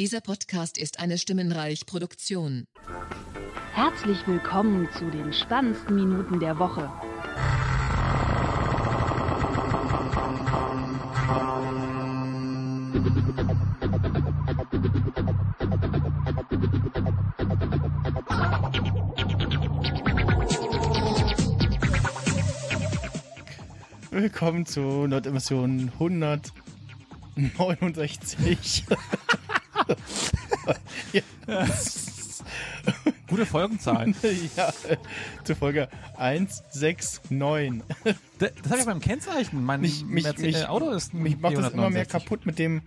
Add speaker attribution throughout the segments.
Speaker 1: Dieser Podcast ist eine Stimmenreich-Produktion.
Speaker 2: Herzlich willkommen zu den spannendsten Minuten der Woche.
Speaker 3: Willkommen zu Nordemission 169.
Speaker 4: Gute Folgenzahl.
Speaker 3: ja, zur Folge 169.
Speaker 4: Das, das habe ich beim Kennzeichen. Mein
Speaker 3: Mich, mich,
Speaker 4: Merce-
Speaker 3: mich,
Speaker 4: äh, Auto ist
Speaker 3: mich macht das immer mehr
Speaker 4: 469.
Speaker 3: kaputt mit dem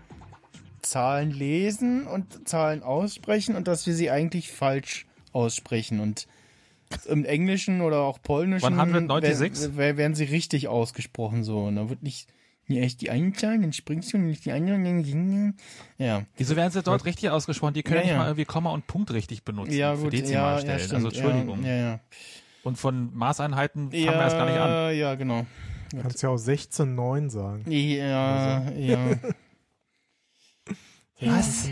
Speaker 3: Zahlen lesen und Zahlen aussprechen und dass wir sie eigentlich falsch aussprechen. Und im Englischen oder auch Polnischen
Speaker 4: 196?
Speaker 3: werden, werden werden sie richtig ausgesprochen so. Und da wird nicht, nicht echt die eine Zahl, dann springst du nicht die andere. Ja.
Speaker 4: Wieso werden sie dort richtig ausgesprochen? Die können
Speaker 3: Ja,
Speaker 4: nicht
Speaker 3: ja.
Speaker 4: mal irgendwie Komma und Punkt richtig benutzen.
Speaker 3: Ja,
Speaker 4: für
Speaker 3: gut, ja,
Speaker 4: Dezimalstellen.
Speaker 3: ja,
Speaker 4: also Entschuldigung.
Speaker 3: Ja, ja,
Speaker 4: Und von Maßeinheiten fangen
Speaker 3: ja.
Speaker 4: wir erst gar nicht an.
Speaker 3: Ja, ja, genau.
Speaker 5: Kannst ja auch 16,9 sagen.
Speaker 3: Ja, ja.
Speaker 4: Was?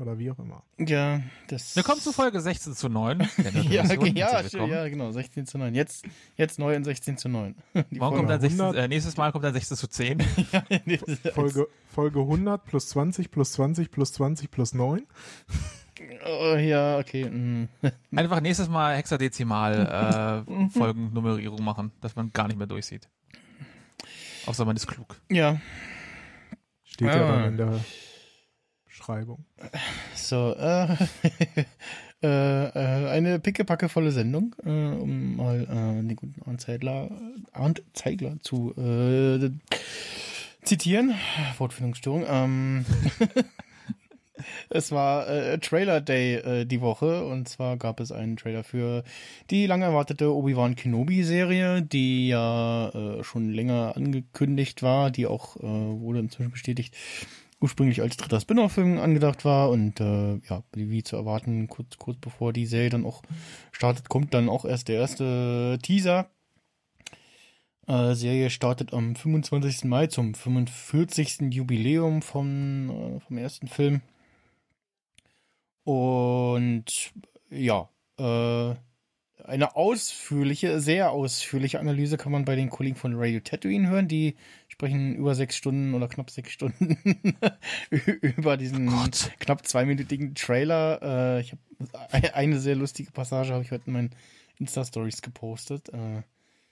Speaker 5: Oder wie auch immer.
Speaker 3: Ja, das.
Speaker 4: Willkommen zu Folge 16 zu 9. der
Speaker 3: Ja, ja, ja, genau, 16 zu 9. Jetzt, jetzt neu in 16 zu 9. Die
Speaker 4: Morgen kommt dann 16,
Speaker 5: 100.
Speaker 4: äh, nächstes Mal kommt dann 16 zu 10.
Speaker 3: Nee, das ist-
Speaker 5: Folge, Folge 100 plus 20 plus 20 plus 20 plus 9.
Speaker 3: Oh, ja, okay. mm.
Speaker 4: Einfach nächstes Mal Hexadezimal äh, Folgennummerierung machen, dass man gar nicht mehr durchsieht. Außer man ist klug.
Speaker 3: Ja,
Speaker 5: Steht
Speaker 3: Ah.
Speaker 5: ja dann in der Beschreibung.
Speaker 3: so, äh, äh, äh, eine pickepackevolle Sendung, äh, um mal äh, den guten Arndt Zeigler, Arndt Zeigler zu zitieren. Wortfindungsstörung. Ähm, es war äh, Trailer Day äh, die Woche und zwar gab es einen Trailer für die lang erwartete Obi-Wan Kenobi-Serie, die ja äh, schon länger angekündigt war, die auch äh, wurde inzwischen bestätigt, ursprünglich als dritter Spin-off-Film angedacht war und äh, ja, wie zu erwarten, kurz, kurz bevor die Serie dann auch startet, kommt dann auch erst der erste Teaser. Äh, Serie startet am 25. Mai zum 45. Jubiläum vom, äh, vom ersten Film. Und ja, äh, eine ausführliche, sehr ausführliche Analyse kann man bei den Kollegen von Radio Tatooine hören. Die sprechen über sechs Stunden oder knapp sechs Stunden über diesen knapp zweiminütigen Trailer. Äh, ich habe eine sehr lustige Passage habe ich heute in meinen Insta-Stories gepostet. Äh,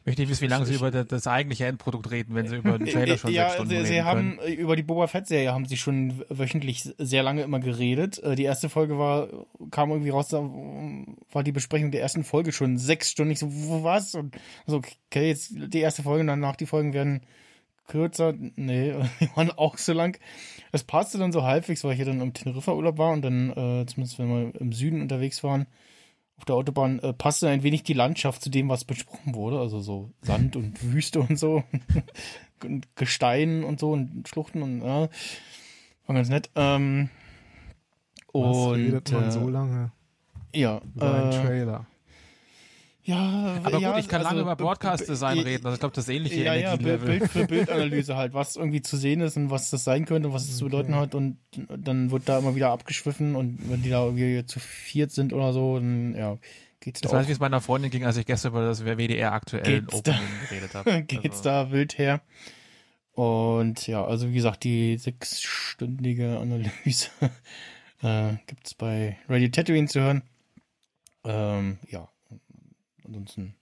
Speaker 4: Ich möchte nicht wissen, wie lange sie über das, eigentliche Endprodukt reden, wenn sie über den Trailer schon
Speaker 3: ja,
Speaker 4: sechs Stunden
Speaker 3: sie,
Speaker 4: reden
Speaker 3: sie
Speaker 4: können.
Speaker 3: haben äh, über die Boba Fett Serie haben sie schon wöchentlich sehr lange immer geredet. Äh, Die erste Folge war kam irgendwie raus, da war die Besprechung der ersten Folge schon sechs Stunden. Ich so, wo was? Und so, okay, jetzt die erste Folge und danach die Folgen werden kürzer. Nee, die waren auch so lang. Es passte dann so halbwegs, weil ich ja dann im Teneriffa-Urlaub war und dann, äh, zumindest wenn wir im Süden unterwegs waren, auf der Autobahn äh, passte ein wenig die Landschaft zu dem, was besprochen wurde. Also so Sand und Wüste und so. und Gestein und so und Schluchten und ja. War ganz nett. Ähm,
Speaker 5: Was
Speaker 3: und
Speaker 5: redet man
Speaker 3: äh,
Speaker 5: so lange
Speaker 3: ja,
Speaker 5: über einen
Speaker 3: äh,
Speaker 5: Trailer?
Speaker 3: Ja,
Speaker 4: Aber
Speaker 3: ja,
Speaker 4: gut, ich kann lange
Speaker 3: also,
Speaker 4: über
Speaker 3: b-
Speaker 4: Broadcast-Design reden. Also ich glaube, das ähnliche
Speaker 3: ja, ja, Bild,
Speaker 4: Energielevel.
Speaker 3: Für Bildanalyse halt, was irgendwie zu sehen ist und was das sein könnte, was es zu bedeuten hat und dann wird da immer wieder abgeschwiffen und wenn die da irgendwie zu viert sind oder so, dann ja, geht's
Speaker 4: Das
Speaker 3: da
Speaker 4: weiß ich,
Speaker 3: auch,
Speaker 4: wie es meiner Freundin ging, als ich gestern über das WDR aktuell
Speaker 3: Geht's da-
Speaker 4: Opening geredet habe.
Speaker 3: geht's
Speaker 4: Also,
Speaker 3: da wild her. Und ja, also wie gesagt, die sechsstündige Analyse äh, gibt's bei Radio Tatooine zu hören. Ähm, ja, ansonsten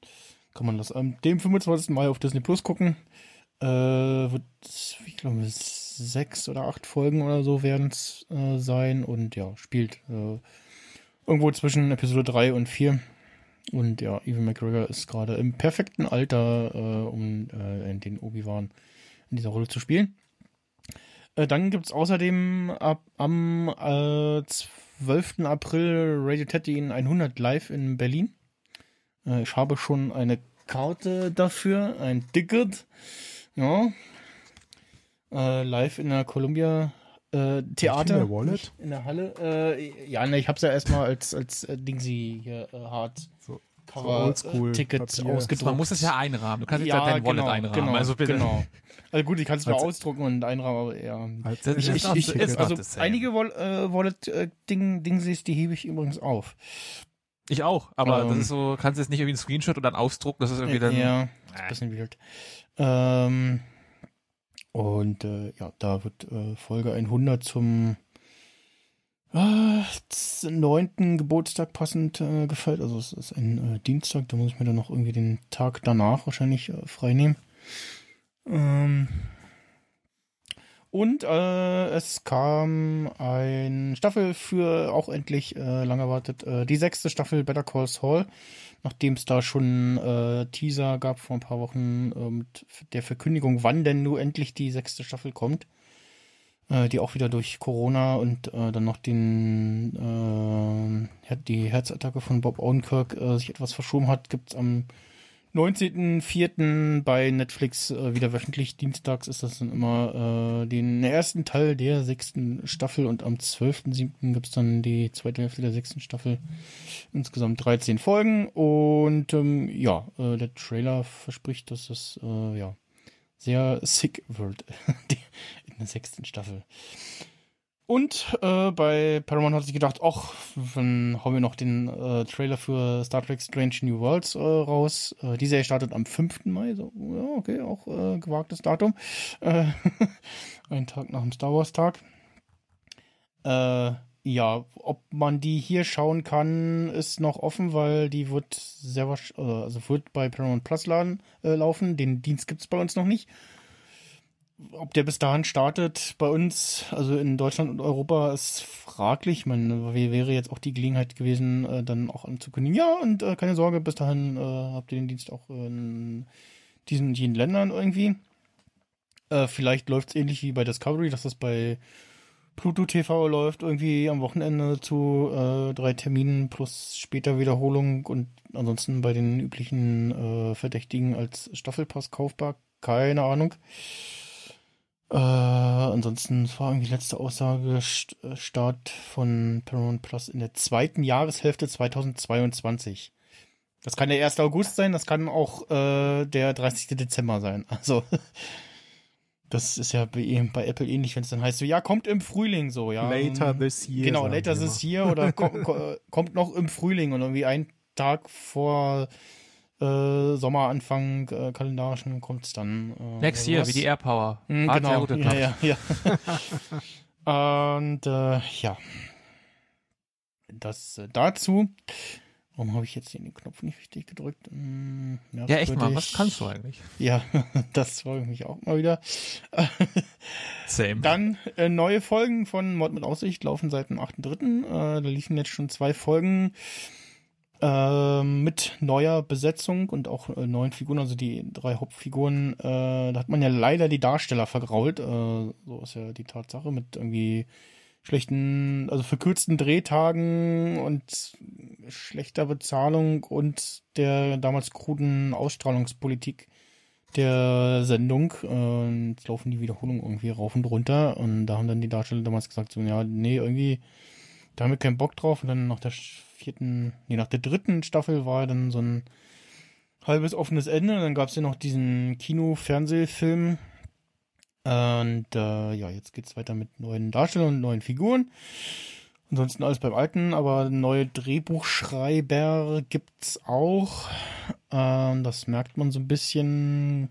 Speaker 3: kann man das am dem 25. Mai auf Disney Plus gucken. Äh, wird, ich glaube, sechs oder acht Folgen oder so werden es äh, sein und ja, spielt äh, irgendwo zwischen Episode 3 und 4. Und ja, Evan McGregor ist gerade im perfekten Alter, äh, um äh, den Obi-Wan in dieser Rolle zu spielen. Äh, dann gibt's außerdem ab, am äh, 12. April Radio Tatooine 100 live in Berlin. Äh, ich habe schon eine Karte dafür, ein Ticket. Ja. Äh, live in der Columbia äh, Theater.
Speaker 5: in der Wallet?
Speaker 3: In der Halle. Äh, ja, ne, ich hab's ja erstmal als, als äh, Dingsy hier äh, hart.
Speaker 5: So.
Speaker 3: Cover-Tickets
Speaker 5: Papier.
Speaker 3: ausgedruckt.
Speaker 4: Man muss es ja einrahmen. Du kannst jetzt ja dein Wallet
Speaker 3: genau,
Speaker 4: einrahmen.
Speaker 3: Genau,
Speaker 4: also bitte.
Speaker 3: genau. Also gut, ich kann es
Speaker 5: Als-
Speaker 3: ausdrucken und einrahmen, aber ja.
Speaker 5: Als
Speaker 3: Ich, ich, ich, also einige Wall, äh, Wallet-Ding-Dingsies, die hebe ich übrigens auf.
Speaker 4: Ich auch, aber
Speaker 3: Ähm.
Speaker 4: das ist so, kannst jetzt nicht irgendwie einen Screenshot und dann ausdrucken, das ist irgendwie dann.
Speaker 3: ja, ist ein bisschen weird. Ähm, und äh, ja, da wird äh, Folge 100 zum äh, neunten Geburtstag passend äh, gefällt. Also es ist ein äh, Dienstag, da muss ich mir dann noch irgendwie den Tag danach wahrscheinlich äh, frei nehmen. Ähm, und äh, es kam ein Staffel für auch endlich äh, lang erwartet äh, die sechste Staffel Better Call Saul, nachdem es da schon äh, Teaser gab vor ein paar Wochen äh, mit der Verkündigung, wann denn nur endlich die sechste Staffel kommt, äh, die auch wieder durch Corona und äh, dann noch den äh, die Herzattacke von Bob Odenkirk äh, sich etwas verschoben hat, gibt's am 19.04. bei Netflix äh, wieder wöchentlich. Dienstags ist das dann immer äh, den ersten Teil der sechsten Staffel und am 12.07. gibt's dann die zweite Hälfte der sechsten Staffel. Insgesamt 13 Folgen und ähm, ja, äh, der Trailer verspricht, dass es äh, ja sehr sick wird in der sechsten Staffel. Und äh, bei Paramount hat sich gedacht, ach, dann hauen wir noch den äh, Trailer für Star Trek Strange New Worlds äh, raus. Äh, die Serie startet am 5. Mai, so, ja, okay, auch äh, gewagtes Datum. Äh, ein Tag nach dem Star Wars Tag. Äh, ja, ob man die hier schauen kann, ist noch offen, weil die wird sehr wahrscheinlich, also wird bei Paramount Plus laden, äh, laufen. Den Dienst gibt's bei uns noch nicht ob der bis dahin startet bei uns, also in Deutschland und Europa, ist fraglich. Ich meine, wäre jetzt auch die Gelegenheit gewesen, äh, dann auch anzukündigen, ja, und äh, keine Sorge, bis dahin äh, habt ihr den Dienst auch in diesen und jenen Ländern irgendwie. Äh, vielleicht läuft es ähnlich wie bei Discovery, dass das bei Pluto TV läuft, irgendwie am Wochenende zu äh, drei Terminen plus später Wiederholung und ansonsten bei den üblichen äh, Verdächtigen als Staffelpass kaufbar. Keine Ahnung. Äh, ansonsten war irgendwie letzte Aussage St äh, Start von Paramount Plus in der zweiten Jahreshälfte 2022. Das kann der 1. August sein, das kann auch äh, der 30. Dezember sein. Also das ist ja bei, bei Apple ähnlich, wenn es dann heißt so, ja, kommt im Frühling so, ja.
Speaker 5: Later this year.
Speaker 3: Genau, later
Speaker 5: die
Speaker 3: this year oder ko ko kommt noch im Frühling und irgendwie einen Tag vor äh, Sommeranfang äh, kalendarischen kommt es dann. Äh,
Speaker 4: Next Year,
Speaker 3: was.
Speaker 4: wie die Air Power.
Speaker 3: Mm,
Speaker 4: sehr
Speaker 3: genau, ja, ja, ja. Und äh, ja, das äh, dazu. Warum habe ich jetzt den Knopf nicht richtig gedrückt? Hm,
Speaker 4: Ja, echt mal,
Speaker 3: merkwürdig.
Speaker 4: was kannst du eigentlich?
Speaker 3: Ja, das freue ich mich auch mal wieder.
Speaker 4: Same.
Speaker 3: Dann äh, neue Folgen von Mord mit Aussicht laufen seit dem 8.3. Äh, da liefen jetzt schon zwei Folgen mit neuer Besetzung und auch äh, neuen Figuren, also die drei Hauptfiguren. Äh, da hat man ja leider die Darsteller vergrault. Äh, so ist ja die Tatsache mit irgendwie schlechten, also verkürzten Drehtagen und schlechter Bezahlung und der damals kruden Ausstrahlungspolitik der Sendung. Äh, jetzt laufen die Wiederholungen irgendwie rauf und runter und da haben dann die Darsteller damals gesagt, so, ja, nee, irgendwie, da haben wir keinen Bock drauf und dann nach der vierten, nee, nach der dritten Staffel war dann so ein halbes offenes Ende. Dann gab es ja noch diesen Kino-Fernsehfilm. Und äh, ja, jetzt geht's weiter mit neuen Darstellern und neuen Figuren. Ansonsten alles beim Alten, aber neue Drehbuchschreiber gibt's auch. Ähm, das merkt man so ein bisschen.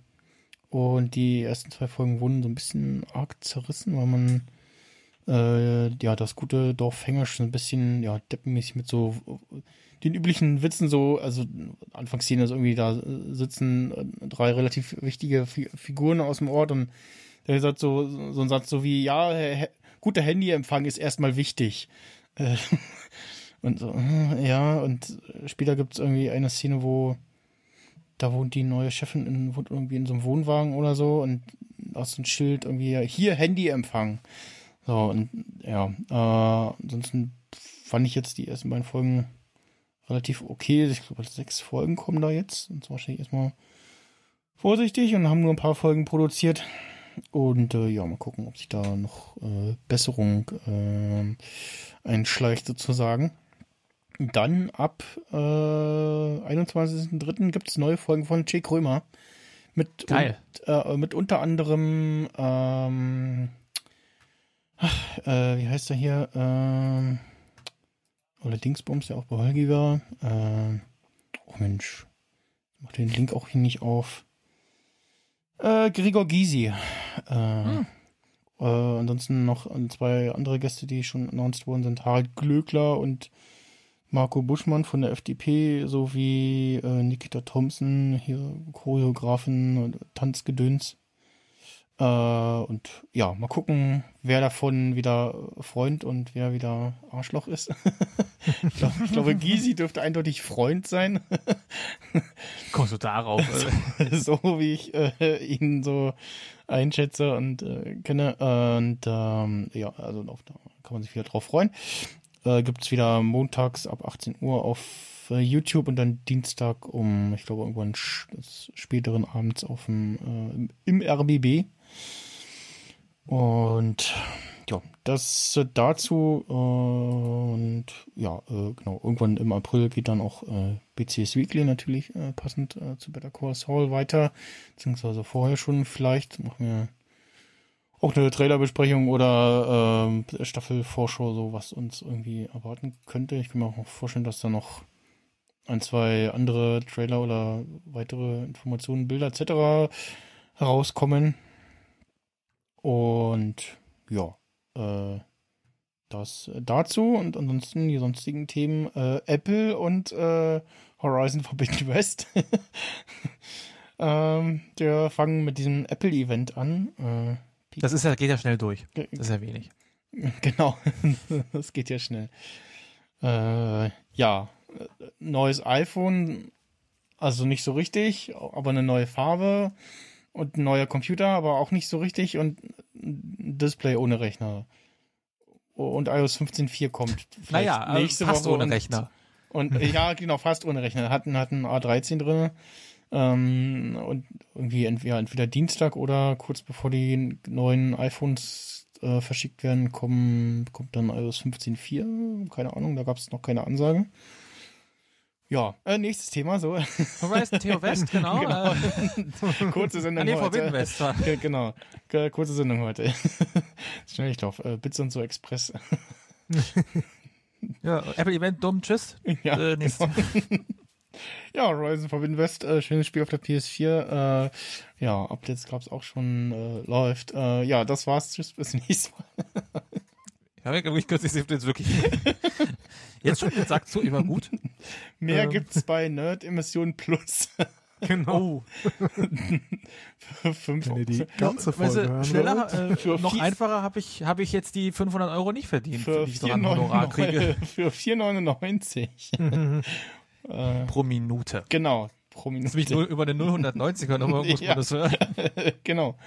Speaker 3: Und die ersten zwei Folgen wurden so ein bisschen arg zerrissen, weil man äh, ja das gute Dorf Hängisch so ein bisschen ja deppenmäßig mit so den üblichen Witzen so, also Anfangsszene ist irgendwie da sitzen äh, drei relativ wichtige Fi Figuren aus dem Ort und der sagt so so ein Satz so wie ja he- guter Handyempfang ist erstmal wichtig. Äh, und so äh, ja und später gibt's irgendwie eine Szene wo da wohnt die neue Chefin in, wohnt irgendwie in so einem Wohnwagen oder so und aus so ein Schild irgendwie hier Handyempfang so und ja äh, ansonsten fand ich jetzt die ersten beiden Folgen relativ okay. Ich glaube, sechs Folgen kommen da jetzt. Und zwar wahrscheinlich erstmal vorsichtig und haben nur ein paar Folgen produziert. Und äh, ja, mal gucken, ob sich da noch äh, Besserung äh, einschleicht sozusagen. Dann ab äh, 21.03. gibt es neue Folgen von Che Krömer. Mit,
Speaker 4: Geil.
Speaker 3: Und, äh, mit unter anderem, ähm, ach, äh, wie heißt er hier? Ähm, oder Dingsbums, der auch bei Holgi war. Äh, oh Mensch, ich mach den Link auch hier nicht auf. Äh, Gregor Gysi. Äh, äh, ansonsten noch zwei andere Gäste, die schon announced worden sind. Harald Glöckler und Marco Buschmann von der FDP sowie äh, Nikita Thompson, hier Choreografin und Tanzgedöns. Äh, und ja, mal gucken, wer davon wieder Freund und wer wieder Arschloch ist. ich, glaub, ich glaube, Gysi dürfte eindeutig Freund sein.
Speaker 4: Kommst du darauf? äh?
Speaker 3: so wie ich äh, ihn so einschätze und äh, kenne. Und ähm, ja, also auf, da kann man sich wieder drauf freuen. Äh, Gibt es wieder montags ab 18 Uhr auf äh, YouTube und dann Dienstag um, ich glaube, irgendwann späteren Abends auf dem, äh, im, im RBB. Und ja, das äh, dazu. Äh, und ja, äh, genau, irgendwann im April geht dann auch äh, BCS Weekly natürlich äh, passend äh, zu Better Call Saul weiter. Beziehungsweise vorher schon vielleicht. Machen wir auch eine Trailerbesprechung oder ähm, Staffelvorschau, so was uns irgendwie erwarten könnte. Ich kann mir auch vorstellen, dass da noch ein, zwei andere Trailer oder weitere Informationen, Bilder etc. herauskommen. Und ja, äh, das dazu und ansonsten die sonstigen Themen äh, Apple und äh, Horizon Forbidden West. ähm, wir fangen mit diesem Apple-Event an. Äh,
Speaker 4: Das ist ja, geht ja schnell durch. Das ist ja wenig.
Speaker 3: Genau, das geht ja schnell. Äh, ja, äh, neues iPhone, also nicht so richtig, aber eine neue Farbe und ein neuer Computer, aber auch nicht so richtig und ein Display ohne Rechner. Und iOS 15.4 kommt vielleicht
Speaker 4: Naja, also
Speaker 3: nächste
Speaker 4: fast
Speaker 3: Woche
Speaker 4: ohne
Speaker 3: und,
Speaker 4: Rechner.
Speaker 3: Und ja, genau, fast ohne Rechner. Hatten hatten A13 drin. Ähm, und irgendwie entweder, entweder Dienstag oder kurz bevor die neuen iPhones äh, verschickt werden, kommen, kommt dann iOS 15.4. Keine Ahnung, da gab es noch keine Ansage. Ja, äh, nächstes Thema, so.
Speaker 4: Horizon Theo West, genau.
Speaker 3: Genau.
Speaker 4: Äh,
Speaker 3: Kurze Sendung
Speaker 4: an den
Speaker 3: heute.
Speaker 4: Forbidden West. war-
Speaker 3: Ge- Genau, Ge- kurze Sendung heute. Schnelldurchlauf, äh, Bits und so Express.
Speaker 4: Ja, Apple Event, dumm, tschüss.
Speaker 3: ja,
Speaker 4: Äh, nächstes.
Speaker 3: genau. Ja, Horizon Forbidden West, äh, schönes Spiel auf der PS4. Äh, ja, Updates gab's auch schon, äh, läuft. Äh, ja, das war's. Tschüss, bis nächstes Mal.
Speaker 4: Ich habe wirklich kürzlich jetzt wirklich. Jetzt schon gesagt, so immer gut.
Speaker 3: Mehr
Speaker 5: Ähm.
Speaker 3: gibt's bei Nerd Emission Plus.
Speaker 5: Genau.
Speaker 3: Für fünf
Speaker 5: Wenn ihr die ganze
Speaker 4: Weißt
Speaker 5: Folge
Speaker 4: du,
Speaker 5: hören
Speaker 4: schneller, äh,
Speaker 3: Für
Speaker 4: noch
Speaker 3: vier-
Speaker 4: einfacher habe ich, habe ich jetzt die 500 Euro nicht verdient,
Speaker 3: für
Speaker 4: die ich noch an Honorar kriege
Speaker 3: 4,99 für 4,99. äh,
Speaker 4: pro Minute.
Speaker 3: genau, pro
Speaker 4: Das ist mich
Speaker 3: Minute.
Speaker 4: nur über den 090er Nummer muss man das hören.
Speaker 3: genau.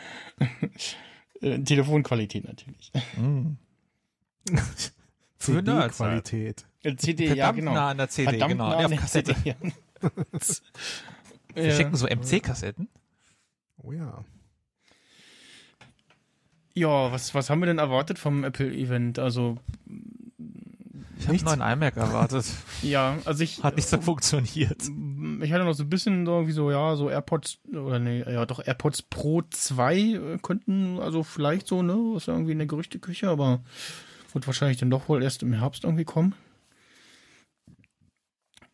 Speaker 3: Äh, Telefonqualität natürlich.
Speaker 4: Mm. Für halt.
Speaker 5: CD-Qualität.
Speaker 3: Äh, CD,
Speaker 4: Verdammt
Speaker 3: ja, genau.
Speaker 4: nah an der CD,
Speaker 3: Verdammt
Speaker 4: genau.
Speaker 3: nah an der
Speaker 4: Kassette.
Speaker 3: CD, ja.
Speaker 4: Wir
Speaker 3: Ja.
Speaker 4: schicken so MC-Kassetten.
Speaker 5: Oh ja.
Speaker 3: Ja, was, was haben wir denn erwartet vom Apple-Event? Also,
Speaker 4: Ich habe einen neuen iMac erwartet.
Speaker 3: ja, also ich,
Speaker 4: Hat nicht so funktioniert.
Speaker 3: ich hatte noch so ein bisschen so, wie so, ja, so AirPods, oder nee, ja, doch AirPods Pro 2 äh, könnten, also vielleicht so, ne, ist ja irgendwie in der Gerüchteküche, aber wird wahrscheinlich dann doch wohl erst im Herbst irgendwie kommen.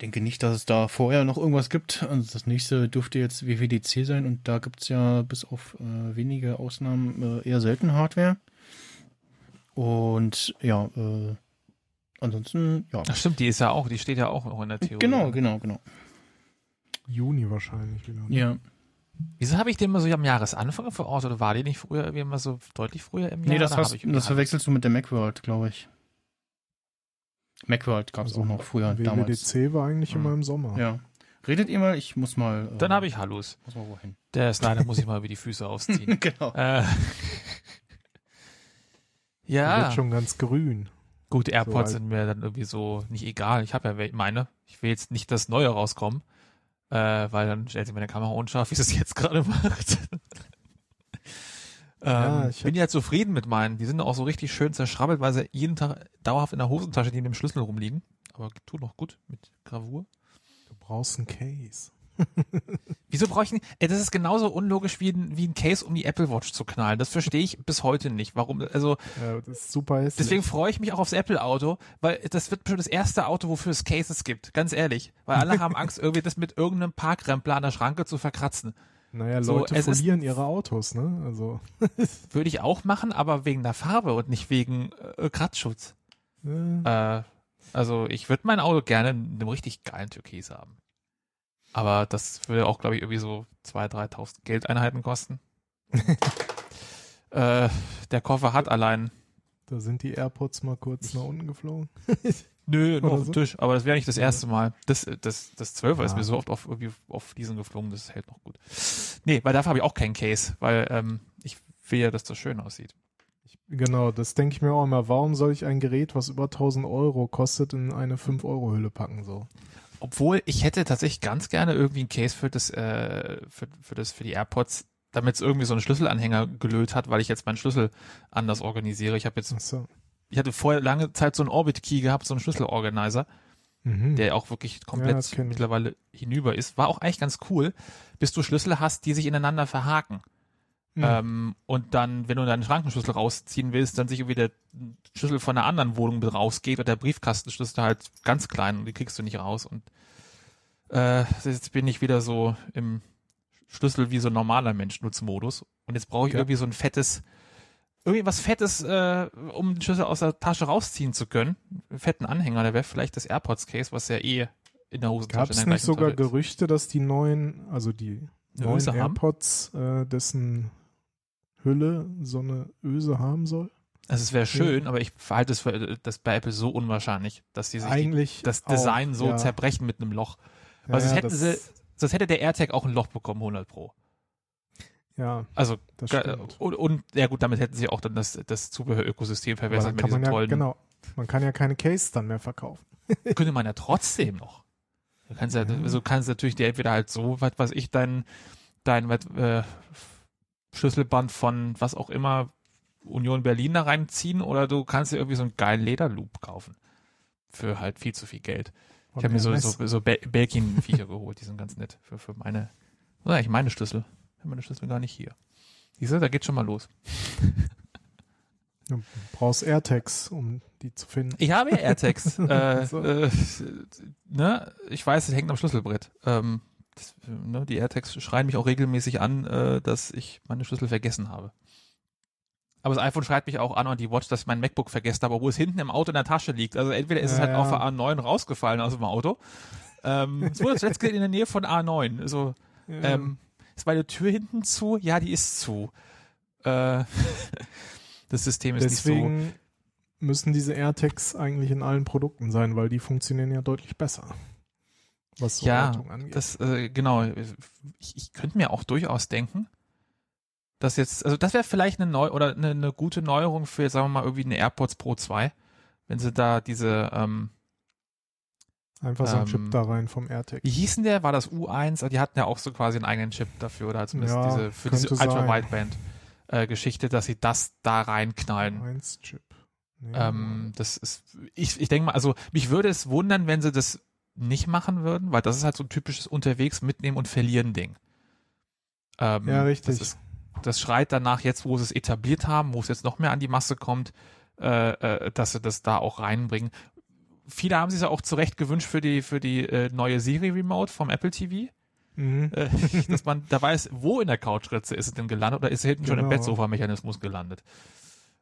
Speaker 3: denke nicht, dass es da vorher noch irgendwas gibt. Also das nächste dürfte jetzt WWDC sein und da gibt's ja bis auf äh, wenige Ausnahmen äh, eher selten Hardware. Und ja, äh, ansonsten, ja.
Speaker 4: Ach stimmt, die ist ja auch, die steht ja auch noch in der Theorie.
Speaker 3: Genau, genau, genau.
Speaker 5: Juni wahrscheinlich ne?
Speaker 3: Ja.
Speaker 4: Wieso habe ich den mal so am Jahresanfang verortet oder war die nicht früher irgendwie immer so deutlich früher im Jahr?
Speaker 3: Nee, das, hast, das verwechselst du mit der Macworld, glaube ich. Macworld gab's
Speaker 5: Also
Speaker 3: auch noch früher, damals.
Speaker 5: WWDC war eigentlich
Speaker 4: Hm.
Speaker 5: immer im Sommer.
Speaker 3: Ja. Redet ihr mal? Ich muss mal. äh,
Speaker 4: Dann habe ich Hallus.
Speaker 3: Muss mal wohin.
Speaker 4: Der Slider muss ich mal über die Füße ausziehen.
Speaker 3: genau.
Speaker 4: äh, ja,
Speaker 5: Wird schon ganz grün.
Speaker 4: gut, AirPods
Speaker 5: So,
Speaker 4: sind mir dann irgendwie so nicht egal. Ich habe ja meine. Ich will jetzt nicht das Neue rauskommen, äh, weil dann stellt sich meine Kamera unscharf, wie sie es jetzt gerade macht.
Speaker 5: Ja,
Speaker 4: ähm,
Speaker 5: ich
Speaker 4: bin ja zufrieden mit meinen. Die sind auch so richtig schön zerschrabbelt, weil sie jeden Tag dauerhaft in der Hosentasche neben dem Schlüssel rumliegen. aber tu noch gut mit Gravur.
Speaker 5: Du brauchst ein Case.
Speaker 4: Wieso brauche ich nicht? Ey, das ist genauso unlogisch wie ein, wie ein Case, um die Apple Watch zu knallen. Das verstehe ich bis heute nicht. Warum? Also
Speaker 5: Ja, das ist super hässlich.
Speaker 4: deswegen freue ich mich auch aufs Apple Auto, weil das wird schon das erste Auto, wofür es Cases gibt. Ganz ehrlich, weil alle haben Angst, irgendwie das mit irgendeinem Parkrempler an der Schranke zu verkratzen.
Speaker 5: naja,
Speaker 4: so,
Speaker 5: Leute
Speaker 4: ist-
Speaker 5: folieren ihre Autos, ne? Also,
Speaker 4: Würde ich auch machen, aber wegen der Farbe und nicht wegen äh, Kratzschutz.
Speaker 5: äh,
Speaker 4: Äh, also ich würde mein Auto gerne in einem richtig geilen Türkis haben. Aber das würde auch, glaube ich, irgendwie so 2.000, 3.000 Geldeinheiten kosten. äh, der Koffer hat allein,
Speaker 5: da sind die AirPods mal kurz nach unten geflogen.
Speaker 4: nö, nur auf dem
Speaker 5: so?
Speaker 4: Tisch, aber das wäre nicht das erste Mal. Das, das, das 12er ist
Speaker 5: Ja.
Speaker 4: mir so oft auf, irgendwie auf diesen geflogen, das hält noch gut. Nee, weil dafür habe ich auch keinen Case, weil ähm, ich will ja, dass das schön aussieht.
Speaker 5: Genau, das denke ich mir auch immer. Warum soll ich ein Gerät, was über 1000 Euro kostet, in eine 5-Euro-Hülle packen? So.
Speaker 4: Obwohl, ich hätte tatsächlich ganz gerne irgendwie ein Case für das, äh, für, für das, für die AirPods, damit es irgendwie so einen Schlüsselanhänger gelöt hat, weil ich jetzt meinen Schlüssel anders organisiere. Ich habe jetzt,
Speaker 5: Achso.
Speaker 4: ich hatte vorher lange Zeit so einen Orbit Key gehabt, so einen Schlüsselorganizer,
Speaker 5: Mhm.
Speaker 4: der auch wirklich
Speaker 5: Ja,
Speaker 4: komplett
Speaker 5: ich.
Speaker 4: mittlerweile hinüber ist. War auch eigentlich ganz cool, bis du Schlüssel hast, die sich ineinander verhaken.
Speaker 5: Mhm.
Speaker 4: Ähm, und dann, wenn du deinen Schrankenschlüssel rausziehen willst, dann sich irgendwie der Schlüssel von einer anderen Wohnung rausgeht und der Briefkastenschlüssel halt ganz klein und die kriegst du nicht raus. Und äh, jetzt bin ich wieder so im Schlüssel wie so ein normaler Mensch-Nutzmodus. Und jetzt brauche ich
Speaker 5: Ja.
Speaker 4: irgendwie so ein fettes, irgendwie was Fettes, äh, um den Schlüssel aus der Tasche rausziehen zu können. Einen fetten Anhänger, der wäre vielleicht das AirPods-Case, was ja eh in der Hosentasche
Speaker 5: Gab es nicht sogar. Gerüchte, dass die neuen, also die neuen
Speaker 4: Öse?
Speaker 5: AirPods, äh, dessen Hülle so eine Öse haben soll?
Speaker 4: Also es wäre schön, aber ich halte es für das bei Apple so unwahrscheinlich, dass die sich die,
Speaker 5: Eigentlich
Speaker 4: das
Speaker 5: auch,
Speaker 4: Design so
Speaker 5: ja.
Speaker 4: zerbrechen mit einem Loch.
Speaker 5: Ja,
Speaker 4: Weil sonst
Speaker 5: ja,
Speaker 4: hätten
Speaker 5: das-
Speaker 4: sie, sonst hätte der AirTag auch ein Loch bekommen, 100 Pro.
Speaker 5: Ja,
Speaker 4: Also
Speaker 5: das.
Speaker 4: Und, und ja gut, damit hätten sie auch dann das, das Zubehörökosystem verwässert
Speaker 5: dann
Speaker 4: mit diesen
Speaker 5: ja,
Speaker 4: tollen.
Speaker 5: genau, man kann ja keine Case dann mehr verkaufen.
Speaker 4: Könnte man ja trotzdem noch. Du kannst ja,
Speaker 5: Ja.
Speaker 4: so kannst natürlich dir entweder halt so, was weiß ich, dein, dein was, äh, Schlüsselband von was auch immer Union Berlin da reinziehen oder du kannst dir irgendwie so einen geilen Lederloop kaufen. Für halt viel zu viel Geld. Ich
Speaker 5: Von
Speaker 4: habe mir so, so, so Bel- Belkin-Viecher geholt, die sind ganz nett. Für, für meine, sind eigentlich meine Schlüssel. Ich habe meine Schlüssel gar nicht hier. Siehst du, da geht schon mal los.
Speaker 5: Du brauchst AirTags, um die zu finden.
Speaker 4: Ich habe ja AirTags. äh,
Speaker 5: So.
Speaker 4: äh, ne? Ich weiß, es hängt am Schlüsselbrett. Ähm, das, ne? Die AirTags schreien mich auch regelmäßig an, äh, dass ich meine Schlüssel vergessen habe. Aber das iPhone schreit mich auch an und die Watch, dass ich mein MacBook vergessen habe, obwohl es hinten im Auto in der Tasche liegt. Also entweder ist es
Speaker 5: Ja,
Speaker 4: halt auf
Speaker 5: ja.
Speaker 4: der A9 rausgefallen aus dem Auto. Ähm, es wurde zuletzt in der Nähe von A9. Also, ähm, ist meine Tür hinten zu? Ja, die ist zu. Äh, das System ist nicht so.
Speaker 5: Deswegen müssen diese AirTags eigentlich in allen Produkten sein, weil die funktionieren ja deutlich besser. Was so
Speaker 4: Ja,
Speaker 5: Ortung angeht.
Speaker 4: Das, äh, genau. Ich, ich könnte mir auch durchaus denken, dass jetzt, also das wäre vielleicht eine neu oder eine, eine gute Neuerung für, sagen wir mal, irgendwie eine AirPods Pro 2, wenn sie da diese, ähm,
Speaker 5: Einfach so ein
Speaker 4: ähm,
Speaker 5: Chip da rein vom AirTag.
Speaker 4: wie hießen der? War das U1? Also Die hatten ja auch so quasi einen eigenen Chip dafür oder zumindest
Speaker 5: Ja,
Speaker 4: diese, für diese. Ultra-Wideband-Geschichte, dass sie das da reinknallen.
Speaker 5: 1 Chip. Nee.
Speaker 4: Ähm, das ist, ich, ich denke mal, also mich würde es wundern, wenn sie das nicht machen würden, weil das ist halt so ein typisches Unterwegs mitnehmen und verlieren Ding. Ähm,
Speaker 5: ja, richtig.
Speaker 4: Das, ist, das schreit danach jetzt, wo sie es etabliert haben, wo es jetzt noch mehr an die Masse kommt, äh, äh, dass sie das da auch reinbringen. Viele haben sich ja auch zurecht gewünscht für die für die äh, neue Siri Remote vom Apple TV,
Speaker 5: mhm.
Speaker 4: äh, dass man da weiß, wo in der Couchritze ist es denn gelandet oder ist es hinten schon im
Speaker 5: Genau.
Speaker 4: Bettsofa-Mechanismus gelandet.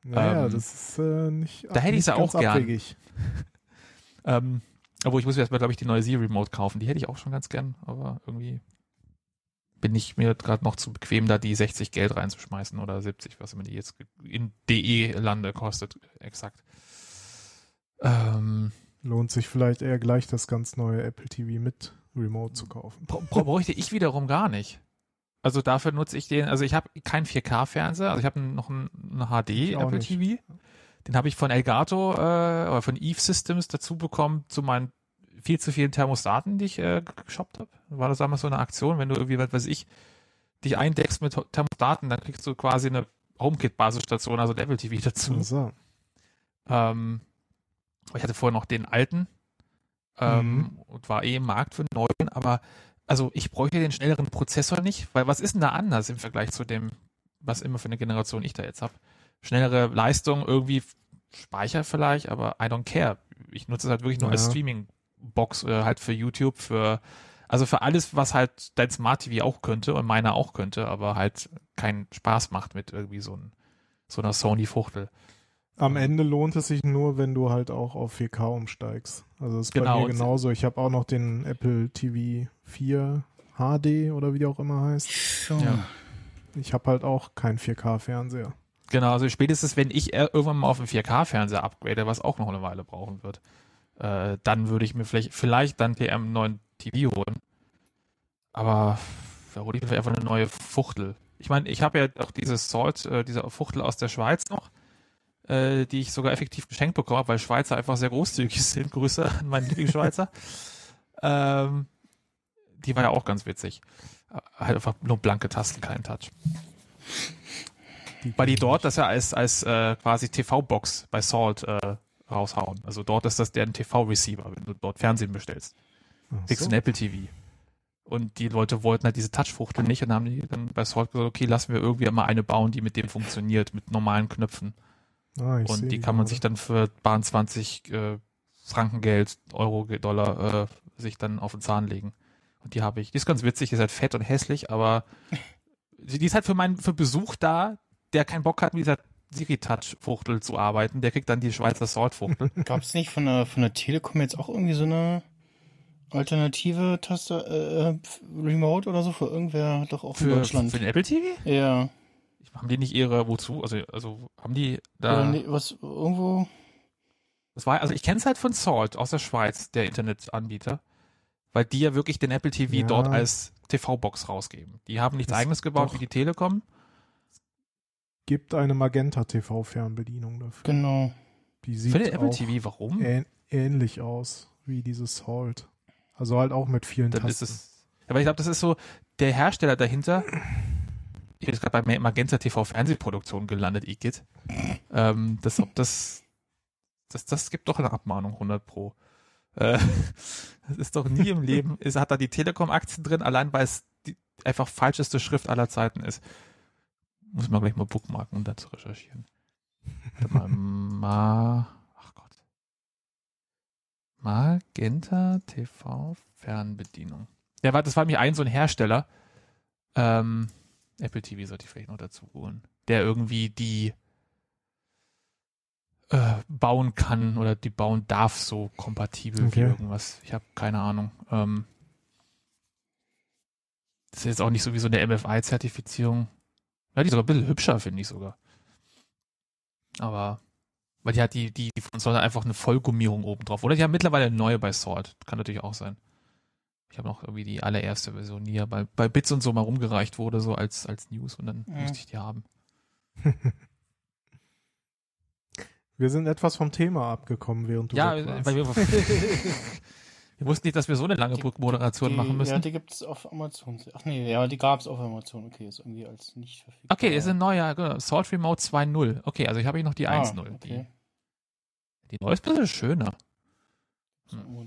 Speaker 5: Naja,
Speaker 4: ähm,
Speaker 5: das ist äh, nicht
Speaker 4: da hätte ich
Speaker 5: ganz
Speaker 4: auch gern.
Speaker 5: abwegig.
Speaker 4: Ähm, obwohl ich muss mir erstmal, glaube ich, die neue Siri Remote kaufen. Die hätte ich auch schon ganz gern, aber irgendwie bin ich mir gerade noch zu bequem, da die 60 Geld reinzuschmeißen oder 70, was immer die jetzt in DE-Lande kostet, exakt. Ähm,
Speaker 5: Lohnt sich vielleicht eher gleich das ganz neue Apple TV mit Remote zu kaufen.
Speaker 4: bräuchte ich wiederum gar nicht. Also dafür nutze ich den, also ich habe keinen 4K-Fernseher, also ich habe noch einen, einen HD
Speaker 5: Ich auch
Speaker 4: Apple
Speaker 5: nicht.
Speaker 4: TV. Den habe ich von Elgato äh, oder von Eve Systems dazu bekommen zu meinen viel zu vielen Thermostaten, die ich äh, geshoppt habe. War das damals so eine Aktion, wenn du irgendwie, was weiß ich, dich eindeckst mit Thermostaten, dann kriegst du quasi eine HomeKit-Basisstation, also Apple TV dazu.
Speaker 5: So.
Speaker 4: Ähm, ich hatte vorher noch den alten ähm,
Speaker 5: Mhm.
Speaker 4: und war eh im Markt für einen neuen, aber also ich bräuchte den schnelleren Prozessor nicht, weil was ist denn da anders im Vergleich zu dem, was immer für eine Generation ich da jetzt habe? Schnellere Leistung, irgendwie Speicher vielleicht, aber I don't care. Ich nutze es halt wirklich nur als
Speaker 5: Ja.
Speaker 4: Streaming-Box oder halt für YouTube, für also für alles, was halt dein Smart TV auch könnte und meiner auch könnte, aber halt keinen Spaß macht mit irgendwie so, ein, so einer Sony-Fuchtel.
Speaker 5: Am Ende lohnt es sich nur, wenn du halt auch auf 4K umsteigst. Also das ist
Speaker 4: Genau,
Speaker 5: bei mir genauso. Ich habe auch noch den Apple TV 4 HD oder wie der auch immer heißt.
Speaker 4: Ja.
Speaker 5: Ich habe halt auch keinen 4K-Fernseher.
Speaker 4: Genau, also spätestens, wenn ich äh, irgendwann mal auf einen 4K-Fernseher upgrade, was auch noch eine Weile brauchen wird, äh, dann würde ich mir vielleicht, vielleicht dann TM einen neuen TV holen. Aber da hole ich mir einfach eine neue Fuchtel. Ich meine, ich habe ja auch dieses Salt, äh, diese Fuchtel aus der Schweiz noch, äh, die ich sogar effektiv geschenkt bekommen habe, weil Schweizer einfach sehr großzügig sind. Grüße an meinen Lieblingsschweizer. ähm, die war ja auch ganz witzig. Äh, Halt einfach nur blanke Tasten, kein Touch. Weil die dort das ja als, als äh, quasi TV-Box bei Salt äh, raushauen. Also dort ist das deren TV-Receiver, wenn du dort Fernsehen bestellst.
Speaker 5: Ach
Speaker 4: Kriegst
Speaker 5: so.
Speaker 4: ein Apple TV. Und die Leute wollten halt diese Touchfuchtel nicht und haben die dann bei Salt gesagt, okay, lassen wir irgendwie mal eine bauen, die mit dem funktioniert, mit normalen Knöpfen.
Speaker 5: Ah, ich
Speaker 4: und die kann man
Speaker 5: gerade.
Speaker 4: sich dann für Bahn 20 äh, Frankengeld, Euro, Dollar äh, sich dann auf den Zahn legen. Und die habe ich. Die ist ganz witzig, die ist halt fett und hässlich, aber die ist halt für meinen für Besuch da, der keinen Bock hat, mit dieser Siri-Touch-Fuchtel zu arbeiten. Der kriegt dann die Schweizer Salt-Fuchtel.
Speaker 3: Gab es nicht von der, von der Telekom jetzt auch irgendwie so eine alternative Taste, äh, Remote oder so für irgendwer doch auch in
Speaker 4: für,
Speaker 3: Deutschland?
Speaker 4: für den Apple TV?
Speaker 3: ja.
Speaker 4: Haben die nicht ihre, wozu? Also, also haben die da.
Speaker 3: nee, was irgendwo.
Speaker 4: Das war, also ich kenne es halt von Salt aus der Schweiz, der Internetanbieter, weil die ja wirklich den Apple TV
Speaker 5: Ja.
Speaker 4: dort als TV-Box rausgeben. Die haben nichts
Speaker 5: Ist
Speaker 4: eigenes gebaut
Speaker 5: doch-
Speaker 4: wie die Telekom.
Speaker 5: Gibt eine Magenta TV-Fernbedienung dafür.
Speaker 3: Genau.
Speaker 5: Die sieht
Speaker 4: Für den Apple
Speaker 5: auch
Speaker 4: TV, warum?
Speaker 5: ähn ähnlich aus wie dieses Salt. Also halt auch mit vielen
Speaker 4: Dann
Speaker 5: Tasten.
Speaker 4: ist es. Aber ich glaube, das ist so der Hersteller dahinter. Ich bin jetzt gerade bei Magenta TV Fernsehproduktion gelandet, Igitt. Ähm, das, ob das, das, das gibt doch eine Abmahnung, 100 pro. Äh, das ist doch nie im Leben, ist, hat da die Telekom-Aktien drin, allein weil es die einfach falscheste Schrift aller Zeiten ist. Muss man gleich mal bookmarken, um da zu recherchieren. Mal, Ma, ach Gott. Magenta TV Fernbedienung. Ja, war, das war mir ein so ein Hersteller. Ähm, Apple TV sollte ich vielleicht noch dazu holen. Der irgendwie die äh, bauen kann oder die bauen darf, so kompatibel wie
Speaker 5: Okay.
Speaker 4: irgendwas. Ich habe keine Ahnung. Ähm, das ist jetzt auch nicht so wie so eine MFI-Zertifizierung. Ja, die ist sogar ein bisschen hübscher, finde ich sogar. Aber, weil die hat die, die, die von hat einfach eine Vollgummierung oben drauf. Oder die haben mittlerweile eine neue bei Salt. Kann natürlich auch sein. Ich habe noch irgendwie die allererste Version, die ja bei, bei Bits und so mal rumgereicht wurde, so als, als News und dann
Speaker 3: Ja.
Speaker 4: musste ich die haben.
Speaker 5: Wir sind etwas vom Thema abgekommen, während du
Speaker 4: ja, weil wir, wir wussten nicht, dass wir so eine lange
Speaker 3: Die-
Speaker 4: Moderation
Speaker 3: die,
Speaker 4: machen
Speaker 3: Ja,
Speaker 4: müssen.
Speaker 3: die gibt's auf Amazon. Ach nee, ja, die gab's auf Amazon. Okay, ist irgendwie als nicht verfügbar.
Speaker 4: Okay, ist ein neuer, genau, Salt Remote 2.0. Okay, also ich habe hier noch die
Speaker 3: ah,
Speaker 4: 1.0.
Speaker 3: Okay.
Speaker 4: Die, die neue ist ein bisschen schöner.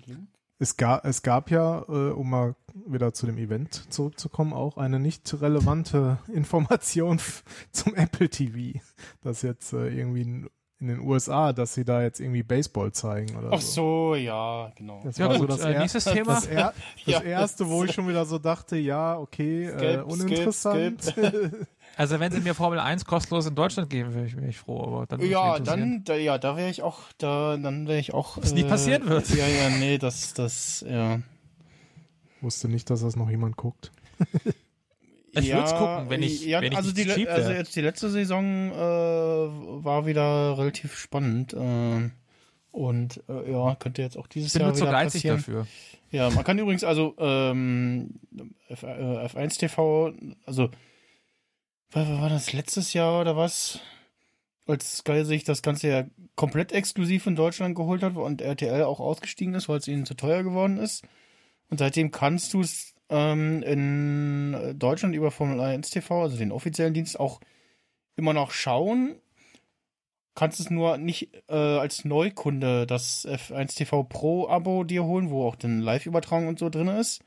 Speaker 3: Link.
Speaker 5: Es gab, es gab ja, äh, um mal wieder zu dem Event zurückzukommen, auch eine nicht relevante Information zum Apple TV, das jetzt äh, irgendwie in, den USA, dass sie da jetzt irgendwie Baseball zeigen oder
Speaker 3: Ach
Speaker 5: so.
Speaker 3: so, ja, genau.
Speaker 5: Das
Speaker 4: Ja
Speaker 5: war
Speaker 4: gut,
Speaker 5: so das,
Speaker 4: äh,
Speaker 5: er,
Speaker 4: nächstes
Speaker 5: das,
Speaker 4: Thema.
Speaker 5: er, das
Speaker 3: Ja,
Speaker 5: erste, wo
Speaker 3: das-
Speaker 5: ich schon wieder so dachte, ja, okay, äh,
Speaker 3: Skip, skip,
Speaker 5: uninteressant.
Speaker 4: Also wenn sie mir Formel 1 kostenlos in Deutschland geben, wäre ich, wär ich froh, aber dann
Speaker 3: Ja, dann, da, ja, da wäre ich auch, da, dann wäre ich auch.
Speaker 4: Was nie passieren wird.
Speaker 3: Ja, ja, nee, das, das, ja.
Speaker 5: Wusste nicht, dass das noch jemand guckt.
Speaker 4: Ich
Speaker 3: ja,
Speaker 4: würd's gucken, wenn ich-
Speaker 3: ja,
Speaker 4: wenn ich
Speaker 3: also die,
Speaker 4: cheap
Speaker 3: also jetzt die letzte Saison äh, war wieder relativ spannend. Äh, und äh, ja, könnte jetzt auch dieses
Speaker 4: Ich bin
Speaker 3: Jahr
Speaker 4: nur zu
Speaker 3: wieder
Speaker 4: geizig
Speaker 3: passieren.
Speaker 4: dafür.
Speaker 3: Ja, man kann übrigens also ähm, F, äh, F1 TV, also war, war das letztes Jahr oder was? Als Sky sich das Ganze ja komplett exklusiv in Deutschland geholt hat und RTL auch ausgestiegen ist, weil es ihnen zu teuer geworden ist. Und seitdem kannst du es ähm, in Deutschland über Formel 1 TV, also den offiziellen Dienst, auch immer noch schauen. kannst es nur nicht äh, als Neukunde das F1 TV Pro Abo dir holen, wo auch den Live-Übertragung und so drin ist.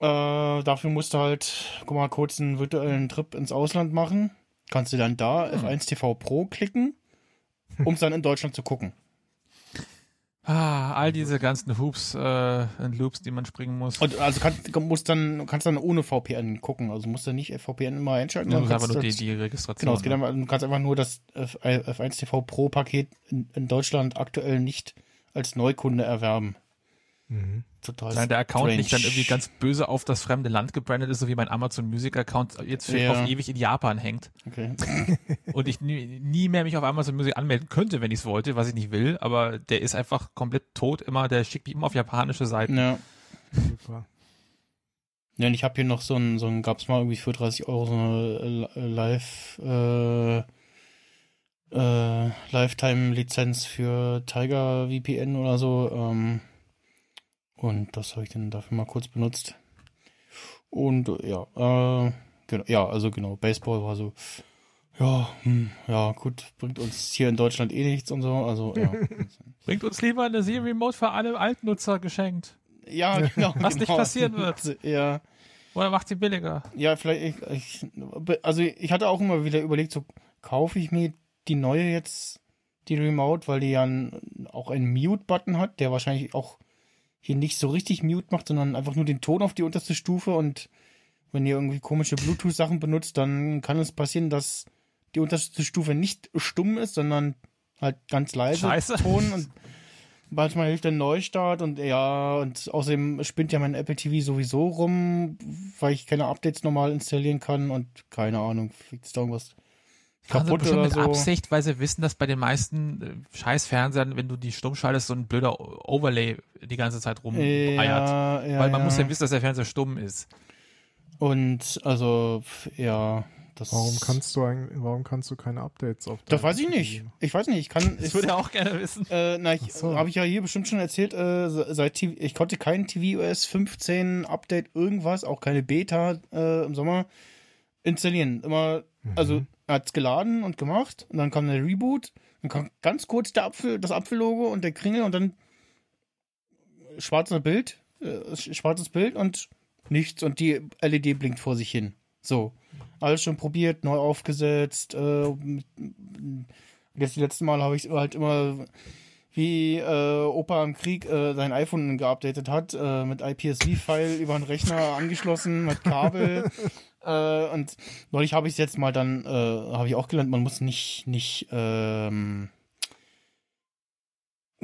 Speaker 3: Äh, dafür musst du halt, guck mal, kurz einen virtuellen Trip ins Ausland machen. Kannst du dann da
Speaker 4: Hm.
Speaker 3: F1 TV Pro klicken, um es dann in Deutschland zu gucken.
Speaker 4: Ah, all diese ganzen Hoops äh, und Loops, die man springen muss.
Speaker 3: Und also kannst, musst dann, kannst dann ohne VPN gucken. Also musst du nicht VPN immer einschalten.
Speaker 4: Ja, das ist einfach
Speaker 3: kannst
Speaker 4: nur
Speaker 3: du
Speaker 4: die, die Registration.
Speaker 3: Genau, es geht einfach, du kannst einfach nur das F- F1 TV Pro Paket in, in Deutschland aktuell nicht als Neukunde erwerben.
Speaker 5: Mhm.
Speaker 3: Total
Speaker 4: Wenn der Account
Speaker 3: strange.
Speaker 4: nicht dann irgendwie ganz böse auf das fremde Land gebrandet ist, so wie mein Amazon Music Account jetzt für
Speaker 3: Ja.
Speaker 4: auf ewig in Japan hängt
Speaker 3: Okay.
Speaker 4: und ich nie, nie mehr mich auf Amazon Music anmelden könnte, wenn ich es wollte, was ich nicht will, aber der ist einfach komplett tot immer, der schickt mich immer auf japanische Seiten.
Speaker 3: Ja.
Speaker 5: Super.
Speaker 3: Ja, und ich habe hier noch so ein, so ein, gab's mal irgendwie für 30 Euro so eine äh, Live, äh, äh, Lifetime-Lizenz für Tiger VPN oder so. Ähm, und das habe ich dann dafür mal kurz benutzt. Und äh, ja, äh, genau, ja, also genau, Baseball war so, ja, hm, ja, gut, bringt uns hier in Deutschland eh nichts und so. Also ja.
Speaker 4: Bringt uns lieber eine Siri Remote für alle Altnutzer geschenkt.
Speaker 3: ja, genau.
Speaker 4: Was nicht
Speaker 3: genau.
Speaker 4: passieren wird.
Speaker 3: Ja.
Speaker 4: Oder macht sie billiger.
Speaker 3: Ja, vielleicht, ich, ich, also ich hatte auch immer wieder überlegt, so kaufe ich mir die neue jetzt, die Remote, weil die ja auch einen Mute-Button hat, der wahrscheinlich auch hier nicht so richtig Mute macht, sondern einfach nur den Ton auf die unterste Stufe und wenn ihr irgendwie komische Bluetooth-Sachen benutzt, dann kann es passieren, dass die unterste Stufe nicht stumm ist, sondern halt ganz leise
Speaker 4: Scheiße.
Speaker 3: Ton und manchmal hilft der Neustart und ja, und außerdem spinnt ja mein Apple TV sowieso rum, weil ich keine Updates normal installieren kann und keine Ahnung, fliegt da irgendwas kaputt
Speaker 4: bestimmt
Speaker 3: oder
Speaker 4: mit
Speaker 3: so.
Speaker 4: Absicht, weil sie wissen, dass bei den meisten äh, Scheiß-Fernsehern, wenn du die stumm schaltest, so ein blöder Overlay die ganze Zeit rumeiert.
Speaker 3: Ja, ja,
Speaker 4: weil man
Speaker 3: ja.
Speaker 4: muss ja wissen, dass der Fernseher stumm ist.
Speaker 3: Und also, ja, das.
Speaker 5: Warum kannst du eigentlich, warum kannst du keine Updates auf
Speaker 3: Das weiß ich nicht. Ich weiß nicht, ich kann.
Speaker 4: Das
Speaker 3: ich,
Speaker 4: würde er auch gerne wissen.
Speaker 3: Äh, na, ich
Speaker 5: so.
Speaker 3: habe ich ja hier bestimmt schon erzählt, äh, se- seit TV, ich konnte kein tvOS 15 Update irgendwas, auch keine Beta äh, im Sommer installieren. Immer, also er hat's geladen und gemacht und dann kam der Reboot, dann kam ganz kurz der Apfel, das Apfellogo und der Kringel und dann schwarzes Bild, äh, sch- schwarzes Bild und nichts und die LED blinkt vor sich hin. So. Alles schon probiert, neu aufgesetzt. Äh, mit- jetzt die letzten Mal habe ich halt immer wie äh, Opa im Krieg äh, sein iPhone geupdatet hat, äh, mit IPSV-File über einen Rechner angeschlossen, mit Kabel. äh, und neulich habe ich es jetzt mal dann, äh, habe ich auch gelernt, man muss nicht, nicht, ähm,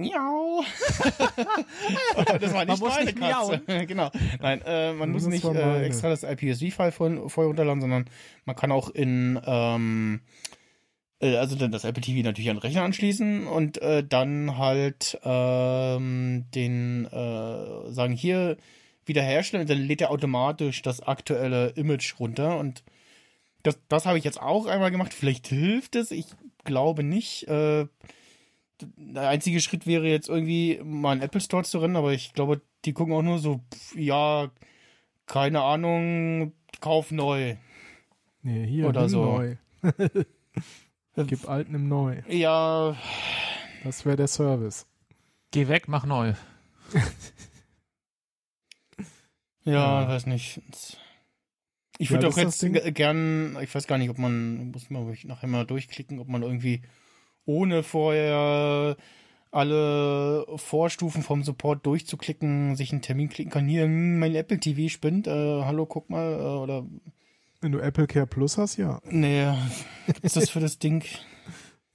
Speaker 3: Miau. das war nicht
Speaker 4: muss
Speaker 3: meine
Speaker 4: nicht
Speaker 3: Katze. genau. Nein, äh, man muss
Speaker 5: Das
Speaker 3: nicht
Speaker 5: war
Speaker 3: äh, extra das IPSV-File vorher vorher runterladen, sondern man kann auch in, ähm, äh, also dann das Apple TV natürlich an den Rechner anschließen und äh, dann halt ähm, den äh, sagen hier wiederherstellen und dann lädt er automatisch das aktuelle Image runter und das, das habe ich jetzt auch einmal gemacht. Vielleicht hilft es, ich glaube nicht. Äh, der einzige Schritt wäre jetzt irgendwie mal in Apple Store zu rennen, aber ich glaube, die gucken auch nur so, pff, ja, keine Ahnung, kauf neu.
Speaker 5: Nee, hier,
Speaker 3: Oder so.
Speaker 5: neu. Gib alten im Neu.
Speaker 3: Ja,
Speaker 5: Das wäre der Service.
Speaker 4: Geh weg, mach neu.
Speaker 3: Ja,
Speaker 5: Ja.
Speaker 3: weiß nicht. Ich
Speaker 5: Ja,
Speaker 3: würde
Speaker 5: das
Speaker 3: auch jetzt gern, ich weiß gar nicht, ob man, muss man nachher mal durchklicken, ob man irgendwie ohne vorher alle Vorstufen vom Support durchzuklicken, sich einen Termin klicken kann. Hier, hm, mein Apple TV spinnt, äh, hallo, guck mal, äh, oder,
Speaker 5: Wenn du Apple Care Plus hast, ja.
Speaker 3: nee, ist das für das Ding?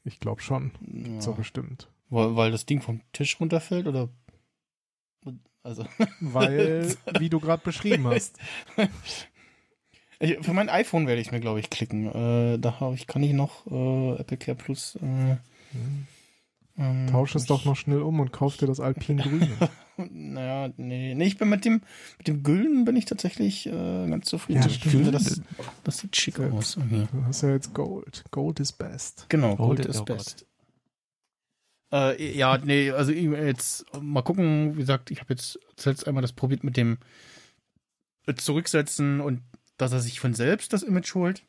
Speaker 5: Ich glaube schon.
Speaker 3: Ja.
Speaker 5: So bestimmt.
Speaker 3: Weil, weil das Ding vom Tisch runterfällt, oder? Also,
Speaker 5: Weil, wie du gerade beschrieben hast.
Speaker 3: Für mein iPhone werde ich mir, glaube ich, klicken. Äh, da habe ich, kann ich noch äh, Apple Care Plus. Äh, ähm,
Speaker 5: Tausch es
Speaker 3: ich-
Speaker 5: doch noch schnell um und kauf dir das Alpin Grüne.
Speaker 3: Naja, nee, nee, ich bin mit dem, mit dem Gülden bin ich tatsächlich äh, ganz zufrieden.
Speaker 5: Ja,
Speaker 3: ich finde, das, das sieht schick aus. Hier.
Speaker 5: Du hast ja jetzt Gold. Gold is best.
Speaker 3: Genau,
Speaker 4: Gold
Speaker 3: Gold
Speaker 4: oh Gott.
Speaker 3: best. Äh, ja, nee, also ich- jetzt mal gucken, wie gesagt, ich habe jetzt zuletzt einmal das probiert mit dem Zurücksetzen und dass er sich von selbst das Image holt.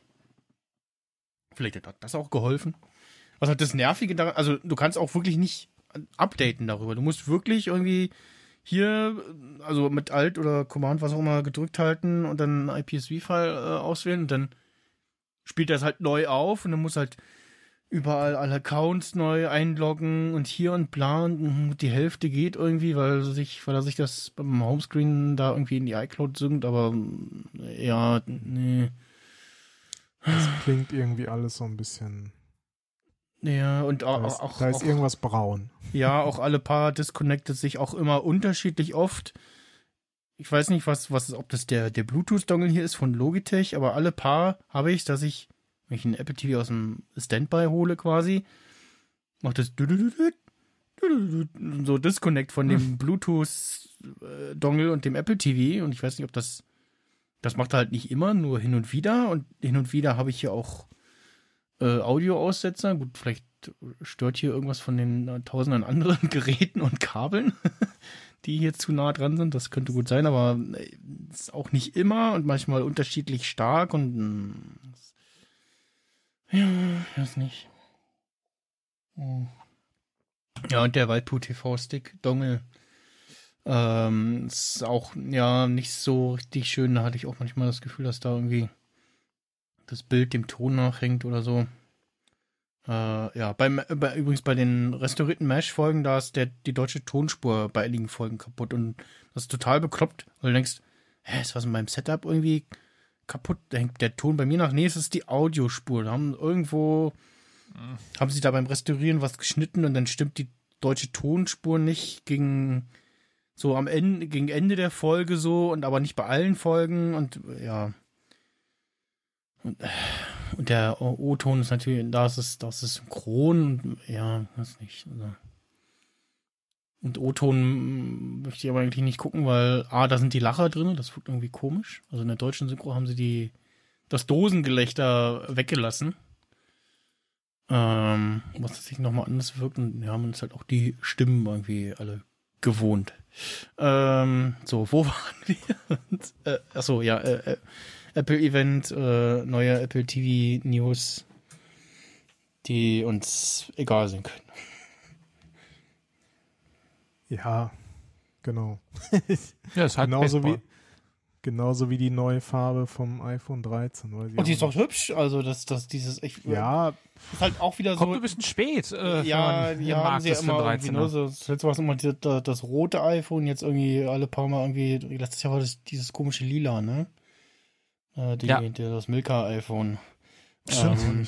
Speaker 3: Vielleicht hat das auch geholfen. was halt das Nervige daran, also du kannst auch wirklich nicht updaten darüber. Du musst wirklich irgendwie hier, also mit Alt oder Command, was auch immer, gedrückt halten und dann einen IPSV-File äh, auswählen und dann spielt das halt neu auf und dann muss halt überall alle Accounts neu einloggen und hier und bla und die Hälfte geht irgendwie, weil sich, weil er sich das beim Homescreen da irgendwie in die iCloud synkt, aber ja, nee.
Speaker 5: Das klingt irgendwie alles so ein bisschen.
Speaker 3: Ja, und
Speaker 5: Da
Speaker 3: auch,
Speaker 5: ist,
Speaker 3: auch,
Speaker 5: da ist
Speaker 3: auch
Speaker 5: irgendwas braun.
Speaker 3: ja, auch alle Paar disconnectet sich auch immer unterschiedlich oft. Ich weiß nicht, was, was, ob das der, der Bluetooth-Dongle hier ist von Logitech, aber alle Paar habe ich, dass ich, wenn ich einen Apple TV aus dem Standby hole quasi, macht das so Disconnect von dem Bluetooth-Dongle und dem Apple TV und ich weiß nicht, ob das, das macht er halt nicht immer, nur hin und wieder und hin und wieder habe ich hier auch äh, Audioaussetzer. Gut, vielleicht stört hier irgendwas von den äh, tausenden anderen Geräten und Kabeln, die hier zu nah dran sind. Das könnte gut sein, aber äh, ist auch nicht immer und manchmal unterschiedlich stark und mh, ja, weiß nicht. Hm. Ja, und der Waldpu TV Stick Dongle ähm, ist auch ja nicht so richtig schön. Da hatte ich auch manchmal das Gefühl, dass da irgendwie das Bild dem Ton nachhängt oder so. Äh, ja, beim, bei, übrigens bei den restaurierten Mesh-Folgen, da ist der, die deutsche Tonspur bei einigen Folgen kaputt und das ist total bekloppt, weil du denkst, hä, ist was in meinem Setup irgendwie kaputt? Da hängt der Ton bei mir nach. Nee, es ist die Audiospur. Da haben irgendwo, haben sie da beim Restaurieren was geschnitten und dann stimmt die deutsche Tonspur nicht gegen so am Ende, gegen Ende der Folge so und aber nicht bei allen Folgen und ja. Und, äh, und der O-Ton ist natürlich, da ist es, das ist synchron und ja, weiß nicht. Also. Und O-Ton möchte ich aber eigentlich nicht gucken, weil A, da sind die Lacher drin, das wirkt irgendwie komisch. Also in der deutschen Synchro haben sie die, das Dosengelächter weggelassen. Ähm, was tatsächlich nochmal anders wirkt und ja, man ist halt auch die Stimmen irgendwie alle gewohnt. Ähm, so, wo waren wir? Und, äh, achso, ja, äh, äh, Apple Event, äh, neue Apple TV News, die uns egal sein können.
Speaker 5: Ja, genau.
Speaker 4: Ja, ist halt
Speaker 5: genauso,
Speaker 4: Baseball.
Speaker 5: wie, genauso wie die neue Farbe vom iPhone 13. Weil
Speaker 3: Und die ist doch hübsch, also das, das, dieses, ich,
Speaker 5: Ja,
Speaker 3: ist halt auch wieder
Speaker 4: Kommt
Speaker 3: so.
Speaker 4: ein bisschen spät. Äh,
Speaker 3: ja, die
Speaker 4: im
Speaker 3: haben sie ja immer
Speaker 4: einen
Speaker 3: irgendwie, ne,
Speaker 4: 13er.
Speaker 3: so, das letzte war es immer die, das, das rote iPhone, jetzt irgendwie alle paar Mal irgendwie, letztes Jahr war das dieses komische Lila, ne? Äh, die,
Speaker 4: Ja.
Speaker 3: der, das Milka-iPhone.
Speaker 5: stimmt.
Speaker 3: Ähm,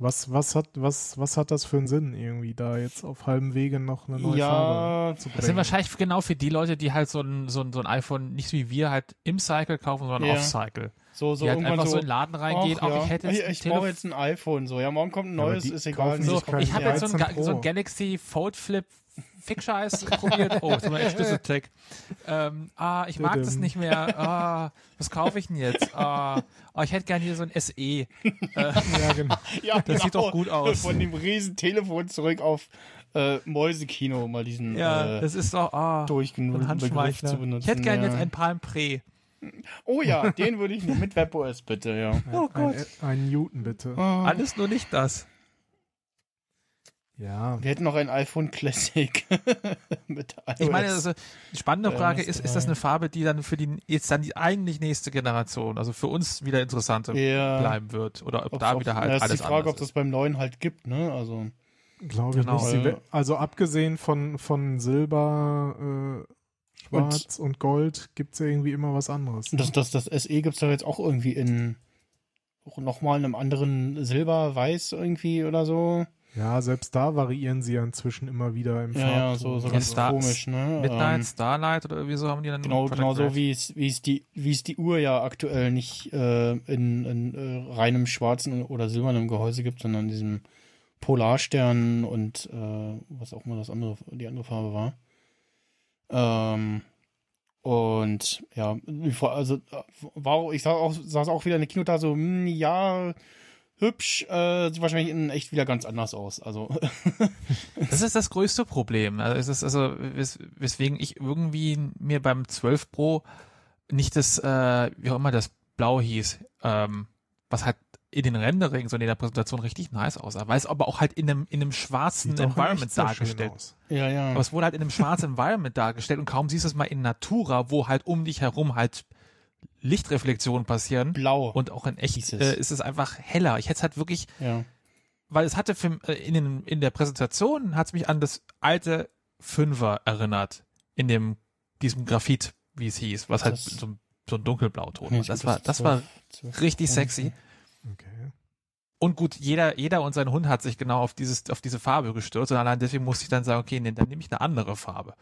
Speaker 5: Was, was, hat, was, was hat das für einen Sinn, irgendwie da jetzt auf halbem Wege noch eine neue
Speaker 3: Ja,
Speaker 5: Farbe zu bringen?
Speaker 4: Das sind wahrscheinlich genau für die Leute, die halt so ein, so ein, so ein iPhone nicht wie wir halt im Cycle kaufen, sondern
Speaker 3: Ja.
Speaker 4: off-Cycle.
Speaker 3: So, so
Speaker 4: die halt
Speaker 3: irgendwann
Speaker 4: einfach so,
Speaker 3: so,
Speaker 4: in den Laden reingeht,
Speaker 3: ach,
Speaker 4: auch
Speaker 3: ja,
Speaker 4: ich hätte jetzt
Speaker 3: ich,
Speaker 4: ein
Speaker 3: ich brauche jetzt ein iPhone, so, ja, morgen kommt ein neues, ist egal.
Speaker 4: So, ich habe jetzt so ein,
Speaker 5: 13
Speaker 4: Ga- so ein. Galaxy Fold Flip Fick-Scheiß probiert. Oh, das ist mal echt Schlüsseltech. Ähm, ah, ich mag das nicht mehr. Ah, was kaufe ich denn jetzt? Ah, oh, ich hätte gerne hier so ein SE. Äh,
Speaker 5: Ja, genau.
Speaker 3: ja,
Speaker 4: das sieht doch gut aus.
Speaker 3: Von dem riesen Telefon zurück auf äh, Mäusekino, mal diesen
Speaker 4: ja,
Speaker 3: äh,
Speaker 4: das ist doch ah, so
Speaker 3: durchgenutzt
Speaker 4: ein
Speaker 3: Begriff
Speaker 4: Handschmeichler.
Speaker 3: zu benutzen.
Speaker 4: Ich hätte gerne
Speaker 3: ja.
Speaker 4: jetzt ein Palm Pre.
Speaker 3: Oh ja, den würde ich nehmen, mit WebOS bitte, ja.
Speaker 4: Oh
Speaker 5: Ein, ein Newton, bitte.
Speaker 3: Ah,
Speaker 4: Alles nur nicht das.
Speaker 5: Ja,
Speaker 3: Wir hätten noch ein iPhone Classic mit iOS.
Speaker 4: Ich meine, also, die spannende
Speaker 3: Ja,
Speaker 4: Frage ist, ist das eine Farbe, die dann für die jetzt dann die eigentlich nächste Generation, also für uns wieder interessante
Speaker 3: ja,
Speaker 4: bleiben wird oder ob
Speaker 3: ob's
Speaker 4: da
Speaker 3: auch-
Speaker 4: wieder halt
Speaker 3: ja, ist
Speaker 4: alles
Speaker 3: die Frage, ob
Speaker 4: anders
Speaker 3: das
Speaker 4: ist.
Speaker 3: beim neuen halt gibt, ne? Also
Speaker 5: glaube ich
Speaker 4: Genau.
Speaker 5: nicht. Sie
Speaker 3: Weil-
Speaker 5: we- Also abgesehen von, von Silber, äh, Schwarz und, Gold gibt es ja irgendwie immer was anderes.
Speaker 3: das, das, das SE gibt's doch jetzt auch irgendwie in nochmal in einem anderen Silber, Weiß irgendwie oder so.
Speaker 5: Ja, selbst da variieren sie ja inzwischen immer wieder im
Speaker 3: Ja, ja,
Speaker 5: Farbton.
Speaker 3: so, so
Speaker 4: Ja,
Speaker 3: ganz
Speaker 4: Star-
Speaker 3: komisch, ne?
Speaker 4: Midnight,
Speaker 3: Ähm,
Speaker 4: Starlight oder irgendwie so haben die dann
Speaker 3: Genau, genau so wie es, wie es die, wie es die Uhr ja aktuell nicht äh, in, in äh, reinem schwarzen oder silbernem Gehäuse gibt, sondern in diesem Polarstern und äh, was auch immer das andere, die andere Farbe war. Ähm, und ja, also war, ich sah auch, saß auch wieder in der Kino da so, hm, ja, hübsch, äh, sieht wahrscheinlich in echt wieder ganz anders aus. Also
Speaker 4: Das ist das größte Problem. Also, es ist also wes weswegen ich irgendwie mir beim 12 Pro nicht das, äh, wie auch immer das Blau hieß, ähm, was halt in den Renderings und in der Präsentation richtig nice aussah, weil es aber auch halt in einem, in einem schwarzen
Speaker 5: Sieht
Speaker 4: Environment dargestellt.
Speaker 3: Ja, ja.
Speaker 4: Aber es wurde halt in einem schwarzen Environment dargestellt und kaum siehst du es mal in Natura, wo halt um dich herum halt Lichtreflexionen passieren.
Speaker 3: Blau.
Speaker 4: Und auch in echt äh, ist es einfach heller. Ich hätte es halt wirklich,
Speaker 3: ja.
Speaker 4: weil es hatte für, äh, in, den, in der Präsentation hat es mich an das alte Fünfer erinnert. In dem, diesem Graphit, wie es hieß, was halt
Speaker 3: Das-
Speaker 4: so, ein- so ein dunkelblauton
Speaker 3: Nee,
Speaker 4: war. Das war, das war richtig sexy.
Speaker 5: Okay.
Speaker 4: Und gut, jeder, jeder und sein Hund hat sich genau auf dieses, auf diese Farbe gestürzt und allein deswegen musste ich dann sagen, okay, nee, dann nehme ich eine andere Farbe.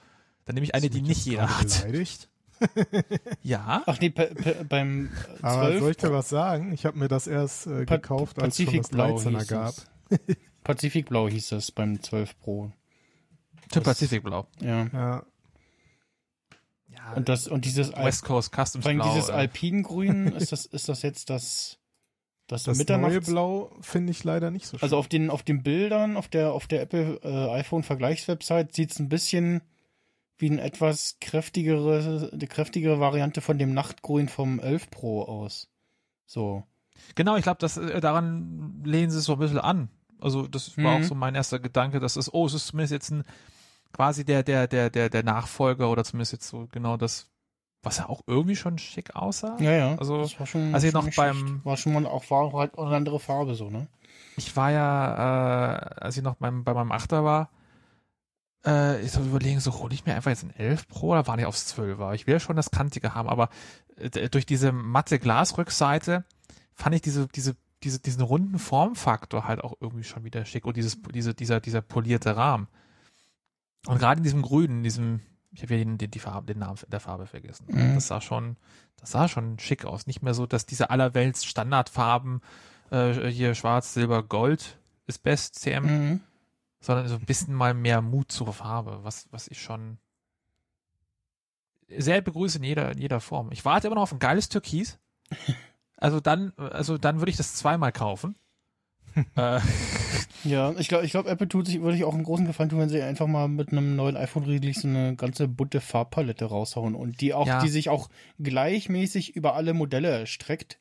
Speaker 4: Dann nehme ich eine, die nicht jeder hat.
Speaker 5: Beleidigt?
Speaker 4: Ja.
Speaker 3: Ach nee, beim äh,
Speaker 5: Aber
Speaker 3: 12
Speaker 5: soll ich dir was sagen? Ich habe mir das erst äh, gekauft, als schon das
Speaker 3: Pazifikblau
Speaker 5: 13er
Speaker 3: hieß
Speaker 5: gab.
Speaker 3: es. Pazifikblau hieß das beim 12 Pro. Das-
Speaker 4: Pazifikblau.
Speaker 3: Ja.
Speaker 5: Ja,
Speaker 4: Ja,
Speaker 3: Und das und dieses
Speaker 4: West Coast Customs
Speaker 3: vor allem
Speaker 4: Blau.
Speaker 3: dieses Alpingrün, ist das ist das jetzt das das,
Speaker 5: das neue Blau finde ich leider nicht so schön.
Speaker 3: Also auf den auf den Bildern auf der auf der Apple äh, iPhone Vergleichswebsite sieht's ein bisschen wie eine etwas kräftigere die kräftigere Variante von dem Nachtgrün vom 11 Pro aus. So.
Speaker 4: Genau, ich glaube, das äh, daran lehnen sie es so ein bisschen an. Also das war
Speaker 3: Mhm.
Speaker 4: auch so mein erster Gedanke, dass es, oh, es ist zumindest jetzt ein quasi der, der, der, der, der Nachfolger oder zumindest jetzt so genau das, was ja auch irgendwie schon schick aussah.
Speaker 3: Ja, ja.
Speaker 4: Also,
Speaker 3: das war schon,
Speaker 4: als ich
Speaker 3: schon
Speaker 4: noch beim-
Speaker 3: war schon mal auch war halt auch eine andere Farbe so, ne?
Speaker 4: Ich war ja, äh, als ich noch beim, bei meinem Achter war, äh, ich so überlegen, so hole ich mir einfach jetzt ein 11 Pro oder war nicht aufs 12er? Ich will ja schon das Kantige haben, aber äh, durch diese matte Glasrückseite fand ich diese, diese, diese, diesen runden Formfaktor halt auch irgendwie schon wieder schick und dieses, diese, dieser, dieser polierte Rahmen. Und gerade in diesem Grünen, in diesem, ich habe ja den, den, die Farbe, den Namen der Farbe vergessen.
Speaker 3: Mhm.
Speaker 4: Das sah schon, das sah schon schick aus. Nicht mehr so, dass diese allerwelts Standardfarben, äh, hier Schwarz, Silber, Gold ist best CM,
Speaker 3: Mhm.
Speaker 4: sondern so ein bisschen mal mehr Mut zur Farbe, was, was ich schon sehr begrüße in jeder, in jeder Form. Ich warte immer noch auf ein geiles Türkis. Also dann, also dann würde ich das zweimal kaufen. äh,
Speaker 3: Ja, ich glaube, ich glaube, Apple tut sich, würde ich auch einen großen Gefallen tun, wenn sie einfach mal mit einem neuen iPhone-Release so eine ganze bunte Farbpalette raushauen und die auch,
Speaker 4: Ja.
Speaker 3: die sich auch gleichmäßig über alle Modelle erstreckt,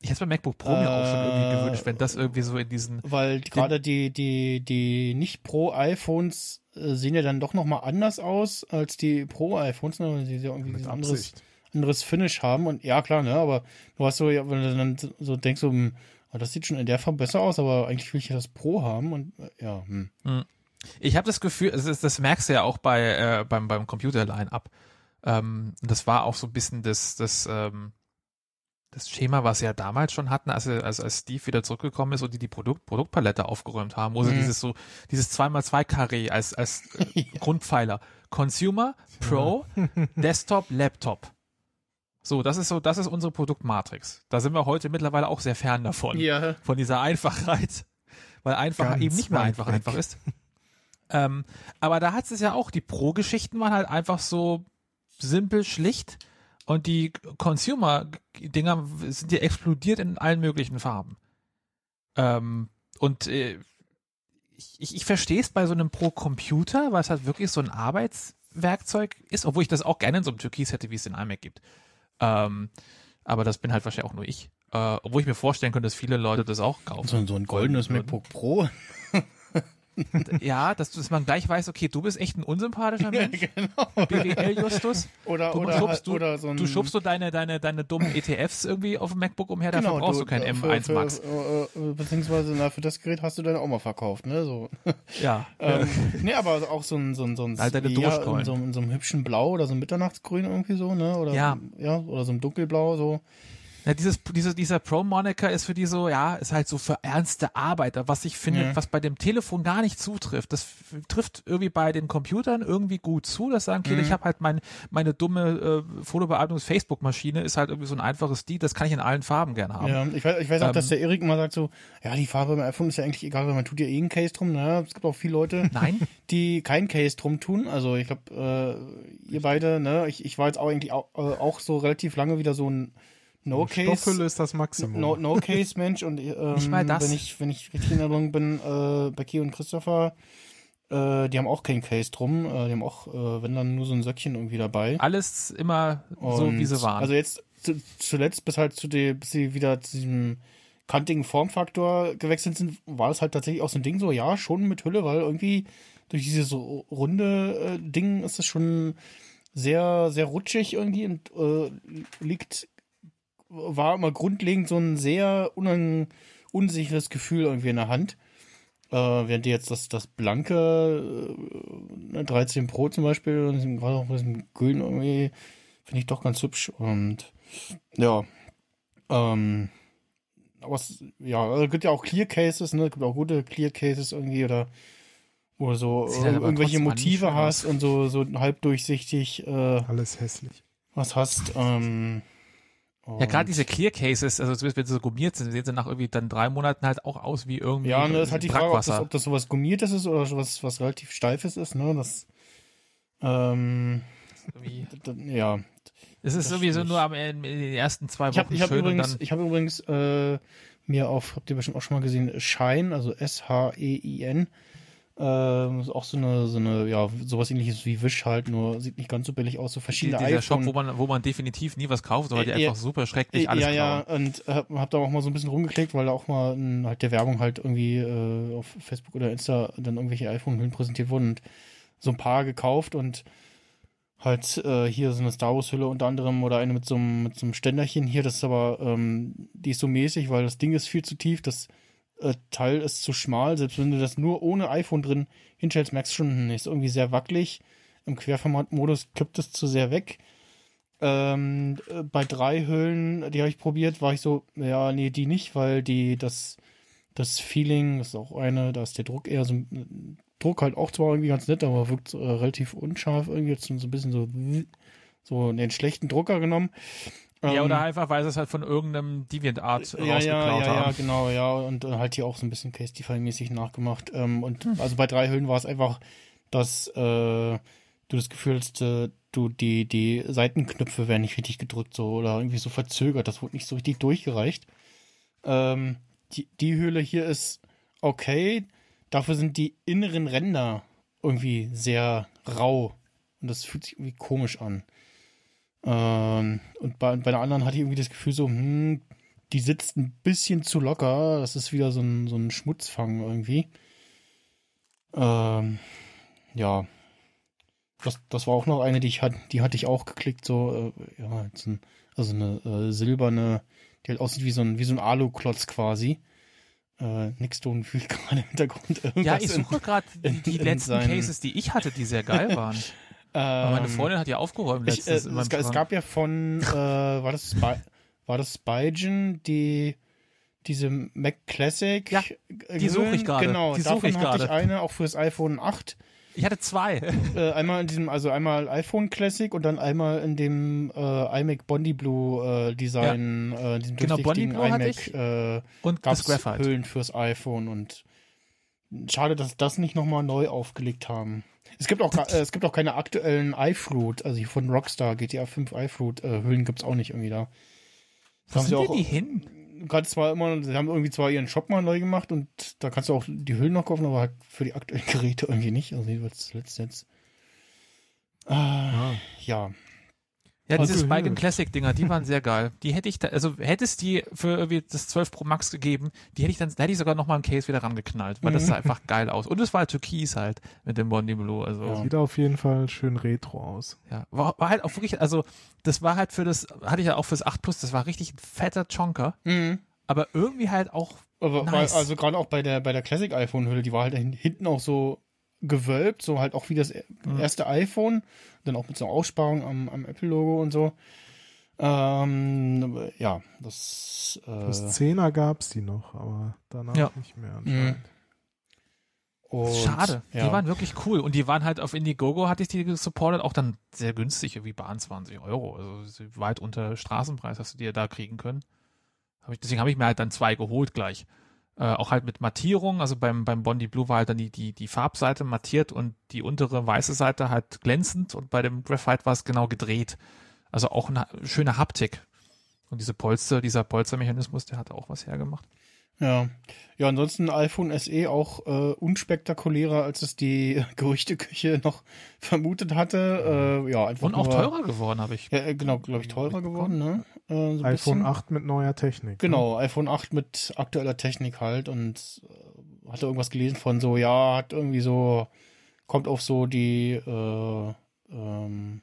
Speaker 4: ich hätte es bei MacBook Pro mir auch schon irgendwie
Speaker 3: Äh,
Speaker 4: gewünscht, wenn das irgendwie so in diesen,
Speaker 3: weil gerade die, die, die nicht Pro-iPhones äh, sehen ja dann doch nochmal anders aus als die Pro-iPhones, ne, weil sie ja irgendwie ein anderes, anderes Finish haben und ja, klar, ne, aber du hast so, ja, wenn du dann so denkst, so, hm, ah, das sieht schon in der Form besser aus, aber eigentlich will ich ja das Pro haben und äh, ja, hm.
Speaker 4: Ich habe das Gefühl, es ist, das merkst du ja auch bei äh, beim beim Computer-Line-Up. Ähm, das war auch so ein bisschen das das ähm, das Schema, was sie ja damals schon hatten, als, als, als Steve wieder zurückgekommen ist und die die Produkt, Produktpalette aufgeräumt haben, wo sie
Speaker 3: Mhm.
Speaker 4: dieses so dieses 2x2 Karree als als äh, Grundpfeiler Consumer, Pro, Desktop, Laptop. So, das ist so, das ist unsere Produktmatrix. Da sind wir heute mittlerweile auch sehr fern davon
Speaker 3: Ja.
Speaker 4: von dieser Einfachheit, weil einfach
Speaker 5: Ganz
Speaker 4: eben nicht mehr einfach
Speaker 5: weg.
Speaker 4: einfach ist. ähm, aber da hat es ja auch, die Pro-Geschichten waren halt einfach so simpel, schlicht und die Consumer-Dinger sind ja explodiert in allen möglichen Farben. Ähm, und äh, ich, ich, ich verstehe es bei so einem Pro-Computer, weil es halt wirklich so ein Arbeitswerkzeug ist, obwohl ich das auch gerne in so einem Türkis hätte, wie es den iMac gibt. Ähm, aber das bin halt wahrscheinlich auch nur ich. Äh, obwohl ich mir vorstellen könnte, dass viele Leute das auch kaufen.
Speaker 3: So, so ein goldenes. MacBook Pro.
Speaker 4: Ja, dass, dass man gleich weiß, okay, du bist echt ein unsympathischer Mensch.
Speaker 3: genau.
Speaker 4: BWL Justus.
Speaker 3: Oder,
Speaker 4: Du
Speaker 3: oder,
Speaker 4: schubst, du,
Speaker 3: oder so ein,
Speaker 4: du schubst so deine, deine, deine dummen ETFs irgendwie auf dem MacBook umher, dafür
Speaker 3: genau,
Speaker 4: brauchst du, kein
Speaker 3: äh,
Speaker 4: M1
Speaker 3: für,
Speaker 4: Max.
Speaker 3: Für, äh, äh, beziehungsweise, na, für das Gerät hast du deine mal verkauft, ne? So.
Speaker 4: Ja.
Speaker 3: ähm, nee, aber auch so ein, so ein, so ein,
Speaker 4: Halt deine
Speaker 3: ja, in, so, in so einem hübschen Blau oder so einem Mitternachtsgrün irgendwie so, ne? Oder,
Speaker 4: Ja.
Speaker 3: ja. Oder so einem Dunkelblau, so.
Speaker 4: Ja, dieses, dieses, dieser Pro-Moniker ist für die so, ja, ist halt so für ernste Arbeiter, was ich finde,
Speaker 3: Ja.
Speaker 4: was bei dem Telefon gar nicht zutrifft. Das trifft irgendwie bei den Computern irgendwie gut zu, dass sagen, okay,
Speaker 3: Mhm.
Speaker 4: ich habe halt mein, meine dumme äh, Fotobearbeitungs-Facebook-Maschine, ist halt irgendwie so ein einfaches Die, das kann ich in allen Farben gern haben.
Speaker 3: Ja, ich weiß, ich weiß auch,
Speaker 4: Ähm,
Speaker 3: dass der Erik mal sagt so, ja, die Farbe beim iPhone ist ja eigentlich egal, weil man tut ja eh einen Case drum, ne? Es gibt auch viele Leute,
Speaker 4: Nein?
Speaker 3: die keinen Case drum tun. Also ich glaube, äh, ihr beide, ne? Ich, ich war jetzt auch eigentlich auch, äh, auch so relativ lange wieder so ein No-Case.
Speaker 5: Stoffhülle ist das Maximum.
Speaker 3: No, no Case Mensch und ähm,
Speaker 4: Nicht mal das.
Speaker 3: wenn ich wenn ich richtig in Erinnerung bin, äh, Becky und Christopher, äh, die haben auch keinen Case drum, äh, die haben auch äh, wenn dann nur so ein Söckchen irgendwie dabei.
Speaker 4: Alles immer so,
Speaker 3: Und
Speaker 4: wie sie waren.
Speaker 3: Also jetzt zu, zuletzt bis halt zu die, bis sie wieder zu diesem kantigen Formfaktor gewechselt sind, war es halt tatsächlich auch so ein Ding, so ja, schon mit Hülle, weil irgendwie durch dieses so runde äh, Ding ist es schon sehr, sehr rutschig irgendwie und äh, liegt, war immer grundlegend so ein sehr unsicheres Gefühl irgendwie in der Hand. Äh, während jetzt das, das blanke äh, 13 Pro zum Beispiel, gerade auch mit diesem Grün irgendwie, finde ich doch ganz hübsch. Und ja, ähm, aber es, ja, also es gibt ja auch Clear Cases, ne? Es gibt auch gute Clear Cases irgendwie oder wo so äh, irgendwelche Motive hast und so, so halb durchsichtig äh,
Speaker 5: Alles hässlich.
Speaker 3: was hast. Ähm,
Speaker 4: Ja, gerade
Speaker 3: und-
Speaker 4: diese Clear Cases, also zumindest wenn sie so gummiert sind, sehen sie nach irgendwie dann drei Monaten halt auch aus wie irgendwie
Speaker 3: Ja, ne, das ist halt die Frage, ob das, ob das sowas Gummiertes ist oder was, was relativ Steifes ist, ne? Das, ähm,
Speaker 4: Irgendwie-
Speaker 3: d- ja.
Speaker 4: Es ist
Speaker 3: das
Speaker 4: sowieso nur am Ende, in den ersten zwei
Speaker 3: Ich habe
Speaker 4: Wochen
Speaker 3: ich hab
Speaker 4: schön und
Speaker 3: übrigens, ich hab übrigens äh, mir auf, habt ihr bestimmt auch schon mal gesehen, Shine, also S-H-E-I-N, ähm, ist auch so eine, so eine, ja, sowas ähnliches wie Wish halt, nur sieht nicht ganz so billig aus, so
Speaker 4: die,
Speaker 3: verschiedene
Speaker 4: dieser Shop,
Speaker 3: iPhone-
Speaker 4: wo man, wo man definitiv nie was kauft, weil die
Speaker 3: Äh,
Speaker 4: einfach super schrecklich alles
Speaker 3: ja, ja,
Speaker 4: klauen.
Speaker 3: und hab, hab da auch mal so ein bisschen rumgeklickt, weil da auch mal in, halt der Werbung halt irgendwie äh, auf Facebook oder Insta dann irgendwelche iPhone-Hüllen präsentiert wurden und so ein paar gekauft und halt äh, hier so eine Star Wars-Hülle unter anderem oder eine mit so einem, mit so einem Ständerchen hier, das ist aber, ähm, die ist so mäßig, weil das Ding ist viel zu tief, das äh, Teil ist zu schmal, selbst wenn du das nur ohne iPhone drin hinstellst, merkst du schon, hm, ist irgendwie sehr wackelig. Im Querformat-Modus kippt es zu sehr weg. Ähm, äh, bei drei Hüllen, die habe ich probiert, war ich so, ja, nee, die nicht, weil die, das, das Feeling, ist auch eine, da ist der Druck eher so, Druck halt auch zwar irgendwie ganz nett, aber wirkt äh, relativ unscharf irgendwie, jetzt so ein bisschen so, so den schlechten Drucker genommen.
Speaker 4: Ja,
Speaker 3: Ähm,
Speaker 4: oder einfach, weil es halt von irgendeinem DeviantArt
Speaker 3: ja, ja,
Speaker 4: rausgeklaut
Speaker 3: ja, ja,
Speaker 4: haben.
Speaker 3: genau, ja, und äh, halt hier auch so ein bisschen Castify-mäßig nachgemacht. Ähm, und
Speaker 4: Hm.
Speaker 3: also bei drei Hüllen war es einfach, dass äh, du das Gefühl hast, äh, du die die Seitenknöpfe werden nicht richtig gedrückt so oder irgendwie so verzögert. Das wurde nicht so richtig durchgereicht. Ähm, die die Hülle hier ist okay. Dafür sind die inneren Ränder irgendwie sehr rau und das fühlt sich irgendwie komisch an. Ähm, und bei, bei der anderen hatte ich irgendwie das Gefühl so, hm, die sitzt ein bisschen zu locker. Das ist wieder so ein, so ein Schmutzfang irgendwie. Ähm, ja. Das, das war auch noch eine, die ich hatte, die hatte ich auch geklickt, so, äh, ja, ein, also eine äh, silberne, die halt aussieht wie so ein, wie so ein Aluklotz quasi. Äh, Nickstone fühlt gerade im Hintergrund irgendwas.
Speaker 4: Ja, ich suche gerade die, die
Speaker 3: in
Speaker 4: letzten
Speaker 3: seinen-
Speaker 4: Cases, die ich hatte, die sehr geil waren. Aber meine
Speaker 3: Ähm,
Speaker 4: Freundin hat ja aufgeräumt
Speaker 3: Ich, äh, es, es gab ja von, äh, war das Spy, war das Spygen, die diese Mac Classic?
Speaker 4: Ja, die suche ich gerade.
Speaker 3: Genau,
Speaker 4: Die suche
Speaker 3: davon
Speaker 4: ich
Speaker 3: hatte ich
Speaker 4: gerade.
Speaker 3: eine, auch fürs iPhone 8.
Speaker 4: Ich hatte zwei.
Speaker 3: Äh, einmal in diesem, also einmal iPhone Classic und dann einmal in dem äh, iMac Bondi Blue äh, Design, äh, diesem
Speaker 4: Genau, Bondi Blue hatte
Speaker 3: iMac.
Speaker 4: ich.
Speaker 3: Äh,
Speaker 4: Und
Speaker 3: gab's
Speaker 4: das Graphite.
Speaker 3: Hüllen fürs iPhone und schade, dass sie das nicht nochmal neu aufgelegt haben. Es gibt auch, äh, es gibt auch keine aktuellen iFruit, also hier von Rockstar, GTA 5 iFruit, äh, Hüllen gibt's auch nicht irgendwie da.
Speaker 4: Wo
Speaker 3: haben sie
Speaker 4: sind
Speaker 3: auch,
Speaker 4: denn die hin?
Speaker 3: kannst zwar immer, sie haben irgendwie zwar ihren Shop mal neu gemacht und da kannst du auch die Hüllen noch kaufen, aber halt für die aktuellen Geräte irgendwie nicht. Also jedenfalls zuletzt jetzt. Ah, ja.
Speaker 4: Ja, diese
Speaker 5: Also,
Speaker 4: Spike
Speaker 5: hm.
Speaker 4: Classic Dinger, die waren sehr geil. Die hätte ich da, also hätte es die für irgendwie das 12 Pro Max gegeben, die hätte ich dann, da hätte ich sogar noch mal im Case wieder rangeknallt, weil das
Speaker 3: Mhm.
Speaker 4: sah einfach geil aus. Und es war halt Türkis halt mit dem Bondi Blue, also
Speaker 3: Ja.
Speaker 5: Sieht auf jeden Fall schön retro aus.
Speaker 4: Ja, war, war halt auch wirklich, also das war halt für das, hatte ich ja auch fürs 8 Plus, das war richtig ein fetter Chonker,
Speaker 3: Mhm.
Speaker 4: aber irgendwie halt auch,
Speaker 3: Aber
Speaker 4: Nice.
Speaker 3: also gerade auch bei der bei der Classic iPhone Hülle, die war halt hin- hinten auch so gewölbt, so halt auch wie das e-
Speaker 4: Mhm.
Speaker 3: erste iPhone, dann auch mit so einer Aussparung am, am Apple Logo und so. Ähm, ja, das
Speaker 5: Fürs
Speaker 3: äh,
Speaker 5: 10er gab's die noch, aber danach
Speaker 4: Ja.
Speaker 5: nicht mehr anscheinend.
Speaker 3: und,
Speaker 4: schade.
Speaker 3: Ja.
Speaker 4: Die waren wirklich cool und die waren halt auf Indiegogo, hatte ich die gesupportet, auch dann sehr günstig, irgendwie waren 20 Euro, also weit unter Straßenpreis hast du die ja da kriegen können. Hab ich, deswegen habe ich mir halt dann zwei geholt gleich. Äh, auch halt mit Mattierung, also beim, beim Bondi Blue war halt dann die, die, die Farbseite mattiert und die untere weiße Seite halt glänzend und bei dem Graphite war es genau gedreht. Also auch eine schöne Haptik. Und diese Polster, dieser Polstermechanismus, der hat auch was hergemacht.
Speaker 3: Ja. Ja, ansonsten iPhone SE auch äh, unspektakulärer, als es die Gerüchteküche noch vermutet hatte. Äh, ja, einfach
Speaker 4: Und auch
Speaker 3: nur,
Speaker 4: teurer geworden, habe ich.
Speaker 3: Ja, äh, genau, glaube ich, teurer geworden, ne? Äh, so ein
Speaker 5: iPhone
Speaker 3: bisschen.
Speaker 5: 8 mit neuer Technik. ne?
Speaker 3: Genau, iPhone 8 mit aktueller Technik halt und äh, hatte irgendwas gelesen von so, ja, hat irgendwie so, kommt auf so die äh, ähm,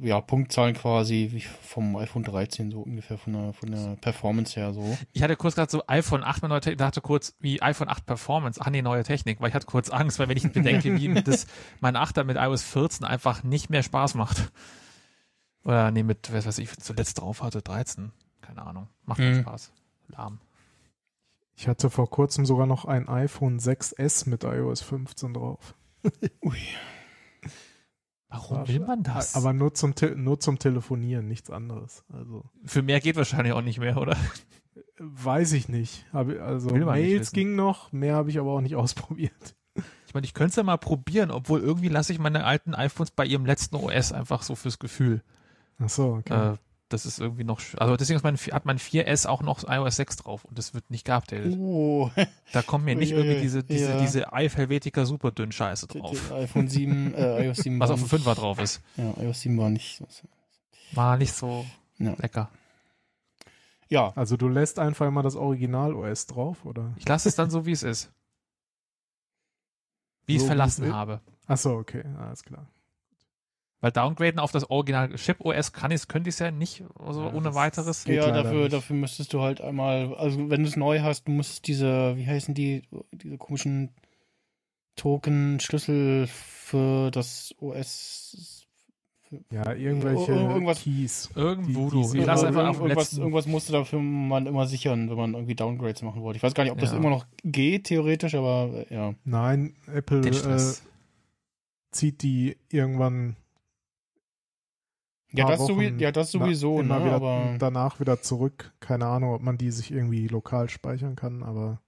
Speaker 3: ja, Punktzahlen quasi wie vom iPhone 13 so ungefähr von der, von der Performance her so.
Speaker 4: Ich hatte kurz gerade so iPhone 8 mit neuer Technik, dachte kurz, wie iPhone 8 Performance, ach nee, neue Technik, weil ich hatte kurz Angst, weil wenn ich bedenke, wie das mein 8er mit iOS 14 einfach nicht mehr Spaß macht. Oder nee, mit, was weiß ich, zuletzt drauf hatte, 13. Keine Ahnung. Macht keinen
Speaker 3: Hm.
Speaker 4: Spaß. Lahm.
Speaker 5: Ich hatte vor kurzem sogar noch ein iPhone 6S mit iOS 15 drauf.
Speaker 3: Ui.
Speaker 4: Warum will man das?
Speaker 5: Aber nur zum, Te nur zum Telefonieren, nichts anderes. Also
Speaker 4: für mehr geht wahrscheinlich auch nicht mehr, oder?
Speaker 5: weiß ich nicht. Also Mails ging noch, mehr habe ich aber auch nicht ausprobiert.
Speaker 4: Ich meine, ich könnte es ja mal probieren, obwohl irgendwie lasse ich meine alten iPhones bei ihrem letzten OS einfach so fürs Gefühl.
Speaker 5: Ach so, okay.
Speaker 4: Äh, das ist irgendwie noch, also deswegen ist mein, hat mein 4S auch noch iOS 6 drauf und das wird nicht geupdatet.
Speaker 3: Oh,
Speaker 4: Da kommt mir nicht irgendwie diese, diese,
Speaker 3: ja.
Speaker 4: diese Helvetica super dünn Scheiße drauf.
Speaker 3: iPhone 7, äh, iOS 7
Speaker 4: Was auf dem
Speaker 3: nicht-
Speaker 4: 5er drauf ist.
Speaker 3: Ja, iOS 7 war nicht.
Speaker 4: War nicht so
Speaker 3: Ja.
Speaker 4: lecker.
Speaker 3: Ja,
Speaker 5: also du lässt einfach immer das Original OS drauf, oder?
Speaker 4: Ich lasse es dann so, wie es ist. Wie ich es
Speaker 5: So,
Speaker 4: verlassen
Speaker 5: es ist?
Speaker 4: habe.
Speaker 5: Ach so, okay, alles klar.
Speaker 4: Weil downgraden auf das Original Chip OS kann ich, könnte ich es ja nicht so
Speaker 5: Ja,
Speaker 4: ohne
Speaker 5: das-
Speaker 4: weiteres.
Speaker 3: Ja, dafür,
Speaker 5: nicht.
Speaker 3: dafür müsstest du halt einmal, also wenn du es neu hast, du musstest diese, wie heißen die, diese komischen Token-Schlüssel für das OS.
Speaker 5: Ja, irgendwelche
Speaker 3: Ir- irgendwas-
Speaker 5: Keys.
Speaker 4: Irgendwo
Speaker 5: Die- die
Speaker 4: du. Ich lasse einfach
Speaker 3: irgendwas, irgendwas, irgendwas musste dafür man immer sichern, wenn man irgendwie Downgrades machen wollte. Ich weiß gar nicht, ob das
Speaker 4: Ja.
Speaker 3: immer noch geht, theoretisch, aber äh, ja.
Speaker 5: Nein, Apple äh, zieht die irgendwann
Speaker 3: Ja, das, sowie,
Speaker 5: Wochen
Speaker 3: ja, das
Speaker 5: na-
Speaker 3: sowieso,
Speaker 5: immer
Speaker 3: ne?
Speaker 5: wieder
Speaker 3: Aber
Speaker 5: danach wieder zurück. Keine Ahnung, ob man die sich irgendwie lokal speichern kann, aber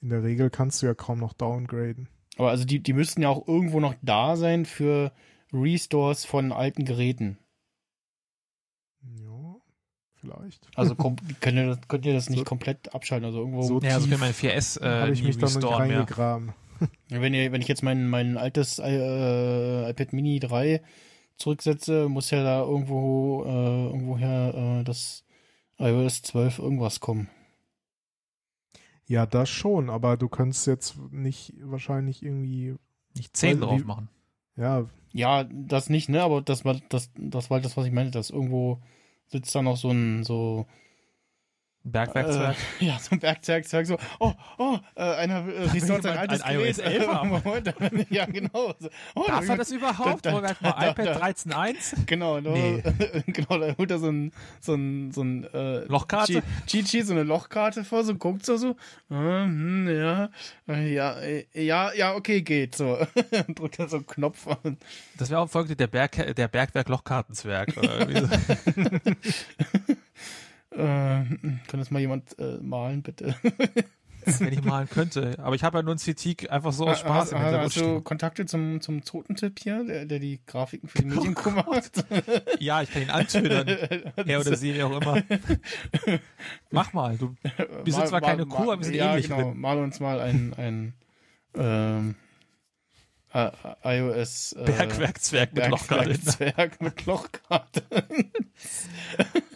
Speaker 5: in der Regel kannst du ja kaum noch downgraden.
Speaker 3: Aber also die, die müssten ja auch irgendwo noch da sein für Restores von alten Geräten.
Speaker 5: Ja, vielleicht.
Speaker 3: Also könnt, ihr das, könnt ihr das nicht
Speaker 5: So-
Speaker 3: komplett abschalten? Also irgendwo.
Speaker 5: so
Speaker 4: Ja, also für mein 4S äh,
Speaker 5: habe ich mich da noch nicht
Speaker 4: restoren mehr.
Speaker 5: reingegraben.
Speaker 3: wenn, ihr, wenn ich jetzt mein, mein altes äh, iPad Mini 3 zurücksetze, muss ja da irgendwo äh, irgendwoher äh, das iOS 12 irgendwas kommen.
Speaker 5: Ja, das schon, aber du könntest jetzt nicht wahrscheinlich irgendwie,
Speaker 4: Nicht 10
Speaker 5: Also
Speaker 4: drauf
Speaker 5: wie-
Speaker 4: machen.
Speaker 5: ja,
Speaker 3: Ja, das nicht, ne? Aber das war das, das war das, was ich meinte, dass irgendwo sitzt da noch so ein so
Speaker 4: Bergwerkzeug.
Speaker 3: Äh, ja, so ein Bergwerkzeug, so, oh, oh, äh, einer äh, restort sein altes
Speaker 4: ein iOS
Speaker 3: Gerät.
Speaker 4: 11 haben?
Speaker 3: Moment, ja, genau. So, oh,
Speaker 4: Darf
Speaker 3: da-
Speaker 4: er das überhaupt?
Speaker 3: da- da-
Speaker 4: Moment mal,
Speaker 3: da-
Speaker 4: iPad
Speaker 3: da-
Speaker 4: 13.1?
Speaker 3: Genau, da,
Speaker 4: Nee.
Speaker 3: genau, da holt er so ein, so ein, so ein, äh,
Speaker 4: Lochkarte?
Speaker 3: Cheat Sheet, so eine Lochkarte vor, so guckt so, so, äh, hm, ja, äh, ja, ja, ja, okay, geht, so. Drückt er so einen Knopf an.
Speaker 4: Das wäre auch folgende der, Berg, der Bergwerk Lochkartenzwerg. oder so.
Speaker 3: Äh, kann das mal jemand äh, malen, bitte?
Speaker 4: Wenn ich malen könnte. Aber ich habe ja nur ein Citic einfach so aus Spaß im
Speaker 3: hast,
Speaker 4: Hintergrund
Speaker 3: hast du. Kontakte zum, zum Totentipp hier, der, der die Grafiken für die Medienkuh macht?
Speaker 4: Ja, ich kann ihn antödern. Er oder sie, wie auch immer. Mach mal. Du bist
Speaker 3: Mal-
Speaker 4: zwar
Speaker 3: mal-
Speaker 4: keine Kuh, aber wir sind
Speaker 3: ja,
Speaker 4: ähnlich
Speaker 3: genau. Mal uns mal ein, ein ähm, äh, iOS äh,
Speaker 4: Bergwerkzwerg mit Lochkarte.
Speaker 3: Bergwerkzwerg mit Lochkarte.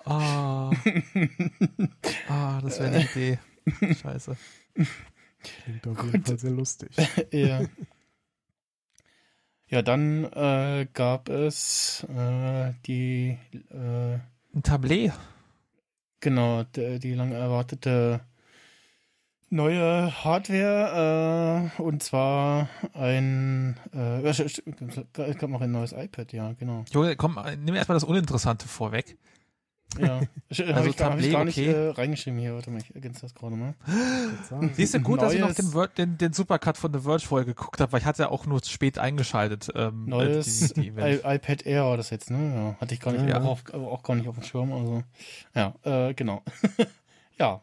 Speaker 4: Ah, ah das wäre eine Idee. Scheiße.
Speaker 5: klingt auf jeden Fall sehr lustig.
Speaker 3: ja. ja, dann äh, gab es äh, die äh,
Speaker 4: Ein Tablet.
Speaker 3: Genau, d- die lang erwartete neue Hardware äh, und zwar ein äh, es gab noch ein neues iPad, ja, genau.
Speaker 4: Junge, komm, nimm erstmal das Uninteressante vorweg.
Speaker 3: Ja. also habe ich, hab ich gar nicht
Speaker 4: okay.
Speaker 3: äh, reingeschrieben hier, warte mal, ich ergänze das gerade mal.
Speaker 4: Siehst du, gut, dass ich noch
Speaker 3: Neues-
Speaker 4: den, Word, den, den Supercut von The Verge vorher geguckt habe, weil ich hatte ja auch nur spät eingeschaltet. Ähm,
Speaker 3: Neues
Speaker 4: äh, die, die Event.
Speaker 3: I iPad Air war das jetzt, ne? Ja, hatte ich gar nicht
Speaker 4: Ja.
Speaker 3: auch, auf, auch gar nicht auf dem Schirm, also ja, äh, genau. ja,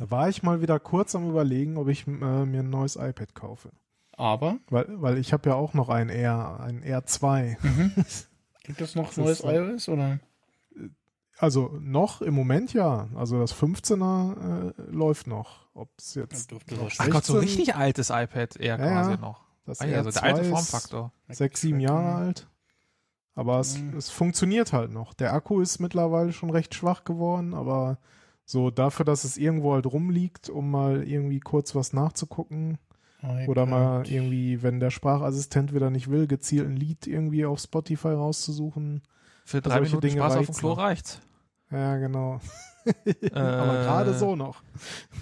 Speaker 5: Da war ich mal wieder kurz am überlegen, ob ich äh, mir ein neues iPad kaufe.
Speaker 3: aber
Speaker 5: Weil, weil ich habe ja auch noch ein R, ein R2.
Speaker 3: mhm. gibt es noch neues
Speaker 5: so-
Speaker 3: iOS oder?
Speaker 5: Also noch im Moment ja. Also das 15er äh, läuft noch. Ob es jetzt
Speaker 4: Ach Gott, so
Speaker 5: 16
Speaker 4: richtig altes iPad eher
Speaker 5: Ja,
Speaker 4: quasi
Speaker 5: ja.
Speaker 4: noch.
Speaker 5: Das
Speaker 4: Ah, ja, also der alte
Speaker 5: R2 ist
Speaker 4: Formfaktor.
Speaker 5: Sechs, sieben Jahre alt. Aber es,
Speaker 3: Mhm.
Speaker 5: es funktioniert halt noch. Der Akku ist mittlerweile schon recht schwach geworden, aber so dafür, dass es irgendwo halt rumliegt, um mal irgendwie kurz was nachzugucken oder mal irgendwie, wenn der Sprachassistent wieder nicht will, gezielt ein Lied irgendwie auf Spotify rauszusuchen.
Speaker 4: Für drei
Speaker 5: solche
Speaker 4: Minuten
Speaker 5: Dinge
Speaker 4: Spaß auf dem
Speaker 5: reicht's
Speaker 4: Klo
Speaker 5: noch.
Speaker 4: reicht's.
Speaker 5: Ja, genau.
Speaker 4: Äh,
Speaker 5: aber gerade so noch.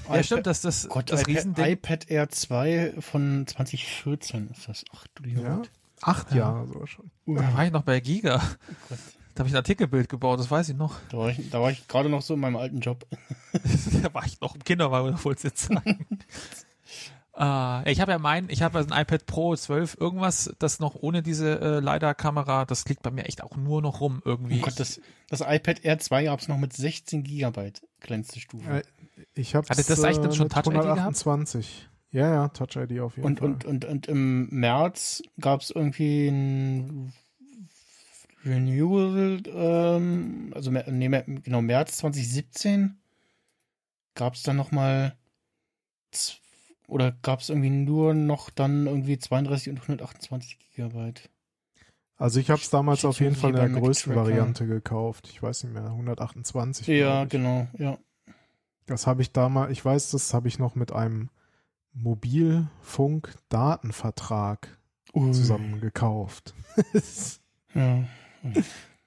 Speaker 4: Ja, stimmt, dass das,
Speaker 3: Gott,
Speaker 4: das
Speaker 3: iPad,
Speaker 4: Riesending.
Speaker 3: iPad Air 2 von 2014 ist das. Ach du lieber
Speaker 5: Ja?
Speaker 3: Gott.
Speaker 5: Acht
Speaker 4: Ja.
Speaker 5: Jahre sogar schon.
Speaker 4: Da war ich noch bei Giga.
Speaker 3: Gott.
Speaker 4: Da habe ich ein Artikelbild gebaut, das weiß ich noch.
Speaker 3: Da war ich, da war ich gerade noch so in meinem alten Job.
Speaker 4: da war ich noch im Kinderwagen, wollte ich jetzt sagen. äh, ich habe ja mein, ich habe ein iPad Pro 12 irgendwas, das noch ohne diese äh, LiDAR-Kamera, das liegt bei mir echt auch nur noch rum irgendwie.
Speaker 3: Oh Gott, das, das iPad Air 2 gab es noch mit 16 Gigabyte, kleinste Stufe.
Speaker 5: Äh, Ich habe
Speaker 4: Hatte das eigentlich dann schon Touch ID gehabt?
Speaker 5: 128. Ja, ja, Touch ID auf jeden
Speaker 3: und,
Speaker 5: Fall.
Speaker 3: und, und, und im März gab es irgendwie ein Renewal, ähm, also nee, genau März 2017 gab es dann nochmal oder gab es irgendwie nur noch dann irgendwie 32 und 128 Gigabyte.
Speaker 5: Also ich habe es damals
Speaker 3: Ich-
Speaker 5: auf jeden Fall in der größten. Variante gekauft. Ich weiß nicht mehr, 128.
Speaker 3: Ja, genau, ja.
Speaker 5: Das habe ich damals, ich weiß, das habe ich noch mit einem Mobilfunk-Datenvertrag
Speaker 3: Ui.
Speaker 5: zusammen gekauft.
Speaker 3: Ja.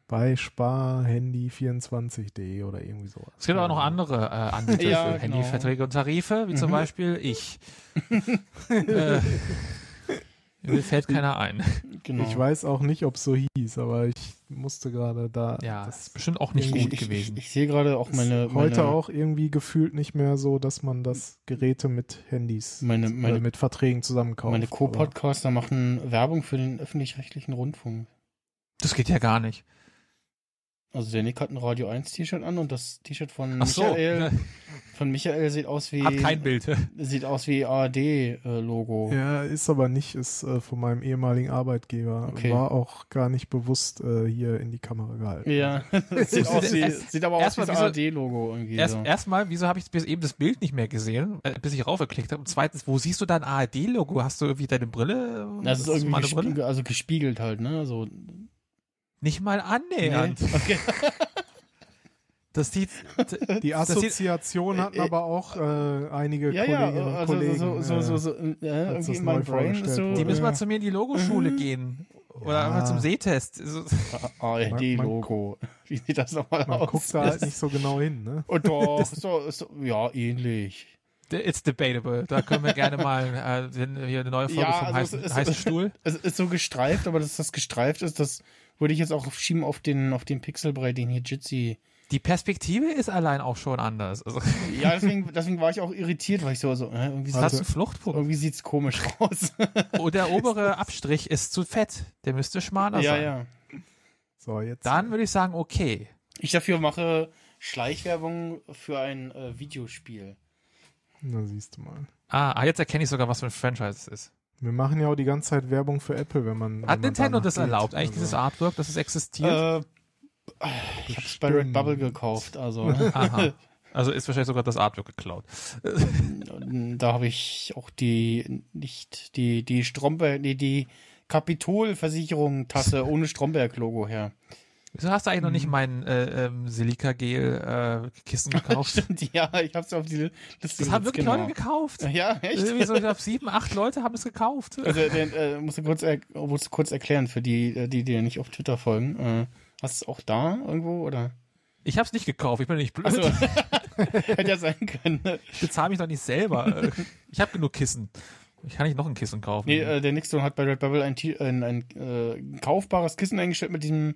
Speaker 5: Bei sparhandy24.de oder irgendwie sowas.
Speaker 4: Es gibt aber noch andere äh, Anbieter
Speaker 3: Ja,
Speaker 4: für
Speaker 3: genau.
Speaker 4: Handyverträge und Tarife, wie zum
Speaker 3: Mhm.
Speaker 4: Beispiel ich. äh, mir fällt keiner ein.
Speaker 3: Genau.
Speaker 5: Ich weiß auch nicht, ob es so hieß, aber ich musste gerade da.
Speaker 4: Ja,
Speaker 5: das
Speaker 4: ist bestimmt auch nicht gut
Speaker 3: ich,
Speaker 4: gewesen.
Speaker 3: Ich, ich sehe gerade auch
Speaker 5: ist
Speaker 3: meine,
Speaker 5: heute
Speaker 3: meine,
Speaker 5: auch irgendwie gefühlt nicht mehr so, dass man das Geräte mit Handys,
Speaker 3: Meine-
Speaker 5: oder
Speaker 3: meine-
Speaker 5: mit Verträgen zusammenkauft.
Speaker 3: meine Co-Podcaster machen Werbung für den öffentlich-rechtlichen Rundfunk.
Speaker 4: Das geht ja gar nicht.
Speaker 3: Also der Nick hat ein Radio 1 T-Shirt an und das T-Shirt von
Speaker 4: Ach so,
Speaker 3: Michael, von Michael sieht aus wie
Speaker 4: hat kein Bild.
Speaker 3: sieht aus wie ARD äh, Logo.
Speaker 5: Ja, ist aber nicht, ist äh, von meinem ehemaligen Arbeitgeber.
Speaker 3: Okay.
Speaker 5: War auch gar nicht bewusst äh, hier in die Kamera gehalten.
Speaker 3: Ja, sieht aus wie sieht aber aus wie das ARD Logo irgendwie
Speaker 4: Erst,
Speaker 3: so.
Speaker 4: Erstmal, wieso habe ich bis eben das Bild nicht mehr gesehen, bis ich raufgeklickt habe? Und zweitens, wo siehst du dein ARD-Logo? Hast du irgendwie deine Brille?
Speaker 3: Das ist irgendwie gespiegelt,
Speaker 4: Brille?
Speaker 3: also gespiegelt halt, ne? So
Speaker 4: Nicht mal annähernd.
Speaker 3: Okay.
Speaker 4: Das
Speaker 5: Die
Speaker 4: Das sieht-
Speaker 5: Assoziation hatten
Speaker 3: Äh, äh,
Speaker 5: aber auch äh, einige
Speaker 3: Ja, ja,
Speaker 5: Kolleginnen und
Speaker 3: also
Speaker 5: Kollegen.
Speaker 3: so, so, so,
Speaker 5: äh,
Speaker 3: so, äh, ja,
Speaker 5: als
Speaker 3: irgendwie
Speaker 5: das
Speaker 3: in meinem Brain so.
Speaker 4: die müssen mal
Speaker 3: äh,
Speaker 4: zu mir in die Logoschule
Speaker 3: Mhm.
Speaker 4: gehen. Oder
Speaker 5: Ja.
Speaker 4: einfach zum Sehtest. So-
Speaker 3: ARD Logo. Wie sieht das nochmal
Speaker 5: man
Speaker 3: aus?
Speaker 5: guckt da halt nicht so genau hin, ne?
Speaker 3: Und doch, ist doch, ist doch, ja, ähnlich.
Speaker 4: It's debatable. Da können wir gerne mal äh, hier eine neue Folge
Speaker 3: Ja,
Speaker 4: vom
Speaker 3: also
Speaker 4: heißen,
Speaker 3: es ist-
Speaker 4: heißen Stuhl.
Speaker 3: Es ist so gestreift, aber dass das gestreift ist, das würde ich jetzt auch schieben auf den, auf den Pixelbrei, den hier Jitsi.
Speaker 4: Die Perspektive ist allein auch schon anders. Also,
Speaker 3: Ja, deswegen, deswegen war ich auch irritiert, weil ich so, so äh, irgendwie,
Speaker 5: Also-
Speaker 4: einen Fluchtpunkt.
Speaker 3: irgendwie sieht's komisch aus.
Speaker 4: Und der obere Abstrich ist zu fett. Der müsste schmaler
Speaker 3: ja,
Speaker 4: sein.
Speaker 3: ja.
Speaker 5: So, jetzt.
Speaker 4: Dann würde ich sagen, okay.
Speaker 3: Ich dafür mache Schleichwerbung für ein äh, Videospiel.
Speaker 5: Na, siehst du mal.
Speaker 4: Ah, ah, jetzt erkenne ich sogar, was für ein Franchise es ist.
Speaker 5: Wir machen ja auch die ganze Zeit Werbung für Apple, wenn man. wenn
Speaker 4: Hat
Speaker 5: man
Speaker 4: Nintendo das
Speaker 5: geht.
Speaker 4: erlaubt? Eigentlich
Speaker 5: Also,
Speaker 4: dieses Artwork, dass es existiert?
Speaker 3: Äh, ich hab's bei Red Bubble gekauft, also
Speaker 4: Aha. Also ist wahrscheinlich sogar das Artwork geklaut.
Speaker 3: da habe ich auch die nicht die die Stromberg die, die Kapitolversicherung Tasse ohne Stromberg Logo her.
Speaker 4: Wieso hast du eigentlich noch nicht
Speaker 5: Mhm.
Speaker 4: mein äh, ähm, Silika-Gel-Kissen gekauft?
Speaker 3: Stimmt, ja, ich hab's auf die Liste
Speaker 4: das haben wirklich
Speaker 3: genau.
Speaker 4: Leute gekauft.
Speaker 3: Ja, echt?
Speaker 4: Irgendwie so, ich glaube, sieben, acht Leute haben es gekauft.
Speaker 3: Also, den, äh, musst du kurz, er, musst du kurz erklären für die, äh, die dir nicht auf Twitter folgen. Äh, hast du es auch da irgendwo oder?
Speaker 4: Ich habe es nicht gekauft, ich bin nicht blöd.
Speaker 3: Also, hätte ja sein können.
Speaker 4: Ich bezahle mich doch nicht selber. Äh, Ich habe genug Kissen. Ich kann nicht noch ein Kissen kaufen.
Speaker 3: Nee, äh, der Nixon hat bei Redbubble ein, T- ein, ein äh, kaufbares Kissen eingestellt mit diesem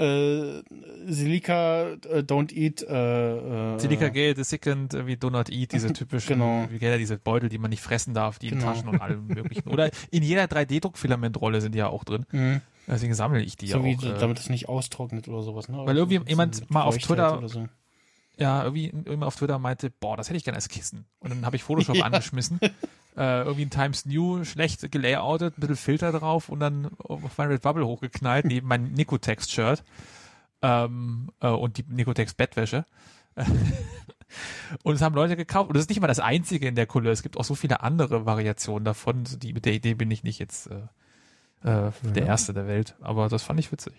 Speaker 3: äh, Silica äh, Don't Eat. Äh, äh,
Speaker 4: Silika Gel, The Second, wie Do Not Eat, diese typischen,
Speaker 3: Genau.
Speaker 4: wie ihr diese Beutel, die man nicht fressen darf, die in
Speaker 3: Genau.
Speaker 4: Taschen und allem möglichen. Oder in jeder 3D-Druckfilamentrolle sind die ja auch drin.
Speaker 3: Mhm.
Speaker 4: Deswegen sammle ich die
Speaker 3: So
Speaker 4: ja
Speaker 3: wie,
Speaker 4: auch. äh,
Speaker 3: damit es nicht austrocknet oder sowas. Ne?
Speaker 4: Weil irgendwie jemand mal auf Twitter-
Speaker 3: Oder so.
Speaker 4: ja, irgendwie irgendjemand auf Twitter meinte, boah, das hätte ich gerne als Kissen. Und dann habe ich Photoshop
Speaker 3: Ja.
Speaker 4: angeschmissen. Äh, irgendwie ein Times New, schlecht gelayoutet, ein bisschen Filter drauf und dann auf mein Redbubble hochgeknallt, neben mein Nicotext-Shirt. ähm, äh, und die Nicotex Bettwäsche. und es haben Leute gekauft. Und das ist nicht mal das einzige in der Couleur. Es gibt auch so viele andere Variationen davon. Die, mit der Idee bin ich nicht jetzt äh, äh, der Erste der Welt. Aber das fand ich witzig.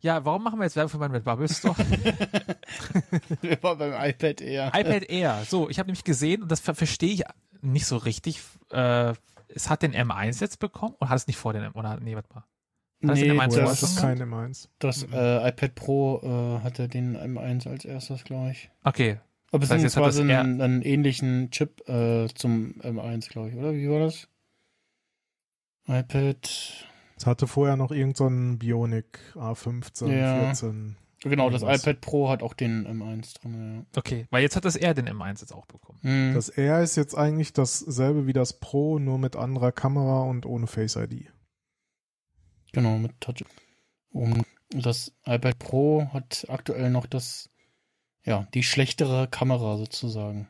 Speaker 4: Ja, warum machen wir jetzt Werbung für meinen Red Bubble Store?
Speaker 3: Wir waren beim iPad Air.
Speaker 4: iPad Air. So, ich habe nämlich gesehen, und das ver verstehe ich nicht so richtig. Äh, es hat den M1 jetzt bekommen und hat es nicht vor den M oder nee, warte mal. Hat es den
Speaker 3: Nee,
Speaker 4: M1
Speaker 5: Oder
Speaker 4: vorher
Speaker 5: ist
Speaker 4: schon
Speaker 5: das
Speaker 4: gehabt?
Speaker 5: kein M1?
Speaker 3: Das äh, iPad Pro äh, hatte den M1 als erstes, glaube ich.
Speaker 4: Okay.
Speaker 3: Aber es
Speaker 4: Das
Speaker 3: ist
Speaker 4: das
Speaker 3: quasi einen, einen ähnlichen Chip äh, zum M1, glaube ich, oder? Wie war das? iPad.
Speaker 5: Es hatte vorher noch irgendeinen Bionic A15,
Speaker 3: Ja.
Speaker 5: 14.
Speaker 3: Genau, das
Speaker 5: Irgendwas.
Speaker 3: iPad Pro hat auch den M1 drin.
Speaker 4: Okay, weil jetzt hat das R den M1 jetzt auch bekommen.
Speaker 3: Ja. Hm.
Speaker 5: Das R ist jetzt eigentlich dasselbe wie das Pro, nur mit anderer Kamera und ohne Face ID.
Speaker 3: Genau, mit Touch. Und das iPad Pro hat aktuell noch das, ja, die schlechtere Kamera sozusagen.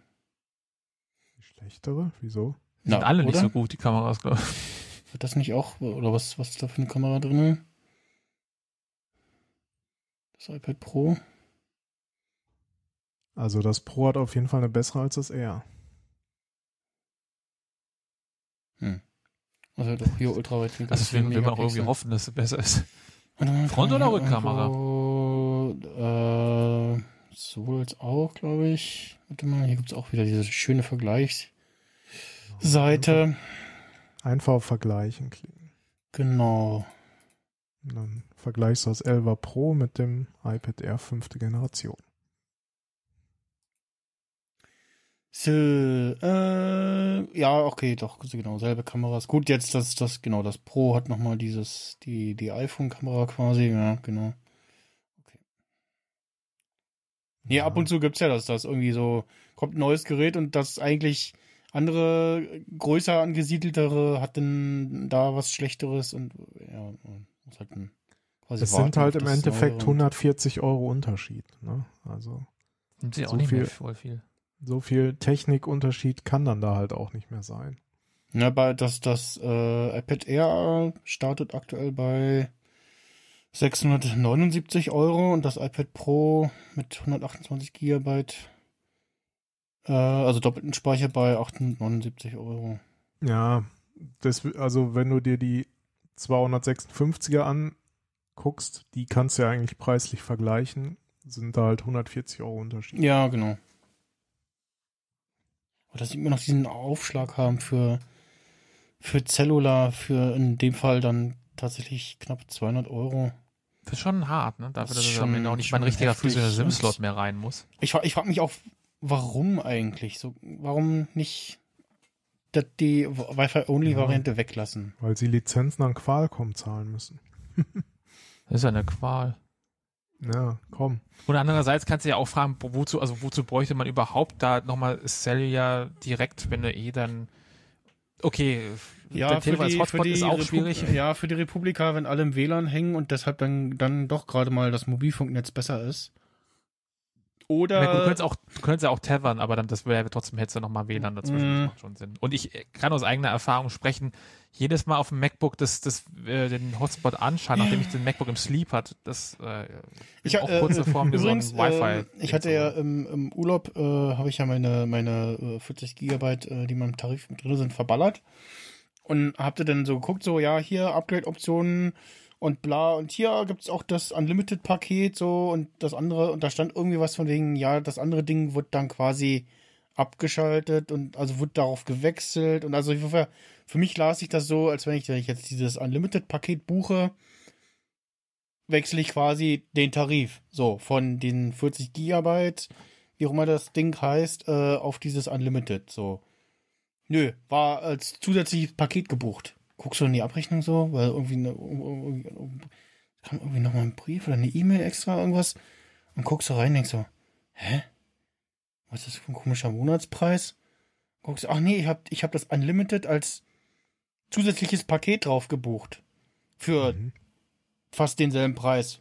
Speaker 5: Die schlechtere? Wieso?
Speaker 4: Sind alle nicht so gut, die Kameras, glaube ich.
Speaker 3: Hat das nicht auch, oder was, was ist da für eine Kamera drin? Das iPad Pro?
Speaker 5: Also das Pro hat auf jeden Fall eine bessere als das R.
Speaker 3: Also doch hier Ultraweitwinkel.
Speaker 4: Also deswegen will man auch irgendwie hoffen, dass es besser ist. Front- oder Rückkamera?
Speaker 3: Äh, sowohl als auch, glaube ich. Warte mal, hier gibt es auch wieder diese schöne Vergleichsseite.
Speaker 5: Einfach Vergleichen klicken.
Speaker 3: Genau.
Speaker 5: Und dann vergleichst du das 11er Pro mit dem iPad Air fünfte Generation.
Speaker 3: So, äh, ja, okay, doch, genau, selbe Kameras. Gut, jetzt das, das, genau, das Pro hat nochmal dieses, die, die iPhone-Kamera quasi, ja, genau. Okay. Nee, ab und zu gibt's ja das, dass irgendwie so, kommt ein neues Gerät und das eigentlich andere, größer angesiedeltere hat dann da was Schlechteres und, ja, muss halt ein, quasi
Speaker 5: Es
Speaker 3: warten
Speaker 5: sind halt im Endeffekt
Speaker 3: Neuere und-
Speaker 5: 140 Euro Unterschied. Ne? Also
Speaker 4: Sind sie auch
Speaker 5: So
Speaker 4: nicht mehr
Speaker 5: viel-
Speaker 4: voll viel.
Speaker 5: so viel Technikunterschied kann dann da halt auch nicht mehr sein.
Speaker 3: Ja, bei das, das äh, iPad Air startet aktuell bei 679 Euro und das iPad Pro mit 128 Gigabyte, äh, also doppelten Speicher bei 879 Euro.
Speaker 5: Ja, das, also wenn du dir die 256er anguckst, die kannst du ja eigentlich preislich vergleichen, sind da halt 140 Euro Unterschied.
Speaker 3: Ja, genau. Aber dass sie immer noch diesen Aufschlag haben für, für Cellular, für in dem Fall dann tatsächlich knapp 200 Euro.
Speaker 4: Das ist schon hart, ne? Dafür,
Speaker 3: Das
Speaker 4: dass Ende auch nicht mal ein richtiger physischer SIM-Slot mehr rein muss.
Speaker 3: Ich, ich frage mich auch, warum eigentlich? So, warum nicht die Wi-Fi-Only-Variante weglassen?
Speaker 5: Weil sie Lizenzen an Qualcomm zahlen müssen.
Speaker 4: Das ist ja eine Qual.
Speaker 5: Ja, komm.
Speaker 4: Und andererseits kannst du ja auch fragen, wo- wozu, also wozu bräuchte man überhaupt da nochmal Cellular direkt, wenn du eh dann, okay, dein Telefon als Hotspot ist auch
Speaker 3: Repu-
Speaker 4: schwierig.
Speaker 3: Ja, für die Republika, wenn alle im WLAN hängen und deshalb dann, dann doch gerade mal das Mobilfunknetz besser ist. Oder
Speaker 4: gut, du könntest auch, du könntest ja auch tethern, aber dann das wäre trotzdem hättest du nochmal WLAN dazwischen.
Speaker 3: Mhm.
Speaker 4: Das macht schon Sinn. Und ich äh, kann aus eigener Erfahrung sprechen, jedes Mal auf dem MacBook das, das, äh, den Hotspot anschauen, nachdem ich den MacBook im Sleep hat, das äh,
Speaker 3: Ich
Speaker 4: auch kurz
Speaker 3: äh,
Speaker 4: davor, mir
Speaker 3: Übrigens,
Speaker 4: so ein Wi-Fi.
Speaker 3: äh, ich hatte ja im, im Urlaub, äh, habe ich ja meine, meine äh, 40 Gigabyte, äh, die in meinem Tarif mit drin sind, verballert. Und habte dann so geguckt, so, ja, hier Upgrade-Optionen und bla. Und hier gibt's auch das Unlimited-Paket so und das andere. Und da stand irgendwie was von wegen, ja, das andere Ding wird dann quasi abgeschaltet und also wird darauf gewechselt. Und also für, für mich las ich das so, als wenn ich, wenn ich jetzt dieses Unlimited-Paket buche, wechsle ich quasi den Tarif. So, von den 40 Gigabyte, wie auch immer das Ding heißt, äh, auf dieses Unlimited. So. Nö, war als zusätzliches Paket gebucht. Guckst du in die Abrechnung so, weil irgendwie, eine, irgendwie kam irgendwie nochmal ein Brief oder eine E-Mail extra irgendwas und guckst du rein denkst so, hä? Was ist das für ein komischer Monatspreis? Guckst du, ach nee, ich hab, ich hab das Unlimited als zusätzliches Paket drauf gebucht. Für
Speaker 5: Mhm.
Speaker 3: fast denselben Preis.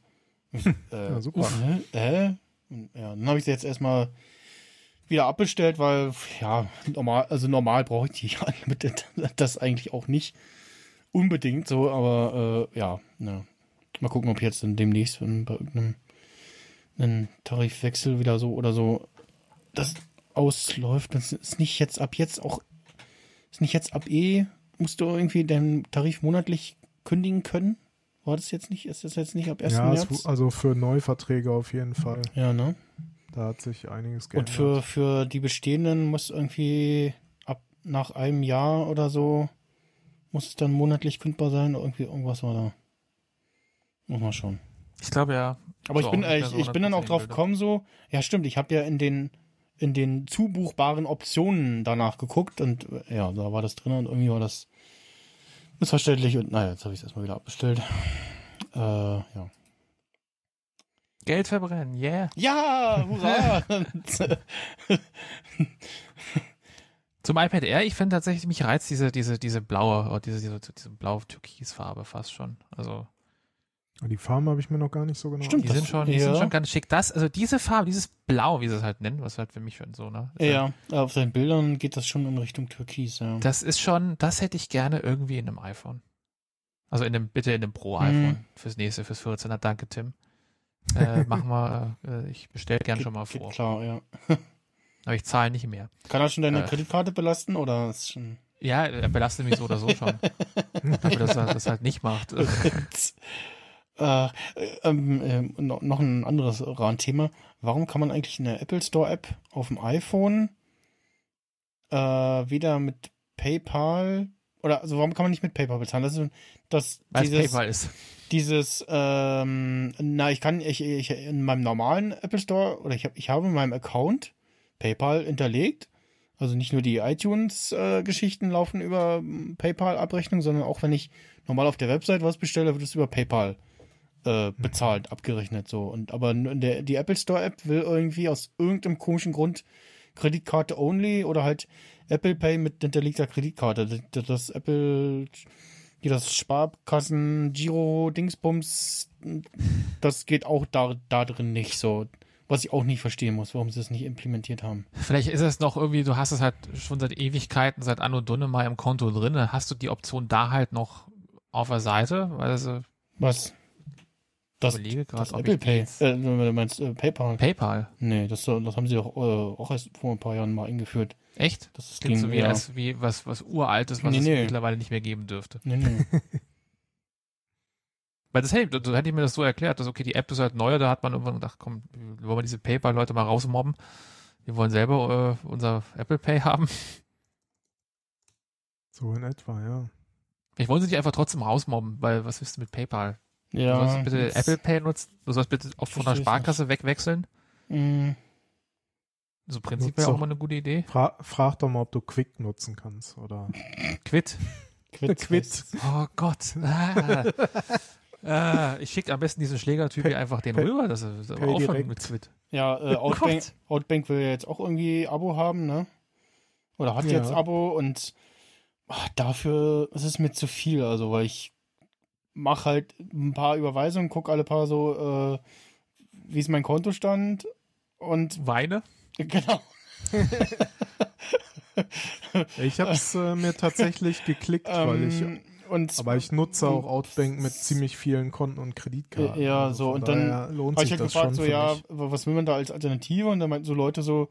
Speaker 3: Ich, äh,
Speaker 5: Ja, super.
Speaker 3: Hä? Und, ja, dann habe ich sie jetzt erstmal wieder abbestellt, weil ja, normal, also normal brauche ich die Unlimited das eigentlich auch nicht unbedingt so, aber äh, ja, ne, Mal gucken, ob jetzt dann demnächst wenn bei irgendeinem einen Tarifwechsel wieder so oder so das ausläuft. Das ist nicht jetzt ab jetzt auch, ist nicht jetzt ab eh, musst du irgendwie deinen Tarif monatlich kündigen können? War das jetzt nicht, ist das jetzt nicht ab 1.
Speaker 5: Ja, es,
Speaker 3: März?
Speaker 5: also für Neuverträge auf jeden Fall.
Speaker 3: Ja, ne?
Speaker 5: Da hat sich einiges
Speaker 3: Und
Speaker 5: geändert.
Speaker 3: für, für die bestehenden muss irgendwie ab nach einem Jahr oder so muss es dann monatlich kündbar sein. Irgendwie irgendwas war da. Muss man schon.
Speaker 4: Ich glaube ja.
Speaker 3: Aber
Speaker 4: So,
Speaker 3: ich bin, äh, ich,
Speaker 4: so
Speaker 3: ich bin dann auch
Speaker 4: 100%
Speaker 3: drauf gekommen, so, ja stimmt, ich habe ja in den in den zubuchbaren Optionen danach geguckt und äh, ja, da war das drin und irgendwie war das missverständlich und naja, jetzt habe ich es erstmal wieder abbestellt. Äh, ja.
Speaker 4: Geld verbrennen, yeah.
Speaker 3: Ja, hurra!
Speaker 4: Zum iPad Air, ich finde tatsächlich, mich reizt diese, diese, diese blaue, oder diese, diese, diese blau-türkisfarbe fast schon. Also,
Speaker 5: Die Farben habe ich mir noch gar nicht so genau
Speaker 3: Stimmt,
Speaker 4: die
Speaker 3: Das-
Speaker 4: sind schon, die
Speaker 3: ja.
Speaker 4: sind schon ganz schick. Das, also diese Farbe, dieses Blau, wie sie es halt nennen, was halt für mich schon so, ne? Ist halt-
Speaker 3: ja, auf seinen Bildern geht das schon in Richtung Türkis, ja.
Speaker 4: Das ist schon, das hätte ich gerne irgendwie in einem iPhone. Also in dem, bitte in dem Pro-iPhone
Speaker 3: Mhm.
Speaker 4: fürs nächste, fürs 14er. Danke, Tim. Äh, machen wir, äh, ich bestelle gern schon mal
Speaker 3: Geht
Speaker 4: vor.
Speaker 3: klar, ja.
Speaker 4: Aber ich zahle nicht mehr.
Speaker 3: Kann er schon deine
Speaker 4: Äh.
Speaker 3: Kreditkarte belasten oder ist schon.
Speaker 4: Ja, er belastet mich so oder so schon. Dafür, dass er das halt nicht macht.
Speaker 3: äh, ähm, ähm, noch ein anderes Randthema. Warum kann man eigentlich in der Apple Store App auf dem iPhone äh, weder mit PayPal oder also warum kann man nicht mit PayPal bezahlen? Das ist das
Speaker 4: Weil es
Speaker 3: dieses,
Speaker 4: PayPal ist.
Speaker 3: dieses ähm, na ich kann ich, ich in meinem normalen Apple Store oder ich habe ich habe in meinem Account PayPal hinterlegt. Also nicht nur die iTunes-Geschichten laufen über PayPal-Abrechnung, sondern auch wenn ich normal auf der Website was bestelle, wird es über PayPal äh, bezahlt, abgerechnet so. Und aber der, die Apple Store App will irgendwie aus irgendeinem komischen Grund Kreditkarte only oder halt Apple Pay mit hinterlegter Kreditkarte. Das, das Apple, hier das Sparkassen, Giro, Dingsbums, das geht auch da, da drin nicht so. Was ich auch nicht verstehen muss, warum sie es nicht implementiert haben.
Speaker 4: Vielleicht ist es noch irgendwie, du hast es halt schon seit Ewigkeiten, seit Anno Dunne mal im Konto drin, hast du die Option da halt noch auf der Seite, also,
Speaker 3: Was? Das,
Speaker 4: überlege gerade,
Speaker 3: das
Speaker 4: ob
Speaker 3: Apple Pay. Äh, du meinst äh, PayPal?
Speaker 4: PayPal.
Speaker 3: Nee, das, das haben sie auch, äh, auch erst vor ein paar Jahren mal eingeführt.
Speaker 4: Echt?
Speaker 3: Das ist
Speaker 4: Klingt so wie,
Speaker 3: ja.
Speaker 4: als wie was, was uraltes, was
Speaker 3: Nee,
Speaker 4: es
Speaker 3: nee.
Speaker 4: mittlerweile nicht mehr geben dürfte.
Speaker 3: Nee, nee.
Speaker 4: Weil das hätte, so hätte ich mir das so erklärt, dass okay, die App ist halt neu, da hat man irgendwann gedacht, komm, wollen wir diese PayPal-Leute mal rausmobben. Wir wollen selber äh, unser Apple Pay haben.
Speaker 5: So in etwa, ja.
Speaker 4: Ich wollen sie nicht einfach trotzdem rausmobben, weil was willst du mit PayPal? Du
Speaker 3: ja.
Speaker 4: sollst bitte Apple Pay nutzen, du sollst bitte auch von der Sparkasse wegwechseln.
Speaker 3: Mm,
Speaker 4: So prinzipiell
Speaker 5: Nutz
Speaker 4: auch immer eine gute Idee.
Speaker 5: Fra frag doch mal, ob du Quick nutzen kannst, oder?
Speaker 4: Quit.
Speaker 3: Quit.
Speaker 5: Quit.
Speaker 4: Oh Gott. Ah. Ah, ich schicke am besten diesen Schlägertyp hier einfach den rüber, dass er aufhört
Speaker 5: direkt.
Speaker 4: mit Quit.
Speaker 3: Ja, äh, Outbank. Outbank will ja jetzt auch irgendwie Abo haben, ne? Oder hat
Speaker 5: Ja.
Speaker 3: jetzt Abo und ach, dafür ist es mir zu viel, also weil ich mache halt ein paar Überweisungen, gucke alle paar so, äh, wie ist mein Kontostand und
Speaker 4: Weine?
Speaker 3: genau.
Speaker 5: Ich habe es äh, mir tatsächlich geklickt, weil ich,
Speaker 3: Ähm, und
Speaker 5: aber ich nutze auch Outbank mit ziemlich vielen Konten und Kreditkarten.
Speaker 3: Ja,
Speaker 5: Also
Speaker 3: so, und dann habe ich
Speaker 5: sich
Speaker 3: halt
Speaker 5: das
Speaker 3: gefragt,
Speaker 5: schon
Speaker 3: so, ja,
Speaker 5: mich.
Speaker 3: was will man da als Alternative? Und dann meinten so Leute so,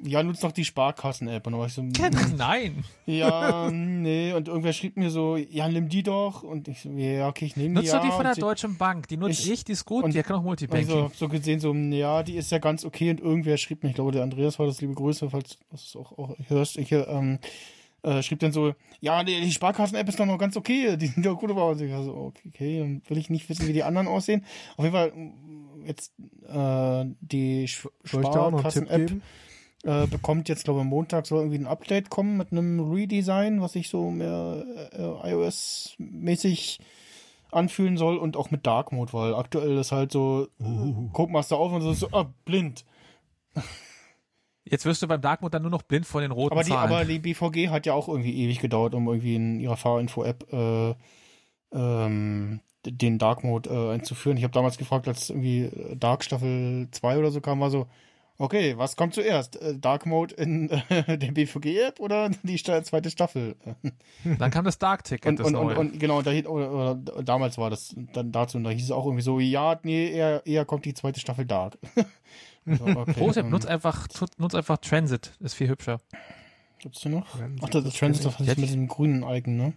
Speaker 3: ja, nutzt doch die Sparkassen-App. Und dann war ich so,
Speaker 4: Nein.
Speaker 3: ja, nee. Und irgendwer schrieb mir so, ja, nimm die doch. Und ich so, ja, okay, ich nehme die.
Speaker 4: Nutzt
Speaker 3: ja.
Speaker 4: doch die von der Deutschen Bank. Die nutze
Speaker 3: Ich-
Speaker 4: ich, die ist gut,
Speaker 3: und-
Speaker 4: die kann auch Multibanking.
Speaker 3: so, hab so gesehen, so, ja, die ist ja ganz okay. Und irgendwer schrieb mir, ich glaube, der Andreas war das, liebe Grüße, falls du das auch, auch hörst. Ich, ähm, äh, schrieb dann so, ja, die, die Sparkassen-App ist doch noch ganz okay. Die sind doch gut aber Und ich so, okay, dann will ich nicht wissen, wie die anderen aussehen. Auf jeden Fall, mm, jetzt, äh, die Sparkassen-App äh, bekommt jetzt, glaube ich, Montag soll irgendwie ein Update kommen mit einem Redesign, was sich so mehr äh, iOS-mäßig anfühlen soll und auch mit Dark Mode, weil aktuell ist halt so,
Speaker 5: Uh.
Speaker 3: guck mal da auf und so, so ah, blind.
Speaker 4: Jetzt wirst du beim Dark Mode dann nur noch blind von den roten
Speaker 3: Aber die,
Speaker 4: Zahlen.
Speaker 3: aber die BVG hat ja auch irgendwie ewig gedauert, um irgendwie in ihrer Fahrinfo-App äh, ähm, den Dark Mode äh, einzuführen. Ich habe damals gefragt, als irgendwie Dark Staffel 2 oder so kam, war so, Okay, was kommt zuerst? Äh, Dark Mode in äh, der BVG-App oder die zweite Staffel?
Speaker 4: Dann kam das Dark Ticket,
Speaker 3: Und,
Speaker 4: das
Speaker 3: und, und,
Speaker 4: neue.
Speaker 3: und genau, da, oder, oder, damals war das dann dazu und da hieß es auch irgendwie so, ja, nee, eher, eher kommt die zweite Staffel Dark. okay,
Speaker 4: Pro-Tipp,
Speaker 3: ähm,
Speaker 4: nutz einfach, tut- nutz einfach Transit, ist viel hübscher.
Speaker 3: Gibt's die noch?
Speaker 5: Transit,
Speaker 3: Ach, das,
Speaker 5: das
Speaker 3: das Transit, das ich mit diesem grünen Icon, ne?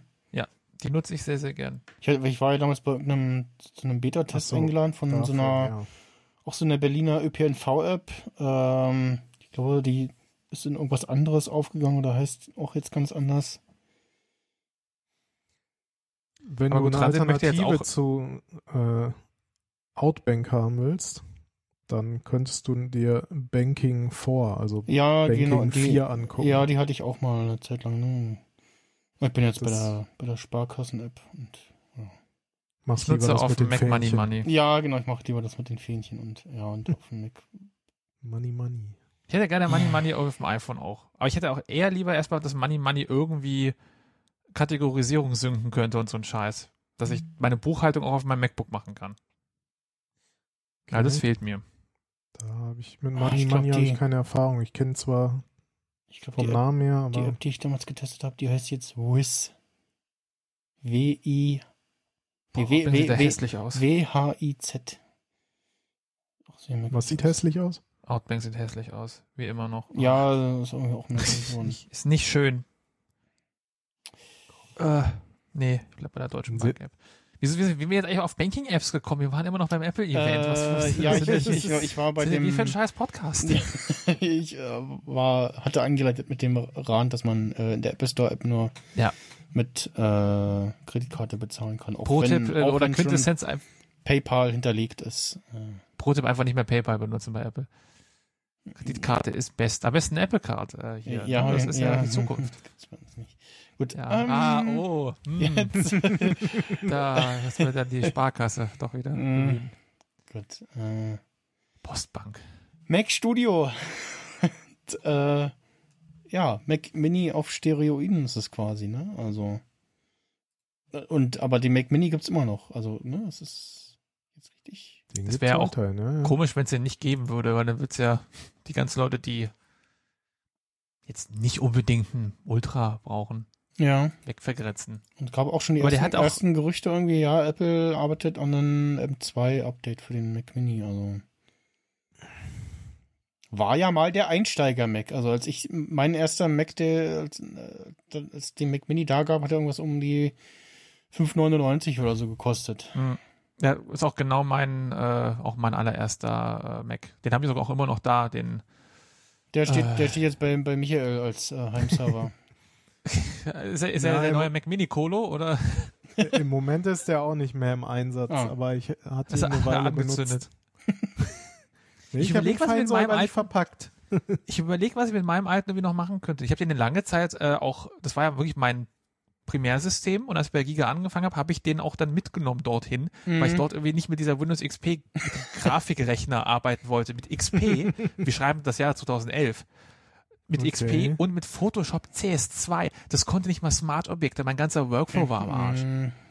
Speaker 4: Die nutze ich sehr, sehr gern.
Speaker 3: Ich, ich war ja damals bei einem, zu einem Beta-Test
Speaker 5: so,
Speaker 3: eingeladen von
Speaker 5: Dafür,
Speaker 3: so einer,
Speaker 5: ja.
Speaker 3: auch so einer Berliner ÖPNV-App. Ähm, ich glaube, die ist in irgendwas anderes aufgegangen oder heißt auch jetzt ganz anders.
Speaker 5: Wenn
Speaker 4: Aber
Speaker 5: du
Speaker 4: gut,
Speaker 5: eine
Speaker 4: Transit möchte jetzt
Speaker 5: Alternative
Speaker 4: auch-
Speaker 5: zu äh, Outbank haben willst, dann könntest du dir Banking 4, also
Speaker 3: Ja,
Speaker 5: Banking
Speaker 3: genau. Die,
Speaker 5: 4 angucken.
Speaker 3: ja, die hatte ich auch mal eine Zeit lang. Ne? Ich bin jetzt bei
Speaker 5: Das-
Speaker 3: der, bei der Sparkassen-App. und
Speaker 5: Machst
Speaker 4: Ich nutze
Speaker 5: das
Speaker 4: auf
Speaker 5: mit
Speaker 4: dem
Speaker 5: den
Speaker 4: Mac Money
Speaker 5: Fähnchen.
Speaker 4: Money.
Speaker 3: Ja, genau, ich mache lieber das mit den Fähnchen und ja, und auf dem Mac.
Speaker 5: Money Money.
Speaker 4: Ich hätte gerne Money Money auf dem iPhone auch. Aber ich hätte auch eher lieber erstmal, dass Money Money irgendwie Kategorisierung synken könnte und so ein Scheiß. Dass ich meine Buchhaltung auch auf meinem MacBook machen kann. Ja, das
Speaker 5: Okay.
Speaker 4: fehlt mir.
Speaker 5: Da habe ich mit
Speaker 3: Ah,
Speaker 5: Money
Speaker 3: glaub,
Speaker 5: Money habe ich
Speaker 3: die-
Speaker 5: keine Erfahrung. Ich kenne zwar
Speaker 3: Ich glaube,
Speaker 5: vom
Speaker 3: die,
Speaker 5: Namen her,
Speaker 3: die
Speaker 5: aber
Speaker 3: App, die ich damals getestet habe, die heißt jetzt Wiz. W-I.
Speaker 4: Boah,
Speaker 3: W-
Speaker 4: sieht der
Speaker 3: W-
Speaker 4: hässlich aus.
Speaker 3: W-H-I-Z.
Speaker 5: Was sieht hässlich aus?
Speaker 4: Outbank sieht hässlich aus. Wie immer noch.
Speaker 3: Ja, das ist irgendwie auch eine Version.
Speaker 4: Ist nicht schön. Äh, nee, ich bleib bei der Deutschen
Speaker 5: Sie-
Speaker 4: Wieso, wie, sind wir jetzt eigentlich auf Banking-Apps gekommen? Wir waren immer noch beim Apple-Event.
Speaker 3: Äh, ja, ich, ich, ich, ich war bei dem.
Speaker 4: Wie für ein scheiß Podcast.
Speaker 3: ich äh, war, hatte angeleitet mit dem Rand, dass man äh, in der Apple Store App nur
Speaker 4: Ja.
Speaker 3: mit äh, Kreditkarte bezahlen kann.
Speaker 4: Pro-Tipp oder Quintessenz,
Speaker 3: PayPal hinterlegt ist. Äh,
Speaker 4: Pro-Tipp einfach nicht mehr PayPal benutzen bei Apple. Kreditkarte ist best. Am besten Apple Card äh, hier.
Speaker 3: ja,
Speaker 4: das ist ja,
Speaker 3: ja,
Speaker 4: die Zukunft.
Speaker 3: Gut.
Speaker 4: Ja.
Speaker 3: ähm,
Speaker 4: ah, oh. hm.
Speaker 3: Jetzt.
Speaker 4: Da, das wird dann die Sparkasse doch wieder.
Speaker 3: Mm. Gut. Äh,
Speaker 4: Postbank.
Speaker 3: Mac Studio. Und, äh, ja, Mac Mini auf Steroiden ist es quasi, ne? Also. äh, Und, aber die Mac Mini gibt's immer noch. Also, ne, es ist jetzt richtig.
Speaker 5: Den
Speaker 4: Das
Speaker 5: gibt's
Speaker 4: wär auch
Speaker 5: ja, ja.
Speaker 4: Komisch, wenn es den nicht geben würde, weil dann wird's ja die ganzen Leute, die jetzt nicht unbedingt ein Ultra brauchen,
Speaker 3: Ja.
Speaker 4: wegvergrätzen.
Speaker 3: Und gab auch schon die ersten,
Speaker 4: auch-
Speaker 3: ersten Gerüchte irgendwie, ja, Apple arbeitet an einem M2-Update für den Mac Mini, also. War ja mal der Einsteiger-Mac. Also als ich, mein erster Mac, der, als, äh, als den Mac Mini da gab, hat er irgendwas um die 5,99 oder so gekostet.
Speaker 4: Hm. Ja, ist auch genau mein, äh, auch mein allererster äh, Mac. Den habe ich sogar auch immer noch da, den
Speaker 3: Der steht,
Speaker 4: Äh.
Speaker 3: der steht jetzt bei, bei Michael als äh, Heimserver.
Speaker 4: ist er, ist
Speaker 5: Ja,
Speaker 4: er der
Speaker 5: im-
Speaker 4: neue Mac Mini Colo oder
Speaker 5: Im Moment ist der auch nicht mehr im Einsatz,
Speaker 3: Ah.
Speaker 5: aber ich hatte ihn
Speaker 4: er
Speaker 5: eine Weile
Speaker 4: angezündet?
Speaker 5: benutzt. Nee,
Speaker 4: Ich
Speaker 5: ich habe ihn
Speaker 4: überleg, was ich mit meinem
Speaker 5: verpackt.
Speaker 4: Ich überlege, was ich mit meinem alten irgendwie noch machen könnte. Ich habe den eine lange Zeit äh, auch, das war ja wirklich mein Primärsystem und als ich bei Giga angefangen habe, habe ich den auch dann mitgenommen dorthin, weil
Speaker 3: Mhm.
Speaker 4: ich dort irgendwie nicht mit dieser Windows XP Grafikrechner arbeiten wollte. Mit XP, wir schreiben das Jahr 2011, mit
Speaker 5: Okay.
Speaker 4: XP und mit Photoshop CS2. Das konnte nicht mal Smart Objekte, mein ganzer Workflow war am Arsch.
Speaker 3: Mhm.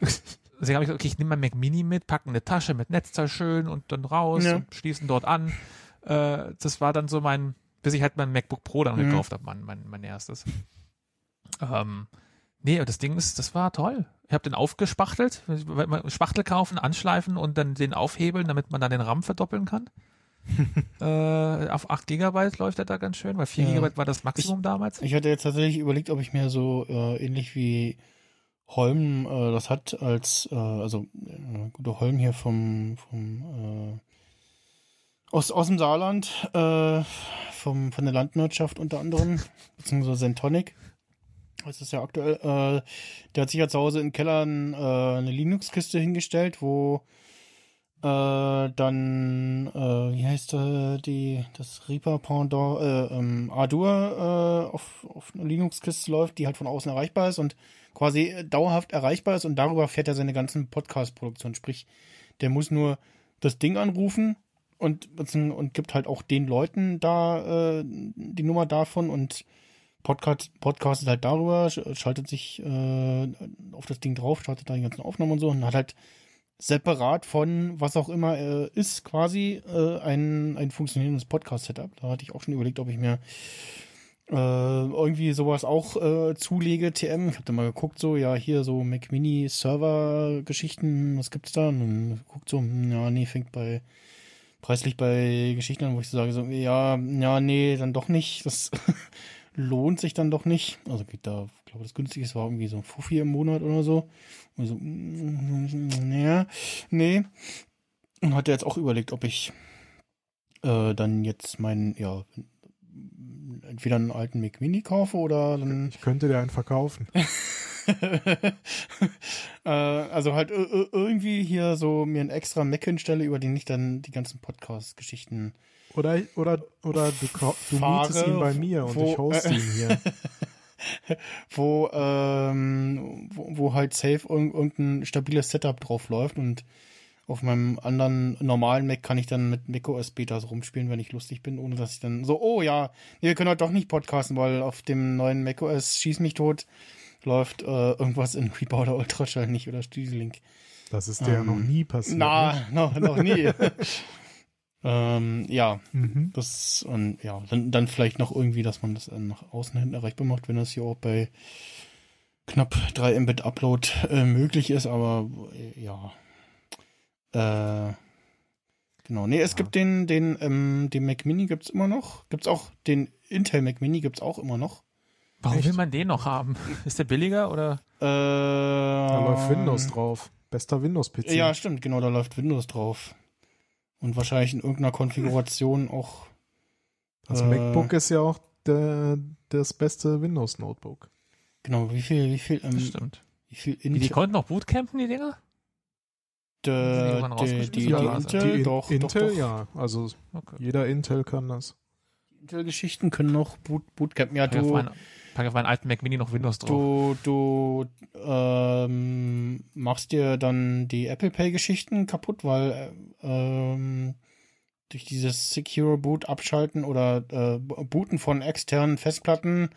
Speaker 4: Deswegen habe ich gesagt, okay, ich nehme mein Mac Mini mit, packe eine Tasche mit Netzteil schön und dann raus
Speaker 3: Ja.
Speaker 4: und schließen dort an. Äh, das war dann so mein, bis ich halt mein MacBook Pro dann
Speaker 3: Mhm.
Speaker 4: gekauft habe, mein, mein, mein erstes. Ähm, nee, und das Ding ist, das war toll. Ich habe den aufgespachtelt, Spachtel kaufen, anschleifen und dann den aufhebeln, damit man dann den RAM verdoppeln kann. Äh, auf 8 Gigabyte läuft er da ganz schön, weil 4
Speaker 3: Ja.
Speaker 4: Gigabyte war das Maximum damals.
Speaker 3: Ich hatte jetzt tatsächlich überlegt, ob ich mir so äh, ähnlich wie Holm äh, das hat als äh, also äh, guter Holm hier vom vom äh, aus aus dem Saarland äh, vom von der Landwirtschaft unter anderem beziehungsweise Sentonic das ist ja aktuell äh, der hat sich ja zu Hause im Keller ein, äh, eine Linux-Kiste hingestellt wo äh, dann, äh, wie heißt äh, die, das Reaper Pendant, äh, ähm, Ardour äh, auf, auf einer Linux-Kiste läuft, die halt von außen erreichbar ist und quasi äh, dauerhaft erreichbar ist und darüber fährt er seine ganzen Podcast-Produktionen. Sprich, der muss nur das Ding anrufen und, und gibt halt auch den Leuten da äh, die Nummer davon und Podcast, podcastet halt darüber, sch- schaltet sich äh, auf das Ding drauf, startet da die ganzen Aufnahmen und so und hat halt separat von was auch immer äh, ist, quasi äh, ein, ein funktionierendes Podcast-Setup. Da hatte ich auch schon überlegt, ob ich mir äh, irgendwie sowas auch äh, zulege, TM. Ich hatte mal geguckt, so, ja, hier so Mac Mini Server-Geschichten, was gibt's da? Und dann guckt so, hm, ja, nee, fängt bei preislich bei Geschichten an, wo ich so sage, so, ja, ja, nee, dann doch nicht. Das lohnt sich dann doch nicht. Also geht da, ich glaube, das günstigste war irgendwie so ein Fuffi im Monat oder so. Und so, naja, nee. Und hatte jetzt auch überlegt, ob ich äh, dann jetzt meinen, ja, entweder einen alten Mac Mini kaufe oder dann.
Speaker 5: Ich könnte dir einen verkaufen.
Speaker 3: äh, also halt irgendwie hier so mir einen extra Mac hinstelle, über den ich dann die ganzen Podcast-Geschichten
Speaker 5: Oder, oder, oder du, du mietest ihn bei mir und
Speaker 3: wo-
Speaker 5: ich hoste
Speaker 3: äh,
Speaker 5: ihn hier.
Speaker 3: wo, ähm, wo, wo halt safe irg irgendein stabiles Setup drauf läuft und auf meinem anderen normalen Mac kann ich dann mit macOS Betas rumspielen, wenn ich lustig bin, ohne dass ich dann so, oh ja, nee, wir können halt doch nicht podcasten, weil auf dem neuen macOS Schieß mich tot läuft äh, irgendwas in Reaper oder Ultraschall nicht oder Studio Link.
Speaker 5: Das ist dir ja noch
Speaker 3: Ähm,
Speaker 5: nie passiert.
Speaker 3: Na,
Speaker 5: ne?
Speaker 3: noch, noch nie. ähm, ja,
Speaker 5: Mhm.
Speaker 3: das und ja, dann, dann vielleicht noch irgendwie, dass man das nach außen hin erreichbar macht, wenn das hier auch bei knapp 3 Mbit Upload äh, möglich ist, aber äh, ja. Äh, genau. Nee, es
Speaker 5: Ja.
Speaker 3: gibt den, den, ähm, den Mac Mini gibt's immer noch. Gibt's auch, den Intel Mac Mini gibt's auch immer noch.
Speaker 4: Warum
Speaker 5: Echt?
Speaker 4: will man den noch haben? Ist der billiger oder?
Speaker 3: Äh,
Speaker 5: Da läuft Windows drauf. Bester Windows-PC.
Speaker 3: Ja, stimmt, genau, da läuft Windows drauf. Und wahrscheinlich in irgendeiner Konfiguration auch.
Speaker 5: Das
Speaker 3: äh,
Speaker 5: MacBook ist ja auch der, das beste Windows-Notebook.
Speaker 3: Genau, wie viel, wie viel, ähm,
Speaker 4: Das stimmt.
Speaker 3: wie viel
Speaker 4: Die, die
Speaker 3: Intel,
Speaker 4: konnten noch Bootcampen, die Dinger?
Speaker 3: die,
Speaker 4: irgendwann
Speaker 3: die, die, die
Speaker 4: was?
Speaker 3: Intel,
Speaker 5: In-
Speaker 3: doch,
Speaker 5: Intel,
Speaker 3: doch, doch.
Speaker 5: ja. Also
Speaker 4: Okay.
Speaker 5: jeder Intel kann das.
Speaker 3: Intel-Geschichten können noch Boot, Bootcamp. Ja, du,
Speaker 4: meinen, pack auf meinen alten Mac Mini noch Windows drauf.
Speaker 3: du, du ähm, machst dir dann die Apple Pay-Geschichten kaputt, weil äh, ähm, durch dieses Secure Boot abschalten oder äh, Booten von externen Festplatten,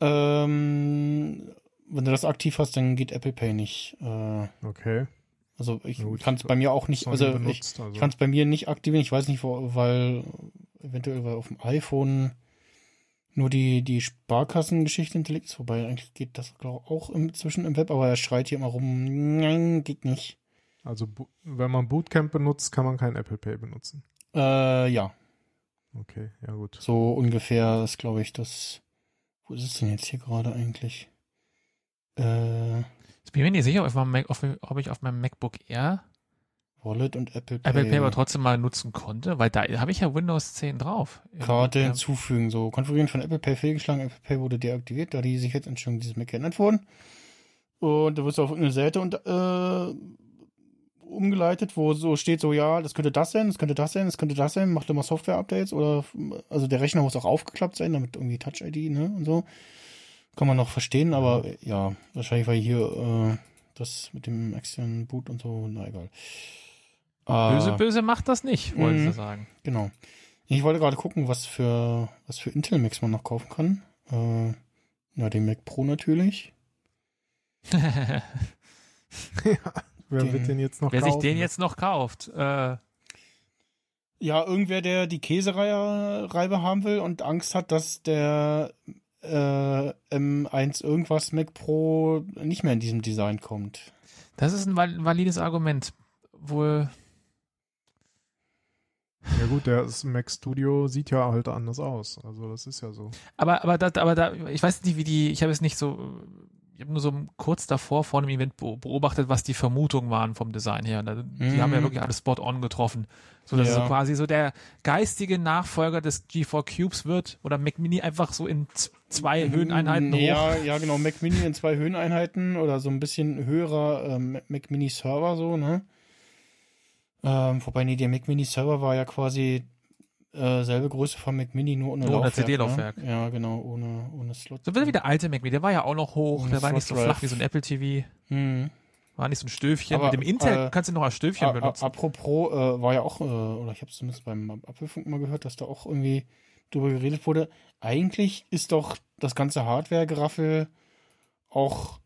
Speaker 3: ähm, wenn du das aktiv hast, dann geht Apple Pay nicht. Äh,
Speaker 5: Okay.
Speaker 3: also ich kann es bei mir auch nicht, also ich,
Speaker 5: benutzt, also.
Speaker 3: ich kann es bei mir nicht aktivieren. Ich weiß nicht, wo, weil eventuell weil auf dem iPhone nur die, die Sparkassengeschichte hinterlegt ist, wobei eigentlich geht das glaube ich auch inzwischen im Web, aber er schreit hier immer rum, nein, geht nicht.
Speaker 5: Also wenn man Bootcamp benutzt, kann man kein Apple Pay benutzen.
Speaker 3: Äh, ja,
Speaker 5: Okay, ja gut.
Speaker 3: so ungefähr ist, glaube ich, das. Wo ist es denn jetzt hier gerade eigentlich? Äh,
Speaker 4: Ich bin mir nicht sicher, ob ich auf meinem MacBook Air
Speaker 3: Wallet und Apple Pay.
Speaker 4: Apple Pay aber trotzdem mal nutzen konnte, weil da habe ich ja Windows 10 drauf.
Speaker 3: Karte
Speaker 4: Ja.
Speaker 3: hinzufügen, so konfigurieren von Apple Pay fehlgeschlagen, Apple Pay wurde deaktiviert, da die Sicherheitseinstellungen dieses Mac geändert wurden. Und da wirst du auf irgendeine Seite und, äh, umgeleitet, wo so steht so, ja, das könnte das sein, das könnte das sein, das könnte das sein, macht immer Software-Updates oder, also der Rechner muss auch aufgeklappt sein, damit irgendwie Touch-ID, ne, und so. Kann man noch verstehen, aber ja, wahrscheinlich war hier, äh, das mit dem externen Boot und so, na egal.
Speaker 4: Böse,
Speaker 3: Ah.
Speaker 4: böse macht das nicht, wollte
Speaker 3: Mhm.
Speaker 4: ich sagen.
Speaker 3: Genau. Ich wollte gerade gucken, was für, was für Intel Macs man noch kaufen kann. Äh, ja, den Mac Pro natürlich.
Speaker 5: Wer
Speaker 3: Den-
Speaker 5: wird den jetzt noch
Speaker 4: Wer
Speaker 5: kaufen?
Speaker 4: sich den jetzt noch kauft, äh,
Speaker 3: Ja, irgendwer, der die Käsereibe haben will und Angst hat, dass der äh, M1 irgendwas Mac Pro nicht mehr in diesem Design kommt.
Speaker 4: das ist ein val- valides Argument. Wohl,
Speaker 5: Ja gut, der ist- Mac Studio sieht ja halt anders aus. Also das ist ja so.
Speaker 4: aber, aber da, aber da, ich weiß nicht, wie die, ich habe es nicht so, ich habe nur so kurz davor vor einem Event be- beobachtet, was die Vermutungen waren vom Design her. Und da- Die
Speaker 3: Mhm.
Speaker 4: haben ja wirklich alles spot on getroffen. So dass
Speaker 3: Ja.
Speaker 4: es so quasi so der geistige Nachfolger des G4 Cubes wird oder Mac Mini einfach so in zwei Höheneinheiten hoch.
Speaker 3: Ja, ja, genau. Mac Mini in zwei Höheneinheiten oder so ein bisschen höherer ähm, Mac Mini Server so, ne? Ähm, wobei, nee, der Mac Mini Server war ja quasi äh, selbe Größe von Mac Mini, nur ohne
Speaker 4: ohne
Speaker 3: Laufwerk.
Speaker 4: CD-Laufwerk.
Speaker 3: Ne? Ja, genau, ohne, ohne Slot.
Speaker 4: So wie der alte Mac Mini, der war ja auch noch hoch,
Speaker 3: Ohne
Speaker 4: der war nicht so flach wie so ein Apple TV,
Speaker 3: Hm.
Speaker 4: war nicht so ein Stöfchen.
Speaker 3: Aber,
Speaker 4: Mit dem Intel
Speaker 3: äh,
Speaker 4: kannst du noch als Stöfchen benutzen.
Speaker 3: Apropos, äh, war ja auch, äh, oder ich habe es zumindest beim Apfelfunk mal gehört, dass da auch irgendwie drüber geredet wurde. Eigentlich ist doch das ganze Hardware-Geraffel auch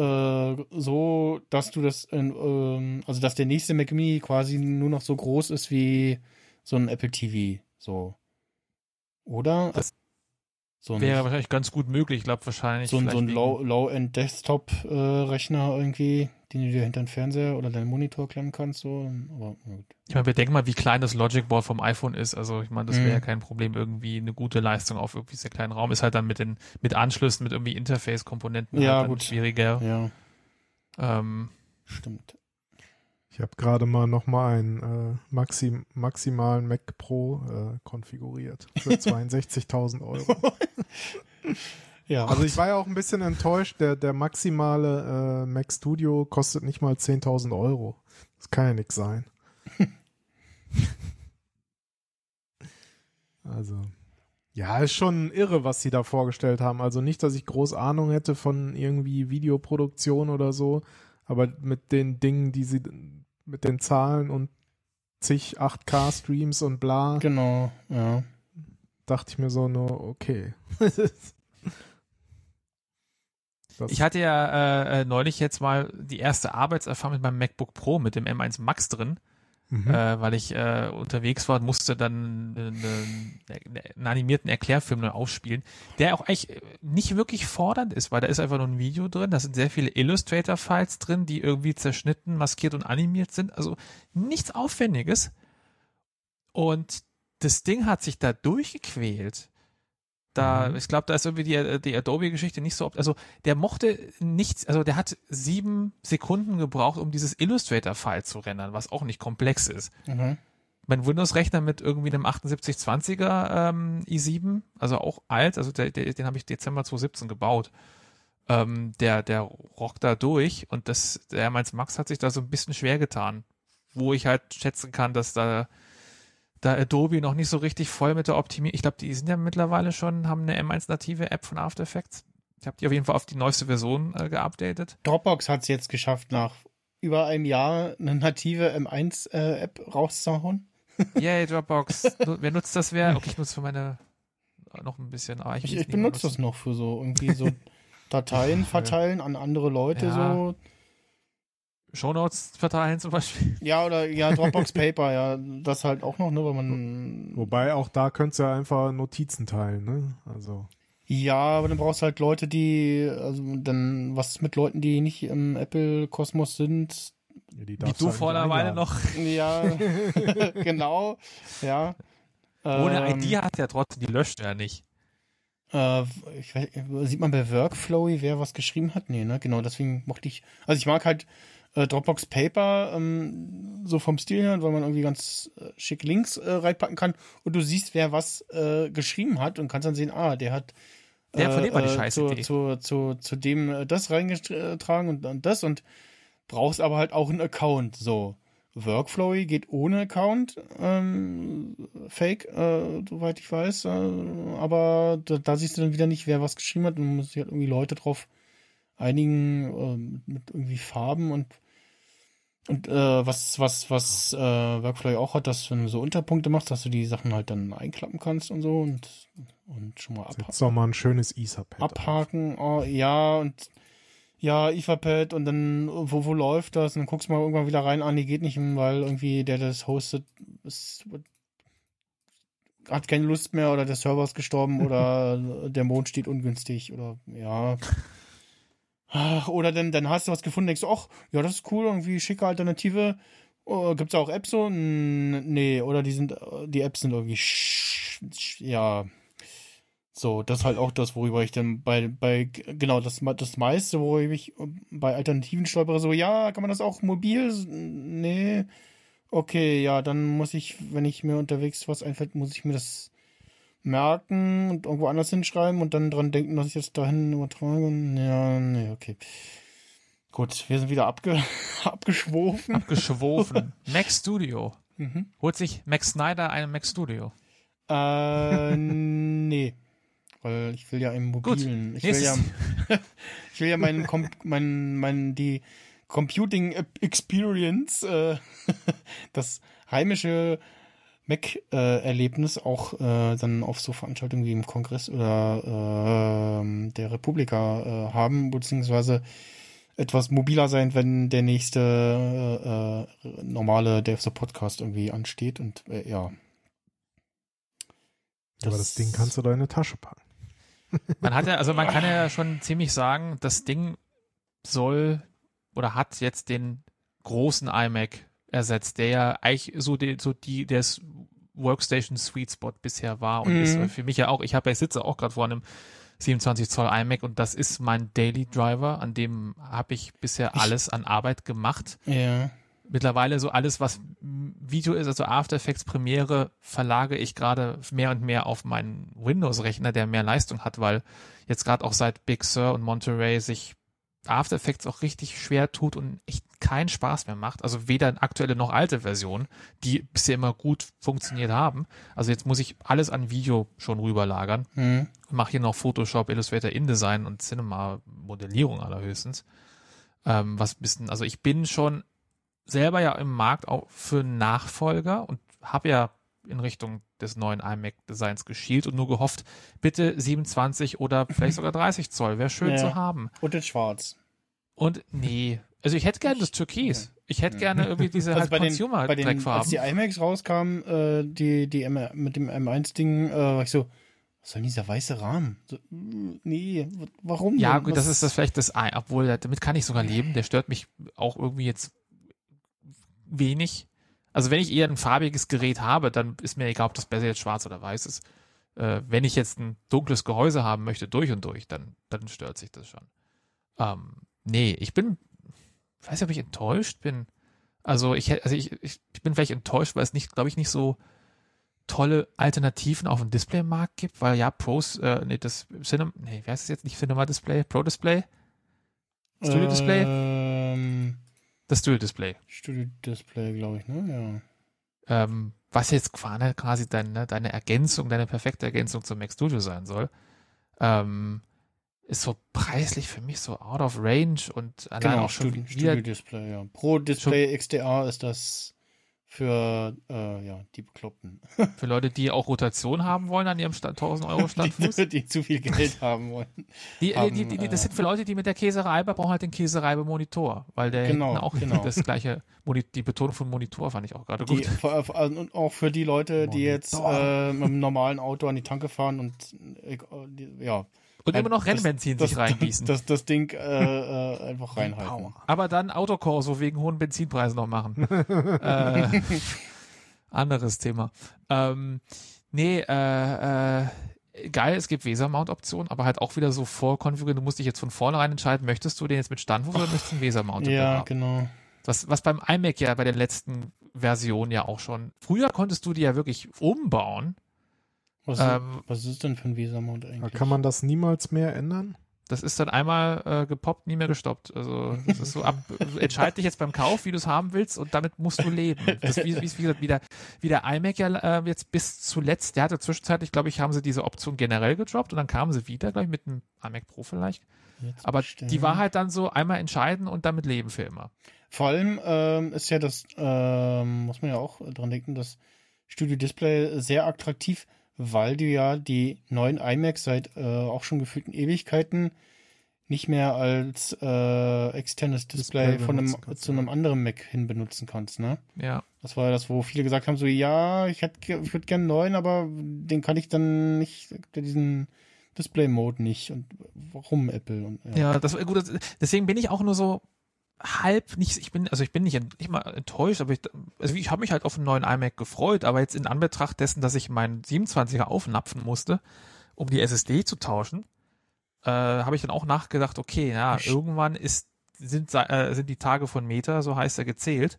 Speaker 3: äh, so, dass du das, in, ähm, also dass der nächste Mac Mini quasi nur noch so groß ist wie so ein Apple TV, so. Oder?
Speaker 4: Das
Speaker 3: so ein,
Speaker 4: Wäre wahrscheinlich ganz gut möglich. Ich glaube wahrscheinlich.
Speaker 3: so ein, so ein Low-End-Desktop-Rechner irgendwie, den du dir hinter den Fernseher oder deinen Monitor klemmen kannst, so. Aber na gut.
Speaker 4: Ich meine, bedenk mal, wie klein das Logic Board vom iPhone ist. Also ich meine, das wäre
Speaker 3: Mhm.
Speaker 4: ja kein Problem, irgendwie eine gute Leistung auf irgendwie sehr kleinen Raum. Ist halt dann mit den mit Anschlüssen, mit irgendwie Interface-Komponenten
Speaker 3: Ja,
Speaker 4: halt
Speaker 3: gut.
Speaker 4: schwieriger.
Speaker 3: Ja,
Speaker 4: Ähm,
Speaker 3: stimmt.
Speaker 5: Ich habe gerade mal nochmal einen äh, Maxim, maximalen Mac Pro äh, konfiguriert für 62.000 Euro.
Speaker 3: Ja,
Speaker 5: Also ich war ja auch ein bisschen enttäuscht, der, der maximale äh, Mac Studio kostet nicht mal 10.000 Euro. Das kann ja nix sein. also, ja, ist schon irre, was sie da vorgestellt haben. Also nicht, dass ich groß Ahnung hätte von irgendwie Videoproduktion oder so, aber mit den Dingen, die sie, mit den Zahlen und zig 8K-Streams und bla,
Speaker 3: genau, ja.
Speaker 5: dachte ich mir so nur, okay. Das-
Speaker 4: ich hatte ja äh, äh, neulich jetzt mal die erste Arbeitserfahrung mit meinem MacBook Pro mit dem M1 Max drin.
Speaker 5: Mhm.
Speaker 4: äh, weil ich äh, unterwegs war und musste dann einen, einen animierten Erklärfilm neu aufspielen, der auch eigentlich äh, nicht wirklich fordernd ist, weil da ist einfach nur ein Video drin, da sind sehr viele Illustrator-Files drin, die irgendwie zerschnitten, maskiert und animiert sind, also nichts Aufwendiges. Und das Ding hat sich da durchgequält. Da,
Speaker 5: Mhm.
Speaker 4: ich glaube, da ist irgendwie die, die Adobe-Geschichte nicht so, ob- also der mochte nichts, also der hat sieben Sekunden gebraucht, um dieses Illustrator-File zu rendern, was auch nicht komplex ist.
Speaker 3: Mhm.
Speaker 4: Mein Windows-Rechner mit irgendwie einem 7820er ähm, i7, also auch alt, also der, der, den habe ich Dezember 2017 gebaut. Ähm, der, der rockt da durch und das, der M1 Max hat sich da so ein bisschen schwer getan, wo ich halt schätzen kann, dass da da Adobe noch nicht so richtig voll mit der Optimierung, ich glaube, die sind ja mittlerweile schon, haben eine M1-native App von After Effects. Ich habe die auf jeden Fall auf die neueste Version äh, geupdatet.
Speaker 3: Dropbox hat es jetzt geschafft, nach über einem Jahr eine native M1-App rauszuhauen.
Speaker 4: Yay, Dropbox. Wer nutzt das? Wer? Okay, ich nutze für meine äh, noch ein bisschen. Ah,
Speaker 3: Ich, ich
Speaker 4: nicht
Speaker 3: benutze das noch für so irgendwie so Dateien verteilen an andere Leute
Speaker 4: Ja.
Speaker 3: so.
Speaker 4: Shownotes verteilen zum Beispiel.
Speaker 3: Ja, oder ja, Dropbox Paper, ja, das halt auch noch, ne, weil man.
Speaker 5: Wobei auch da könntest du ja einfach Notizen teilen, ne? Also.
Speaker 3: Ja, aber dann brauchst du halt Leute, die, also dann, was mit Leuten, die nicht im Apple-Kosmos sind?
Speaker 5: Ja, die
Speaker 4: Wie
Speaker 5: darfst
Speaker 4: du
Speaker 5: halt
Speaker 4: vor einer Weile noch.
Speaker 3: Ja, genau, ja.
Speaker 4: Ohne
Speaker 3: Ähm,
Speaker 4: ID hat er trotzdem, die löscht er nicht.
Speaker 3: Äh, ich weiß, sieht man bei Workflowy, wer was geschrieben hat? Nee, ne? Genau, deswegen mochte ich. Also ich mag halt äh, Dropbox Paper ähm, so vom Stil her, weil man irgendwie ganz äh, schick Links äh, reinpacken kann und du siehst, wer was äh, geschrieben hat und kannst dann sehen, ah, der hat
Speaker 4: Der von dem war die
Speaker 3: äh,
Speaker 4: scheiße
Speaker 3: zu, zu, zu, zu dem äh, das reingetragen und, und das und brauchst aber halt auch einen Account. So. Workflowy geht ohne Account, ähm, Fake, äh, soweit ich weiß, äh, aber da, da siehst du dann wieder nicht, wer was geschrieben hat und man muss sich halt irgendwie Leute drauf einigen ähm, mit irgendwie Farben und und äh, was was was äh, Workflowy auch hat, dass wenn du so Unterpunkte machst, dass du die Sachen halt dann einklappen kannst und so und und schon mal abhaken
Speaker 5: Setz doch mal ein schönes Etherpad.
Speaker 3: abhaken, oh, ja, und ja, Etherpad und dann, wo, wo läuft das? Und dann guckst du mal irgendwann wieder rein, ah, nee, geht nicht, weil irgendwie der das hostet, ist, hat keine Lust mehr oder der Server ist gestorben oder der Mond steht ungünstig oder ja. Oder dann, dann hast du was gefunden, denkst du, ach, ja, das ist cool, irgendwie schicke Alternative. Oh, gibt's auch Apps so? Nee, oder die sind, die Apps sind irgendwie, ja, so, das ist halt auch das, worüber ich dann bei, bei, genau, das, das meiste, worüber ich bei Alternativen stolpere, so, ja, kann man das auch mobil? Nee. Okay, ja, dann muss ich, wenn ich mir unterwegs was einfällt, muss ich mir das merken und irgendwo anders hinschreiben und dann dran denken, dass ich das dahin übertrage. Ja, nee, okay. Gut, wir sind wieder abge abgeschwofen.
Speaker 4: Abgeschwofen. Mac Studio.
Speaker 3: Mhm.
Speaker 4: Holt sich Mac Snyder einen Mac Studio.
Speaker 3: Äh, nee. Weil ich will ja im mobilen. Ich will ja, ich will ja meinen, Kom mein, mein, die Computing Experience, äh, das heimische Mac-Erlebnis auch äh, dann auf so Veranstaltungen wie im Kongress oder äh, der Republika äh, haben, beziehungsweise etwas mobiler sein, wenn der nächste äh, äh, normale Dev the Podcast irgendwie ansteht und äh, ja.
Speaker 5: Aber das Ding kannst du da in eine Tasche packen.
Speaker 4: Man hat ja, also man kann ja schon ziemlich sagen, das Ding soll oder hat jetzt den großen iMac ersetzt, der ja eigentlich so die, so die, der Workstation Sweet Spot bisher war und
Speaker 3: Mhm.
Speaker 4: ist für mich ja auch, ich habe ja ich sitze auch gerade vor einem 27 Zoll iMac und das ist mein Daily Driver, an dem habe ich bisher alles an Arbeit gemacht.
Speaker 3: Ja.
Speaker 4: Mittlerweile so alles, was Video ist, also After Effects Premiere, verlage ich gerade mehr und mehr auf meinen Windows-Rechner, der mehr Leistung hat, weil jetzt gerade auch seit Big Sur und Monterey sich After Effects auch richtig schwer tut und echt keinen Spaß mehr macht. Also weder aktuelle noch alte Versionen, die bisher immer gut funktioniert haben. Also jetzt muss ich alles an Video schon rüberlagern.
Speaker 3: Hm.
Speaker 4: Mache hier noch Photoshop, Illustrator, InDesign und Cinema-Modellierung allerhöchstens. Ähm, was bisschen, also ich bin schon selber ja im Markt auch für Nachfolger und habe ja in Richtung des neuen iMac-Designs geschielt und nur gehofft, bitte 27 oder vielleicht sogar 30 Zoll, wäre schön
Speaker 3: Ja.
Speaker 4: zu haben.
Speaker 3: Und in Schwarz.
Speaker 4: Und nee, also ich hätte gerne das Türkis. Ich hätte gerne irgendwie diese
Speaker 3: Also
Speaker 4: halt
Speaker 3: bei den, bei den, als die iMacs rauskamen, äh, die, die M mit dem M1-Ding, äh, war ich so, was soll denn dieser weiße Rahmen? So, mm, nee, warum
Speaker 4: Ja,
Speaker 3: denn?
Speaker 4: gut,
Speaker 3: Was-
Speaker 4: das ist das vielleicht das, Ei, obwohl damit kann ich sogar leben. Der stört mich auch irgendwie jetzt wenig. Also wenn ich eher ein farbiges Gerät habe, dann ist mir egal, ob das besser jetzt schwarz oder weiß ist. Äh, wenn ich jetzt ein dunkles Gehäuse haben möchte, durch und durch, dann, dann stört sich das schon. Ähm, nee, ich bin, weiß nicht, ob ich enttäuscht bin. Also ich, also ich, ich, bin vielleicht enttäuscht, weil es nicht, glaube ich, nicht so tolle Alternativen auf dem Displaymarkt gibt, weil ja, Pros, äh, nee, das Cinema, nee, wie heißt es jetzt nicht Cinema Display? Pro Display? Studio Display?
Speaker 3: Ähm,
Speaker 4: Das Dual Display.
Speaker 3: Studio Display, glaube ich, ne? Ja.
Speaker 4: Ähm, was jetzt quasi quasi deine, deine Ergänzung, deine perfekte Ergänzung zum Mac Studio sein soll, ähm, ist so preislich für mich so out of range und allein
Speaker 3: Genau,
Speaker 4: auch schon
Speaker 3: Studio, Studio Display, ja. Pro Display XDR ist das für, äh, ja, die Bekloppten.
Speaker 4: für Leute, die auch Rotation haben wollen an ihrem Sta- 1000 Euro Standfuß.
Speaker 3: die, die zu viel Geld haben wollen.
Speaker 4: Die,
Speaker 3: haben,
Speaker 4: die, die, die, das
Speaker 3: äh,
Speaker 4: sind für Leute, die mit der Käsereibe brauchen halt den Käsereibe-Monitor, weil der
Speaker 3: Genau,
Speaker 4: auch
Speaker 3: genau.
Speaker 4: das gleiche, die Betonung von Monitor fand ich auch gerade gut.
Speaker 3: vor- und auch für die Leute, die jetzt
Speaker 5: Monitor.
Speaker 3: äh, mit einem normalen Auto an die Tanke fahren und äh, ja.
Speaker 4: Und immer noch
Speaker 3: das-
Speaker 4: Rennbenzin
Speaker 3: das,
Speaker 4: sich reingießen.
Speaker 3: Das, das Ding äh, äh, einfach reinhalten.
Speaker 4: Aber dann Autokorso wegen hohen Benzinpreisen noch machen. äh, anderes Thema. Ähm, nee, äh, äh, geil, es gibt Weser-Mount-Optionen, aber halt auch wieder so vorkonfigurieren. Du musst dich jetzt von vornherein entscheiden, möchtest du den jetzt mit Standfuß oder möchtest du einen Weser-Mount
Speaker 3: Ja,
Speaker 4: haben?
Speaker 3: genau.
Speaker 4: Was, was beim iMac ja bei der letzten Version ja auch schon. Früher konntest du die ja wirklich umbauen.
Speaker 3: Was,
Speaker 4: Ähm,
Speaker 3: was ist denn für ein Wesermount
Speaker 5: Da
Speaker 3: eigentlich?
Speaker 5: kann man das niemals mehr ändern?
Speaker 4: Das ist dann einmal äh, gepoppt, nie mehr gestoppt. Also das ist so ab, entscheid dich jetzt beim Kauf, wie du es haben willst und damit musst du leben. Das wie, wie, wie gesagt, wie der, wie der iMac ja äh, jetzt bis zuletzt, der hatte zwischenzeitlich, glaube ich, haben sie diese Option generell gedroppt und dann kamen sie wieder, glaube ich, mit einem iMac Pro vielleicht.
Speaker 3: Jetzt
Speaker 4: Aber
Speaker 3: bestellen.
Speaker 4: die war halt dann so einmal entscheiden und damit leben für immer.
Speaker 3: Vor allem ähm, ist ja das, ähm, muss man ja auch dran denken, das Studio Display sehr attraktiv, weil du ja die neuen iMacs seit äh, auch schon gefühlten Ewigkeiten nicht mehr als äh, externes Display,
Speaker 5: Display
Speaker 3: von einem,
Speaker 5: kannst,
Speaker 3: zu einem anderen Mac hin benutzen kannst, ne?
Speaker 4: Ja.
Speaker 3: Das war ja das, wo viele gesagt haben, so ja, ich hätte, ich würde gerne einen neuen, aber den kann ich dann nicht, diesen Display-Mode nicht. Und warum Apple? Und,
Speaker 4: Ja, das gut. Das, deswegen bin ich auch nur so halb nicht. Ich bin also ich bin nicht, nicht mal enttäuscht, aber ich also ich habe mich halt auf einen neuen iMac gefreut, aber jetzt in Anbetracht dessen, dass ich meinen 27er aufnapfen musste, um die SSD zu tauschen, äh, habe ich dann auch nachgedacht, okay, ja, irgendwann ist sind äh, sind die Tage von Meter, so heißt er gezählt.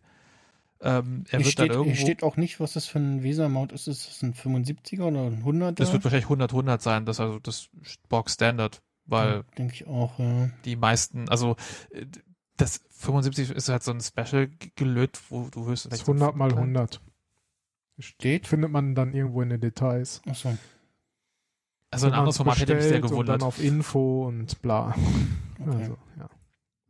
Speaker 4: Ähm, er
Speaker 3: Hier
Speaker 4: wird
Speaker 3: steht,
Speaker 4: dann irgendwo.
Speaker 3: hier steht auch nicht, was das für ein Weser-Mount ist. Ist das ein 75er oder ein 100er?
Speaker 4: das wird wahrscheinlich 100 100 sein, das ist also das Box Standard, weil
Speaker 3: Denke ich auch, ja.
Speaker 4: die meisten, also äh, das 75 ist halt so ein Special gelöt, wo du höchst
Speaker 5: Das ist 100 mal 100.
Speaker 3: Steht?
Speaker 5: Findet man dann irgendwo in den Details.
Speaker 3: Achso.
Speaker 4: Also ein anderes Format hätte mich sehr
Speaker 5: bestellt Und
Speaker 4: gewundert.
Speaker 5: dann auf Info und bla.
Speaker 3: Okay.
Speaker 5: Also, ja.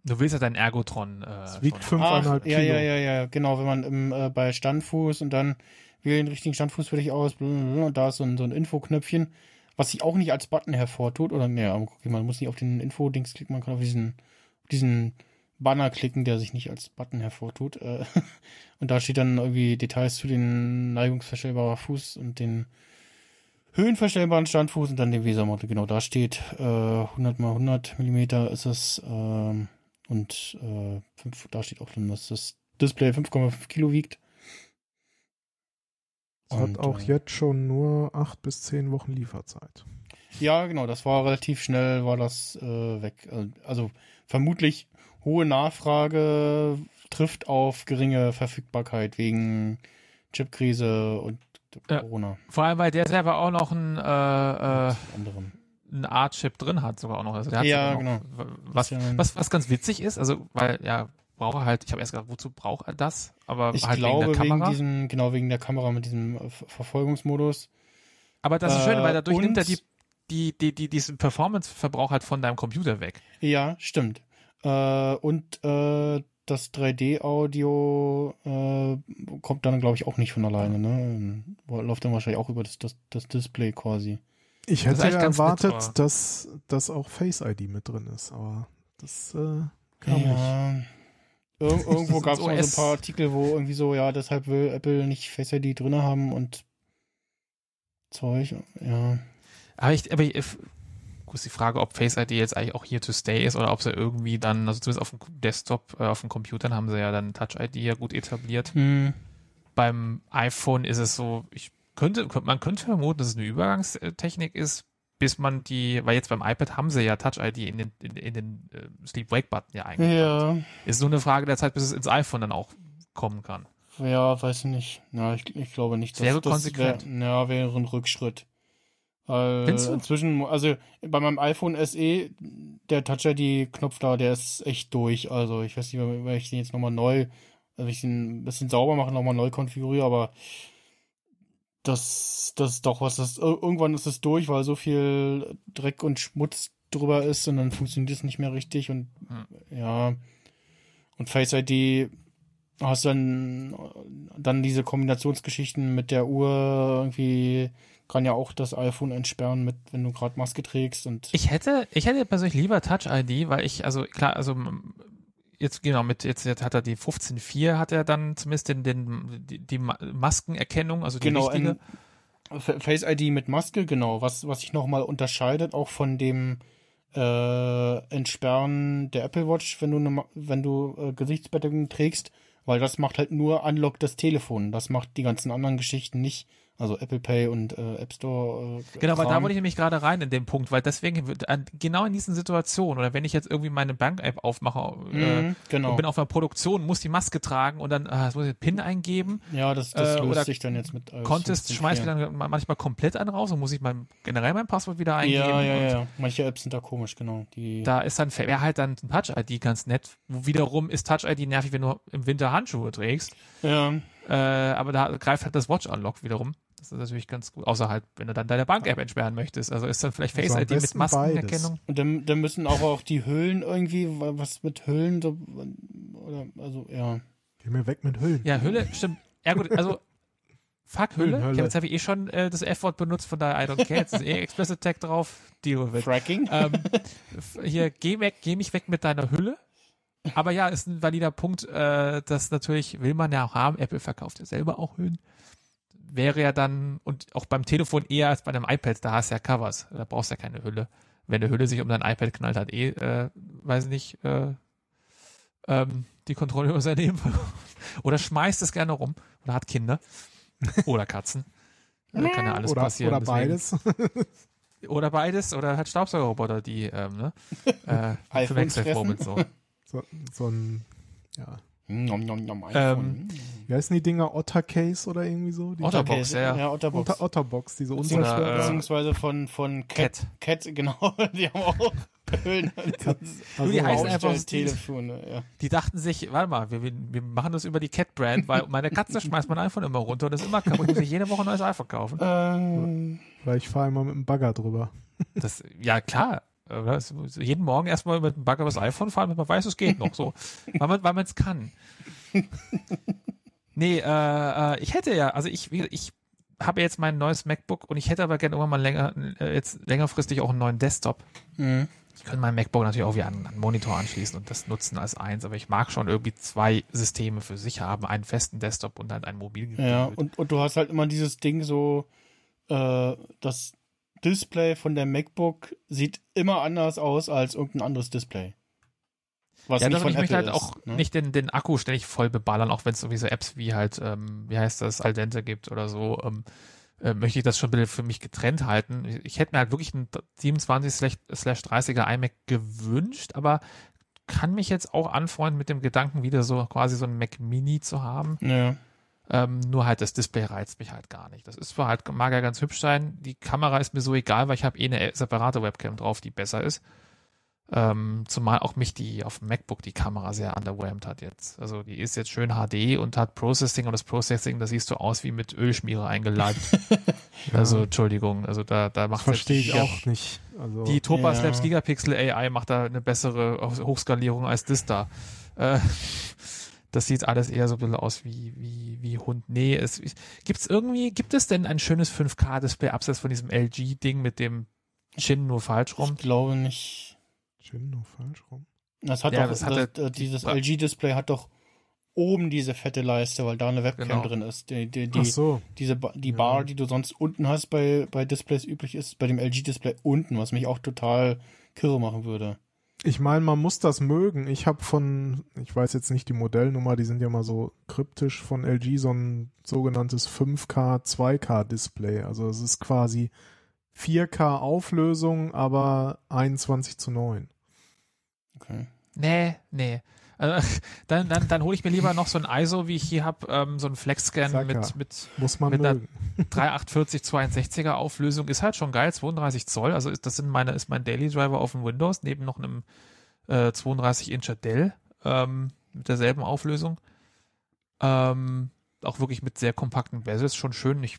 Speaker 4: Du willst ja deinen Ergotron. Äh,
Speaker 5: Es wiegt
Speaker 3: Ach,
Speaker 5: 5,5 Kilo.
Speaker 3: ja, ja, ja, ja, genau. Wenn man im, äh, bei Standfuß und dann wähle den richtigen Standfuß für dich aus und da ist so ein, so ein Infoknöpfchen, was sich auch nicht als Button hervortut. Oder, okay, man muss nicht auf den Info-Dings klicken, man kann auf diesen, auf diesen Banner klicken, der sich nicht als Button hervortut. Äh, und da steht dann irgendwie Details zu den neigungsverstellbarer Fuß und den höhenverstellbaren Standfuß und dann dem Wesermodell. Genau, da steht äh, 100 mal 100 Millimeter ist es. Ähm, und äh, da steht auch drin, dass das Display 5,5 Kilo wiegt.
Speaker 5: Es hat auch
Speaker 3: äh,
Speaker 5: jetzt schon nur acht bis zehn Wochen Lieferzeit.
Speaker 3: Ja, genau, das war relativ schnell, war das äh, weg. Also, Also vermutlich hohe Nachfrage trifft auf geringe Verfügbarkeit wegen Chipkrise und
Speaker 4: Ja.
Speaker 3: Corona.
Speaker 4: Vor allem, weil der selber auch noch ein, äh, äh, ein Art-Chip drin hat, sogar auch noch. Also
Speaker 3: Ja,
Speaker 4: noch, Was,
Speaker 3: ja
Speaker 4: was, was ganz witzig ist, also, weil, ja, braucht er halt, ich habe erst gedacht, wozu braucht er das? Aber
Speaker 3: Ich
Speaker 4: halt
Speaker 3: glaube
Speaker 4: wegen der
Speaker 3: wegen
Speaker 4: Kamera.
Speaker 3: diesem, genau wegen der Kamera mit diesem äh, Ver- Verfolgungsmodus.
Speaker 4: aber das ist
Speaker 3: äh,
Speaker 4: schön, weil dadurch nimmt er die, die, die, die, diesen Performance-Verbrauch halt von deinem Computer weg.
Speaker 3: Ja, stimmt. Äh, und äh, das 3D-Audio äh, kommt dann, glaube ich, auch nicht von alleine. Ne? Läuft dann wahrscheinlich auch über das, das, das Display quasi.
Speaker 5: Ich hätte
Speaker 4: ganz
Speaker 5: erwartet,
Speaker 4: nett, aber-
Speaker 5: dass, dass auch Face ID mit drin ist, aber das äh, kam nicht.
Speaker 3: Ja. Ir irgendwo gab es mal so ein paar Artikel, wo irgendwie so, ja, deshalb will Apple nicht Face ID drin haben und Zeug. Ja.
Speaker 4: Aber ich, aber ich, äh, ist die Frage, ob Face ID jetzt eigentlich auch hier to stay ist oder ob sie irgendwie dann, also zumindest auf dem Desktop, äh, auf dem Computern haben sie ja dann Touch ID ja gut etabliert.
Speaker 3: Hm.
Speaker 4: Beim iPhone ist es so, ich könnte, man könnte vermuten, dass es eine Übergangstechnik ist, bis man die, weil jetzt beim iPad haben sie ja Touch ID in den, in, in den äh, Sleep-Wake-Button ja eingebaut.
Speaker 3: Ja.
Speaker 4: Ist nur eine Frage der Zeit, bis es ins iPhone dann auch kommen kann.
Speaker 3: Ja, weiß ich nicht. Ja, ich, ich glaube nicht.
Speaker 4: Das wäre
Speaker 3: das
Speaker 4: konsequent.
Speaker 3: Wär, ja, wäre ein Rückschritt. Weil
Speaker 4: Findest du?
Speaker 3: inzwischen, also bei meinem iPhone SE, der Touch ID-Knopf da, der ist echt durch. Also ich weiß nicht, wenn ich den jetzt nochmal neu, also ich den ein bisschen sauber mache, nochmal neu konfiguriere, aber das, das ist doch was, das, ir- irgendwann ist es durch, weil so viel Dreck und Schmutz drüber ist und dann funktioniert es nicht mehr richtig und
Speaker 4: Hm.
Speaker 3: ja. Und Face ID hast dann, dann diese Kombinationsgeschichten mit der Uhr irgendwie kann ja auch das iPhone entsperren mit, wenn du gerade Maske trägst und
Speaker 4: Ich hätte, ich hätte persönlich lieber Touch ID, weil ich, also klar, also jetzt genau mit jetzt, jetzt hat er die 15.4 hat er dann zumindest den, den die, die Ma- Maskenerkennung, also die
Speaker 3: genau
Speaker 4: richtige.
Speaker 3: Face ID mit Maske, genau, was, was sich nochmal unterscheidet, auch von dem äh, Entsperren der Apple Watch, wenn du, ne, wenn du äh, Gesichtsbedeckung trägst, weil das macht halt nur Unlock das Telefon. Das macht die ganzen anderen Geschichten nicht. Also Apple Pay und äh, App Store. Äh,
Speaker 4: Genau, aber da wollte ich nämlich gerade rein in den Punkt, weil deswegen an- genau in diesen Situationen oder wenn ich jetzt irgendwie meine Bank-App aufmache äh,
Speaker 3: Mhm, genau.
Speaker 4: und bin auf einer Produktion, muss die Maske tragen und dann jetzt muss ich den PIN eingeben.
Speaker 3: Ja, das, das
Speaker 4: Äh,
Speaker 3: löst sich dann jetzt mit iOS
Speaker 4: Contest
Speaker 3: 15.4.
Speaker 4: schmeißt mir dann ma- manchmal komplett einen raus und muss ich mein, generell mein Passwort wieder eingeben.
Speaker 3: Ja, ja, ja. Manche Apps sind da komisch, genau. Die,
Speaker 4: Da ist dann, wäre halt dann Touch-ID ganz nett. Wiederum ist Touch-ID nervig, wenn du im Winter Handschuhe trägst.
Speaker 3: ja,
Speaker 4: Äh, aber da greift halt das Watch-Unlock wiederum. Das ist natürlich ganz gut. Außer halt, wenn du dann deine Bank-App entsperren möchtest. Also ist dann vielleicht
Speaker 5: Also am
Speaker 4: Face-ID mit
Speaker 5: besten
Speaker 4: Maskenerkennung.
Speaker 3: und dann, dann müssen auch, auch die Hüllen irgendwie, wa- was mit Hüllen, so, oder, also, ja.
Speaker 5: Geh mir weg mit Hüllen.
Speaker 4: Ja, Hülle, stimmt. Ja gut, also fuck Hülle. Ich habe jetzt hab ich eh schon äh, das F-Wort benutzt, von daher I don't care. Jetzt ist eh Explicit Tag drauf. Deal with it.
Speaker 3: Fracking?
Speaker 4: ähm, hier, geh weg, geh mich weg mit deiner Hülle. Aber ja, ist ein valider Punkt, äh, das natürlich will man ja auch haben. Apple verkauft ja selber auch Hüllen. Wäre ja dann, und auch beim Telefon eher als bei einem iPad, da hast du ja Covers. Da brauchst du ja keine Hülle. Wenn eine Hülle sich um dein iPad knallt, hat eh, äh, weiß nicht, äh, ähm, die Kontrolle über sein Leben. Oder schmeißt es gerne rum. Oder hat Kinder. Oder Katzen. Da kann ja alles
Speaker 5: oder,
Speaker 4: passieren.
Speaker 5: oder beides.
Speaker 4: oder beides, oder hat Staubsaugerroboter, die, ähm, ne? Äh, für? Moment so.
Speaker 5: So, so ein, ja.
Speaker 3: Nom, nom, nom,
Speaker 4: Ähm,
Speaker 3: iPhone.
Speaker 5: Wie heißen die Dinger? Ottercase oder irgendwie so? Die
Speaker 4: Otterbox, ja.
Speaker 3: ja. Otterbox.
Speaker 5: Otter, Otterbox, diese
Speaker 3: Beziehungs-
Speaker 4: Oder,
Speaker 5: unzerstörbar.
Speaker 4: äh,
Speaker 3: beziehungsweise von, von Cat.
Speaker 4: Cat.
Speaker 3: Cat, genau. Die haben auch Hüllen.
Speaker 5: Also,
Speaker 4: die heißen einfach-
Speaker 3: Telefone, ja.
Speaker 4: Die dachten sich, warte mal, wir, wir machen das über die Cat-Brand, weil meine Katze schmeißt mein iPhone immer runter und ist immer kaputt. Ich muss ich jede Woche ein neues iPhone kaufen.
Speaker 3: Ähm,
Speaker 5: weil ich fahre immer mit dem Bagger drüber.
Speaker 4: Das, ja, klar. Es- Jeden Morgen erstmal mit dem Bagger das iPhone fahren, damit man weiß, es geht noch so. Weil man es kann. Nee, äh, äh, ich hätte ja, also ich, ich habe jetzt mein neues MacBook und ich hätte aber gerne irgendwann mal länger, äh, jetzt längerfristig auch einen neuen Desktop.
Speaker 3: mhm.
Speaker 4: Ich könnte meinen MacBook natürlich auch wie an einen Monitor anschließen und das nutzen als eins, aber ich mag schon irgendwie zwei Systeme für sich haben, einen festen Desktop und halt ein Mobilgerät.
Speaker 3: Ja, und, und du hast halt immer dieses Ding so, äh, das Display von der MacBook sieht immer anders aus als irgendein anderes Display. Was
Speaker 4: ja,
Speaker 3: nicht
Speaker 4: das,
Speaker 3: von
Speaker 4: ich möchte
Speaker 3: Apple
Speaker 4: halt
Speaker 3: ist,
Speaker 4: auch
Speaker 3: ne?
Speaker 4: nicht den, den Akku ständig voll beballern, auch wenn es sowieso Apps wie halt, ähm, wie heißt das, Aldente gibt oder so, ähm, äh, möchte ich das schon ein bisschen für mich getrennt halten. Ich, ich hätte mir halt wirklich einen 27/30er iMac gewünscht, aber kann mich jetzt auch anfreunden mit dem Gedanken, wieder so quasi so ein Mac Mini zu haben.
Speaker 3: Ja.
Speaker 4: Ähm, nur halt das Display reizt mich halt gar nicht. Das ist zwar halt, mag ja ganz hübsch sein. Die Kamera ist mir so egal, weil ich habe eh eine separate Webcam drauf, die besser ist. Ähm, zumal auch mich die auf dem MacBook die Kamera sehr underwhelmed hat jetzt. Also die ist jetzt schön HD und hat Processing und das Processing, da siehst du aus wie mit Ölschmiere eingeladen. Also Entschuldigung, also da, da macht
Speaker 5: Verstehe ich auch nicht. Also,
Speaker 4: Die Topaz
Speaker 3: Ja.
Speaker 4: Labs Gigapixel AI macht da eine bessere Hochskalierung als das da. Äh, das sieht alles eher so ein bisschen aus wie, wie, wie Hund. Nee, es gibt's irgendwie, gibt es denn ein schönes 5K-Display abseits von diesem LG-Ding mit dem Chin nur falsch rum?
Speaker 3: Ich glaube nicht.
Speaker 5: Schön nur falsch rum.
Speaker 3: Das hat
Speaker 4: Ja,
Speaker 3: doch,
Speaker 4: das
Speaker 3: das
Speaker 4: hat
Speaker 3: äh, dieses
Speaker 4: Ja.
Speaker 3: LG-Display hat doch oben diese fette Leiste, weil da eine Webcam
Speaker 4: Genau.
Speaker 3: drin ist. Die, die,
Speaker 5: Ach
Speaker 3: die,
Speaker 5: so.
Speaker 3: diese ba die
Speaker 5: Ja.
Speaker 3: Bar, die du sonst unten hast bei, bei Displays üblich ist, bei dem LG-Display unten, was mich auch total kirre machen würde.
Speaker 5: Ich meine, man muss das mögen. Ich habe von, ich weiß jetzt nicht die Modellnummer, die sind ja mal so kryptisch von LG, so ein sogenanntes 5K, 2K Display. Also es ist quasi 4K Auflösung, aber 21 zu 9.
Speaker 3: Okay.
Speaker 4: Nee, nee. Also, dann dann, dann hole ich mir lieber noch so ein ISO, wie ich hier habe, ähm, so ein Flexscan
Speaker 5: ja.
Speaker 4: mit, mit
Speaker 5: Muss man
Speaker 4: Mit einer-
Speaker 5: mögen.
Speaker 4: 3840 62er Auflösung ist halt schon geil, 32 Zoll, also ist, das sind meine, ist mein Daily Driver auf dem Windows, neben noch einem äh, 32 Incher Dell ähm, mit derselben Auflösung. Ähm, auch wirklich mit sehr kompakten Bezels, schon schön. Ich,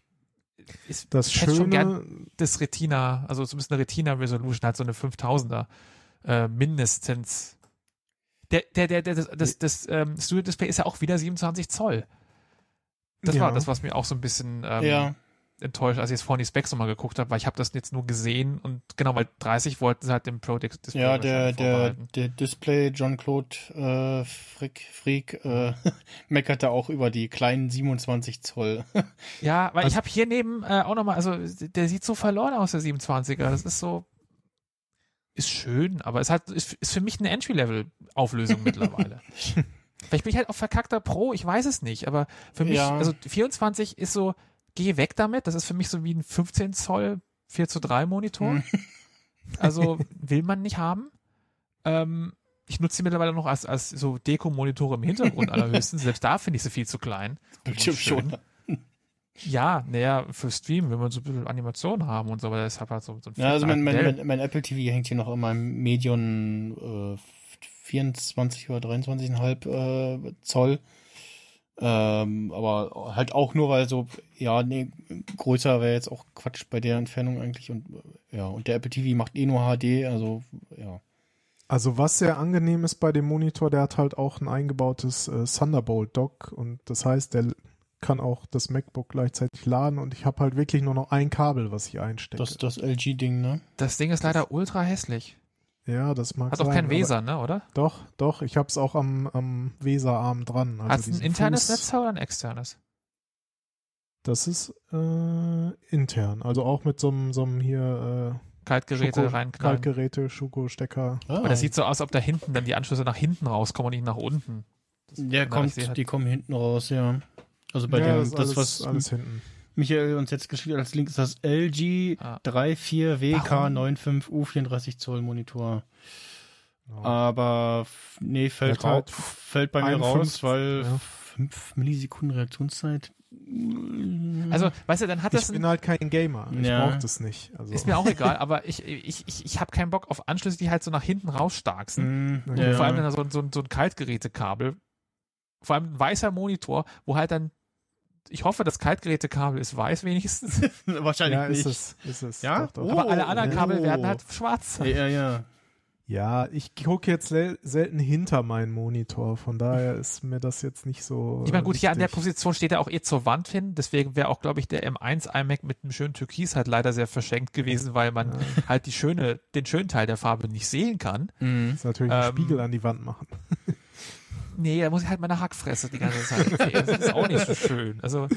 Speaker 4: ist,
Speaker 5: Das
Speaker 4: hätte schon gern
Speaker 5: Schöne,
Speaker 4: das Retina, also zumindest eine Retina Resolution, halt so eine 5000er äh, mindestens. Der, der, der, der, das, das, das ähm, Studio Display ist ja auch wieder 27 Zoll. Das
Speaker 5: Ja.
Speaker 4: war das, was mir auch so ein bisschen ähm,
Speaker 3: ja,
Speaker 4: enttäuscht, als ich jetzt vorhin die Specs nochmal geguckt habe, weil ich habe das jetzt nur gesehen und genau, weil 30 wollten sie halt dem Pro Dis- Display
Speaker 3: ja, der, der, der Display John-Claude äh, Frick, Freak äh, meckerte auch über die kleinen 27 Zoll.
Speaker 4: Ja, weil ich
Speaker 5: Also-
Speaker 4: habe hier neben äh, auch nochmal, also der sieht so verloren aus, der 27er. Das ist so, ist schön, aber es hat, ist, ist für mich eine Entry-Level-Auflösung mittlerweile. Vielleicht bin ich halt auch verkackter Pro, ich weiß es nicht, aber für mich,
Speaker 3: Ja.
Speaker 4: also 24 ist so, geh weg damit, das ist für mich so wie ein 15 Zoll 4 zu 3 Monitor.
Speaker 3: Hm.
Speaker 4: Also will man nicht haben. Ähm, ich nutze sie mittlerweile noch als, als so Deko-Monitore im Hintergrund allerhöchstens. Selbst da finde ich sie viel zu klein.
Speaker 3: Bildschirm
Speaker 4: Schön.
Speaker 3: schon.
Speaker 4: Ja, naja, für Stream, wenn wir so ein bisschen Animation haben und so, aber das hat halt so, so ein
Speaker 3: Ja, also mein, mein, mein, mein Apple TV hängt hier noch in meinem Medion äh, 24 oder 23,5 äh, Zoll. Ähm, aber halt auch nur, weil so, ja, nee, größer wäre jetzt auch Quatsch bei der Entfernung eigentlich. Und äh, ja, und der Apple TV macht eh nur HD, also ja.
Speaker 5: also was sehr angenehm ist bei dem Monitor, der hat halt auch ein eingebautes äh, Thunderbolt-Dock und das heißt, der kann auch das MacBook gleichzeitig laden und ich habe halt wirklich nur noch ein Kabel, was ich einstecke.
Speaker 3: Das, das LG-Ding, ne?
Speaker 4: Das Ding ist leider ultra hässlich.
Speaker 5: ja, das mag
Speaker 4: Hat
Speaker 5: sein.
Speaker 4: auch kein Weser, ne, oder?
Speaker 5: Doch, doch, ich hab's auch am, am Weserarm dran. Also
Speaker 4: Hat es ein internes
Speaker 5: Fuß-
Speaker 4: Netzteil oder ein externes?
Speaker 5: Das ist äh, intern, also auch mit so einem hier äh,
Speaker 4: Kaltgeräte
Speaker 5: Schoko-
Speaker 4: reinknallen.
Speaker 5: Kaltgeräte, Schuko-Stecker.
Speaker 3: Ah,
Speaker 4: Aber das sieht so aus, ob da hinten dann die Anschlüsse nach hinten rauskommen und nicht nach unten. Das,
Speaker 3: der
Speaker 4: na,
Speaker 3: kommt,
Speaker 4: das
Speaker 3: die kommen hinten raus, ja. Also bei
Speaker 5: ja,
Speaker 3: dem,
Speaker 5: das,
Speaker 3: das,
Speaker 5: alles,
Speaker 3: was
Speaker 5: alles hinten.
Speaker 3: Michael uns jetzt geschrieben hat als Link, ist das LG
Speaker 4: Ah.
Speaker 3: 34WK95U34 Zoll Monitor.
Speaker 5: Genau.
Speaker 3: Aber nee, fällt,
Speaker 5: halt
Speaker 3: fällt bei mir
Speaker 5: 51,
Speaker 3: raus, weil
Speaker 5: ja.
Speaker 3: 5 Millisekunden Reaktionszeit.
Speaker 4: Also, weißt du, dann hat das
Speaker 5: ich bin halt kein Gamer. Ich
Speaker 3: Ja.
Speaker 5: brauche das nicht. Also,
Speaker 4: ist mir auch egal, aber ich, ich, ich, ich habe keinen Bock auf Anschlüsse, die halt so nach hinten rausstarksen.
Speaker 3: Mm,
Speaker 5: Ja.
Speaker 4: Vor allem dann so, ein- so, ein- so ein Kaltgerätekabel. Vor allem ein weißer Monitor, wo halt dann, ich hoffe, das Kaltgerätekabel ist weiß wenigstens,
Speaker 3: Wahrscheinlich
Speaker 5: ja,
Speaker 3: nicht.
Speaker 5: ist es, ist es.
Speaker 3: Ja?
Speaker 5: Doch, doch.
Speaker 3: Oh.
Speaker 4: aber alle anderen Kabel
Speaker 3: oh.
Speaker 4: werden halt schwarz.
Speaker 3: Ja, ja, ja.
Speaker 5: Ja, ich gucke jetzt sel selten hinter meinen Monitor, von daher ist mir das jetzt nicht so.
Speaker 4: Ich meine, gut, hier an der
Speaker 5: wichtig.
Speaker 4: Position steht er auch eh zur Wand hin, deswegen wäre auch, glaube ich, der M1 iMac mit einem schönen Türkis halt leider sehr verschenkt gewesen, weil man halt die schöne, den schönen Teil der Farbe nicht sehen kann.
Speaker 3: Mhm.
Speaker 5: Muss natürlich einen
Speaker 4: Ähm,
Speaker 5: Spiegel an die Wand machen.
Speaker 4: Nee, da muss ich halt meine Hackfresse die ganze Zeit. Okay, das ist auch nicht so schön. Also,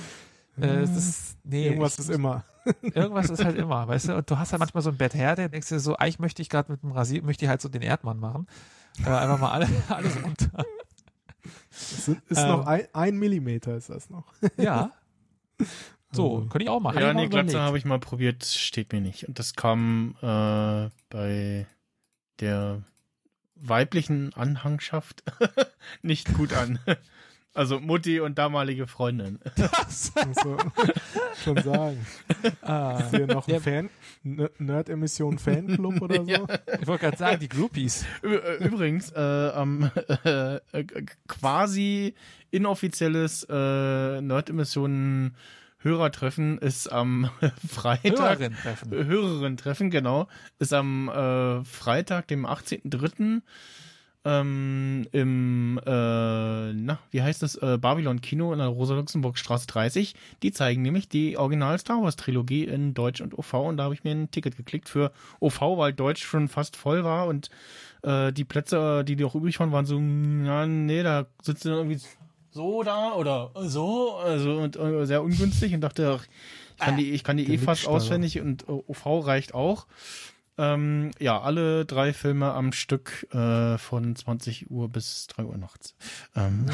Speaker 4: äh, es ist, nee,
Speaker 5: Irgendwas
Speaker 4: ich-
Speaker 5: ist immer.
Speaker 4: Irgendwas ist halt immer, weißt du? Und du hast halt manchmal so ein Bett her, der denkst dir so, eigentlich möchte ich gerade mit dem Rasier, möchte ich halt so den Erdmann machen. Äh, einfach mal alle, alles runter.
Speaker 5: Es ist, ist
Speaker 4: Ähm.
Speaker 5: noch ein, ein Millimeter ist das noch.
Speaker 4: Ja. So,
Speaker 5: Also,
Speaker 4: könnte ich auch machen.
Speaker 3: Ja, nee, Glatze habe ich mal probiert, steht mir nicht. Und das kam äh, bei der weiblichen Anhangschaft nicht gut an. Also Mutti und damalige Freundin.
Speaker 4: Das,
Speaker 5: Also, schon sagen.
Speaker 4: ah,
Speaker 5: Ist hier noch ein
Speaker 4: Ja.
Speaker 5: Fan, Nerd-Emission Fanclub oder so?
Speaker 3: Ja.
Speaker 4: ich wollte gerade sagen, die Groupies.
Speaker 3: Äh, Übrigens, äh, am äh, äh, quasi inoffizielles äh, Nerd-Emissionen Hörertreffen ist am Freitag.
Speaker 4: Hörerin treffen.
Speaker 3: Hörerin-Treffen, genau. Ist am äh, Freitag, dem 18.03. Ähm, im, äh, na, wie heißt das, äh, Babylon Kino in der Rosa-Luxemburg-Straße 30. Die zeigen nämlich die Original Star Wars Trilogie in Deutsch und OV und da habe ich mir ein Ticket geklickt für OV, weil Deutsch schon fast voll war und äh, die Plätze, die noch übrig waren, waren so, ja, nee, da sitzen irgendwie so da oder so, also und äh, sehr ungünstig und dachte, ach, ich kann die, ich kann die eh fast auswendig und OV reicht auch. Ähm, ja, alle drei Filme am Stück äh, von 20 Uhr bis 3 Uhr nachts. Ähm,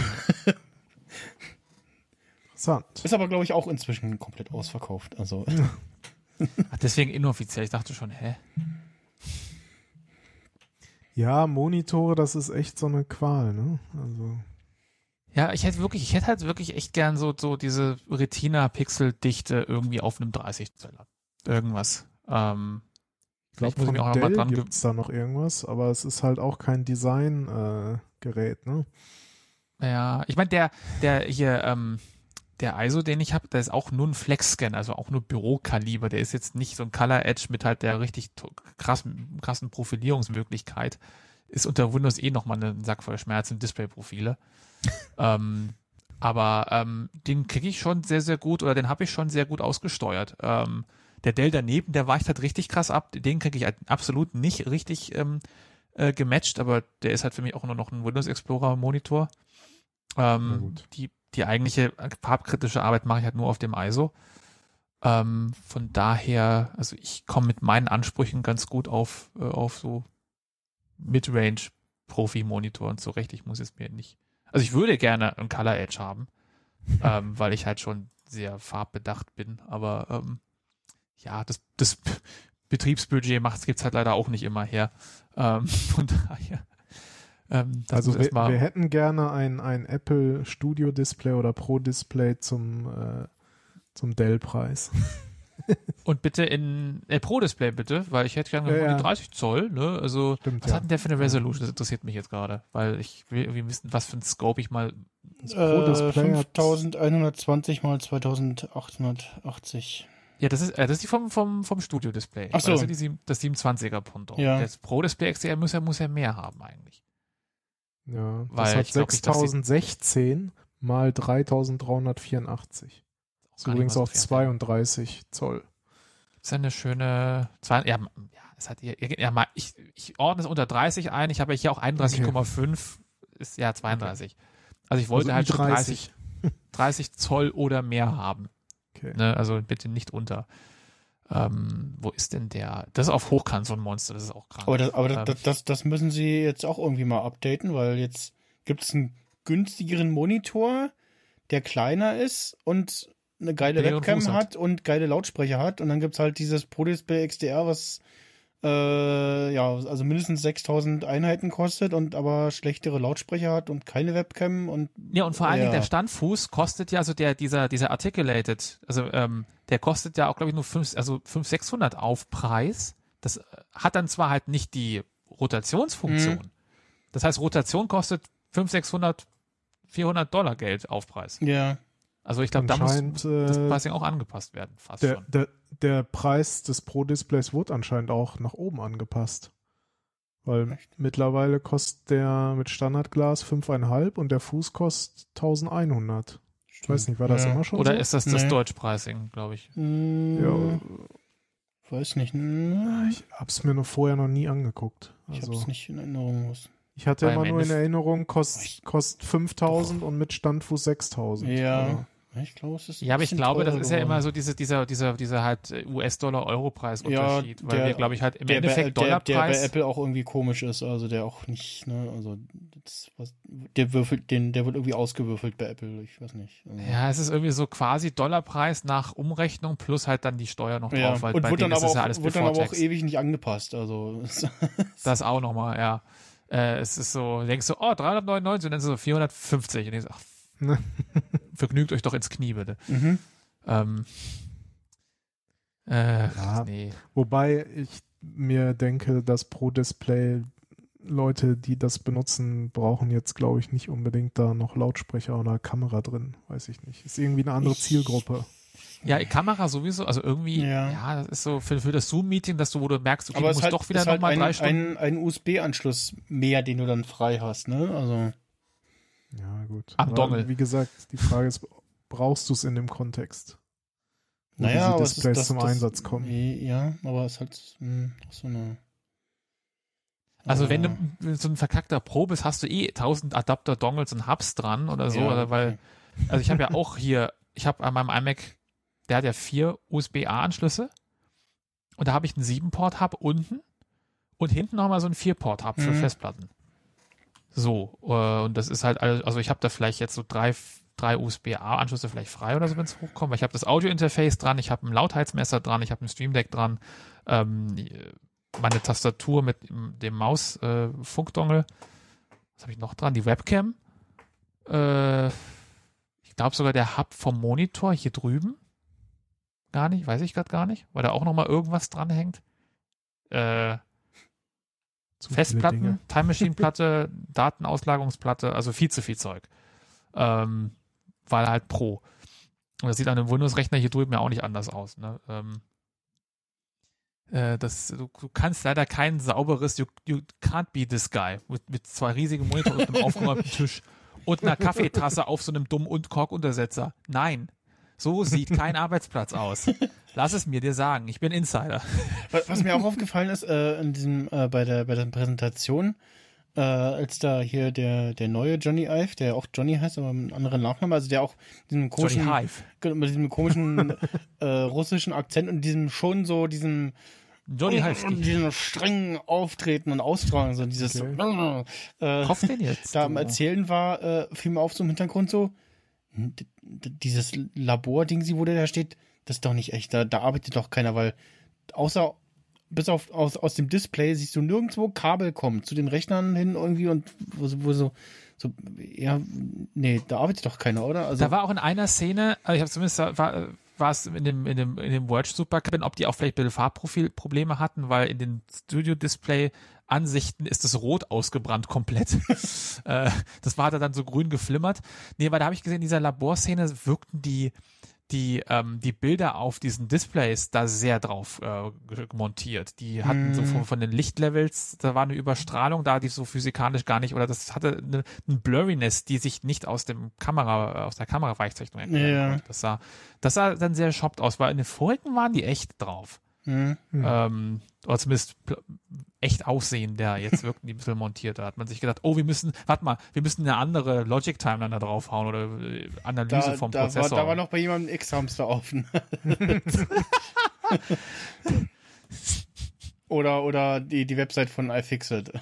Speaker 5: Interessant.
Speaker 3: ist aber, glaube ich, auch inzwischen komplett ausverkauft. Also,
Speaker 4: Ach, deswegen inoffiziell. Ich dachte schon, hä?
Speaker 5: Ja, Monitore, das ist echt so eine Qual, ne? Also,
Speaker 4: Ja, ich hätte wirklich, ich hätte halt wirklich echt gern so, so diese Retina-Pixel-Dichte irgendwie auf einem 30 Zeller. Irgendwas. Ähm,
Speaker 5: ich glaube, von
Speaker 4: auch
Speaker 5: Dell
Speaker 4: dran
Speaker 5: gibt's da noch irgendwas, aber es ist halt auch kein Design-Gerät, ne?
Speaker 4: Ja, ich meine, der, der hier, ähm, der ISO, den ich habe, der ist auch nur ein Flex-Scan, also auch nur Bürokaliber. Der ist jetzt nicht so ein Color Edge mit halt der richtig krassen, krassen Profilierungsmöglichkeit. Ist unter Windows eh nochmal ein Sack voll Schmerzen, Displayprofile. Ähm, aber ähm, den kriege ich schon sehr, sehr gut oder den habe ich schon sehr gut ausgesteuert. Ähm, der Dell daneben, der weicht halt richtig krass ab. Den kriege ich halt absolut nicht richtig ähm, äh, gematcht, aber der ist halt für mich auch nur noch ein Windows Explorer Monitor. Ähm, die, die eigentliche farbkritische Arbeit mache ich halt nur auf dem ISO. Ähm, von daher, also ich komme mit meinen Ansprüchen ganz gut auf, äh, auf so Midrange Profi-Monitoren zurecht. Ich muss jetzt mir nicht. Also ich würde gerne ein Color Edge haben, ähm, weil ich halt schon sehr farbbedacht bin, aber ähm, ja, das, das Betriebsbudget macht gibt's halt leider auch nicht immer her. Ähm, von daher. Ähm, das
Speaker 5: Also wir, wir hätten gerne ein, ein Apple Studio Display oder Pro Display zum, äh, zum Dell-Preis.
Speaker 4: Und bitte in äh, Pro-Display bitte, weil ich hätte gerne
Speaker 5: Ja,
Speaker 4: ja,
Speaker 5: ja.
Speaker 4: die 30 Zoll, ne? Also
Speaker 5: Stimmt,
Speaker 4: was
Speaker 5: ja.
Speaker 4: hat denn der für eine Resolution? Das interessiert mich jetzt gerade, weil ich will irgendwie wissen, was für ein Scope ich mal.
Speaker 5: Das Pro Display hat
Speaker 3: 5120 mal 2880.
Speaker 4: Ja, das ist, äh, das ist die vom, vom, vom Studio-Display.
Speaker 3: Ach so.
Speaker 4: Weil Das ist die, das 27er Pendant.
Speaker 3: Ja.
Speaker 4: Das Pro-Display XDR muss ja, muss ja mehr haben eigentlich.
Speaker 5: Ja,
Speaker 4: Weil
Speaker 5: das hat
Speaker 4: ich glaub nicht, dass sie-
Speaker 5: 6016 mal 3384. Ist übrigens auf
Speaker 4: viel.
Speaker 5: 32 Zoll.
Speaker 4: Ist ja eine schöne, zwei, ja, ja, es hat hier, ja, mal, ich, ich ordne es unter 30 ein, ich habe hier auch 31,5, ist ja 32. Also ich wollte
Speaker 5: Also
Speaker 4: halt schon
Speaker 5: i30.
Speaker 4: 30, 30 Zoll oder mehr haben.
Speaker 5: Okay.
Speaker 4: Ne? Also bitte nicht unter. Ähm, wo ist denn der? Das ist auf Hochkant so ein Monster, das ist auch krank.
Speaker 3: Aber, das, aber
Speaker 4: Ähm,
Speaker 3: das, das, das müssen sie jetzt auch irgendwie mal updaten, weil jetzt gibt es einen günstigeren Monitor, der kleiner ist und eine geile
Speaker 4: ihren
Speaker 3: Webcam
Speaker 4: Fuß hat.
Speaker 3: und geile Lautsprecher hat. Und dann gibt's halt dieses Pro Display XDR, was äh, ja, also mindestens 6000 Einheiten kostet und aber schlechtere Lautsprecher hat und keine Webcam und
Speaker 4: Ja, und vor allen Dingen
Speaker 3: Ja.
Speaker 4: der Standfuß kostet ja, also der, dieser, dieser Articulated, also ähm, der kostet ja auch, glaube ich, nur 5, also 5, 600 Aufpreis. Das äh, hat dann zwar halt nicht die Rotationsfunktion.
Speaker 3: Mhm.
Speaker 4: Das heißt, Rotation kostet 5, 600, 400 Dollar Geld Aufpreis.
Speaker 3: ja.
Speaker 4: Also ich glaube, da muss das
Speaker 5: äh,
Speaker 4: Pricing auch angepasst werden, fast
Speaker 5: Der,
Speaker 4: schon.
Speaker 5: der, der Preis des Pro-Displays wurde anscheinend auch nach oben angepasst. Weil mittlerweile kostet der mit Standardglas 5,5 und der Fuß kostet 1100. Ich weiß nicht, war das
Speaker 3: Ja.
Speaker 5: immer schon
Speaker 4: Oder
Speaker 5: so?
Speaker 4: ist das das
Speaker 3: Nee.
Speaker 4: Deutschpricing, glaube ich.
Speaker 3: Mm,
Speaker 5: Ja,
Speaker 3: Weiß nicht. Mm,
Speaker 5: ich hab's mir noch vorher noch nie angeguckt.
Speaker 3: Ich
Speaker 5: Also,
Speaker 3: hab's nicht in Erinnerung. Was.
Speaker 5: ich hatte
Speaker 4: Weil
Speaker 5: immer
Speaker 4: im
Speaker 5: nur in Erinnerung, kost, kostet 5000 und mit Standfuß 6000.
Speaker 3: Ja. Ich glaube, es ist.
Speaker 4: Ja, aber ich glaube, das ist ja immer so diese, dieser, dieser, dieser halt US-Dollar-Euro-Preis-Unterschied,
Speaker 3: Ja,
Speaker 4: weil
Speaker 3: der-
Speaker 4: wir, glaube ich, halt im
Speaker 3: der bei,
Speaker 4: Endeffekt
Speaker 3: der, der bei
Speaker 4: Dollarpreis.
Speaker 3: Apple auch irgendwie komisch ist, also der auch nicht, ne, also das, was, der würfelt, den, der wird irgendwie ausgewürfelt bei Apple, ich weiß nicht. Also,
Speaker 4: Ja, es ist irgendwie so quasi Dollarpreis nach Umrechnung plus halt dann die Steuer noch
Speaker 3: Ja,
Speaker 4: drauf, weil
Speaker 3: und
Speaker 4: bei
Speaker 3: wird
Speaker 4: denen
Speaker 3: dann
Speaker 4: ist
Speaker 3: aber
Speaker 4: es ja alles
Speaker 3: wird dann aber auch ewig nicht angepasst, also
Speaker 4: Das auch nochmal, ja. Äh, es ist so, du denkst so, oh, 399 und dann so 450 und ich so, ach,
Speaker 5: Ne.
Speaker 4: vergnügt euch doch ins Knie, bitte.
Speaker 3: mhm.
Speaker 4: Ähm, äh,
Speaker 5: Ja.
Speaker 4: nee.
Speaker 5: Wobei ich mir denke, dass pro Display Leute, die das benutzen, brauchen jetzt, glaube ich, nicht unbedingt da noch Lautsprecher oder Kamera drin. Weiß ich nicht. Ist irgendwie eine andere
Speaker 3: Ich-
Speaker 5: Zielgruppe.
Speaker 4: Ja, Kamera sowieso, also irgendwie, ja,
Speaker 3: Ja.
Speaker 4: das ist so für, für das Zoom-Meeting, dass du, wo du merkst, okay,
Speaker 3: aber
Speaker 4: du musst
Speaker 3: halt,
Speaker 4: doch wieder
Speaker 3: halt
Speaker 4: nochmal
Speaker 3: ein,
Speaker 4: drei Stunden.
Speaker 3: ein, ein USB-Anschluss mehr, den du dann frei hast, ne, also
Speaker 5: Ja, gut.
Speaker 4: Am
Speaker 5: Aber
Speaker 4: Dongle.
Speaker 5: Wie gesagt, die Frage ist, brauchst du es in dem Kontext? Wo
Speaker 3: naja,
Speaker 5: diese
Speaker 3: aber es ist
Speaker 5: Displays
Speaker 3: das,
Speaker 5: zum
Speaker 3: das,
Speaker 5: Einsatz kommen.
Speaker 3: Ja, aber es ist halt mh, so eine
Speaker 4: Also wenn du so ein verkackter Pro bist, hast du eh 1000 Adapter, Dongles und Hubs dran oder so,
Speaker 3: ja,
Speaker 4: oder weil,
Speaker 3: okay.
Speaker 4: also ich habe ja auch hier, ich habe an meinem iMac, der hat ja vier USB-A-Anschlüsse und da habe ich einen 7-Port-Hub unten und hinten nochmal so einen 4-Port-Hub für
Speaker 3: Mhm.
Speaker 4: Festplatten. So, äh, und das ist halt alles, also ich habe da vielleicht jetzt so drei, drei USB-A-Anschlüsse vielleicht frei oder so, wenn es hochkommt, weil ich habe das Audio-Interface dran, ich habe ein Lautheitsmesser dran, ich habe ein Stream Deck dran, ähm, meine Tastatur mit dem Maus-Funkdongel. Was habe ich noch dran? Die Webcam. Äh, ich glaube sogar der Hub vom Monitor hier drüben. Gar nicht, weiß ich gerade gar nicht, weil da auch noch mal irgendwas dran hängt. Äh,
Speaker 5: Zu
Speaker 4: Festplatten. Time Machine Platte, Datenauslagerungsplatte, also viel zu viel Zeug. Ähm, weil halt Pro. Und das sieht an einem Windows-Rechner hier drüben ja auch nicht anders aus. Ne? Ähm, äh, das, du, du kannst leider kein sauberes, you, you can't be this guy, mit, mit zwei riesigen Monitoren und einem aufgeräumten Tisch und einer Kaffeetasse auf so einem dummen und Korkuntersetzer. Nein, so sieht kein Arbeitsplatz aus. Lass es mir dir sagen, ich bin Insider.
Speaker 3: Was, was mir auch aufgefallen ist, äh, in diesem, äh, bei der, bei der Präsentation, äh, als da hier der, der neue Johnny Ive, der auch Johnny heißt, aber mit einem anderen Nachnamen, also der auch diesem
Speaker 4: Johnny
Speaker 3: komischen,
Speaker 4: Hive.
Speaker 3: mit diesem komischen äh, russischen Akzent und diesem schon so diesem
Speaker 4: Johnny
Speaker 3: und,
Speaker 4: Hive.
Speaker 3: und diesem strengen Auftreten und Austragen, so dieses
Speaker 5: Okay.
Speaker 3: äh,
Speaker 4: Kauf den jetzt.
Speaker 3: da am. Erzählen war, äh, fiel mir auf so im Hintergrund so, dieses Labor-Ding, wo der da steht, das ist doch nicht echt, da, da arbeitet doch keiner, weil außer bis auf aus, aus dem Display siehst du nirgendwo Kabel kommen. Zu den Rechnern hin irgendwie und wo, so- wo so, so, ja, nee, da arbeitet doch keiner, oder? Also,
Speaker 4: Da war auch in einer Szene, also ich habe zumindest war, war es in dem in dem in dem Watch Supercabin, ob die auch vielleicht ein bisschen Farbprofilprobleme hatten, weil in den Studio Display Ansichten ist das rot ausgebrannt komplett. äh, das war da dann so grün geflimmert. Nee, weil da habe ich gesehen, in dieser Laborszene wirkten die die, ähm, die Bilder auf diesen Displays da sehr drauf äh, montiert. Die hatten so
Speaker 3: Mm.
Speaker 4: von, von den Lichtlevels, da war eine Überstrahlung da, die so physikalisch gar nicht, oder das hatte eine, eine Blurriness, die sich nicht aus dem Kamera, aus der Kameraweichzeichnung erklären
Speaker 3: Ja.
Speaker 4: konnte. Das sah, das sah dann sehr shoppt aus, weil in den vorigen waren die echt drauf.
Speaker 3: hm,
Speaker 5: Hm.
Speaker 4: Ähm, oder zumindest echt aussehen, der jetzt wirkten die ein bisschen montiert. Da hat man sich gedacht, oh, wir müssen, warte mal, wir müssen eine andere Logic Timeline da draufhauen oder äh, Analyse
Speaker 3: da,
Speaker 4: vom
Speaker 3: da, war,
Speaker 4: Prozessor.
Speaker 3: da war noch bei jemandem X-Hamster offen. oder, oder die, die Website von iFixit.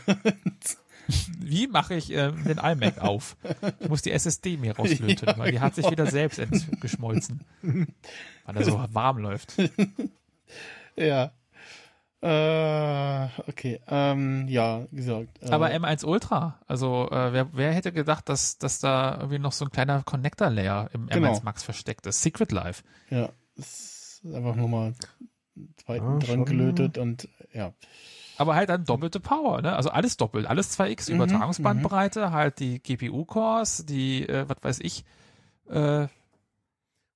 Speaker 4: Wie mache ich äh, den iMac auf? Ich muss die SSD mir rauslöten,
Speaker 3: Ja,
Speaker 4: weil die hat sich
Speaker 3: genau.
Speaker 4: wieder selbst entgeschmolzen. Weil er so warm läuft.
Speaker 3: ja. Äh, okay. Ähm, ja, wie gesagt. Äh,
Speaker 4: Aber M1 Ultra, also äh, wer, wer hätte gedacht, dass, dass da irgendwie noch so ein kleiner Connector-Layer im
Speaker 3: Genau.
Speaker 4: M1 Max versteckt ist? Secret Life.
Speaker 3: Ja, das ist einfach nur mal zweiten
Speaker 5: Ja,
Speaker 3: dran
Speaker 5: schon.
Speaker 3: gelötet und ja.
Speaker 4: Aber halt dann doppelte Power, ne? Also alles doppelt, alles 2x,
Speaker 3: Mhm,
Speaker 4: Übertragungsbandbreite, halt die GPU-Cores, die, äh, was weiß ich, äh,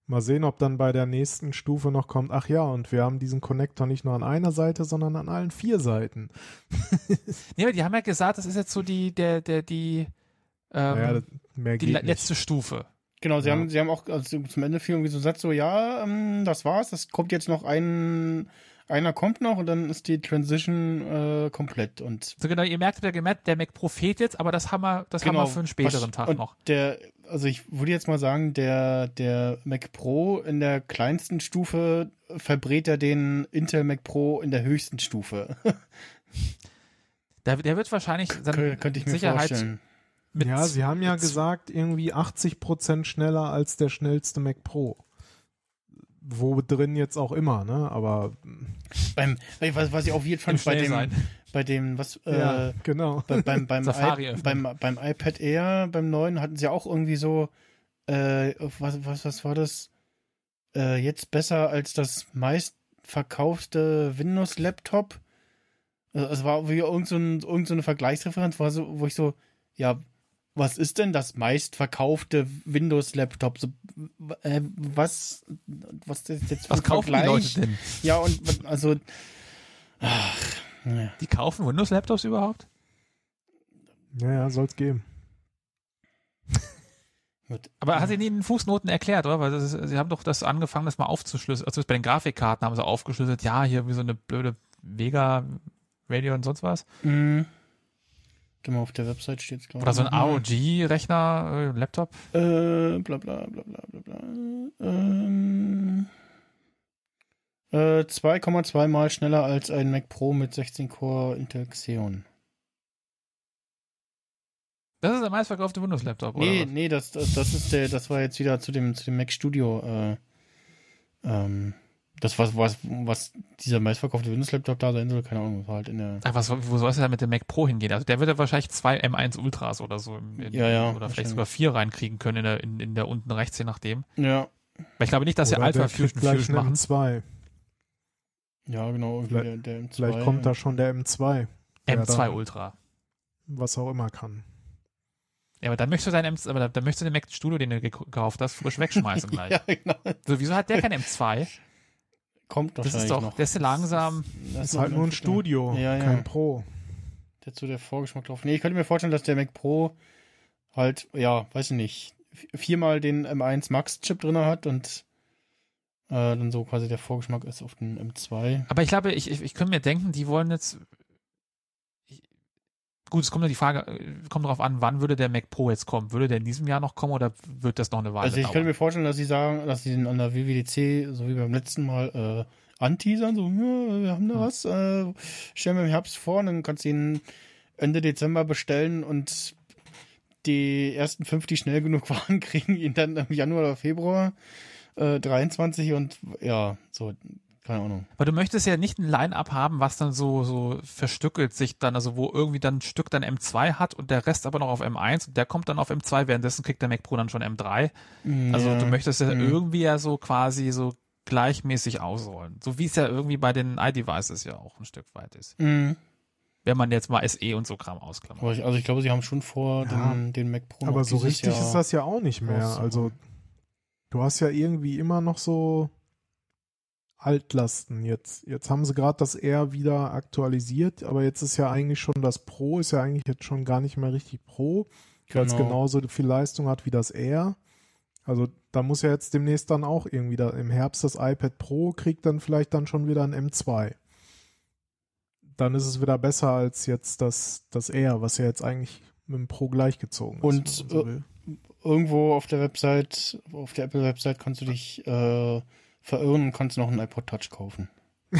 Speaker 5: Mal sehen, ob dann bei der nächsten Stufe noch kommt, ach ja, und wir haben diesen Connector nicht nur an einer Seite, sondern an allen vier Seiten.
Speaker 4: Nee, aber die haben ja gesagt, das ist jetzt so die, der, der, die, ähm,
Speaker 5: naja,
Speaker 4: die
Speaker 5: geht
Speaker 4: le-
Speaker 5: nicht.
Speaker 4: letzte Stufe.
Speaker 3: Genau, sie
Speaker 5: Ja.
Speaker 3: haben, sie haben auch also zum Ende viel irgendwie so einen Satz so, ja, ähm, das war's, das kommt jetzt noch ein, einer kommt noch und dann ist die Transition äh, komplett und
Speaker 4: So genau, ihr merkt, gemerkt, der Mac Pro fehlt jetzt, aber das haben wir, das haben wir für einen späteren
Speaker 3: was-
Speaker 4: Tag
Speaker 3: und
Speaker 4: noch.
Speaker 3: Der, also ich würde jetzt mal sagen, der, der Mac Pro in der kleinsten Stufe verbrät er den Intel Mac Pro in der höchsten Stufe.
Speaker 4: Der, der wird wahrscheinlich dann
Speaker 3: Kö- Könnte ich mir
Speaker 4: Sicherheit
Speaker 3: vorstellen.
Speaker 4: mit,
Speaker 5: ja, sie haben ja gesagt, irgendwie 80% schneller als der schnellste Mac Pro. Wo drin jetzt auch immer, ne? Aber
Speaker 3: Beim, was, was ich auch weird fand, bei dem,
Speaker 4: Schnellsein.
Speaker 3: bei dem, was,
Speaker 5: ja,
Speaker 3: äh,
Speaker 5: genau.
Speaker 3: bei, beim, beim,
Speaker 4: Safari
Speaker 3: I, beim, beim iPad Air, beim neuen, hatten sie auch irgendwie so, äh, was, was, was war das? Äh, jetzt besser als das meistverkaufte Windows-Laptop. Also, es war wie irgend so, ein, irgend so eine Vergleichsreferenz, wo, so, wo ich so, ja, was ist denn das meistverkaufte Windows-Laptop? So, äh, was, was ist jetzt
Speaker 4: Was kaufen die? Leute denn?
Speaker 3: Ja, und also, ach, naja.
Speaker 4: Die kaufen Windows-Laptops überhaupt?
Speaker 5: Ja, ja, soll's geben.
Speaker 4: Aber hat sie nie in den Fußnoten erklärt, oder? Weil das ist, sie haben doch das angefangen, das mal aufzuschlüsseln. Also bei den Grafikkarten haben sie aufgeschlüsselt, ja, hier wie so eine blöde Vega, Radio und sonst was.
Speaker 3: Mhm. Geh mal auf der Website steht's glaube
Speaker 4: Oder so ein. ROG-Rechner, äh, Laptop.
Speaker 3: Äh, bla bla bla bla bla bla. Ähm, äh, 2,2 mal schneller als ein Mac Pro mit 16 Core Intel Xeon.
Speaker 4: Das ist der meistverkaufte Windows-Laptop, oder?
Speaker 3: Nee, nee, das, das, das ist der, das war jetzt wieder zu dem, zu dem Mac Studio, äh, ähm, das was, was, was dieser meistverkaufte Windows-Laptop da sein soll, keine Ahnung, war halt in der,
Speaker 4: Ach, was, wo soll es denn mit dem Mac Pro hingehen? Also der wird ja wahrscheinlich zwei M1 Ultras oder so im, in,
Speaker 3: Ja, ja,
Speaker 4: oder vielleicht sogar vier reinkriegen können in der, in, in der unten rechts, je nachdem.
Speaker 3: ja,
Speaker 4: Weil ich glaube nicht, dass sie
Speaker 5: Oder
Speaker 4: Alpha
Speaker 5: der kriegt
Speaker 4: Fusion Fusion machen.
Speaker 5: M2.
Speaker 3: ja, genau,
Speaker 5: Vielleicht-
Speaker 3: der, der M2.
Speaker 5: Vielleicht kommt da schon der M2, der
Speaker 4: M2
Speaker 5: dann
Speaker 4: Ultra.
Speaker 5: was auch immer kann.
Speaker 4: Ja, aber dann möchtest du dein M aber dann, dann möchtest du den Mac Studio, den du gek- gekauft hast, frisch wegschmeißen gleich.
Speaker 3: ja, genau.
Speaker 4: So, wieso hat der kein M2?
Speaker 3: Kommt
Speaker 4: Das
Speaker 3: wahrscheinlich
Speaker 4: ist doch,
Speaker 3: noch.
Speaker 4: der ist langsam.
Speaker 3: Das
Speaker 5: Ist halt nur ein. Studio,
Speaker 3: Ja, ja.
Speaker 5: kein Pro.
Speaker 3: Der zu der Vorgeschmack drauf. Nee, ich könnte mir vorstellen, dass der Mac Pro halt, ja, weiß ich nicht, viermal den M1 Max Chip drin hat und äh, dann so quasi der Vorgeschmack ist auf den M2.
Speaker 4: Aber ich glaube, ich, ich, ich könnte mir denken, die wollen jetzt. Gut, es kommt nur die Frage, äh, kommt darauf an, wann würde der Mac Pro jetzt kommen? Würde der in diesem Jahr noch kommen oder wird das noch eine Weile
Speaker 3: Also ich könnte
Speaker 4: dauern?
Speaker 3: mir vorstellen, dass sie sagen, dass sie den an der WWDC, so wie beim letzten Mal, äh, anteasern, so, ja, wir haben da
Speaker 4: Hm.
Speaker 3: was, äh, stellen wir im Herbst vor und dann kannst du ihn Ende Dezember bestellen und die ersten fünf, die schnell genug waren, kriegen ihn dann im Januar oder Februar äh, 23 und ja, so, keine Ahnung.
Speaker 4: Aber du möchtest ja nicht ein Line-Up haben, was dann so, so verstückelt sich dann, also wo irgendwie dann ein Stück dann M2 hat und der Rest aber noch auf M1 und der kommt dann auf M2, währenddessen kriegt der Mac Pro dann schon M3. Also
Speaker 3: Ja.
Speaker 4: du möchtest ja
Speaker 3: Mhm.
Speaker 4: irgendwie ja so quasi so gleichmäßig ausrollen. So wie es ja irgendwie bei den iDevices ja auch ein Stück weit ist.
Speaker 3: Mhm.
Speaker 4: Wenn man jetzt mal SE und so Kram ausklammert.
Speaker 3: Aber ich, also ich glaube, sie haben schon vor,
Speaker 5: Ja,
Speaker 3: den, den Mac Pro
Speaker 5: Aber so richtig
Speaker 3: Jahr
Speaker 5: ist das ja auch nicht mehr. Also du hast ja irgendwie immer noch so Altlasten. Jetzt, jetzt haben sie gerade das R wieder aktualisiert, aber jetzt ist ja eigentlich schon das Pro, ist ja eigentlich jetzt schon gar nicht mehr richtig Pro, weil es
Speaker 3: Genau.
Speaker 5: genauso viel Leistung hat wie das R. Also da muss ja jetzt demnächst dann auch irgendwie da im Herbst das iPad Pro kriegt dann vielleicht dann schon wieder ein M2. Dann ist es wieder besser als jetzt das, das R, was ja jetzt eigentlich mit dem Pro gleichgezogen ist.
Speaker 3: Und,
Speaker 5: so
Speaker 3: äh, irgendwo auf der Website, auf der Apple-Website kannst du dich äh, verirren und kannst noch einen iPod Touch kaufen.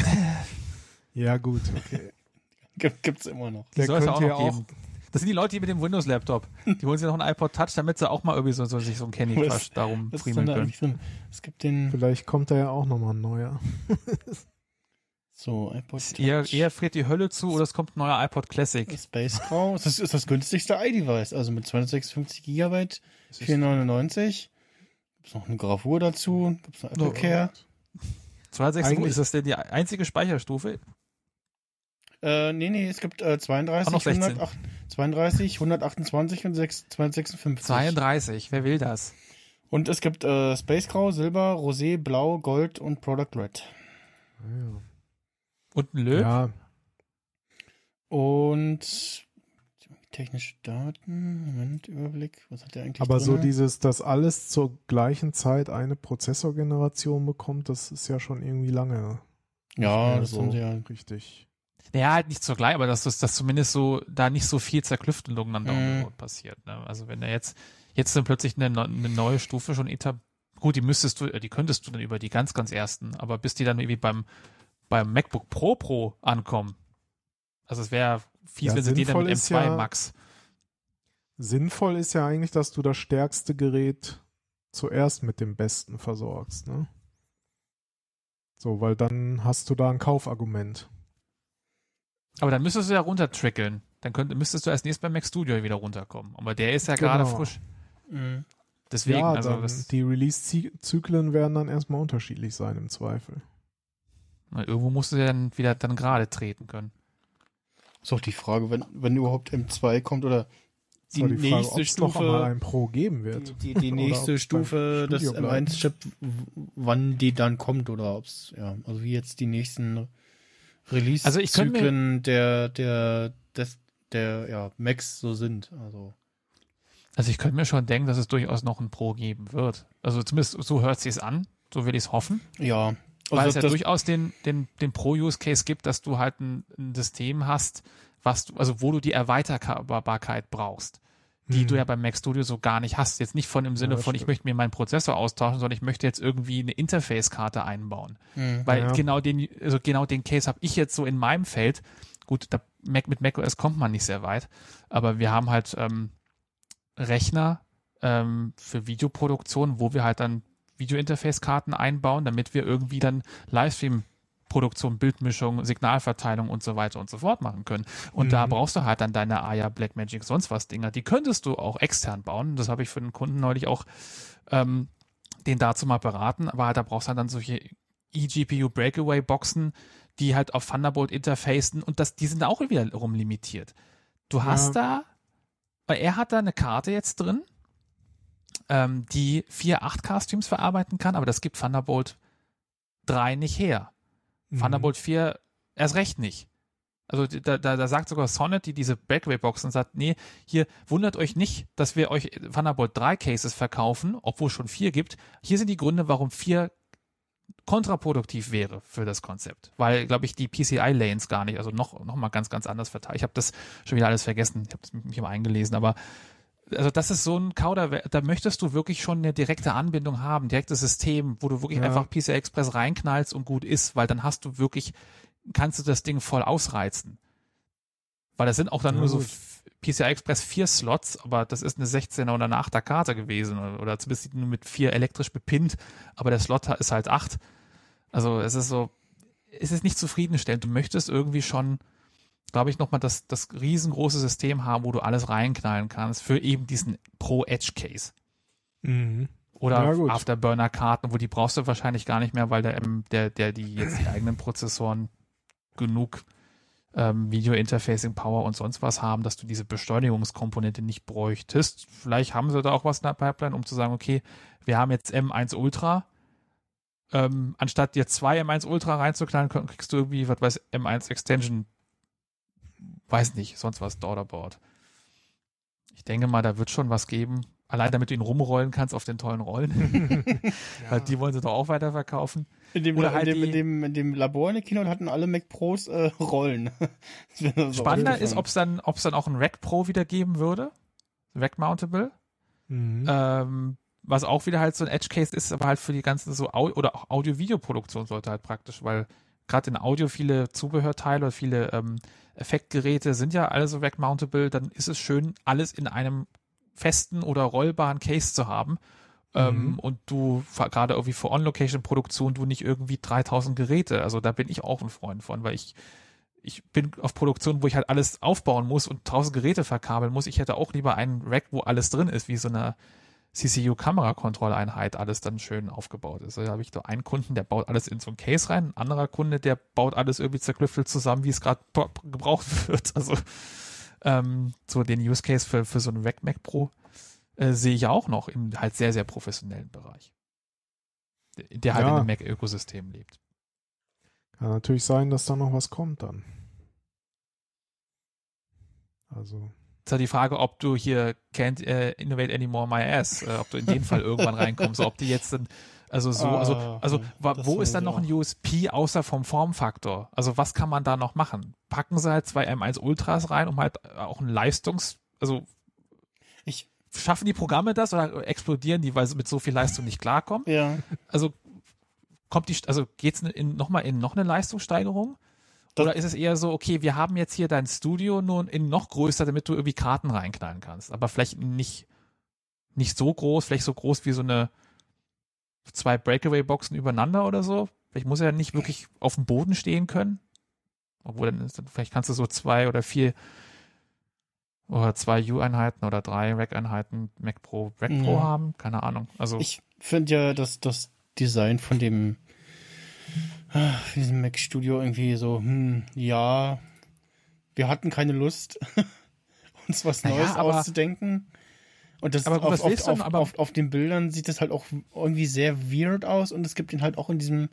Speaker 5: Ja, gut, okay.
Speaker 3: Gibt, gibt's immer noch.
Speaker 5: Der
Speaker 4: soll es auch noch
Speaker 5: ja
Speaker 4: geben. Das sind die Leute, die mit dem Windows-Laptop. Die holen sich noch einen iPod Touch, damit sie auch mal irgendwie so, so sich so ein Candy Crush darum friemeln
Speaker 3: da
Speaker 4: können.
Speaker 3: eigentlich drin? Es gibt den,
Speaker 5: Vielleicht kommt da ja auch nochmal ein neuer.
Speaker 3: so, iPod Touch.
Speaker 4: Eher, eher friert die Hölle zu oder es kommt ein neuer iPod Classic.
Speaker 3: Space Grau. Das ist, ist das günstigste iDevice. Also mit 256 Gigabyte, 499. Gibt's noch eine Gravur dazu? Gibt's noch Apple
Speaker 4: Oh.
Speaker 3: Care?
Speaker 4: 256,
Speaker 5: Eigentlich-
Speaker 4: ist das denn die einzige Speicherstufe?
Speaker 3: Äh, nee, nee, es gibt äh, 32,
Speaker 4: Auch noch 16.
Speaker 3: 108, 32, 128 und 6, 256.
Speaker 4: 32, wer will das?
Speaker 3: Und es gibt äh, Space Grau, Silber, Rosé, Blau, Gold und Product Red.
Speaker 5: Ja.
Speaker 4: Und ein Löw?
Speaker 5: ja,
Speaker 3: Und technische Daten, Moment, Überblick, was hat der eigentlich
Speaker 5: aber so
Speaker 3: drinne?
Speaker 5: dieses, dass alles zur gleichen Zeit eine Prozessorgeneration bekommt, das ist ja schon irgendwie lange.
Speaker 3: Ja,
Speaker 5: nicht mehr
Speaker 3: das haben sie ja.
Speaker 5: richtig.
Speaker 4: Naja, halt nicht so gleich, aber dass das, dass zumindest so, da nicht so viel Zerklüftelung dann
Speaker 3: Mhm.
Speaker 4: download passiert. Ne? Also wenn da jetzt, jetzt dann plötzlich eine, eine neue Stufe schon etab gut, die müsstest du, äh, die könntest du dann über die ganz, ganz ersten, aber bis die dann irgendwie beim, beim MacBook Pro Pro ankommen. Also es wäre fies,
Speaker 5: Ja,
Speaker 4: wenn sie die dann
Speaker 5: sinnvoll
Speaker 4: mit
Speaker 5: ist
Speaker 4: M2
Speaker 5: ja-
Speaker 4: Max.
Speaker 5: Sinnvoll ist ja eigentlich, dass du das stärkste Gerät zuerst mit dem besten versorgst, ne? So, weil dann hast du da ein Kaufargument.
Speaker 4: Aber dann müsstest du ja runtertrickeln. Dann könnt, müsstest du erst nächstes beim Mac Studio wieder runterkommen. Aber der ist ja gerade
Speaker 5: Genau.
Speaker 4: frisch.
Speaker 3: Mhm.
Speaker 4: Deswegen,
Speaker 5: ja,
Speaker 4: also das,
Speaker 5: die Release-Zyklen werden dann erstmal unterschiedlich sein im Zweifel.
Speaker 4: irgendwo musst du ja dann wieder dann gerade treten können.
Speaker 3: Ist auch die Frage, wenn, wenn überhaupt M2 kommt oder die
Speaker 5: die Frage,
Speaker 3: nächste
Speaker 5: ob es noch
Speaker 3: Stufe-
Speaker 5: einmal ein Pro geben wird.
Speaker 3: die, die, die nächste Stufe des
Speaker 5: Studio bleibt.
Speaker 3: M1-Chip, w- wann die dann kommt oder ob's, ja, also wie jetzt die nächsten
Speaker 4: Also
Speaker 3: Release-Zyklen der, der, des, der, ja, Macs so sind, also.
Speaker 4: Also ich könnte mir schon denken, dass es durchaus noch ein Pro geben wird. Also zumindest so hört sich an, so will ich es hoffen.
Speaker 3: Ja,
Speaker 4: Weil
Speaker 3: also
Speaker 4: es ja durchaus den, den, den Pro-Use-Case gibt, dass du halt ein, ein System hast, was du, also wo du die Erweiterbarkeit brauchst, die
Speaker 5: Hm.
Speaker 4: du ja beim Mac Studio so gar nicht hast. Jetzt nicht von im Sinne
Speaker 5: das
Speaker 4: von, ich möchte mir meinen Prozessor austauschen, sondern ich möchte jetzt irgendwie eine Interface-Karte einbauen.
Speaker 3: Mhm.
Speaker 4: Weil
Speaker 5: Ja.
Speaker 4: genau den, also genau den Case habe ich jetzt so in meinem Feld. Gut, da, Mac, mit macOS kommt man nicht sehr weit, aber wir haben halt ähm, Rechner ähm, für Videoproduktion, wo wir halt dann Videointerface-Karten einbauen, damit wir irgendwie dann Livestream-Produktion, Bildmischung, Signalverteilung und so weiter und so fort machen können. Und da
Speaker 5: Mhm.
Speaker 4: brauchst du halt dann deine Aya, Blackmagic, sonst was Dinger. Die könntest du auch extern bauen. Das habe ich für den Kunden neulich auch ähm, den dazu mal beraten, aber halt, da brauchst du halt dann solche eGPU Breakaway Boxen, die halt auf Thunderbolt interfacen und das, die sind auch wiederum limitiert. Du hast da, weil er hat da eine Karte jetzt drin, ähm, die vier 8K-Streams verarbeiten kann, aber das gibt Thunderbolt 3 nicht her.
Speaker 5: Mhm.
Speaker 4: Thunderbolt 4 erst recht nicht. Also da, da, da sagt sogar Sonnet, die diese Breakaway-Boxen sagt, nee, hier wundert euch nicht, dass wir euch Thunderbolt 3 Cases verkaufen, obwohl es schon vier gibt. Hier sind die Gründe, warum vier kontraproduktiv wäre für das Konzept. Weil, glaube ich, die PCI-Lanes gar nicht, also noch, noch mal ganz, ganz anders verteilt. Ich habe das schon wieder alles vergessen. Ich habe es mich mal eingelesen, aber also das ist so ein Kauder, da möchtest du wirklich schon eine direkte Anbindung haben, direktes System, wo du wirklich
Speaker 5: Ja.
Speaker 4: einfach PCI Express reinknallst und gut ist, weil dann hast du wirklich, kannst du das Ding voll ausreizen. Weil das sind auch dann
Speaker 5: Ja,
Speaker 4: nur so PCI Express vier Slots, aber das ist eine 16er oder eine 8er Karte gewesen oder, oder zumindest nur mit vier elektrisch bepinnt, aber der Slot ist halt acht. Also es ist so, es ist nicht zufriedenstellend. Du möchtest irgendwie schon, glaube ich, nochmal das, das riesengroße System haben, wo du alles reinknallen kannst für eben diesen Pro-Edge-Case.
Speaker 5: Mhm.
Speaker 4: Oder
Speaker 5: Ja.
Speaker 4: Afterburner-Karten, wo die brauchst du wahrscheinlich gar nicht mehr, weil der, der, der die jetzt die eigenen Prozessoren genug ähm, Video-Interfacing-Power und sonst was haben, dass du diese Beschleunigungskomponente nicht bräuchtest. Vielleicht haben sie da auch was in der Pipeline, um zu sagen, okay, wir haben jetzt M1 Ultra. Ähm, anstatt dir zwei M1 Ultra reinzuknallen, kriegst du irgendwie, was weiß M1 Extension, weiß nicht, sonst was Daughterboard. Ich denke mal, da wird schon was geben. Allein damit du ihn rumrollen kannst auf den tollen Rollen. Weil die wollen sie doch auch weiterverkaufen.
Speaker 3: In dem,
Speaker 4: Oder
Speaker 3: in,
Speaker 4: halt
Speaker 3: dem,
Speaker 4: die-
Speaker 3: in, dem, in dem Labor in der Keynote hatten alle Mac Pros äh, Rollen.
Speaker 4: Spannender ist, ob es dann, ob's dann auch ein Rack Pro wieder geben würde. Rack Mountable.
Speaker 5: Mhm.
Speaker 4: Ähm, was auch wieder halt so ein Edge Case ist, aber halt für die ganzen so Au oder auch Audio-Video-Produktion sollte halt praktisch, weil gerade in Audio viele Zubehörteile oder viele ähm, Effektgeräte sind ja alle so Rack Mountable, dann ist es schön, alles in einem festen oder rollbaren Case zu haben. Ähm,
Speaker 5: Mhm.
Speaker 4: und du, gerade irgendwie für On-Location-Produktion, du nicht irgendwie 3000 Geräte. Also da bin ich auch ein Freund von, weil ich, ich bin auf Produktion, wo ich halt alles aufbauen muss und 1000 Geräte verkabeln muss. Ich hätte auch lieber einen Rack, wo alles drin ist, wie so eine CCU-Kamerakontrolleinheit, alles dann schön aufgebaut ist. Da habe ich doch einen Kunden, der baut alles in so ein Case rein, ein anderer Kunde, der baut alles irgendwie zerklüftelt zusammen, wie es gerade gebraucht wird. Also ähm, so den Use Case für, für so einen Rack Mac Pro äh, sehe ich auch noch im halt sehr, sehr professionellen Bereich. Der, der halt
Speaker 5: Ja.
Speaker 4: in einem Mac-Ökosystem lebt.
Speaker 5: Kann natürlich sein, dass da noch was kommt dann. Also,
Speaker 4: ist halt die Frage, ob du hier can't äh, innovate anymore my ass, äh, ob du in den Fall irgendwann reinkommst, ob die jetzt dann, also so, also,
Speaker 3: Ah,
Speaker 4: also wo ist dann noch ein. USP außer vom Formfaktor? Also was kann man da noch machen? Packen sie halt zwei M1 Ultras rein, um halt auch ein Leistungs, also
Speaker 3: Ich,
Speaker 4: schaffen die Programme das oder explodieren die, weil sie mit so viel Leistung nicht klarkommen?
Speaker 3: ja.
Speaker 4: Also kommt die, also geht's in, in, nochmal in noch eine Leistungssteigerung? Oder ist es eher so, okay, wir haben jetzt hier dein Studio nur in noch größer, damit du irgendwie Karten reinknallen kannst. Aber vielleicht nicht, nicht so groß, vielleicht so groß wie so eine zwei Breakaway-Boxen übereinander oder so. Vielleicht muss er nicht wirklich auf dem Boden stehen können. Obwohl dann ist, vielleicht kannst du so zwei oder vier oder zwei U-Einheiten oder drei Rack-Einheiten Mac Pro, Rack Pro
Speaker 3: Ja.
Speaker 4: haben. Keine Ahnung. Also
Speaker 3: Ich finde ja, dass das Design von dem von diesem Mac Studio irgendwie so, hm, ja, wir hatten keine Lust, uns was
Speaker 4: Naja,
Speaker 3: Neues
Speaker 4: aber-
Speaker 3: auszudenken. Und das
Speaker 4: Aber
Speaker 3: auf,
Speaker 4: was
Speaker 3: auf, auf,
Speaker 4: denn? Aber-
Speaker 3: auf, auf den Bildern sieht das halt auch irgendwie sehr weird aus und es gibt ihn halt auch in diesem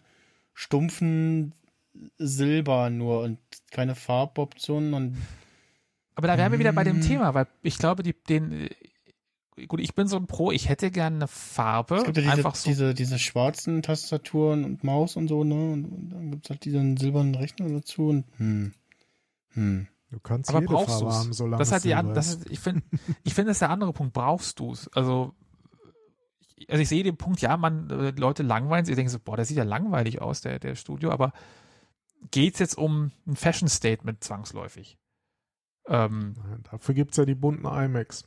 Speaker 3: stumpfen Silber nur und keine Farboptionen und
Speaker 4: Aber da wären wir wieder bei dem
Speaker 3: Mm.
Speaker 4: Thema, weil ich glaube, die, den, gut, ich bin so ein Pro, ich hätte gerne eine Farbe,
Speaker 3: es gibt ja diese,
Speaker 4: einfach so.
Speaker 3: diese, diese schwarzen Tastaturen und Maus und so, ne? Und, und dann gibt's halt diesen silbernen Rechner dazu und hm. Hm.
Speaker 5: du kannst
Speaker 4: aber
Speaker 5: jede
Speaker 4: brauchst
Speaker 5: Farbe
Speaker 4: du
Speaker 5: haben,
Speaker 4: es?
Speaker 5: solange
Speaker 4: Das halt
Speaker 5: es
Speaker 4: die, an, das
Speaker 5: ist.
Speaker 4: ich finde, ich finde, das ist der andere Punkt. Brauchst du es? Also, ich- also ich sehe den Punkt, ja, man, äh, Leute langweilen sich, ich denke so, boah, der sieht ja langweilig aus, der, der Studio, aber geht's jetzt um ein Fashion Statement zwangsläufig? Ähm,
Speaker 5: Nein, dafür gibt's ja die bunten iMacs.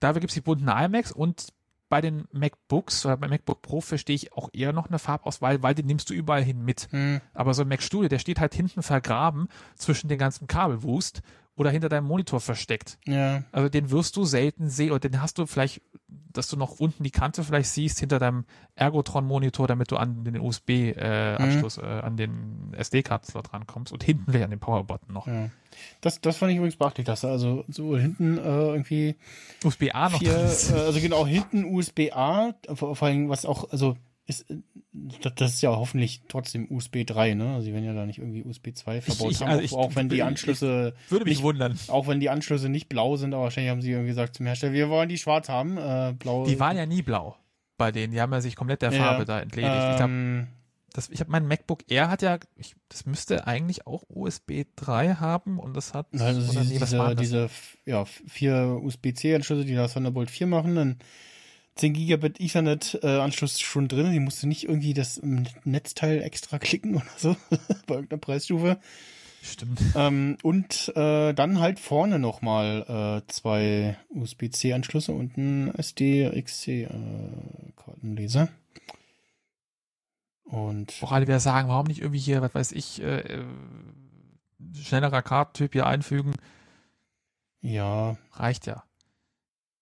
Speaker 4: Dafür gibt's die bunten iMacs und bei den MacBooks oder bei MacBook Pro verstehe ich auch eher noch eine Farbauswahl, weil den nimmst du überall hin mit.
Speaker 3: Hm.
Speaker 4: Aber so ein Mac Studio, der steht halt hinten vergraben zwischen den ganzen Kabelwust oder hinter deinem Monitor versteckt.
Speaker 3: Ja.
Speaker 4: Also den wirst du selten sehen oder den hast du vielleicht, dass du noch unten die Kante vielleicht siehst hinter deinem Ergotron-Monitor, damit du an den USB-Anschluss, äh, an den SD-Kartenslot rankommst und hinten vielleicht an den Power-Button noch.
Speaker 3: Ja. Das, das fand ich übrigens beachtlich, dass da also so hinten äh, irgendwie
Speaker 4: USB-A noch
Speaker 3: vier, äh, also genau hinten USB-A, vor, vor allem was auch, also ist, äh, das, ist ja hoffentlich trotzdem USB 3, ne? Also sie werden ja da nicht irgendwie USB 2 verbaut
Speaker 4: ich-
Speaker 3: haben,
Speaker 4: also
Speaker 3: auch,
Speaker 4: ich-
Speaker 3: auch wenn die
Speaker 4: ich-
Speaker 3: Anschlüsse,
Speaker 4: Würde mich
Speaker 3: nicht-
Speaker 4: wundern.
Speaker 3: auch wenn die Anschlüsse nicht blau sind, aber wahrscheinlich haben sie irgendwie gesagt zum Hersteller, wir wollen die schwarz haben, äh, blau.
Speaker 4: Die waren ja nie blau bei denen. Die haben ja sich komplett der
Speaker 3: Ja,
Speaker 4: Farbe da entledigt. ich
Speaker 3: ähm,
Speaker 4: ich habe mein MacBook Air hat ja, ich, das müsste eigentlich auch USB 3 haben und das hat,
Speaker 3: Also
Speaker 4: oder
Speaker 3: diese,
Speaker 4: nee, was
Speaker 3: diese, diese ja, vier USB-C-Anschlüsse, die das Thunderbolt 4 machen, dann 10 Gigabit Ethernet-Anschluss schon drin. Die musste nicht irgendwie das Netzteil extra klicken oder so bei irgendeiner Preisstufe.
Speaker 4: Stimmt.
Speaker 3: Ähm, und äh, dann halt vorne nochmal äh, zwei USB-C-Anschlüsse und ein SD-XC-Kartenleser. und
Speaker 4: Auch alle wieder sagen, warum nicht irgendwie hier, was weiß ich, äh, äh, schnellerer Kartentyp hier einfügen,
Speaker 3: ja,
Speaker 4: reicht ja.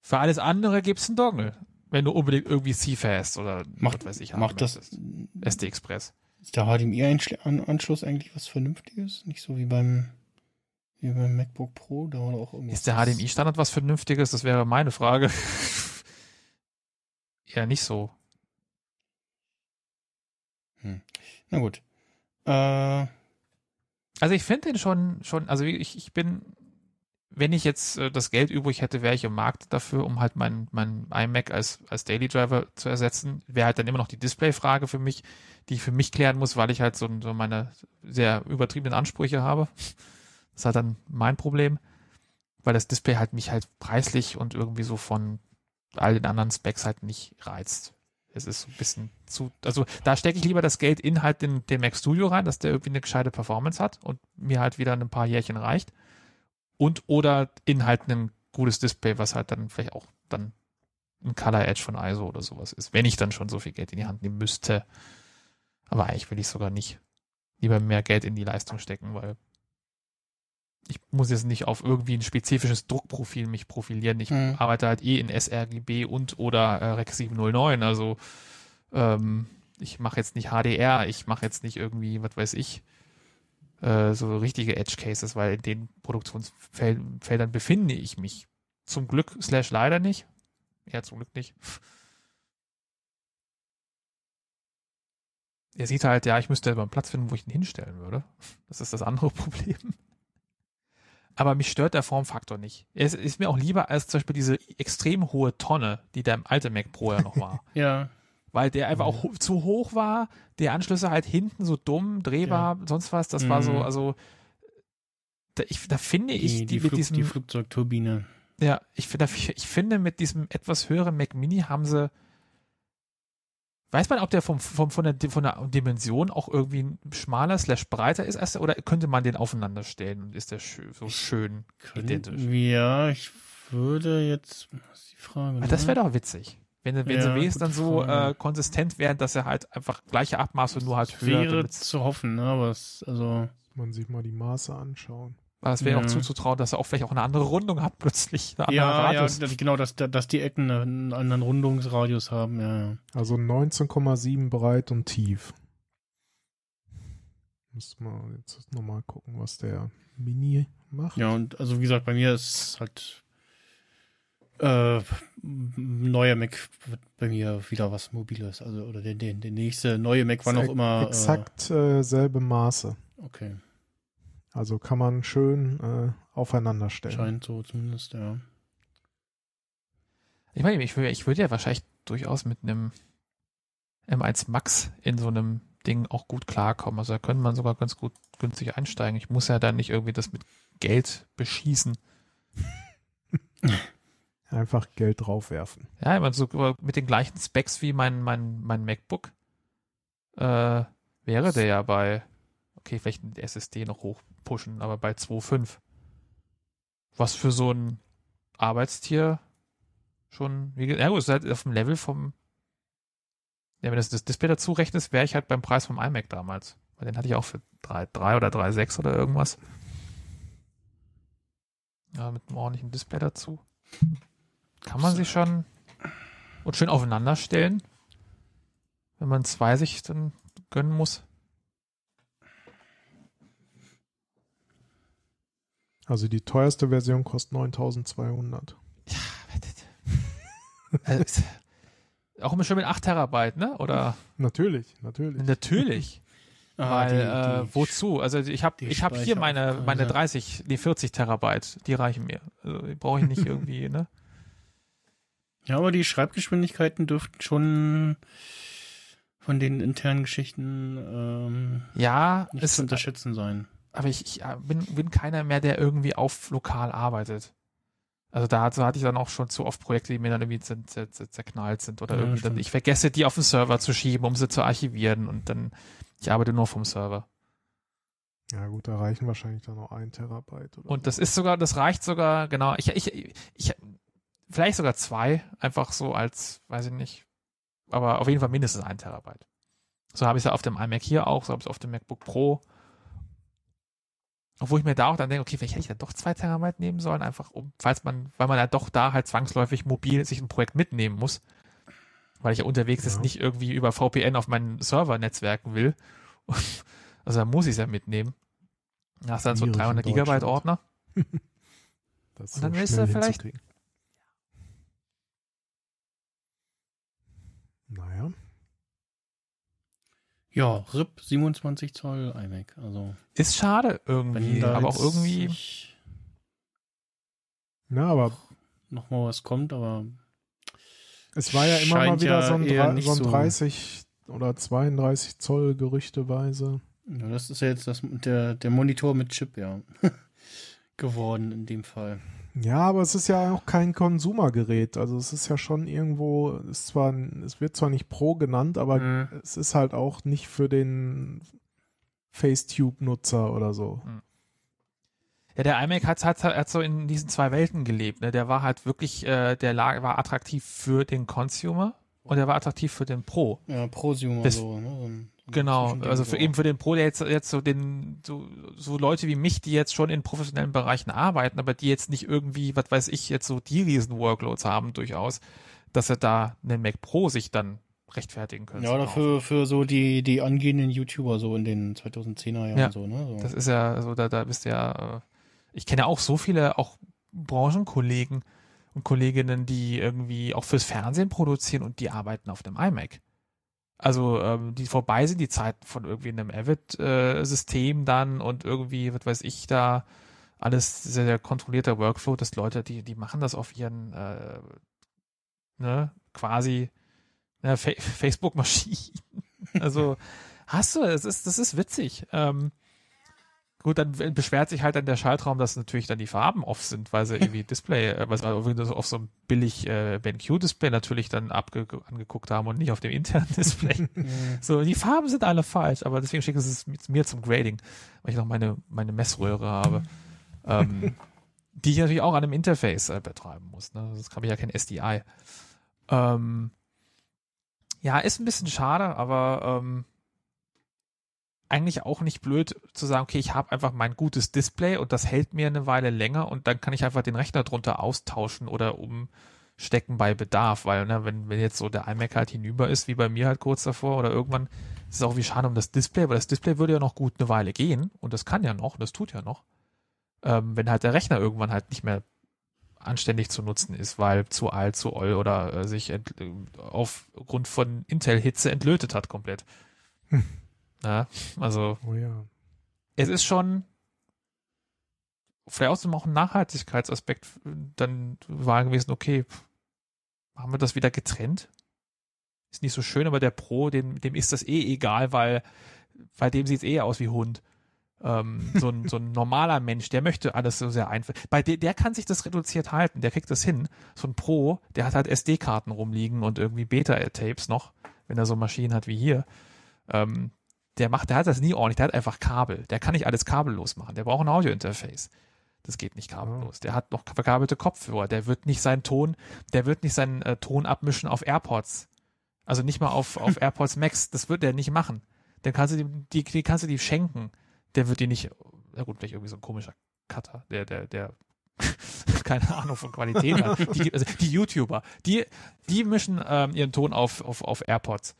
Speaker 4: Für alles andere gibt's einen Dongle, wenn du unbedingt irgendwie C-Fast oder
Speaker 3: macht,
Speaker 4: was weiß ich
Speaker 3: macht das.
Speaker 4: SD Express.
Speaker 3: Ist der HDMI-Anschluss eigentlich was Vernünftiges? Nicht so wie beim, wie beim MacBook Pro? Da war auch irgendwas.
Speaker 4: Ist der HDMI-Standard was Vernünftiges? Das wäre meine Frage. ja, nicht so.
Speaker 3: Na gut. Äh,
Speaker 4: Also ich finde den schon, schon, also ich, ich bin, wenn ich jetzt äh, das Geld übrig hätte, wäre ich im Markt dafür, um halt mein, mein iMac als, als Daily Driver zu ersetzen. Wäre halt dann immer noch die Display-Frage für mich, die ich für mich klären muss, weil ich halt so, so meine sehr übertriebenen Ansprüche habe. Das ist halt dann mein Problem, weil das Display halt mich halt preislich und irgendwie so von all den anderen Specs halt nicht reizt. Es ist ein bisschen zu, also da stecke ich lieber das Geld in halt den, den Mac Studio rein, dass der irgendwie eine gescheite Performance hat und mir halt wieder ein paar Jährchen reicht. Und oder in halt ein gutes Display, was halt dann vielleicht auch dann ein Color Edge von ISO oder sowas ist, wenn ich dann schon so viel Geld in die Hand nehmen müsste. Aber eigentlich will ich sogar nicht. Lieber mehr Geld in die Leistung stecken, weil ich muss jetzt nicht auf irgendwie ein spezifisches Druckprofil mich profilieren. Ich
Speaker 3: Mhm.
Speaker 4: arbeite halt eh in sRGB und oder äh, Rec 709. Also ähm, ich mache jetzt nicht HDR, ich mache jetzt nicht irgendwie, was weiß ich, äh, so richtige Edge Cases, weil in den Produktionsfeldern befinde ich mich zum Glück slash leider nicht. Ja, zum Glück nicht. Er sieht halt, ja, ich müsste aber einen Platz finden, wo ich ihn hinstellen würde. Das ist das andere Problem. Aber mich stört der Formfaktor nicht. Er ist, mir auch lieber als zum Beispiel diese extrem hohe Tonne, die der im alten Mac Pro ja noch war.
Speaker 3: Ja.
Speaker 4: Weil der einfach auch ho zu hoch war, die Anschlüsse halt hinten so dumm, drehbar, sonst was. Das war so,
Speaker 3: Mhm.
Speaker 4: also da, ich, da finde ich
Speaker 3: Die,
Speaker 4: die, mit
Speaker 3: Flug,
Speaker 4: diesem
Speaker 3: die Flugzeugturbine.
Speaker 4: ja, ich finde, ich finde, mit diesem etwas höheren Mac Mini haben sie. Weiß man, ob der vom, vom, von, der, von der Dimension auch irgendwie schmaler slash breiter ist, als, oder könnte man den aufeinander stellen und ist der so schön identisch?
Speaker 3: Ja, ich würde jetzt. Was ist die Frage?
Speaker 4: Ah, das
Speaker 3: ne?
Speaker 4: wäre doch witzig. Wenn, wenn
Speaker 3: Ja,
Speaker 4: sie wenigstens dann so äh, konsistent wären, dass er halt einfach gleiche Abmaße nur halt höher.
Speaker 3: Wäre zu hoffen, ne? Aber es, also.
Speaker 5: Man sich mal die Maße anschauen.
Speaker 4: Aber es wäre
Speaker 3: Ja.
Speaker 4: auch zuzutrauen, dass er auch vielleicht auch eine andere Rundung hat plötzlich. Eine
Speaker 3: Ja, ja,
Speaker 4: Radius.
Speaker 3: genau, dass, dass die Ecken einen anderen Rundungsradius haben, ja.
Speaker 5: Also 19,7 breit und tief. Müssen wir jetzt nochmal gucken, was der Mini macht.
Speaker 3: Ja, und also wie gesagt, bei mir ist halt äh, neuer Mac wird bei mir wieder was Mobiles. Also, oder der, der, der nächste neue Mac war noch immer.
Speaker 5: Exakt äh, selbe Maße.
Speaker 3: Äh, okay,
Speaker 5: Also kann man schön äh, aufeinander stellen.
Speaker 3: scheint so zumindest, ja.
Speaker 4: Ich meine, ich würde, ich würde ja wahrscheinlich durchaus mit einem M1 Max in so einem Ding auch gut klarkommen. Also da könnte man sogar ganz gut günstig einsteigen. Ich muss ja dann nicht irgendwie das mit Geld beschießen.
Speaker 5: Einfach Geld draufwerfen.
Speaker 4: Ja, ich meine, so mit den gleichen Specs wie mein, mein, mein MacBook äh, wäre der ja bei, okay, vielleicht ein SSD noch hochpushen, aber bei 2.5. Was für so ein Arbeitstier schon, wie gesagt, ja gut, ist halt auf dem Level vom, ja, wenn du das Display dazu rechnest, wäre ich halt beim Preis vom iMac damals. Weil den hatte ich auch für 3, 3 oder 3,6 oder irgendwas. Ja, mit einem ordentlichen Display dazu. Kann man sich schon und schön aufeinander stellen, wenn man zwei sich dann gönnen muss.
Speaker 5: Also die teuerste Version kostet 9200.
Speaker 4: Also, ist- auch immer schön mit 8 Terabyte, ne? Oder
Speaker 5: Natürlich, natürlich.
Speaker 4: natürlich.
Speaker 3: Ah,
Speaker 4: Weil,
Speaker 3: die-
Speaker 4: äh,
Speaker 3: die-
Speaker 4: wozu? Also ich habe
Speaker 3: die
Speaker 4: ich hab hier meine, meine 30, nee, 40 Terabyte, die reichen mir. Also, die brauche ich nicht irgendwie, ne?
Speaker 3: Ja, aber die Schreibgeschwindigkeiten dürften schon von den internen Geschichten ähm,
Speaker 4: Ja,
Speaker 3: nicht
Speaker 4: es,
Speaker 3: zu unterschätzen sein.
Speaker 4: aber ich, ich äh, bin, bin keiner mehr, der irgendwie auf lokal arbeitet. Also da so hatte ich dann auch schon zu oft Projekte, die mir dann irgendwie zer, zer, zer, zerknallt sind oder
Speaker 3: Ja,
Speaker 4: irgendwie dann, ich vergesse die auf den Server zu schieben, um sie zu archivieren und dann, ich arbeite nur vom Server.
Speaker 5: Ja gut, da reichen wahrscheinlich dann noch ein Terabyte. Oder
Speaker 4: Und das
Speaker 5: so.
Speaker 4: ist sogar, das reicht sogar, genau, ich, ich, ich, vielleicht sogar zwei, einfach so als, weiß ich nicht, aber auf jeden Fall mindestens ein Terabyte. So habe ich es ja auf dem iMac hier auch, so habe ich es auf dem MacBook Pro. Obwohl ich mir da auch dann denke, okay, vielleicht hätte ich dann doch zwei Terabyte nehmen sollen, einfach um, falls man, weil man ja doch da halt zwangsläufig mobil sich ein Projekt mitnehmen muss, weil ich ja unterwegs
Speaker 5: Ja.
Speaker 4: jetzt nicht irgendwie über VPN auf meinen Server netzwerken will. Also da muss ich es ja mitnehmen. Da hast du dann so einen
Speaker 5: Schwierig in
Speaker 4: 300 Gigabyte. Ordner.
Speaker 5: das
Speaker 4: und dann
Speaker 5: so
Speaker 4: willst du vielleicht-
Speaker 5: hinzukriegen. Naja,
Speaker 3: Ja, RIP 27 Zoll iMac. Also
Speaker 4: Ist schade irgendwie,
Speaker 3: wenn da
Speaker 4: aber auch irgendwie.
Speaker 5: na, aber
Speaker 3: noch mal was kommt, aber
Speaker 5: es war ja immer mal wieder
Speaker 3: ja
Speaker 5: so ein, so ein
Speaker 3: so-
Speaker 5: 30 oder 32 Zoll gerüchteweise.
Speaker 3: ja, das ist ja jetzt das, der, der Monitor mit Chip, ja. geworden in dem Fall.
Speaker 5: Ja, aber es ist ja auch kein Konsumergerät. Also es ist ja schon irgendwo, ist zwar, es wird zwar nicht Pro genannt, aber
Speaker 3: Mhm.
Speaker 5: es ist halt auch nicht für den Facetube-Nutzer oder so.
Speaker 4: Ja, der iMac hat, hat, hat so in diesen zwei Welten gelebt. Ne? Der war halt wirklich, äh, der lag, war attraktiv für den Consumer und der war attraktiv für den Pro.
Speaker 3: Ja, Prosumer
Speaker 4: Das-
Speaker 3: so, ne? So ein, so ein
Speaker 4: Genau, also für eben für den Pro, der jetzt, jetzt so den, so, so Leute wie mich, die jetzt schon in professionellen Bereichen arbeiten, aber die jetzt nicht irgendwie, was weiß ich, jetzt so die riesen Workloads haben durchaus, dass sie da einen Mac Pro sich dann rechtfertigen können.
Speaker 3: Ja, oder für, für so die, die angehenden YouTuber so in den 2010er Jahren
Speaker 4: Ja,
Speaker 3: so, ne? So.
Speaker 4: Das ist ja, also da, da bist du ja, äh, ich kenne ja auch so viele, auch Branchenkollegen und Kolleginnen, die irgendwie auch fürs Fernsehen produzieren und die arbeiten auf dem iMac. Also ähm, die vorbei sind die Zeiten von irgendwie einem Avid-System dann und irgendwie, was weiß ich, da alles sehr, sehr kontrollierter Workflow, dass Leute, die, die machen das auf ihren äh, ne, quasi ne, Fa Facebook-Maschinen. Also hast du, das ist, das ist witzig. Ähm, Gut, dann beschwert sich halt dann der Schaltraum, dass natürlich dann die Farben off sind, weil sie irgendwie Display, äh, was wir auf so einem billig äh, BenQ-Display natürlich dann abge angeguckt haben und nicht auf dem internen Display. so, die Farben sind alle falsch, aber deswegen schicken sie es mir zum Grading, weil ich noch meine, meine Messröhre habe. ähm, die ich natürlich auch an einem Interface äh, betreiben muss. Ne? Das kann ich ja kein SDI. Ähm, ja, ist ein bisschen schade, aber ähm, eigentlich auch nicht blöd zu sagen, okay, ich habe einfach mein gutes Display und das hält mir eine Weile länger und dann kann ich einfach den Rechner drunter austauschen oder umstecken bei Bedarf, weil ne, wenn, wenn jetzt so der iMac halt hinüber ist, wie bei mir halt kurz davor oder irgendwann, ist es auch wie schade um das Display, weil das Display würde ja noch gut eine Weile gehen und das kann ja noch, das tut ja noch. Ähm, wenn halt der Rechner irgendwann halt nicht mehr anständig zu nutzen ist, weil zu alt, zu oll oder äh, sich aufgrund von Intel-Hitze entlötet hat komplett. Hm. Ja, also
Speaker 5: Oh ja.
Speaker 4: es ist schon vielleicht außerdem auch ein Nachhaltigkeitsaspekt dann war gewesen, okay, machen wir das wieder getrennt? Ist nicht so schön, aber der Pro, dem, dem ist das eh egal, weil bei dem sieht es eh aus wie Hund. Ähm, so, ein, so ein normaler Mensch, der möchte alles so sehr einfach. Bei der, der kann sich das reduziert halten, der kriegt das hin. So ein Pro, der hat halt SD-Karten rumliegen und irgendwie Beta-Tapes noch, wenn er so Maschinen hat wie hier. Ähm, der macht, der hat das nie ordentlich, der hat einfach Kabel. Der kann nicht alles kabellos machen. Der braucht ein Audiointerface. Das geht nicht kabellos. Der hat noch verkabelte Kopfhörer. Der wird nicht seinen Ton, der wird nicht seinen äh, Ton abmischen auf AirPods. Also nicht mal auf, auf AirPods Max. Das wird der nicht machen. Dann kannst du die, die, die kannst du die schenken. Der wird die nicht, na gut, vielleicht irgendwie so ein komischer Cutter, der, der, der keine Ahnung von Qualität hat. Die, also die YouTuber, die, die mischen ähm, ihren Ton auf, auf, auf AirPods.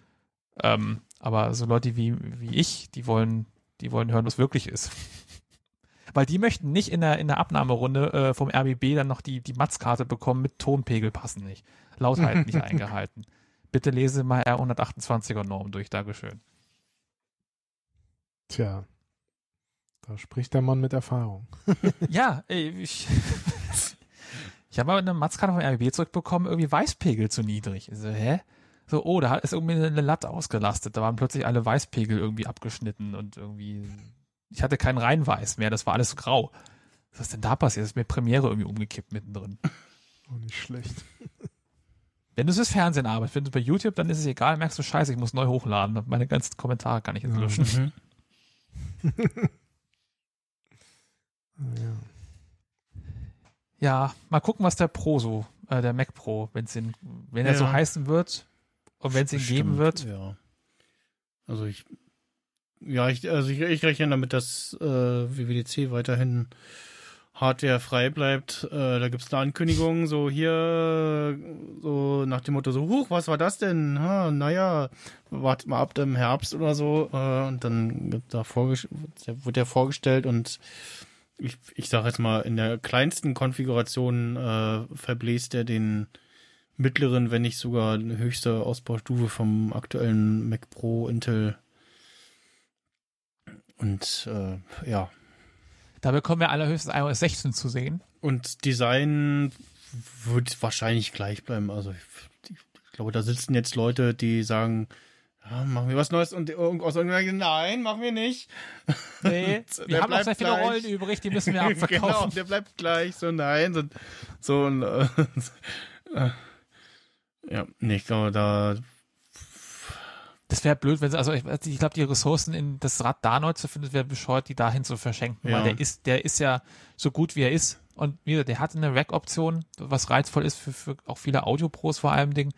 Speaker 4: Ähm, aber so Leute wie, wie ich, die wollen, die wollen hören, was wirklich ist. Weil die möchten nicht in der, in der Abnahmerunde äh, vom RBB dann noch die, die Matzkarte bekommen mit Tonpegel passen nicht. Lautheit nicht eingehalten. Bitte lese mal R128er Norm durch, Dankeschön.
Speaker 5: Tja. Da spricht der Mann mit Erfahrung.
Speaker 4: ja, ich, ich habe aber eine Matzkarte vom RBB zurückbekommen, irgendwie Weißpegel zu niedrig. Ich so, hä? So, oh, da ist irgendwie eine Latte ausgelastet. Da waren plötzlich alle Weißpegel irgendwie abgeschnitten und irgendwie, ich hatte kein Reinweiß mehr, das war alles grau. Was ist denn da passiert? Das ist mir Premiere irgendwie umgekippt mittendrin.
Speaker 5: Oh, nicht schlecht.
Speaker 4: Wenn du es fürs Fernsehen arbeitest, wenn du bei YouTube, dann ist es egal, merkst du, scheiße, ich muss neu hochladen. Meine ganzen Kommentare kann ich jetzt löschen.
Speaker 3: Mhm.
Speaker 5: ja.
Speaker 4: Ja, mal gucken, was der Pro so, äh, der Mac Pro, wenn's ihn, wenn er
Speaker 3: Ja.
Speaker 4: so heißen wird und wenn es ihn geben wird.
Speaker 3: Ja. Also ich, ja, ich, also ich, ich rechne damit, dass äh, WWDC weiterhin Hardware frei bleibt. Äh, da gibt's eine Ankündigung, so hier, so nach dem Motto, so, huch, was war das denn? Ha, naja, wartet mal ab im Herbst oder so. Äh, und dann wird da wird der vorgestellt und ich, ich sage jetzt mal, in der kleinsten Konfiguration äh, verbläst er den mittleren, wenn nicht sogar höchste Ausbaustufe vom aktuellen Mac Pro Intel. Und äh, ja.
Speaker 4: Da bekommen wir allerhöchstens iOS 16 zu sehen.
Speaker 3: Und Design wird wahrscheinlich gleich bleiben. Also ich, ich glaube, da sitzen jetzt Leute, die sagen, ja, machen wir was Neues und aus irgendeiner nein, machen wir nicht.
Speaker 4: Nee,
Speaker 3: Und
Speaker 4: wir haben noch sehr viele
Speaker 3: gleich.
Speaker 4: Rollen übrig, die müssen wir
Speaker 3: genau,
Speaker 4: abverkaufen.
Speaker 3: der bleibt gleich, so nein, so, so äh, äh, ja, nee, ich glaube, da
Speaker 4: Das wäre blöd, wenn sie, also ich, ich glaube, die Ressourcen in das Rad da neu zu finden, wäre bescheuert, die dahin zu verschenken,
Speaker 3: Ja.
Speaker 4: weil der ist, der ist ja so gut wie er ist. Und wie gesagt, der hat eine Rack-Option, was reizvoll ist für, für auch viele Audio-Pros vor allem Ding.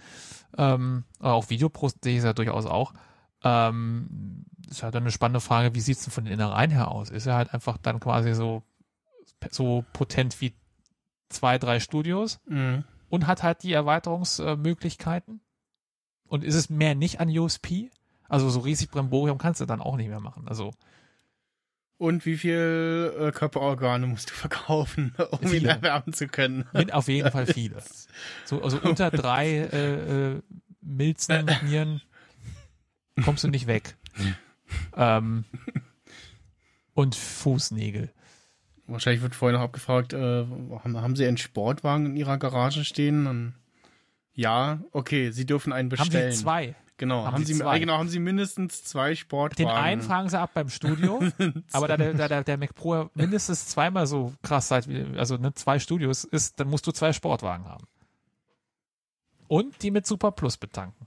Speaker 4: Ähm, aber auch Videopros sehe ich es ja durchaus auch. Ähm, ist halt dann eine spannende Frage, wie sieht's denn von den Innereien her aus? Ist er halt einfach dann quasi so, so potent wie zwei, drei Studios?
Speaker 3: mh.
Speaker 4: Und hat halt die Erweiterungsmöglichkeiten. Und ist es mehr nicht an USP? Also so riesig Bremborium kannst du dann auch nicht mehr machen. Also
Speaker 3: Und wie viel äh, Körperorgane musst du verkaufen, um ihn
Speaker 4: Viele.
Speaker 3: erwerben zu können?
Speaker 4: Mit auf jeden Fall viele. So, also unter drei äh, äh, Milzen, Nieren kommst du nicht weg. Ähm, und Fußnägel.
Speaker 3: Wahrscheinlich wird vorher noch abgefragt, äh, haben, haben Sie einen Sportwagen in Ihrer Garage stehen? Und ja, okay, Sie dürfen einen
Speaker 4: Haben
Speaker 3: bestellen.
Speaker 4: sie zwei?
Speaker 3: Genau,
Speaker 4: Haben
Speaker 3: haben,
Speaker 4: Sie zwei?
Speaker 3: genau, haben Sie mindestens zwei Sportwagen.
Speaker 4: Den einen fragen sie ab beim Studio, aber da der, da der, der Mac Pro mindestens zweimal so krass seid, wie, also ne, zwei Studios ist, dann musst du zwei Sportwagen haben. Und die mit Super Plus betanken.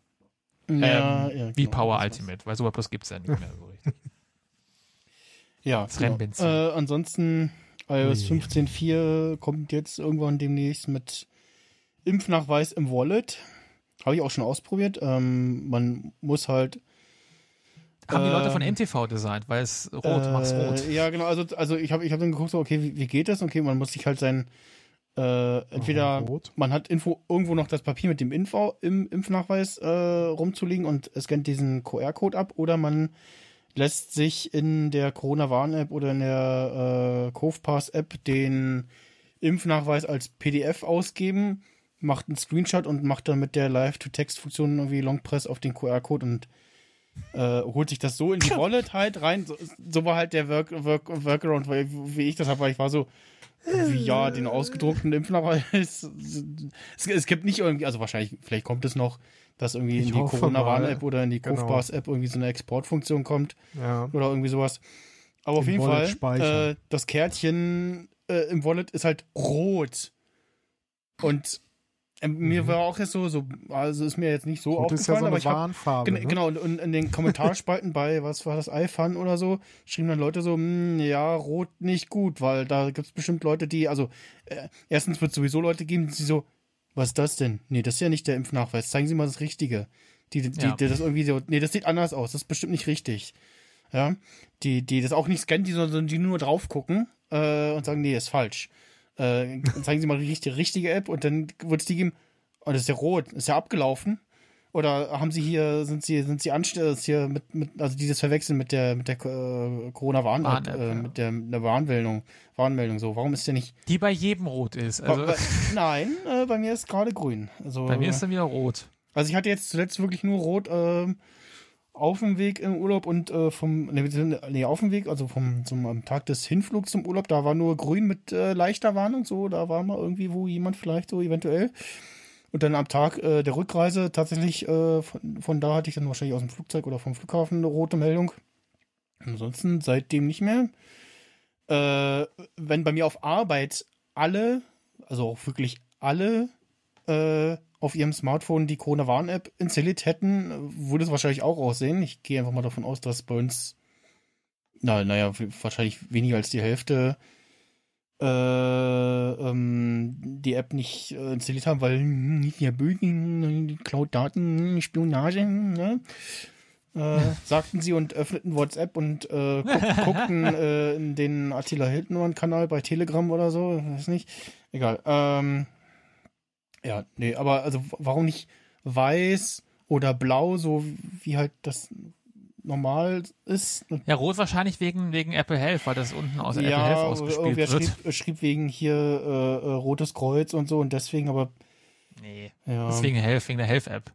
Speaker 3: ja,
Speaker 4: ähm,
Speaker 3: ja,
Speaker 4: wie
Speaker 3: genau,
Speaker 4: Power Ultimate, weil Super Plus gibt's ja nicht mehr so richtig.
Speaker 3: Ja,
Speaker 4: Das
Speaker 3: genau.
Speaker 4: Rennbenzin.
Speaker 3: Äh, ansonsten iOS
Speaker 5: Ui.
Speaker 3: 15.4 kommt jetzt irgendwann demnächst mit Impfnachweis im Wallet. Habe ich auch schon ausprobiert. Ähm, man muss halt
Speaker 4: Haben die Leute von
Speaker 3: Ähm,
Speaker 4: MTV designt, weil es rot, mach's rot.
Speaker 3: Äh, ja, genau. Also, also ich habe ich hab dann geguckt, so, okay, wie, wie geht das? Okay, man muss sich halt sein, äh, entweder
Speaker 5: rot.
Speaker 3: man hat Info, irgendwo noch das Papier mit dem Info, im Impfnachweis äh, rumzulegen und es scannt diesen QR-Code ab oder man lässt sich in der Corona-Warn-App oder in der äh, Covpass-App den Impfnachweis als PDF ausgeben, macht einen Screenshot und macht dann mit der Live-to-Text-Funktion irgendwie Longpress auf den QR-Code und äh, holt sich das so in die Wallet halt rein. So, so war halt der Work, Work, Workaround, weil, wie ich das habe, weil ich war so, wie, ja, den ausgedruckten Impfnachweis. Es, es gibt nicht irgendwie, also wahrscheinlich, vielleicht kommt es noch, dass irgendwie
Speaker 5: Ich
Speaker 3: in die Corona-Warn-App oder in die
Speaker 5: Genau.
Speaker 3: Covpass-App irgendwie so eine Exportfunktion kommt
Speaker 5: Ja.
Speaker 3: oder irgendwie sowas. Aber auf
Speaker 5: Im
Speaker 3: jeden
Speaker 5: Wallet
Speaker 3: Fall, äh, das Kärtchen äh, im Wallet ist halt rot. Und ähm, mir war auch jetzt so, so, also ist mir jetzt nicht so
Speaker 5: Rot ist ja
Speaker 3: aufgefallen,
Speaker 5: so
Speaker 3: aber ich. Gen
Speaker 5: ne?
Speaker 3: Genau, und, und in den Kommentarspalten bei, was war das, iFun oder so, schrieben dann Leute so, hm, ja, rot nicht gut, weil da gibt es bestimmt Leute, die, also, äh, erstens wird es sowieso Leute geben, die so, was ist das denn? Nee, das ist ja nicht der Impfnachweis, zeigen Sie mal das Richtige. Die, die,
Speaker 4: Ja.
Speaker 3: die das irgendwie so, nee, das sieht anders aus, das ist bestimmt nicht richtig. Ja, die, die das auch nicht scannen, die, sondern die nur drauf gucken äh, und sagen, nee, ist falsch. Äh, zeigen Sie mal die richtige, richtige App und dann wird es die geben, oh, das ist ja rot, ist ja abgelaufen. Oder haben Sie hier, sind Sie, sind Sie anständig hier mit, mit, also dieses Verwechseln mit der, mit der äh, Corona-Warn-App,
Speaker 4: Warn-App,
Speaker 3: äh, mit der, der Warnmeldung, Warnmeldung so. Warum ist der nicht?
Speaker 4: Die bei jedem rot ist. Also
Speaker 3: Wa- wa- nein, äh, bei mir ist gerade grün. Also,
Speaker 4: bei mir ist dann wieder rot.
Speaker 3: also ich hatte jetzt zuletzt wirklich nur rot ähm, auf dem Weg im Urlaub und äh, vom, nee, beziehungsweise- nee, auf dem Weg, also vom zum, am Tag des Hinflugs zum Urlaub, da war nur grün mit äh, leichter Warnung, so, da war mal irgendwie, wo jemand vielleicht so eventuell. Und dann am Tag äh, der Rückreise tatsächlich, äh, von, von da hatte ich dann wahrscheinlich aus dem Flugzeug oder vom Flughafen eine rote Meldung. Ansonsten seitdem nicht mehr. Äh, wenn bei mir auf Arbeit alle, also auch wirklich alle, äh, auf ihrem Smartphone die Corona-Warn-App installiert hätten, würde es wahrscheinlich auch aussehen. Ich gehe einfach mal davon aus, dass bei uns, na, naja, wahrscheinlich weniger als die Hälfte äh, ähm, die App nicht äh, installiert haben, weil nicht ja Bögen, Cloud-Daten, Spionage, ne? Äh, sagten sie und öffneten WhatsApp und äh, guck, guckten äh, in den Attila Hildmann-Kanal bei Telegram oder so, weiß nicht. Egal. Ähm, ja, nee, aber also warum nicht weiß oder blau, so wie halt das normal ist?
Speaker 4: Ja, rot wahrscheinlich wegen, wegen Apple Health, weil das unten aus Apple
Speaker 3: ja,
Speaker 4: Health
Speaker 3: irgendwer
Speaker 4: ausgespielt wird.
Speaker 3: schrieb, schrieb wegen hier äh, äh, Rotes Kreuz und so und deswegen, aber
Speaker 4: Nee,
Speaker 3: ja.
Speaker 4: deswegen Health, wegen der Health-App.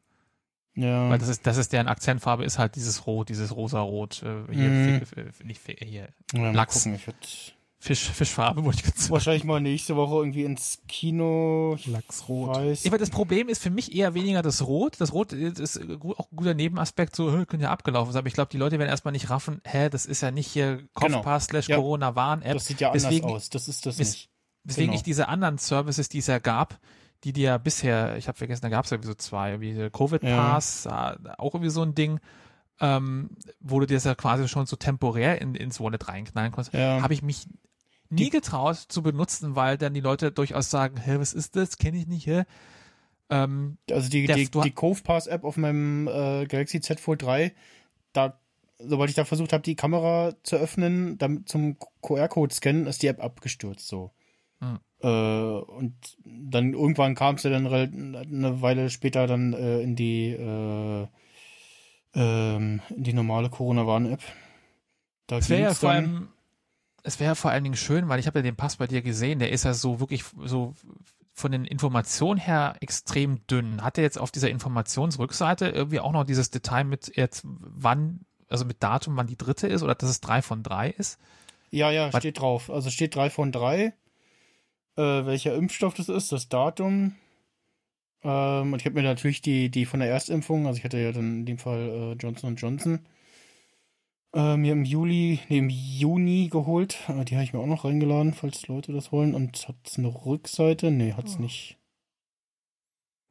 Speaker 3: ja.
Speaker 4: Weil das ist, das ist deren Akzentfarbe, ist halt dieses Rot, dieses rosa-rot. Äh, hier, Fi- nicht Fi- hier,
Speaker 3: ja,
Speaker 4: Lachs.
Speaker 3: gucken, ich würd
Speaker 4: Fisch, Fischfarbe, wollte ich ganz sagen.
Speaker 3: wahrscheinlich mal nächste Woche irgendwie ins Kino. Ich
Speaker 5: Lachsrot.
Speaker 3: Weiß.
Speaker 4: Ja, aber das Problem ist für mich eher weniger das Rot. Das Rot ist auch ein guter Nebenaspekt, so, hä, könnte ja abgelaufen sein. Aber ich glaube, die Leute werden erstmal nicht raffen, hä, das ist ja nicht hier
Speaker 3: Genau.
Speaker 4: Kopfpass slash
Speaker 3: Ja.
Speaker 4: Corona-Warn-App.
Speaker 3: Das sieht ja anders
Speaker 4: Deswegen-
Speaker 3: aus. Das ist das nicht.
Speaker 4: Deswegen
Speaker 3: Genau.
Speaker 4: ich diese anderen Services, die es ja gab, die dir ja bisher, ich habe vergessen, da gab es ja irgendwie so zwei, wie der Covid Pass, äh, auch irgendwie so ein Ding, ähm, wo du dir das ja quasi schon so temporär in, ins Wallet reinknallen konntest,
Speaker 3: Ja.
Speaker 4: habe ich mich nie getraut zu benutzen, weil dann die Leute durchaus sagen, hä, was ist das? Kenne ich nicht, hä? Ähm,
Speaker 3: Also die,
Speaker 4: Der-
Speaker 3: die, die Cove Pass App auf meinem äh, Galaxy Z Fold 3, da, sobald ich da versucht habe, die Kamera zu öffnen, damit zum QR-Code scannen, ist die App abgestürzt so.
Speaker 4: Hm.
Speaker 3: Äh, und dann irgendwann kam es ja dann eine Weile später dann äh, in die äh, ähm, in die normale Corona-Warn-App. Da
Speaker 4: es wäre ja vor allem es wäre vor allen Dingen schön, weil ich habe ja den Pass bei dir gesehen, der ist ja so wirklich so von den Informationen her extrem dünn. Hat er jetzt auf dieser Informationsrückseite irgendwie auch noch dieses Detail mit jetzt wann, also mit Datum, wann die dritte ist oder dass es drei von drei ist?
Speaker 3: Ja, ja,
Speaker 4: Was-
Speaker 3: steht drauf. Also steht drei von drei. Äh, welcher Impfstoff das ist, das Datum. Ähm, und ich habe mir natürlich die, die von der Erstimpfung, also ich hatte ja dann in dem Fall äh, Johnson Johnson, äh, mir im Juli, nee, im Juni geholt. Äh, die habe ich mir auch noch reingeladen, falls Leute das wollen. Und hat es eine Rückseite? Nee, hat es nicht.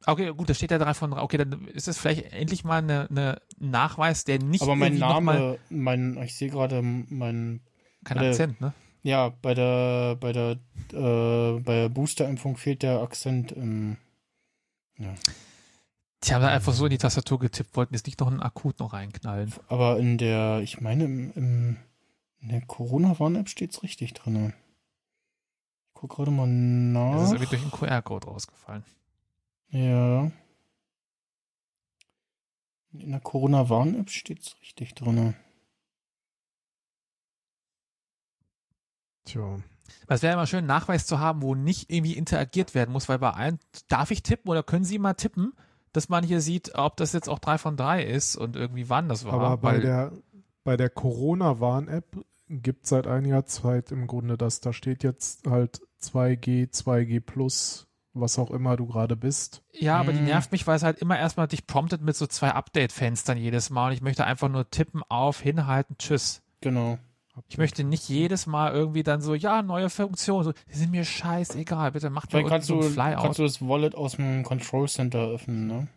Speaker 4: Okay, gut, da steht ja drei von drei. Okay, dann ist es vielleicht endlich mal eine, eine Nachweis, der nicht
Speaker 3: Aber mein Name, mein, ich sehe gerade mein
Speaker 4: kein
Speaker 3: äh,
Speaker 4: Akzent, ne?
Speaker 3: Ja, bei der bei der äh, bei der Boosterimpfung fehlt der Akzent im ja.
Speaker 4: Die haben da einfach so in die Tastatur getippt, wollten jetzt nicht noch einen Akut noch reinknallen.
Speaker 3: Aber in der, ich meine, im, im in der Corona-Warn-App steht's richtig drin. Ich guck gerade mal
Speaker 4: Das ist
Speaker 3: nach.
Speaker 4: irgendwie durch einen QR-Code rausgefallen.
Speaker 3: Ja. In der Corona-Warn-App steht's richtig drin.
Speaker 5: Tja.
Speaker 4: Es wäre immer schön, einen Nachweis zu haben, wo nicht irgendwie interagiert werden muss, weil bei allen, darf ich tippen oder können Sie mal tippen, dass man hier sieht, ob das jetzt auch drei von drei ist und irgendwie wann das war.
Speaker 5: Aber bei
Speaker 4: weil,
Speaker 5: der, bei der Corona-Warn-App gibt seit einiger Zeit im Grunde das, da steht jetzt halt 2G, 2G plus, was auch immer du gerade bist.
Speaker 4: ja, aber die
Speaker 3: Hm.
Speaker 4: nervt mich, weil es halt immer erstmal dich promptet mit so zwei Update-Fenstern jedes Mal und ich möchte einfach nur tippen auf, hinhalten, tschüss.
Speaker 3: Genau.
Speaker 4: Ich möchte nicht jedes Mal irgendwie dann so, ja, neue Funktion, so, die sind mir scheißegal, bitte macht
Speaker 3: Vielleicht kannst
Speaker 4: so
Speaker 3: du,
Speaker 4: ein Flyout.
Speaker 3: kannst du das Wallet aus dem Control Center öffnen, ne?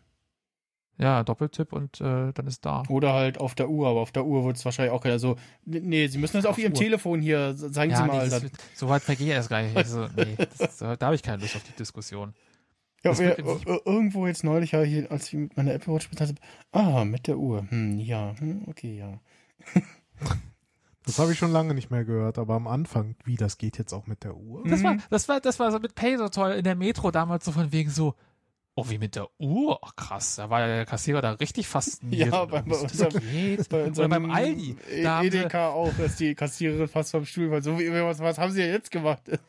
Speaker 4: Ja, Doppeltipp und äh, dann ist da.
Speaker 3: Oder halt auf der Uhr, aber auf der Uhr wird es wahrscheinlich auch keiner so. Nee, sie müssen das auf,
Speaker 4: Auf
Speaker 3: ihrem
Speaker 4: Uhr.
Speaker 3: Telefon hier, zeigen
Speaker 4: Ja,
Speaker 3: Sie
Speaker 4: nee,
Speaker 3: mal.
Speaker 4: das- so weit vergehe ich erst gar nicht. Also, nee, das, da habe ich keine Lust auf die Diskussion.
Speaker 3: Ja, wir,
Speaker 4: wird-
Speaker 3: ir- irgendwo jetzt neulich, ja, hier, als ich mit meiner Apple Watch bezahlt habe, ah, mit der Uhr. Hm, ja, hm, okay, ja.
Speaker 5: Das habe ich schon lange nicht mehr gehört, aber am Anfang, wie, das geht jetzt auch mit der Uhr?
Speaker 4: Das war,
Speaker 3: Mhm.
Speaker 4: das war, das war so mit Pay so toll in der Metro damals so von wegen so, oh, wie mit der Uhr? Ach, krass. Da war der Kassierer da richtig fasziniert.
Speaker 3: Ja, bei- bei
Speaker 4: das
Speaker 3: unserem-
Speaker 4: geht.
Speaker 3: Bei
Speaker 4: Oder
Speaker 3: unserem
Speaker 4: beim Aldi.
Speaker 3: E-
Speaker 4: Da
Speaker 3: Edeka auch, dass die Kassiererin fast vom Stuhl war. So, wie, was, was haben Sie denn jetzt gemacht?
Speaker 4: ist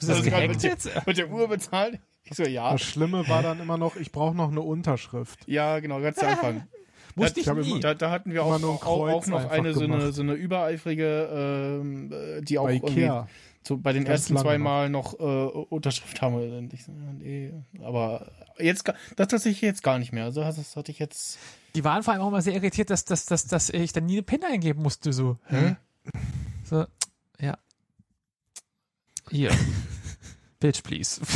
Speaker 3: das gerade
Speaker 4: gehackt
Speaker 3: mit, der,
Speaker 4: jetzt?
Speaker 3: mit der Uhr bezahlt? Ich so, ja.
Speaker 5: Das Schlimme war dann immer noch, ich brauche noch eine Unterschrift.
Speaker 3: Ja, genau, ganz zu Anfang.
Speaker 4: Musste
Speaker 5: ich
Speaker 4: ich nie.
Speaker 3: Da, da hatten wir auch, auch, auch noch eine so, eine so eine übereifrige, ähm, äh, die auch
Speaker 5: Bei
Speaker 3: irgendwie
Speaker 5: Ikea.
Speaker 3: so bei den
Speaker 5: Ganz
Speaker 3: ersten zwei
Speaker 5: noch.
Speaker 3: Mal noch äh, Unterschrift haben. Ich nee. Aber jetzt, das tatsächlich jetzt gar nicht mehr. Also das, hatte ich jetzt.
Speaker 4: Die waren vor allem auch immer sehr irritiert, dass, dass, dass, dass ich dann nie eine PIN eingeben musste. So,
Speaker 3: Hä?
Speaker 4: so ja. Hier. Bitch, please.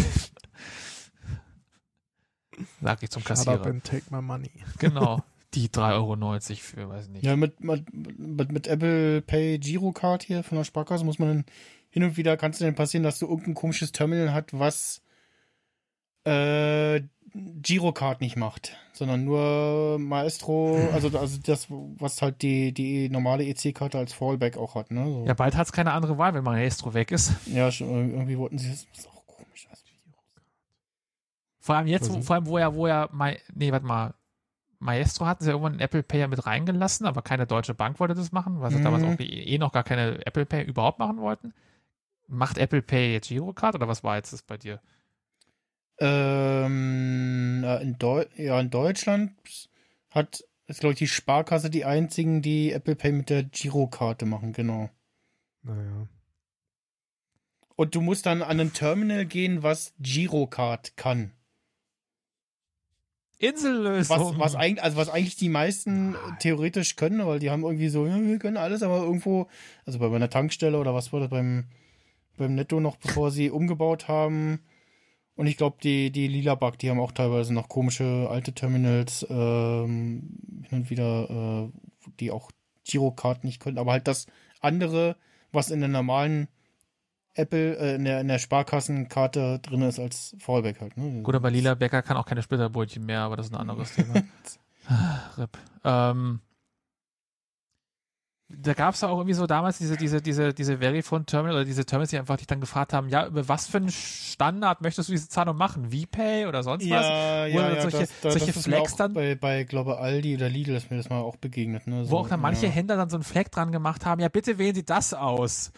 Speaker 4: Sag ich zum
Speaker 5: Shut up
Speaker 4: Kassierer.
Speaker 5: and take my money.
Speaker 4: Genau. Die 3,90 Euro für, weiß nicht.
Speaker 3: Ja, mit, mit, mit, mit Apple Pay Girocard hier von der Sparkasse muss man dann hin und wieder, kann es denn passieren, dass du irgendein komisches Terminal hat, was äh, Girocard nicht macht, sondern nur Maestro, also, also das, was halt die, die normale EC-Karte als Fallback auch hat, ne? So.
Speaker 4: Ja, bald hat's keine andere Wahl, wenn Maestro weg ist.
Speaker 3: Ja, schon, irgendwie wollten sie das, das ist auch komisch. Das
Speaker 4: Vor allem jetzt, wo, vor allem, wo er, wo er, Ma nee, warte mal, Maestro hatten sie ja irgendwann einen Apple Pay ja mit reingelassen, aber keine deutsche Bank wollte das machen, weil sie
Speaker 3: Mhm.
Speaker 4: damals auch eh noch gar keine Apple Pay überhaupt machen wollten. Macht Apple Pay jetzt Girocard oder was war jetzt das bei dir?
Speaker 3: Ähm, in, Deu ja, in Deutschland hat, ist glaube ich die Sparkasse die einzigen, die Apple Pay mit der Girokarte machen, genau.
Speaker 5: Naja.
Speaker 3: Und du musst dann an ein Terminal gehen, was Girocard kann.
Speaker 4: Insellösung.
Speaker 3: Was, was eigentlich, also was eigentlich die meisten theoretisch können, weil die haben irgendwie so, ja, wir können alles, aber irgendwo, also bei meiner Tankstelle oder was war das beim, beim Netto noch, bevor sie umgebaut haben. Und ich glaube, die, die Lila Bug, die haben auch teilweise noch komische alte Terminals, ähm, hin und wieder, äh, die auch Girocard nicht können, aber halt das andere, was in der normalen Apple, äh, in der, in der Sparkassenkarte drin ist als Fallback halt, ne?
Speaker 4: Gut, aber Lila Becker kann auch keine Splitterbrötchen mehr, aber das ist ein anderes Thema. RIP. Ähm, da gab es ja auch irgendwie so damals diese, diese, diese, diese Verifone Terminal oder diese Terminals, die einfach dich dann gefragt haben, ja, über was für einen Standard möchtest du diese Zahlung machen? VPay oder sonst was?
Speaker 3: Ja, ja,
Speaker 4: Oder
Speaker 3: ja,
Speaker 4: solche-
Speaker 3: das, das,
Speaker 4: solche
Speaker 3: das
Speaker 4: Flex
Speaker 3: auch
Speaker 4: dann-
Speaker 3: bei, bei glaube Aldi oder Lidl ist mir das mal auch begegnet. Ne?
Speaker 4: Wo
Speaker 3: So,
Speaker 4: auch dann manche
Speaker 3: ja.
Speaker 4: Händler dann so einen Fleck dran gemacht haben, ja, bitte wählen Sie das aus.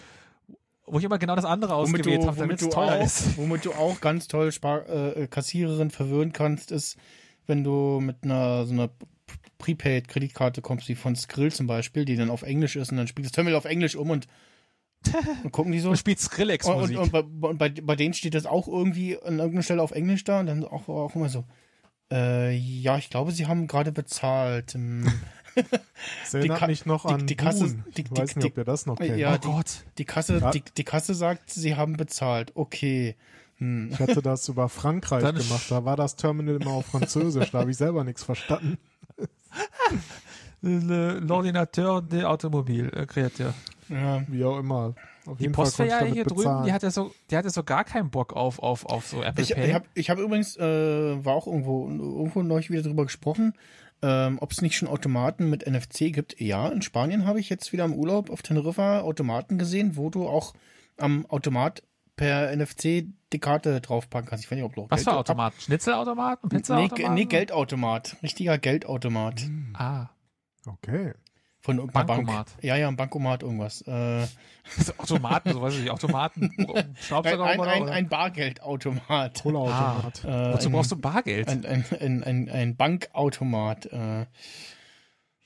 Speaker 4: Wo ich immer genau das andere
Speaker 3: Womit
Speaker 4: ausgewählt
Speaker 3: du,
Speaker 4: habe, damit es teuer
Speaker 3: auch,
Speaker 4: ist.
Speaker 3: womit du auch ganz toll Spar äh, Kassiererin verwirren kannst, ist, wenn du mit einer so einer Prepaid-Kreditkarte kommst, wie von Skrill zum Beispiel, die dann auf Englisch ist und dann spielt das Terminal auf Englisch um und, und gucken die so.
Speaker 4: Und spielt
Speaker 3: Und,
Speaker 4: Skrillex-Musik.
Speaker 3: und, und, bei, und bei, bei denen steht das auch irgendwie an irgendeiner Stelle auf Englisch da und dann auch, auch immer so. Äh, ja, ich glaube, sie haben gerade bezahlt.
Speaker 5: Das erinnert
Speaker 3: Ka-
Speaker 5: mich noch
Speaker 3: die-
Speaker 5: an
Speaker 3: die Kasse-
Speaker 5: Boon.
Speaker 3: die-
Speaker 5: Ich
Speaker 3: die-
Speaker 5: weiß nicht, ob
Speaker 3: die-
Speaker 5: ihr das noch kennt.
Speaker 3: ja,
Speaker 4: oh
Speaker 3: die-
Speaker 4: Gott.
Speaker 3: Die Kasse,
Speaker 5: Ja.
Speaker 3: die, die Kasse sagt, sie haben bezahlt. Okay. Hm.
Speaker 5: Ich hatte das über Frankreich
Speaker 4: Dann
Speaker 5: gemacht. Da war das Terminal immer auf Französisch. Da habe ich selber nichts verstanden.
Speaker 4: Le- L'ordinateur des Automobiles, äh.
Speaker 3: Ja.
Speaker 5: Wie auch immer. Auf
Speaker 4: Die
Speaker 5: ich
Speaker 4: Postfiliale hier drüben,
Speaker 5: bezahlen.
Speaker 4: die hat ja so, die hatte so gar keinen Bock auf, auf, auf so Apple
Speaker 3: Ich,
Speaker 4: Pay.
Speaker 3: ich habe ich hab übrigens, äh, war auch irgendwo, irgendwo neulich wieder drüber gesprochen, ähm, ob es nicht schon Automaten mit NFC gibt. Ja, in Spanien habe ich jetzt wieder im Urlaub auf Teneriffa Automaten gesehen, wo du auch am Automat per NFC die Karte draufpacken kannst. Ich weiß nicht, ob du auch
Speaker 4: Was für
Speaker 3: Geld-
Speaker 4: Automaten? Schnitzelautomaten?
Speaker 3: Nee,
Speaker 4: Pizzaautomaten?
Speaker 3: nee, Geldautomat. Richtiger Geldautomat.
Speaker 4: Ah.
Speaker 5: Okay.
Speaker 3: Von irgendeiner
Speaker 4: Bankomat.
Speaker 3: Bank. Ja, ja, ein Bankomat, irgendwas. Äh,
Speaker 4: Automaten, so weiß ich nicht, Automaten,
Speaker 3: ein,
Speaker 4: Staubsaugerroboter
Speaker 3: ein, ein, ein Bargeldautomat.
Speaker 5: Cola-Automat.
Speaker 3: Äh,
Speaker 4: Wozu
Speaker 3: ein-
Speaker 4: brauchst du Bargeld?
Speaker 3: ein, ein, ein, ein, ein Bankautomat. Äh,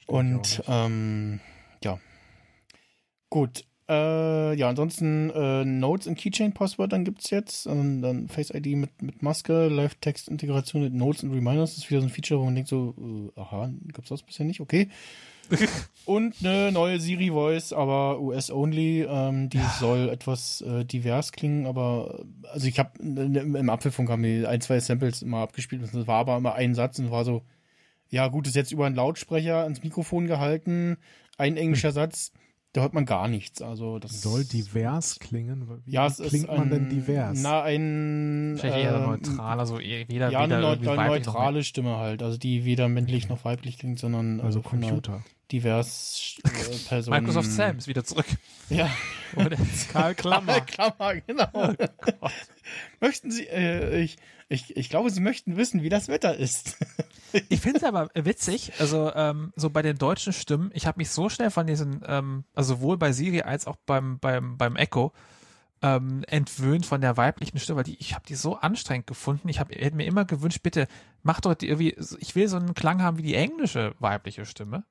Speaker 3: und ähm, ja. Gut. Äh, ja, ansonsten äh, Notes und Keychain-Passwörtern gibt's jetzt. Und dann Face ID mit, mit Maske, Live-Text-Integration mit Notes und Reminders. Das ist wieder so ein Feature, wo man denkt so, äh, aha, gibt's das bisher nicht? Okay. und eine neue Siri Voice, aber US-only. Ähm, die soll etwas äh, divers klingen, aber also ich habe im Apfelfunk haben die ein, zwei Samples immer abgespielt. und Das war aber immer ein Satz und war so, ja gut, ist jetzt über einen Lautsprecher ans Mikrofon gehalten, ein englischer Satz, da hört man gar nichts. Also das
Speaker 5: Soll divers klingen? Wie
Speaker 3: Ja, es
Speaker 5: klingt
Speaker 3: ist
Speaker 5: man
Speaker 3: ein,
Speaker 5: denn divers?
Speaker 3: Na, ein
Speaker 4: Vielleicht eher
Speaker 3: äh,
Speaker 4: neutral, also eh- weder,
Speaker 3: Ja,
Speaker 4: weder
Speaker 3: eine neu
Speaker 4: noch
Speaker 3: neutrale Stimme halt, also die weder männlich noch weiblich klingt, sondern
Speaker 5: also
Speaker 3: einer
Speaker 5: Computer.
Speaker 3: Divers äh, Person.
Speaker 4: Microsoft Sam ist wieder zurück.
Speaker 3: Ja,
Speaker 4: Oder?
Speaker 5: Karl Klammer.
Speaker 3: Klammer, genau. Möchten Sie, äh, ich, ich, ich glaube, Sie möchten wissen, wie das Wetter ist.
Speaker 4: Ich finde es aber witzig, also ähm, so bei den deutschen Stimmen, ich habe mich so schnell von diesen, ähm, also sowohl bei Siri als auch beim, beim, beim Echo, ähm, entwöhnt von der weiblichen Stimme, weil die, ich habe die so anstrengend gefunden. Ich hab, hätte mir immer gewünscht, bitte mach doch die irgendwie, ich will so einen Klang haben wie die englische weibliche Stimme.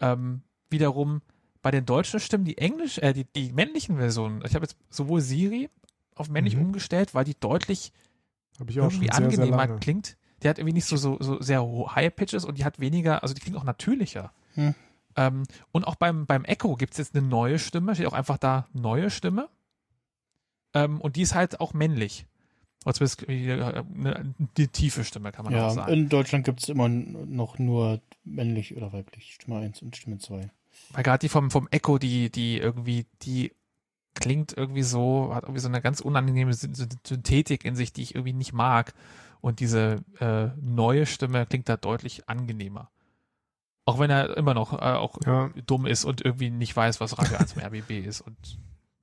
Speaker 4: Ähm, wiederum bei den deutschen Stimmen, die englisch, äh, die, die männlichen Versionen, ich habe jetzt sowohl Siri auf männlich
Speaker 5: Mhm.
Speaker 4: umgestellt, weil die deutlich irgendwie
Speaker 5: sehr, sehr
Speaker 4: angenehmer
Speaker 5: lange.
Speaker 4: klingt. Die hat irgendwie nicht so, so, so sehr high Pitches und die hat weniger, also die klingt auch natürlicher.
Speaker 3: Hm.
Speaker 4: Ähm, und auch beim, beim Echo gibt es jetzt eine neue Stimme, steht auch einfach da neue Stimme. Ähm, und die ist halt auch männlich. Oder zumindest äh, eine, eine tiefe Stimme, kann man auch
Speaker 3: Ja,
Speaker 4: sagen.
Speaker 3: in Deutschland gibt es immer noch nur männlich oder weiblich. Stimme 1 und Stimme 2.
Speaker 4: Weil gerade die vom, vom Echo, die, die irgendwie, die klingt irgendwie so, hat irgendwie so eine ganz unangenehme Syn- Syn- Synthetik in sich, die ich irgendwie nicht mag. Und diese äh, neue Stimme klingt da deutlich angenehmer. Auch wenn er immer noch äh, auch
Speaker 5: Ja,
Speaker 4: dumm ist und irgendwie nicht weiß, was Radio 1 zum RBB ist. Und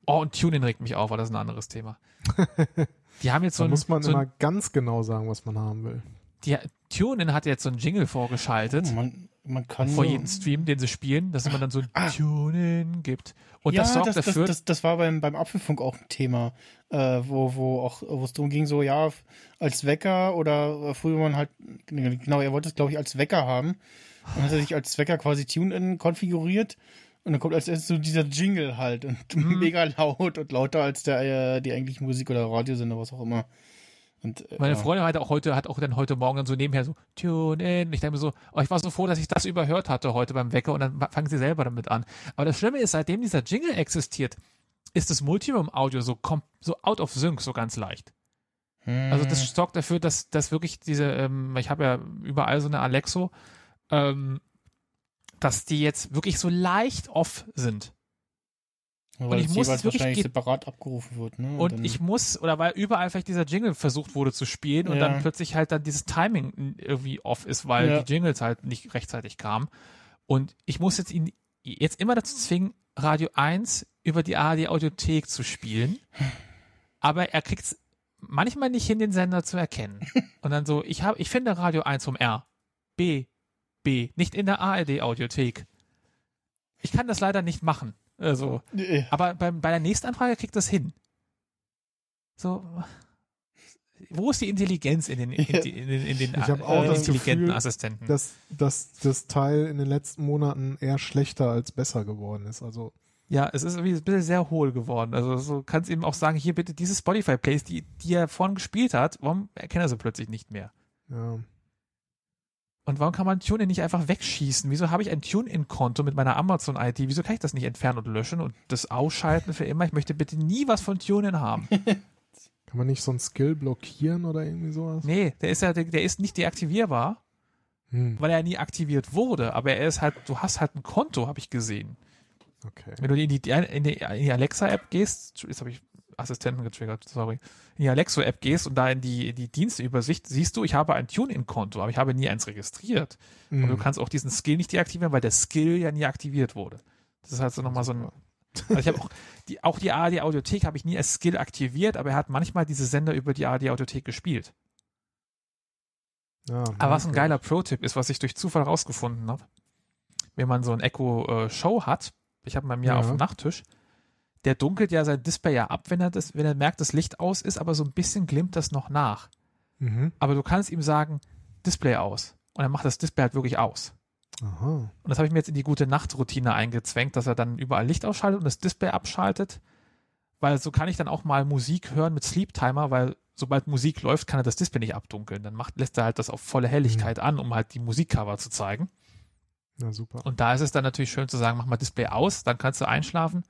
Speaker 4: oh, und Tuning regt mich auf, aber das ist ein anderes Thema. Die haben jetzt so
Speaker 5: da
Speaker 4: ein,
Speaker 5: muss man
Speaker 4: so
Speaker 5: immer
Speaker 4: ein
Speaker 5: ganz genau sagen, was man haben will.
Speaker 4: die, TuneIn hat jetzt so ein Jingle vorgeschaltet.
Speaker 3: Oh, man, man kann
Speaker 4: vor jedem Stream, den sie spielen, dass man dann so ein
Speaker 3: Ah.
Speaker 4: Tune-In gibt. Und
Speaker 3: ja,
Speaker 4: das sorgt
Speaker 3: das,
Speaker 4: dafür,
Speaker 3: Das, das, das war beim, beim Apfelfunk auch ein Thema, äh, wo, wo auch, wo es darum ging, so, ja, als Wecker oder äh, früher man halt, genau, er wollte es, glaube ich, als Wecker haben. Und hat er sich als Wecker quasi Tune-In konfiguriert. Und dann kommt als erstes so dieser Jingle halt und
Speaker 4: Mhm.
Speaker 3: mega laut und lauter als der, äh, die eigentliche Musik oder Radiosender, was auch immer. Und, äh,
Speaker 4: meine. Freundin hat auch heute, hat auch dann heute Morgen dann so nebenher so Tune-In. Ich denke mir so, oh, ich war so froh, dass ich das überhört hatte heute beim Wecker und dann fangen sie selber damit an. Aber das Schlimme ist, seitdem dieser Jingle existiert, ist das Multiroom-Audio so, so out of sync, so ganz leicht. Also das sorgt dafür, dass, dass wirklich diese, ähm, ich habe ja überall so eine Alexo, ähm, dass die jetzt wirklich so leicht off sind.
Speaker 3: Weil
Speaker 4: und ich muss
Speaker 3: jeweils wahrscheinlich separat abgerufen wird, ne?
Speaker 4: Und
Speaker 3: dann-
Speaker 4: ich muss, oder weil überall vielleicht dieser Jingle versucht wurde zu spielen und
Speaker 3: Ja.
Speaker 4: dann plötzlich halt dann dieses Timing irgendwie off ist, weil
Speaker 3: Ja.
Speaker 4: die Jingles halt nicht rechtzeitig kamen. Und ich muss jetzt ihn jetzt immer dazu zwingen, Radio 1 über die ARD Audiothek zu spielen. Aber er kriegt es manchmal nicht hin, den Sender zu erkennen. Und dann so, ich habe, ich finde Radio 1 vom R. B. B. Nicht in der ARD Audiothek. Ich kann das leider nicht machen. Also, aber beim, bei der nächsten Anfrage kriegt das hin. So, wo ist die Intelligenz in den, in, in, den, in den
Speaker 5: Ich hab auch
Speaker 4: äh,
Speaker 5: das
Speaker 4: intelligenten
Speaker 5: Gefühl,
Speaker 4: Assistenten?
Speaker 5: Dass, dass das Teil in den letzten Monaten eher schlechter als besser geworden ist. Also,
Speaker 4: Ja, es ist irgendwie ein bisschen sehr hohl geworden. Also so kannst eben auch sagen, hier bitte diese Spotify-Plays, die, die er vorhin gespielt hat, warum erkennt er sie plötzlich nicht mehr?
Speaker 5: ja.
Speaker 4: Und warum kann man TuneIn nicht einfach wegschießen? Wieso habe ich ein TuneIn-Konto mit meiner Amazon-ID? Wieso kann ich das nicht entfernen und löschen und das ausschalten für immer? Ich möchte bitte nie was von TuneIn haben.
Speaker 5: Kann man nicht so einen Skill blockieren oder irgendwie sowas?
Speaker 4: Nee, der ist ja, der, der ist nicht deaktivierbar,
Speaker 5: Hm,
Speaker 4: weil er nie aktiviert wurde. Aber er ist halt, du hast halt ein Konto, habe ich gesehen.
Speaker 5: okay.
Speaker 4: Wenn du in die, in die, in die Alexa-App gehst, jetzt habe ich Assistenten getriggert, sorry, in die Alexa-App gehst und da in die, die Diensteübersicht siehst du, ich habe ein Tune-In-Konto, aber ich habe nie eins registriert. Und du
Speaker 5: Hm.
Speaker 4: kannst auch diesen Skill nicht deaktivieren, weil der Skill ja nie aktiviert wurde. Das ist halt so nochmal so ein. Also ich habe auch die, auch die ARD Audiothek habe ich nie als Skill aktiviert, aber er hat manchmal diese Sender über die ARD Audiothek gespielt.
Speaker 5: Ja,
Speaker 4: Aber was ein geiler Pro-Tipp ist, was ich durch Zufall rausgefunden habe, wenn man so ein Echo äh, Show hat, ich habe bei mir
Speaker 5: Ja.
Speaker 4: auf dem Nachttisch, der dunkelt ja sein Display ja ab, wenn er das, wenn er merkt, das Licht aus ist, aber so ein bisschen glimmt das noch nach.
Speaker 5: Mhm.
Speaker 4: Aber du kannst ihm sagen, Display aus. Und er macht das Display halt wirklich aus.
Speaker 5: Aha.
Speaker 4: Und das habe ich mir jetzt in die gute Nachtroutine eingezwängt, dass er dann überall Licht ausschaltet und das Display abschaltet. Weil so kann ich dann auch mal Musik hören mit Sleep Timer, weil sobald Musik läuft, kann er das Display nicht abdunkeln. Dann macht, lässt er halt das auf volle Helligkeit an, um halt die Musikcover zu zeigen.
Speaker 5: Ja, super.
Speaker 4: Und da ist es dann natürlich schön zu sagen, mach mal Display aus, dann kannst du einschlafen,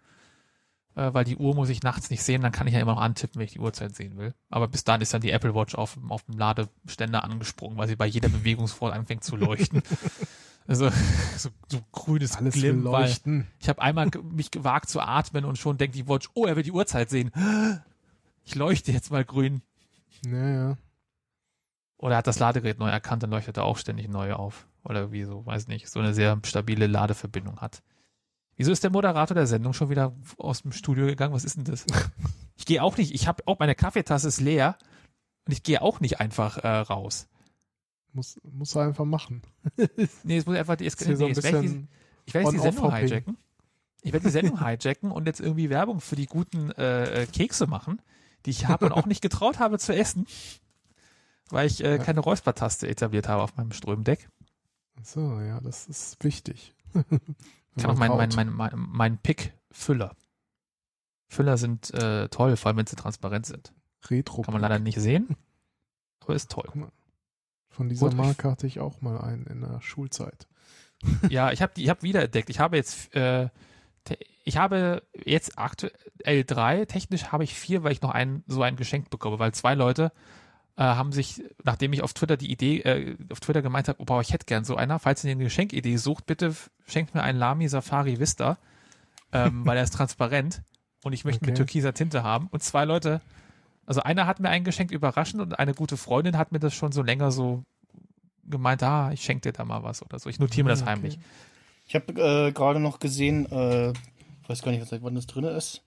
Speaker 4: äh, weil die Uhr muss ich nachts nicht sehen, dann kann ich ja immer noch antippen, wenn ich die Uhrzeit sehen will. Aber bis dahin ist dann die Apple Watch auf, auf dem Ladeständer angesprungen, weil sie bei jeder Bewegungsform anfängt zu leuchten. also so, so grünes
Speaker 5: Alles
Speaker 4: Glimm, weil
Speaker 5: leuchten.
Speaker 4: ich habe einmal mich gewagt zu atmen und schon denkt die Watch, oh, er will die Uhrzeit sehen. Ich leuchte jetzt mal grün.
Speaker 5: Ja, ja.
Speaker 4: Oder er hat das Ladegerät neu erkannt, dann leuchtet er auch ständig neu auf. Oder wie so, weiß nicht, so eine sehr stabile Ladeverbindung hat. Wieso ist der Moderator der Sendung schon wieder aus dem Studio gegangen? Was ist denn das? Ich gehe auch nicht, ich habe auch meine Kaffeetasse ist leer und ich gehe auch nicht einfach äh, raus.
Speaker 5: Muss, muss er einfach machen.
Speaker 4: Nee, es muss einfach die, es,
Speaker 5: hier so
Speaker 4: nee,
Speaker 5: ein
Speaker 4: jetzt werde ich, die- ich werde jetzt die Sendung hijacken. Ich werde die Sendung hijacken und jetzt irgendwie Werbung für die guten äh, äh, Kekse machen, die ich habe und auch nicht getraut habe zu essen, weil ich äh,
Speaker 5: Ja.
Speaker 4: keine Räuspertaste etabliert habe auf meinem Strömdeck.
Speaker 5: So, ja, das ist wichtig.
Speaker 4: Ich kann auch mein, mein, mein, mein, mein Pick Füller. Füller sind äh, toll, vor allem wenn sie transparent sind.
Speaker 5: Retro.
Speaker 4: Kann man leider nicht sehen, aber ist toll.
Speaker 5: Von dieser
Speaker 4: euch-
Speaker 5: Marke hatte ich auch mal einen in der Schulzeit.
Speaker 4: Ja, ich habe die, ich habe wiederentdeckt. Ich habe jetzt, äh, ich habe jetzt aktuell drei. Technisch habe ich vier, weil ich noch einen so ein Geschenk bekomme, weil zwei Leute äh, haben sich, nachdem ich auf Twitter die Idee, äh, auf Twitter gemeint habe, oh, boah, ich hätte gern so einer. Falls ihr eine Geschenkidee sucht, bitte schenkt mir einen Lamy Safari Vista, ähm, weil er ist transparent und ich möchte mit
Speaker 5: Okay.
Speaker 4: türkiser Tinte haben. Und zwei Leute, also einer hat mir ein Geschenk überraschend und eine gute Freundin hat mir das schon so länger so gemeint, ah, ich schenke dir da mal was oder so. Ich notiere mir das
Speaker 5: Ah, okay.
Speaker 4: heimlich.
Speaker 3: Ich habe äh, gerade noch gesehen, äh, weiß gar nicht, seit wann das drin ist.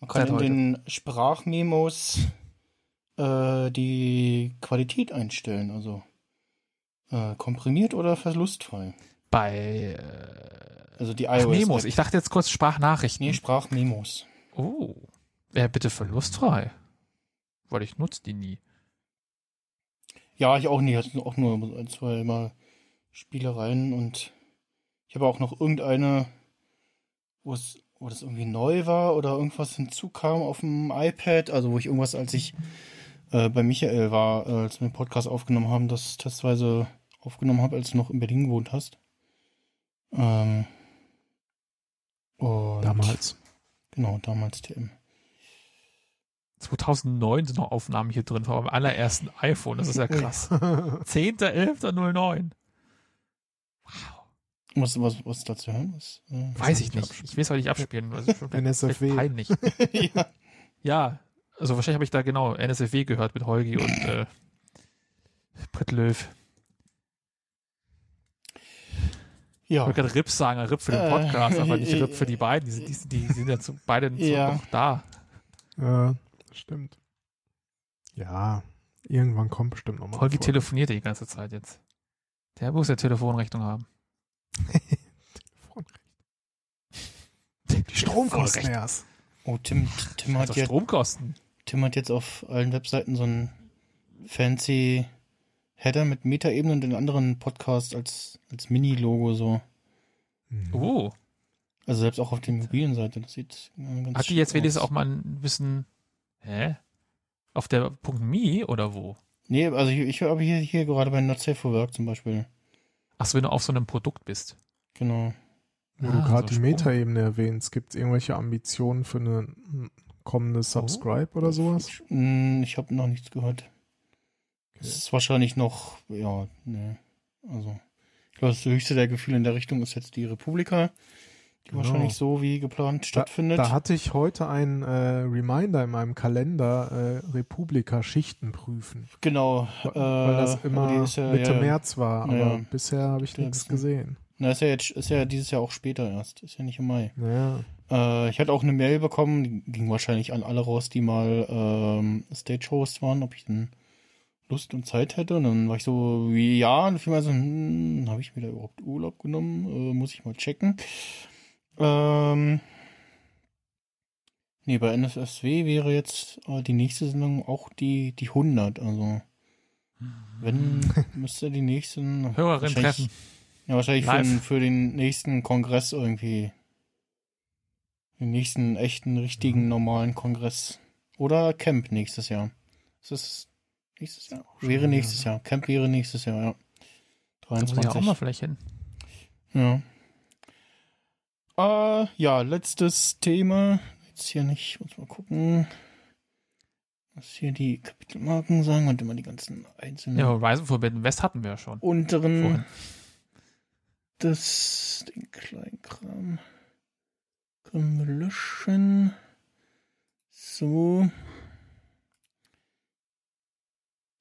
Speaker 3: Man kann
Speaker 4: Seit
Speaker 3: in
Speaker 4: heute.
Speaker 3: den Sprachmemos äh, die Qualität einstellen, also äh, komprimiert oder verlustfrei.
Speaker 4: Bei äh,
Speaker 3: Also die
Speaker 4: ach,
Speaker 3: iOS.
Speaker 4: Memos. Ich dachte jetzt kurz Sprachnachrichten.
Speaker 3: nee, Sprachmemos.
Speaker 4: Oh. Ja, bitte verlustfrei. Weil ich nutze die nie.
Speaker 3: Ja, ich auch nie. Hatte auch nur ein, zwei Mal Spielereien und ich habe auch noch irgendeine, wo es, wo das irgendwie neu war oder irgendwas hinzukam auf dem iPad, also wo ich irgendwas, als ich äh, bei Michael war, äh, als wir den Podcast aufgenommen haben, das testweise aufgenommen habe, als du noch in Berlin gewohnt hast. Ähm, und
Speaker 5: Damals.
Speaker 3: Genau, damals TM.
Speaker 4: 2009 sind noch Aufnahmen hier drin von meinem allerersten iPhone. Das ist ja krass. 10.11.09. Wow.
Speaker 3: Was, was, was da zu hören ist? Äh,
Speaker 4: Weiß ich
Speaker 5: nicht.
Speaker 4: Ich will es heute nicht abspielen. Schon
Speaker 5: NSFW.
Speaker 4: peinlich.
Speaker 3: ja.
Speaker 4: Ja, also wahrscheinlich habe ich da genau NSFW gehört mit Holgi und äh, Britt Löw. Ich
Speaker 3: Ja.
Speaker 4: wollte gerade Rips sagen, Rip für den
Speaker 3: Äh,
Speaker 4: Podcast, aber nicht
Speaker 3: äh,
Speaker 4: Rip für die beiden. Die sind, die, sind- die sind ja zu, beide
Speaker 3: Ja.
Speaker 4: noch da.
Speaker 5: Ja, das stimmt. Ja, irgendwann kommt bestimmt nochmal.
Speaker 4: Holgi telefoniert die ganze Zeit jetzt. Der muss ja Telefonrechnung haben.
Speaker 5: Die Stromkosten erst.
Speaker 3: Oh, Tim, Tim hat
Speaker 4: Also
Speaker 3: jetzt
Speaker 4: Stromkosten.
Speaker 3: Tim hat jetzt auf allen Webseiten so einen fancy Header mit Metaebene und den anderen Podcast als, als Mini-Logo so.
Speaker 4: Oh.
Speaker 3: Also selbst auch auf der mobilen Seite. Das sieht ganz
Speaker 4: Hat die jetzt wenigstens
Speaker 3: aus.
Speaker 4: auch mal ein bisschen, hä? Auf der .me oder wo?
Speaker 3: Nee, also ich, ich habe hier, hier gerade bei Not Safe for Work zum Beispiel.
Speaker 4: Ach so, wenn du auf so einem Produkt bist.
Speaker 3: Genau.
Speaker 5: Wo
Speaker 4: Ah,
Speaker 5: du gerade
Speaker 4: so
Speaker 5: die. Metaebene erwähnst, gibt es irgendwelche Ambitionen für eine kommende Subscribe oder sowas?
Speaker 3: Ich, mh, ich habe noch nichts gehört.
Speaker 5: Okay.
Speaker 3: Es ist wahrscheinlich noch, ja, ne. Also, ich glaube, das höchste der Gefühle in der Richtung ist jetzt die Republika, die
Speaker 5: Genau.
Speaker 3: wahrscheinlich so wie geplant stattfindet.
Speaker 5: Da hatte ich heute ein äh, Reminder in meinem Kalender, äh, Republika Schichten prüfen.
Speaker 3: genau.
Speaker 5: Weil
Speaker 3: äh,
Speaker 5: das
Speaker 3: aber
Speaker 5: immer
Speaker 3: ja,
Speaker 5: Mitte
Speaker 3: ja,
Speaker 5: März war, aber
Speaker 3: Ja.
Speaker 5: bisher habe ich
Speaker 3: Ja,
Speaker 5: nichts
Speaker 3: bisschen.
Speaker 5: gesehen.
Speaker 3: Na, ist ja jetzt, ist ja dieses Jahr auch später erst. Ist ja nicht im Mai.
Speaker 5: Naja,
Speaker 3: Äh, ich hatte auch eine Mail bekommen, die ging wahrscheinlich an alle raus, die mal ähm, Stage-Host waren, ob ich denn Lust und Zeit hätte. Und dann war ich so, wie, ja, und fiel mir so, hm, habe ich mir da überhaupt Urlaub genommen? Äh, muss ich mal checken. Ähm, nee, bei NSSW wäre jetzt äh, die nächste Sendung auch die, die 100. Also, wenn, müsste die nächsten...
Speaker 4: Hörerin treffen.
Speaker 3: ja, wahrscheinlich für den, für den nächsten Kongress irgendwie. Den nächsten echten, richtigen, normalen Kongress. Oder Camp nächstes Jahr. Ist das nächstes Jahr?
Speaker 5: schon
Speaker 3: Wäre nächstes Jahr. Camp wäre nächstes Jahr, ja.
Speaker 4: Da muss ich ja auch
Speaker 3: 23.
Speaker 4: mal vielleicht hin.
Speaker 3: Ja. Äh, ja, letztes Thema. Jetzt hier nicht, muss mal gucken. Was hier die Kapitelmarken sagen und immer die ganzen einzelnen
Speaker 4: Ja, Horizon Forbidden West hatten wir ja schon.
Speaker 3: unteren.
Speaker 4: Vorhin.
Speaker 3: Das, den Kleinkram können wir löschen. So.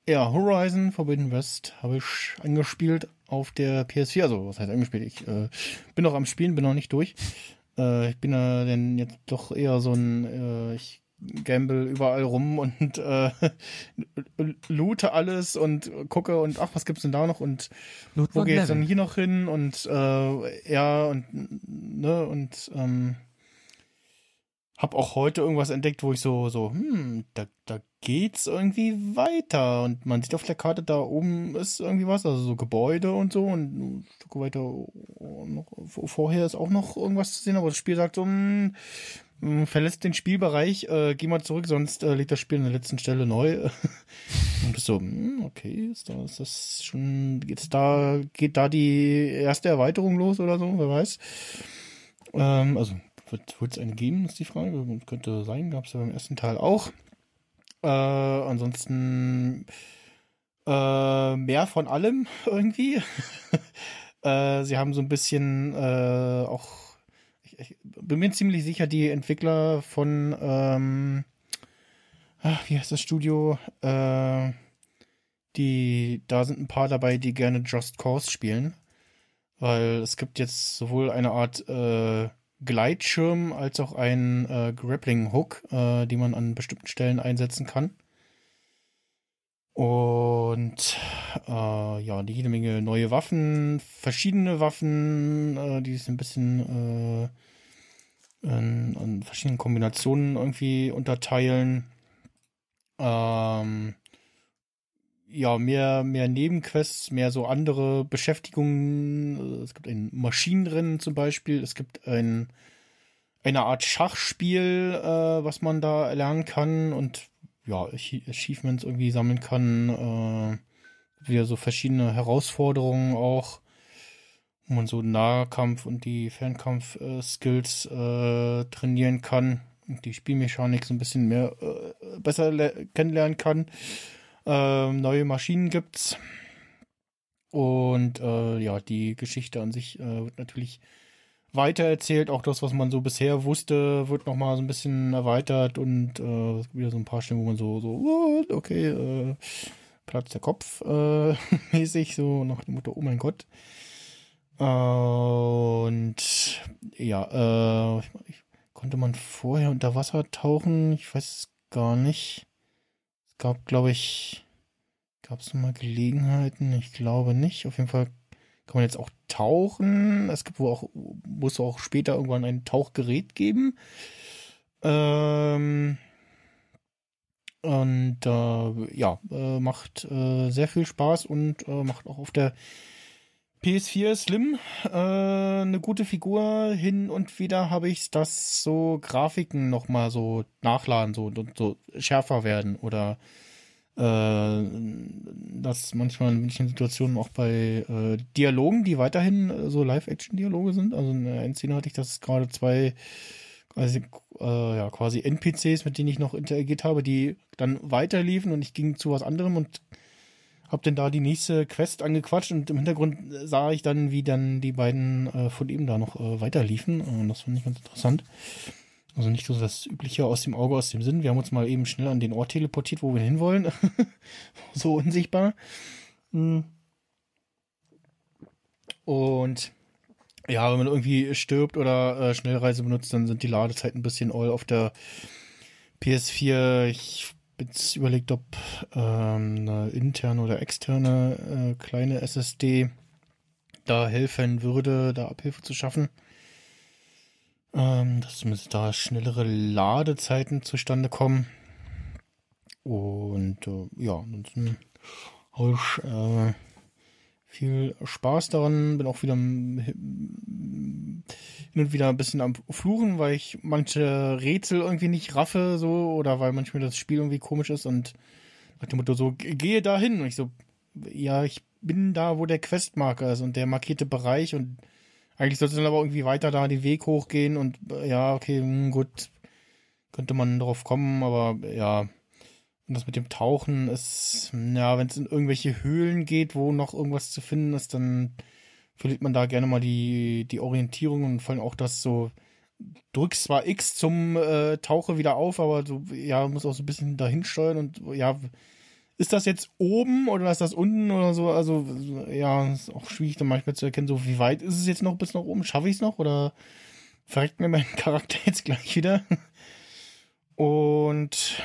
Speaker 3: Ja, Horizon Forbidden West habe ich angespielt auf der PS4. Also, was heißt angespielt? Ich äh, bin noch am Spielen, bin noch nicht durch. Äh, ich bin ja denn jetzt doch eher so ein, äh, ich gamble überall rum und äh, loote alles und gucke und ach, was gibt's denn da noch und
Speaker 4: Loot
Speaker 3: wo geht's dann hier noch hin und äh, ja und ne und ähm, hab auch heute irgendwas entdeckt, wo ich so so hm da da geht's irgendwie weiter und man sieht auf der Karte da oben ist irgendwie was, also so Gebäude und so und ein Stück weiter oh, noch, vorher ist auch noch irgendwas zu sehen, aber das Spiel sagt so hm, hm, verlässt den Spielbereich, äh, geh mal zurück, sonst äh, liegt das Spiel an der letzten Stelle neu. Und bist so, hm, okay, ist, da, ist das schon, geht's da, geht da die erste Erweiterung los oder so, wer weiß. Ähm, also, wird es eine geben, ist die Frage. Könnte sein, gab es ja beim ersten Teil auch. Äh, ansonsten äh, mehr von allem irgendwie. äh, sie haben so ein bisschen äh, auch, ich, ich bin mir ziemlich sicher, die Entwickler von, ähm, ach, wie heißt das Studio? Äh, die, da sind ein paar dabei, die gerne Just Cause spielen. Weil es gibt jetzt sowohl eine Art äh, Gleitschirm als auch einen äh, Grappling Hook, äh, die man an bestimmten Stellen einsetzen kann. Und äh, ja, jede Menge neue Waffen, verschiedene Waffen, äh, die sich ein bisschen äh, in, in verschiedenen Kombinationen irgendwie unterteilen. Ähm, ja, mehr, mehr Nebenquests, mehr so andere Beschäftigungen. Es gibt ein Maschinenrennen zum Beispiel. Es gibt ein, eine Art Schachspiel, äh, was man da erlernen kann und ja, Achie- Achievements irgendwie sammeln kann. Äh, wieder so verschiedene Herausforderungen auch, wo man so Nahkampf und die Fernkampf-Skills äh, trainieren kann und die Spielmechanik so ein bisschen mehr äh, besser le- kennenlernen kann. Ähm, neue Maschinen gibt's. Und äh, ja, die Geschichte an sich äh, wird natürlich weitererzählt. Auch das, was man so bisher wusste, wird nochmal so ein bisschen erweitert und äh, wieder so ein paar Stellen, wo man so, so, okay, äh, Platz der Kopf äh, mäßig, so nach dem Motto, oh mein Gott. Äh, und ja, äh, ich, konnte man vorher unter Wasser tauchen? Ich weiß gar nicht. Gab, glaube ich, gab es mal Gelegenheiten? Ich glaube nicht. Auf jeden Fall kann man jetzt auch tauchen. Es gibt wohl auch, muss auch später irgendwann ein Tauchgerät geben. Ähm, und äh, ja, äh, macht äh, sehr viel Spaß und äh, macht auch auf der PS4 Slim äh, eine gute Figur. Hin und wieder habe ich dass so Grafiken nochmal so nachladen so und so schärfer werden oder äh, dass manchmal in manchen Situationen auch bei äh, Dialogen, die weiterhin äh, so Live-Action-Dialoge sind. Also in der Endszene hatte ich das gerade zwei also, äh, ja, quasi NPCs, mit denen ich noch interagiert habe, die dann weiterliefen und ich ging zu was anderem und hab dann da die nächste Quest angequatscht und im Hintergrund sah ich dann, wie dann die beiden äh, von eben da noch äh, weiterliefen. Und das fand ich ganz interessant. Also nicht so das Übliche aus dem Auge, aus dem Sinn. Wir haben uns mal eben schnell an den Ort teleportiert, wo wir hinwollen. so unsichtbar. Hm. Und ja, wenn man irgendwie stirbt oder äh, Schnellreise benutzt, dann sind die Ladezeiten ein bisschen all auf der PS4. Ich jetzt überlegt, ob ähm, eine interne oder externe äh, kleine SSD da helfen würde, da Abhilfe zu schaffen. Ähm, dass da schnellere Ladezeiten zustande kommen. Und äh, ja, ansonsten habe ich äh, viel Spaß daran. Bin auch wieder hin und wieder ein bisschen am Fluchen, weil ich manche Rätsel irgendwie nicht raffe, so, oder weil manchmal das Spiel irgendwie komisch ist und nach dem Motto so, gehe da hin. Und ich so, ja, ich bin da, wo der Questmarker ist und der markierte Bereich und eigentlich sollte dann aber irgendwie weiter da den Weg hochgehen und ja, okay, hm, gut, könnte man drauf kommen, aber ja. Und das mit dem Tauchen ist, ja, wenn es in irgendwelche Höhlen geht, wo noch irgendwas zu finden ist, dann verliert man da gerne mal die, die Orientierung und vor allem auch das so, drückst zwar X zum äh, Tauche wieder auf, aber du, ja, muss auch so ein bisschen dahin steuern und ja, ist das jetzt oben oder ist das unten oder so? Also, ja, ist auch schwierig dann manchmal zu erkennen, so wie weit ist es jetzt noch bis nach oben? Schaffe ich es noch oder verreckt mir mein Charakter jetzt gleich wieder? Und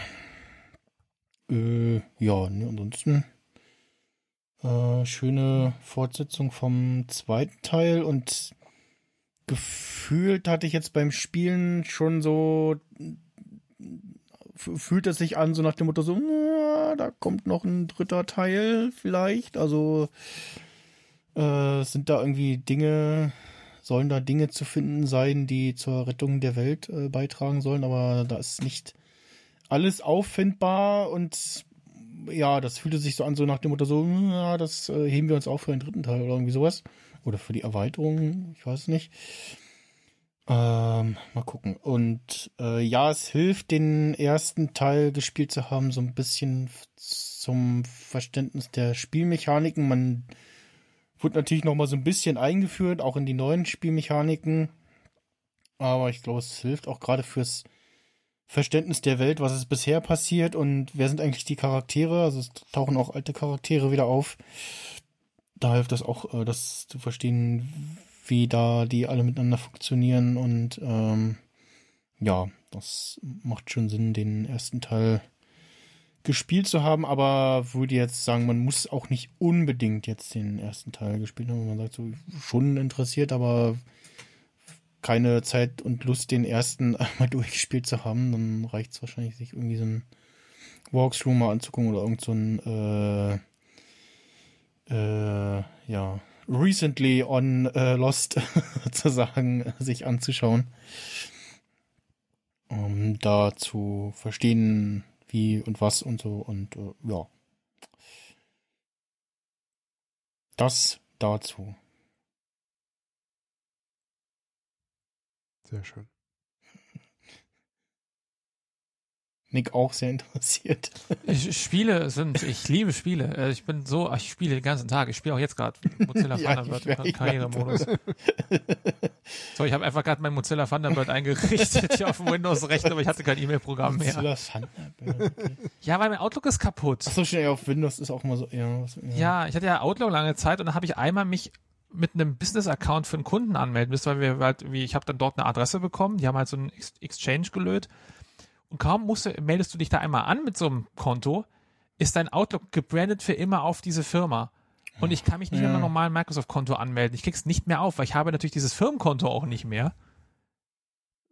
Speaker 3: äh, ja, ne, ansonsten äh, schöne Fortsetzung vom zweiten Teil und gefühlt hatte ich jetzt beim Spielen schon so fühlt es sich an, so nach dem Motto, so, na, da kommt noch ein dritter Teil vielleicht. Also äh, sind da irgendwie Dinge, sollen da Dinge zu finden sein, die zur Rettung der Welt äh, beitragen sollen, aber da ist nicht alles auffindbar und ja, das fühlte sich so an, so nach dem Motto, so, na, das äh, heben wir uns auf für den dritten Teil oder irgendwie sowas. Oder für die Erweiterung, ich weiß nicht. Ähm, mal gucken. Und äh, ja, es hilft, den ersten Teil gespielt zu haben, so ein bisschen zum Verständnis der Spielmechaniken. Man wird natürlich noch mal so ein bisschen eingeführt, auch in die neuen Spielmechaniken. Aber ich glaube, es hilft auch gerade fürs Verständnis der Welt, was ist bisher passiert und wer sind eigentlich die Charaktere. Also es tauchen auch alte Charaktere wieder auf. Da hilft das auch, äh, das zu verstehen, wie da die alle miteinander funktionieren und ähm, ja, das macht schon Sinn, den ersten Teil gespielt zu haben, aber würde jetzt sagen, man muss auch nicht unbedingt jetzt den ersten Teil gespielt haben. Man sagt so, schon interessiert, aber keine Zeit und Lust, den ersten einmal durchgespielt zu haben, dann reicht es wahrscheinlich, sich irgendwie so ein Walkthrough mal anzugucken oder irgend so ein äh, äh, ja, recently on uh, Lost sozusagen sich anzuschauen. Um da zu verstehen, wie und was und so und uh, ja. Das dazu.
Speaker 5: Sehr schön.
Speaker 3: Nick auch sehr interessiert.
Speaker 4: Ich, Spiele sind, ich liebe Spiele. Äh, ich bin so, ich spiele den ganzen Tag. Ich spiele auch jetzt gerade Mozilla ja, Thunderbird Karrieremodus. so, ich habe einfach gerade mein Mozilla Thunderbird eingerichtet hier auf dem Windows-Rechner, aber ich hatte kein E-Mail-Programm mehr. Mozilla Thunderbird. Okay. Ja, weil mein Outlook ist kaputt.
Speaker 3: Ach so schnell auf Windows ist auch mal so. Ja,
Speaker 4: was, ja. ja ich hatte ja Outlook lange Zeit und dann habe ich einmal mich mit einem Business-Account für einen Kunden anmelden müssen, weil wir halt, wie ich habe dann dort eine Adresse bekommen, die haben halt so einen Exchange gelöst und kaum musst du, meldest du dich da einmal an mit so einem Konto, ist dein Outlook gebrandet für immer auf diese Firma. Und ich kann mich nicht
Speaker 3: Ja.
Speaker 4: mit meinem normalen Microsoft-Konto anmelden. Ich krieg's nicht mehr auf, weil ich habe natürlich dieses Firmenkonto auch nicht mehr.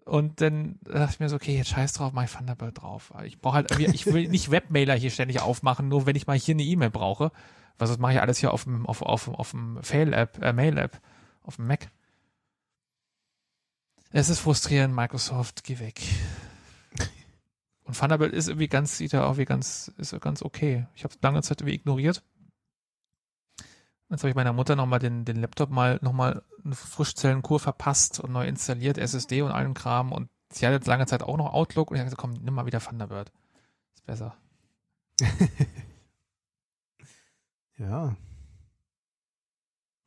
Speaker 4: Und dann dachte ich mir so, okay, jetzt scheiß drauf, mach ich Thunderbird drauf. Ich brauche halt, ich will nicht Webmailer hier ständig aufmachen, nur wenn ich mal hier eine E-Mail brauche. Sonst mache ich alles hier auf dem, auf, auf, auf dem Fail-App, äh, Mail-App, auf dem Mac. Es ist frustrierend, Microsoft, geh weg. Und Thunderbird ist irgendwie ganz, sieht ja auch wie ganz, ist ganz okay. Ich habe lange Zeit irgendwie ignoriert. Jetzt habe ich meiner Mutter nochmal den, den Laptop mal nochmal eine Frischzellenkur verpasst und neu installiert, SSD und allen Kram. Und sie hat jetzt lange Zeit auch noch Outlook und ich habe gesagt, komm, nimm mal wieder Thunderbird. Ist besser.
Speaker 5: Ja.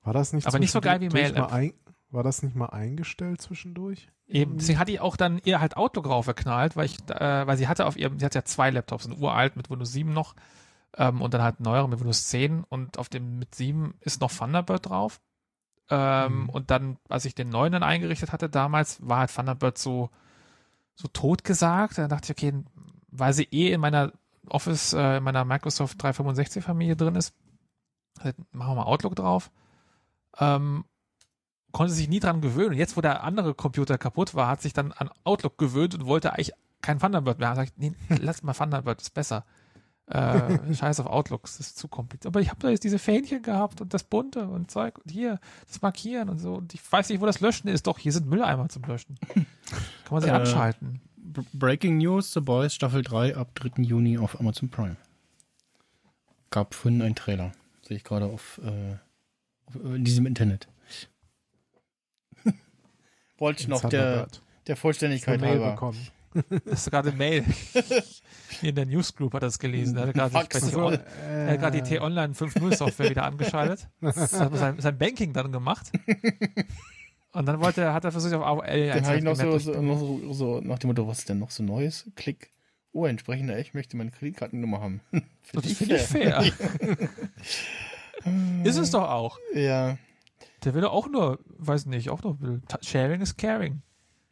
Speaker 5: War das nicht
Speaker 4: Aber nicht so geil wie Mail-App.
Speaker 5: mal ein, War das nicht mal eingestellt zwischendurch?
Speaker 4: Eben, deswegen hat die auch dann ihr halt Outlook raufgeknallt, weil ich, äh, weil sie hatte auf ihrem, sie hat ja zwei Laptops, einen uralt mit Windows 7 noch ähm, und dann halt einen neueren mit Windows 10 und auf dem mit 7 ist noch Thunderbird drauf. Ähm,
Speaker 5: Mhm.
Speaker 4: Und dann, als ich den neuen dann eingerichtet hatte damals, war halt Thunderbird so, so tot gesagt. Da dachte ich, okay, weil sie eh in meiner Office, äh, in meiner Microsoft 365 Familie drin ist, machen wir mal Outlook drauf. Ähm, konnte sich nie dran gewöhnen. Und jetzt, wo der andere Computer kaputt war, hat sich dann an Outlook gewöhnt und wollte eigentlich kein Thunderbird mehr. Sag ich, nee, lass mal Thunderbird, ist besser. Äh, scheiß auf Outlook, das ist zu kompliziert. Aber ich habe da jetzt diese Fähnchen gehabt und das Bunte und Zeug und hier, das Markieren und so. Und ich weiß nicht, wo das Löschen ist. Doch, hier sind Mülleimer zum Löschen. Kann man sie
Speaker 3: Äh,
Speaker 4: anschalten.
Speaker 3: Breaking News: The Boys Staffel 3 ab 3. Juni auf Amazon Prime. Gab vorhin einen Trailer. Sehe ich gerade auf, äh, auf äh, in diesem Internet. Wollte ich noch der, der Vollständigkeit
Speaker 5: Mail
Speaker 3: halber.
Speaker 5: bekommen.
Speaker 4: Das ist gerade Mail. Hier in der Newsgroup hat er das gelesen. Er hat gerade er die T-Online 5.0 Software wieder angeschaltet. Das hat sein, sein Banking dann gemacht. Und dann wollte er, hat er versucht auf AOL
Speaker 3: Dann habe ich noch so, so, noch so, so nach dem Motto, was ist denn noch so Neues? Klick. Oh, entsprechender, ich möchte meine Kreditkartennummer haben.
Speaker 4: Das finde ich fair. ist es doch auch.
Speaker 3: Ja.
Speaker 4: Der will doch auch nur, weiß nicht, auch. Ta- Sharing is caring.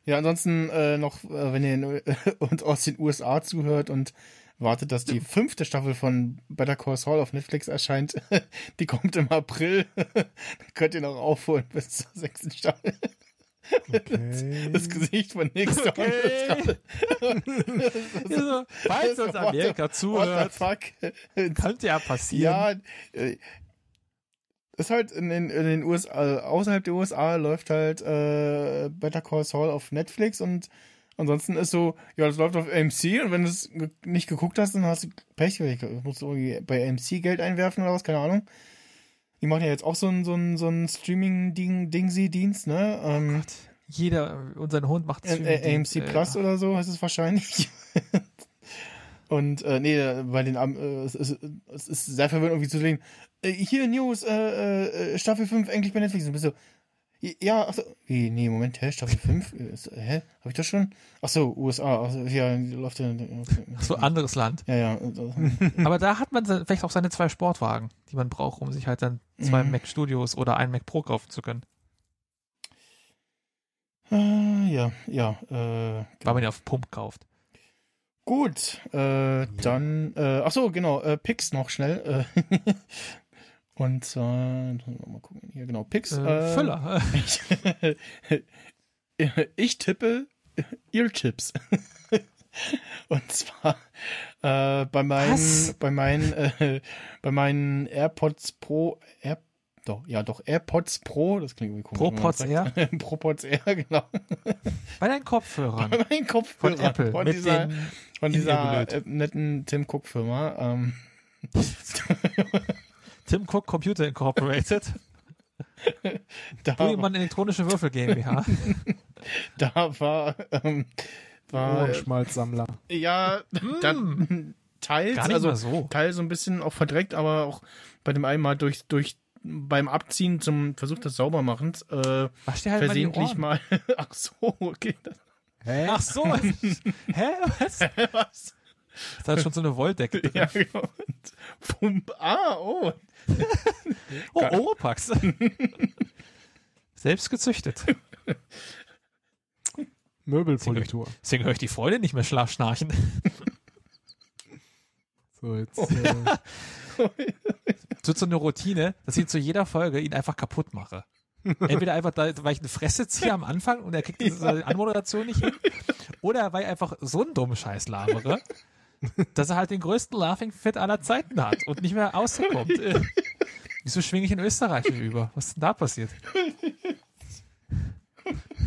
Speaker 3: Ja, ansonsten äh, noch, äh, wenn ihr in, äh, uns aus den USA zuhört und wartet, dass die fünfte Staffel von Better Call Saul auf Netflix erscheint, die kommt im April. Dann könnt ihr noch aufholen bis zur sechsten Staffel.
Speaker 5: Okay.
Speaker 3: Das Gesicht von Nick Stone
Speaker 4: Okay.
Speaker 3: ist gerade.
Speaker 4: Ja, so, falls uns Amerika
Speaker 3: What
Speaker 4: zuhört,
Speaker 3: fuck?
Speaker 4: könnte ja passieren.
Speaker 3: Ja, äh, ist halt in den, in den USA, außerhalb der USA läuft halt äh, Better Call Saul auf Netflix und ansonsten ist so, ja, das läuft auf AMC und wenn du es nicht geguckt hast, dann hast du Pech, musst du irgendwie bei AMC Geld einwerfen oder was, keine Ahnung. Die machen ja jetzt auch so ein, so ein, so ein Streaming-Ding-Dingsy-Dienst, ne? Ähm,
Speaker 4: Jeder, unser Hund macht
Speaker 3: äh, AMC Plus oder so heißt es wahrscheinlich. Und äh, nee, bei den äh, es, ist, es ist sehr verwirrend irgendwie zu sehen. Äh, hier News, äh, äh, Staffel 5 endlich bei Netflix. Und bist so, ja, ach so, wie, nee, Moment, hä, Staffel 5? Äh, hä, hab ich das schon? Ach so, USA, ach so, ja, läuft ja.
Speaker 4: So anderes Land.
Speaker 3: Ja, ja.
Speaker 4: Aber da hat man vielleicht auch seine zwei Sportwagen, die man braucht, um sich halt dann zwei
Speaker 3: Mhm.
Speaker 4: Mac Studios oder ein Mac Pro kaufen zu können.
Speaker 3: äh, ja, ja, äh,
Speaker 4: Weil man ja auf Pump kauft.
Speaker 3: Gut, äh, dann, äh, ach so, genau, äh, Pix noch schnell. Äh, und zwar, mal gucken, hier, genau, Pix.
Speaker 4: Äh, Füller.
Speaker 3: Ich, ich tippe Earchips. und zwar äh, bei meinen,
Speaker 4: Was?
Speaker 3: bei meinen, äh, bei meinen AirPods Pro, Air, doch, ja, doch, AirPods Pro, das klingt irgendwie komisch.
Speaker 4: ProPods Air?
Speaker 3: ProPods Air, genau.
Speaker 4: Bei deinen Kopfhörern.
Speaker 3: Bei meinen Kopfhörern.
Speaker 4: Von Apple.
Speaker 3: Von dieser, von dieser äh, netten Tim Cook Firma. Ähm,
Speaker 4: Tim Cook Computer Incorporated.
Speaker 3: da,
Speaker 4: Buimann Elektronische Würfel GmbH.
Speaker 3: da war, ähm, war
Speaker 5: Ohrenschmalzsammler.
Speaker 3: ja, dann teils,
Speaker 4: Hm. Gar nicht
Speaker 3: also
Speaker 4: so.
Speaker 3: teils so ein bisschen auch verdreckt, aber auch bei dem einen Mal durch, durch beim Abziehen zum Versuch des Saubermachens äh,
Speaker 4: Wasch dir halt
Speaker 3: versehentlich
Speaker 4: mal
Speaker 3: mal. Ach so, okay. Das,
Speaker 5: Hä?
Speaker 4: Ach so. Hä? Was?
Speaker 3: was?
Speaker 4: Das hat schon so eine Wolldecke drin.
Speaker 3: Ja, genau. Und, pum, ah, oh.
Speaker 4: Oh, Oropax. Selbst gezüchtet.
Speaker 5: Möbelpolitur.
Speaker 4: Deswegen höre ich die Freude nicht mehr schlaf schnarchen.
Speaker 5: So, jetzt. Äh,
Speaker 4: Es wird so eine Routine, dass ich zu jeder Folge ihn einfach kaputt mache. Entweder einfach, da, weil ich eine Fresse ziehe am Anfang und er kriegt diese Anmoderation nicht hin, oder weil ich einfach so einen dummen Scheiß labere, dass er halt den größten Laughing Fit aller Zeiten hat und nicht mehr auskommt. Wieso schwinge ich in Österreich über? Was ist denn da passiert?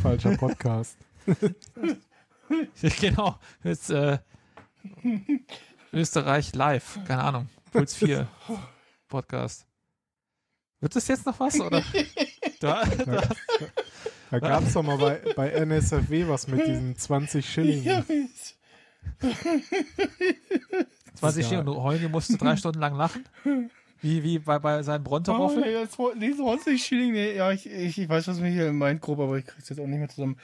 Speaker 5: Falscher Podcast.
Speaker 4: genau. Jetzt, äh, Österreich live. Keine Ahnung. Puls 4 Podcast. Wird das jetzt noch was? Oder? Da, da,
Speaker 5: Da gab es doch mal bei, bei NSFW was mit diesen 20 Schilling.
Speaker 4: 20
Speaker 5: Ja.
Speaker 4: Stunden und Heuni musste drei Stunden lang lachen. Wie, wie bei, bei seinen
Speaker 3: Oh,
Speaker 4: Bronteroffeln.
Speaker 3: nee, die 20 Schilling, nee, ja, ich, ich, ich weiß, was mir hier meint, grob, aber ich krieg's jetzt auch nicht mehr zusammen.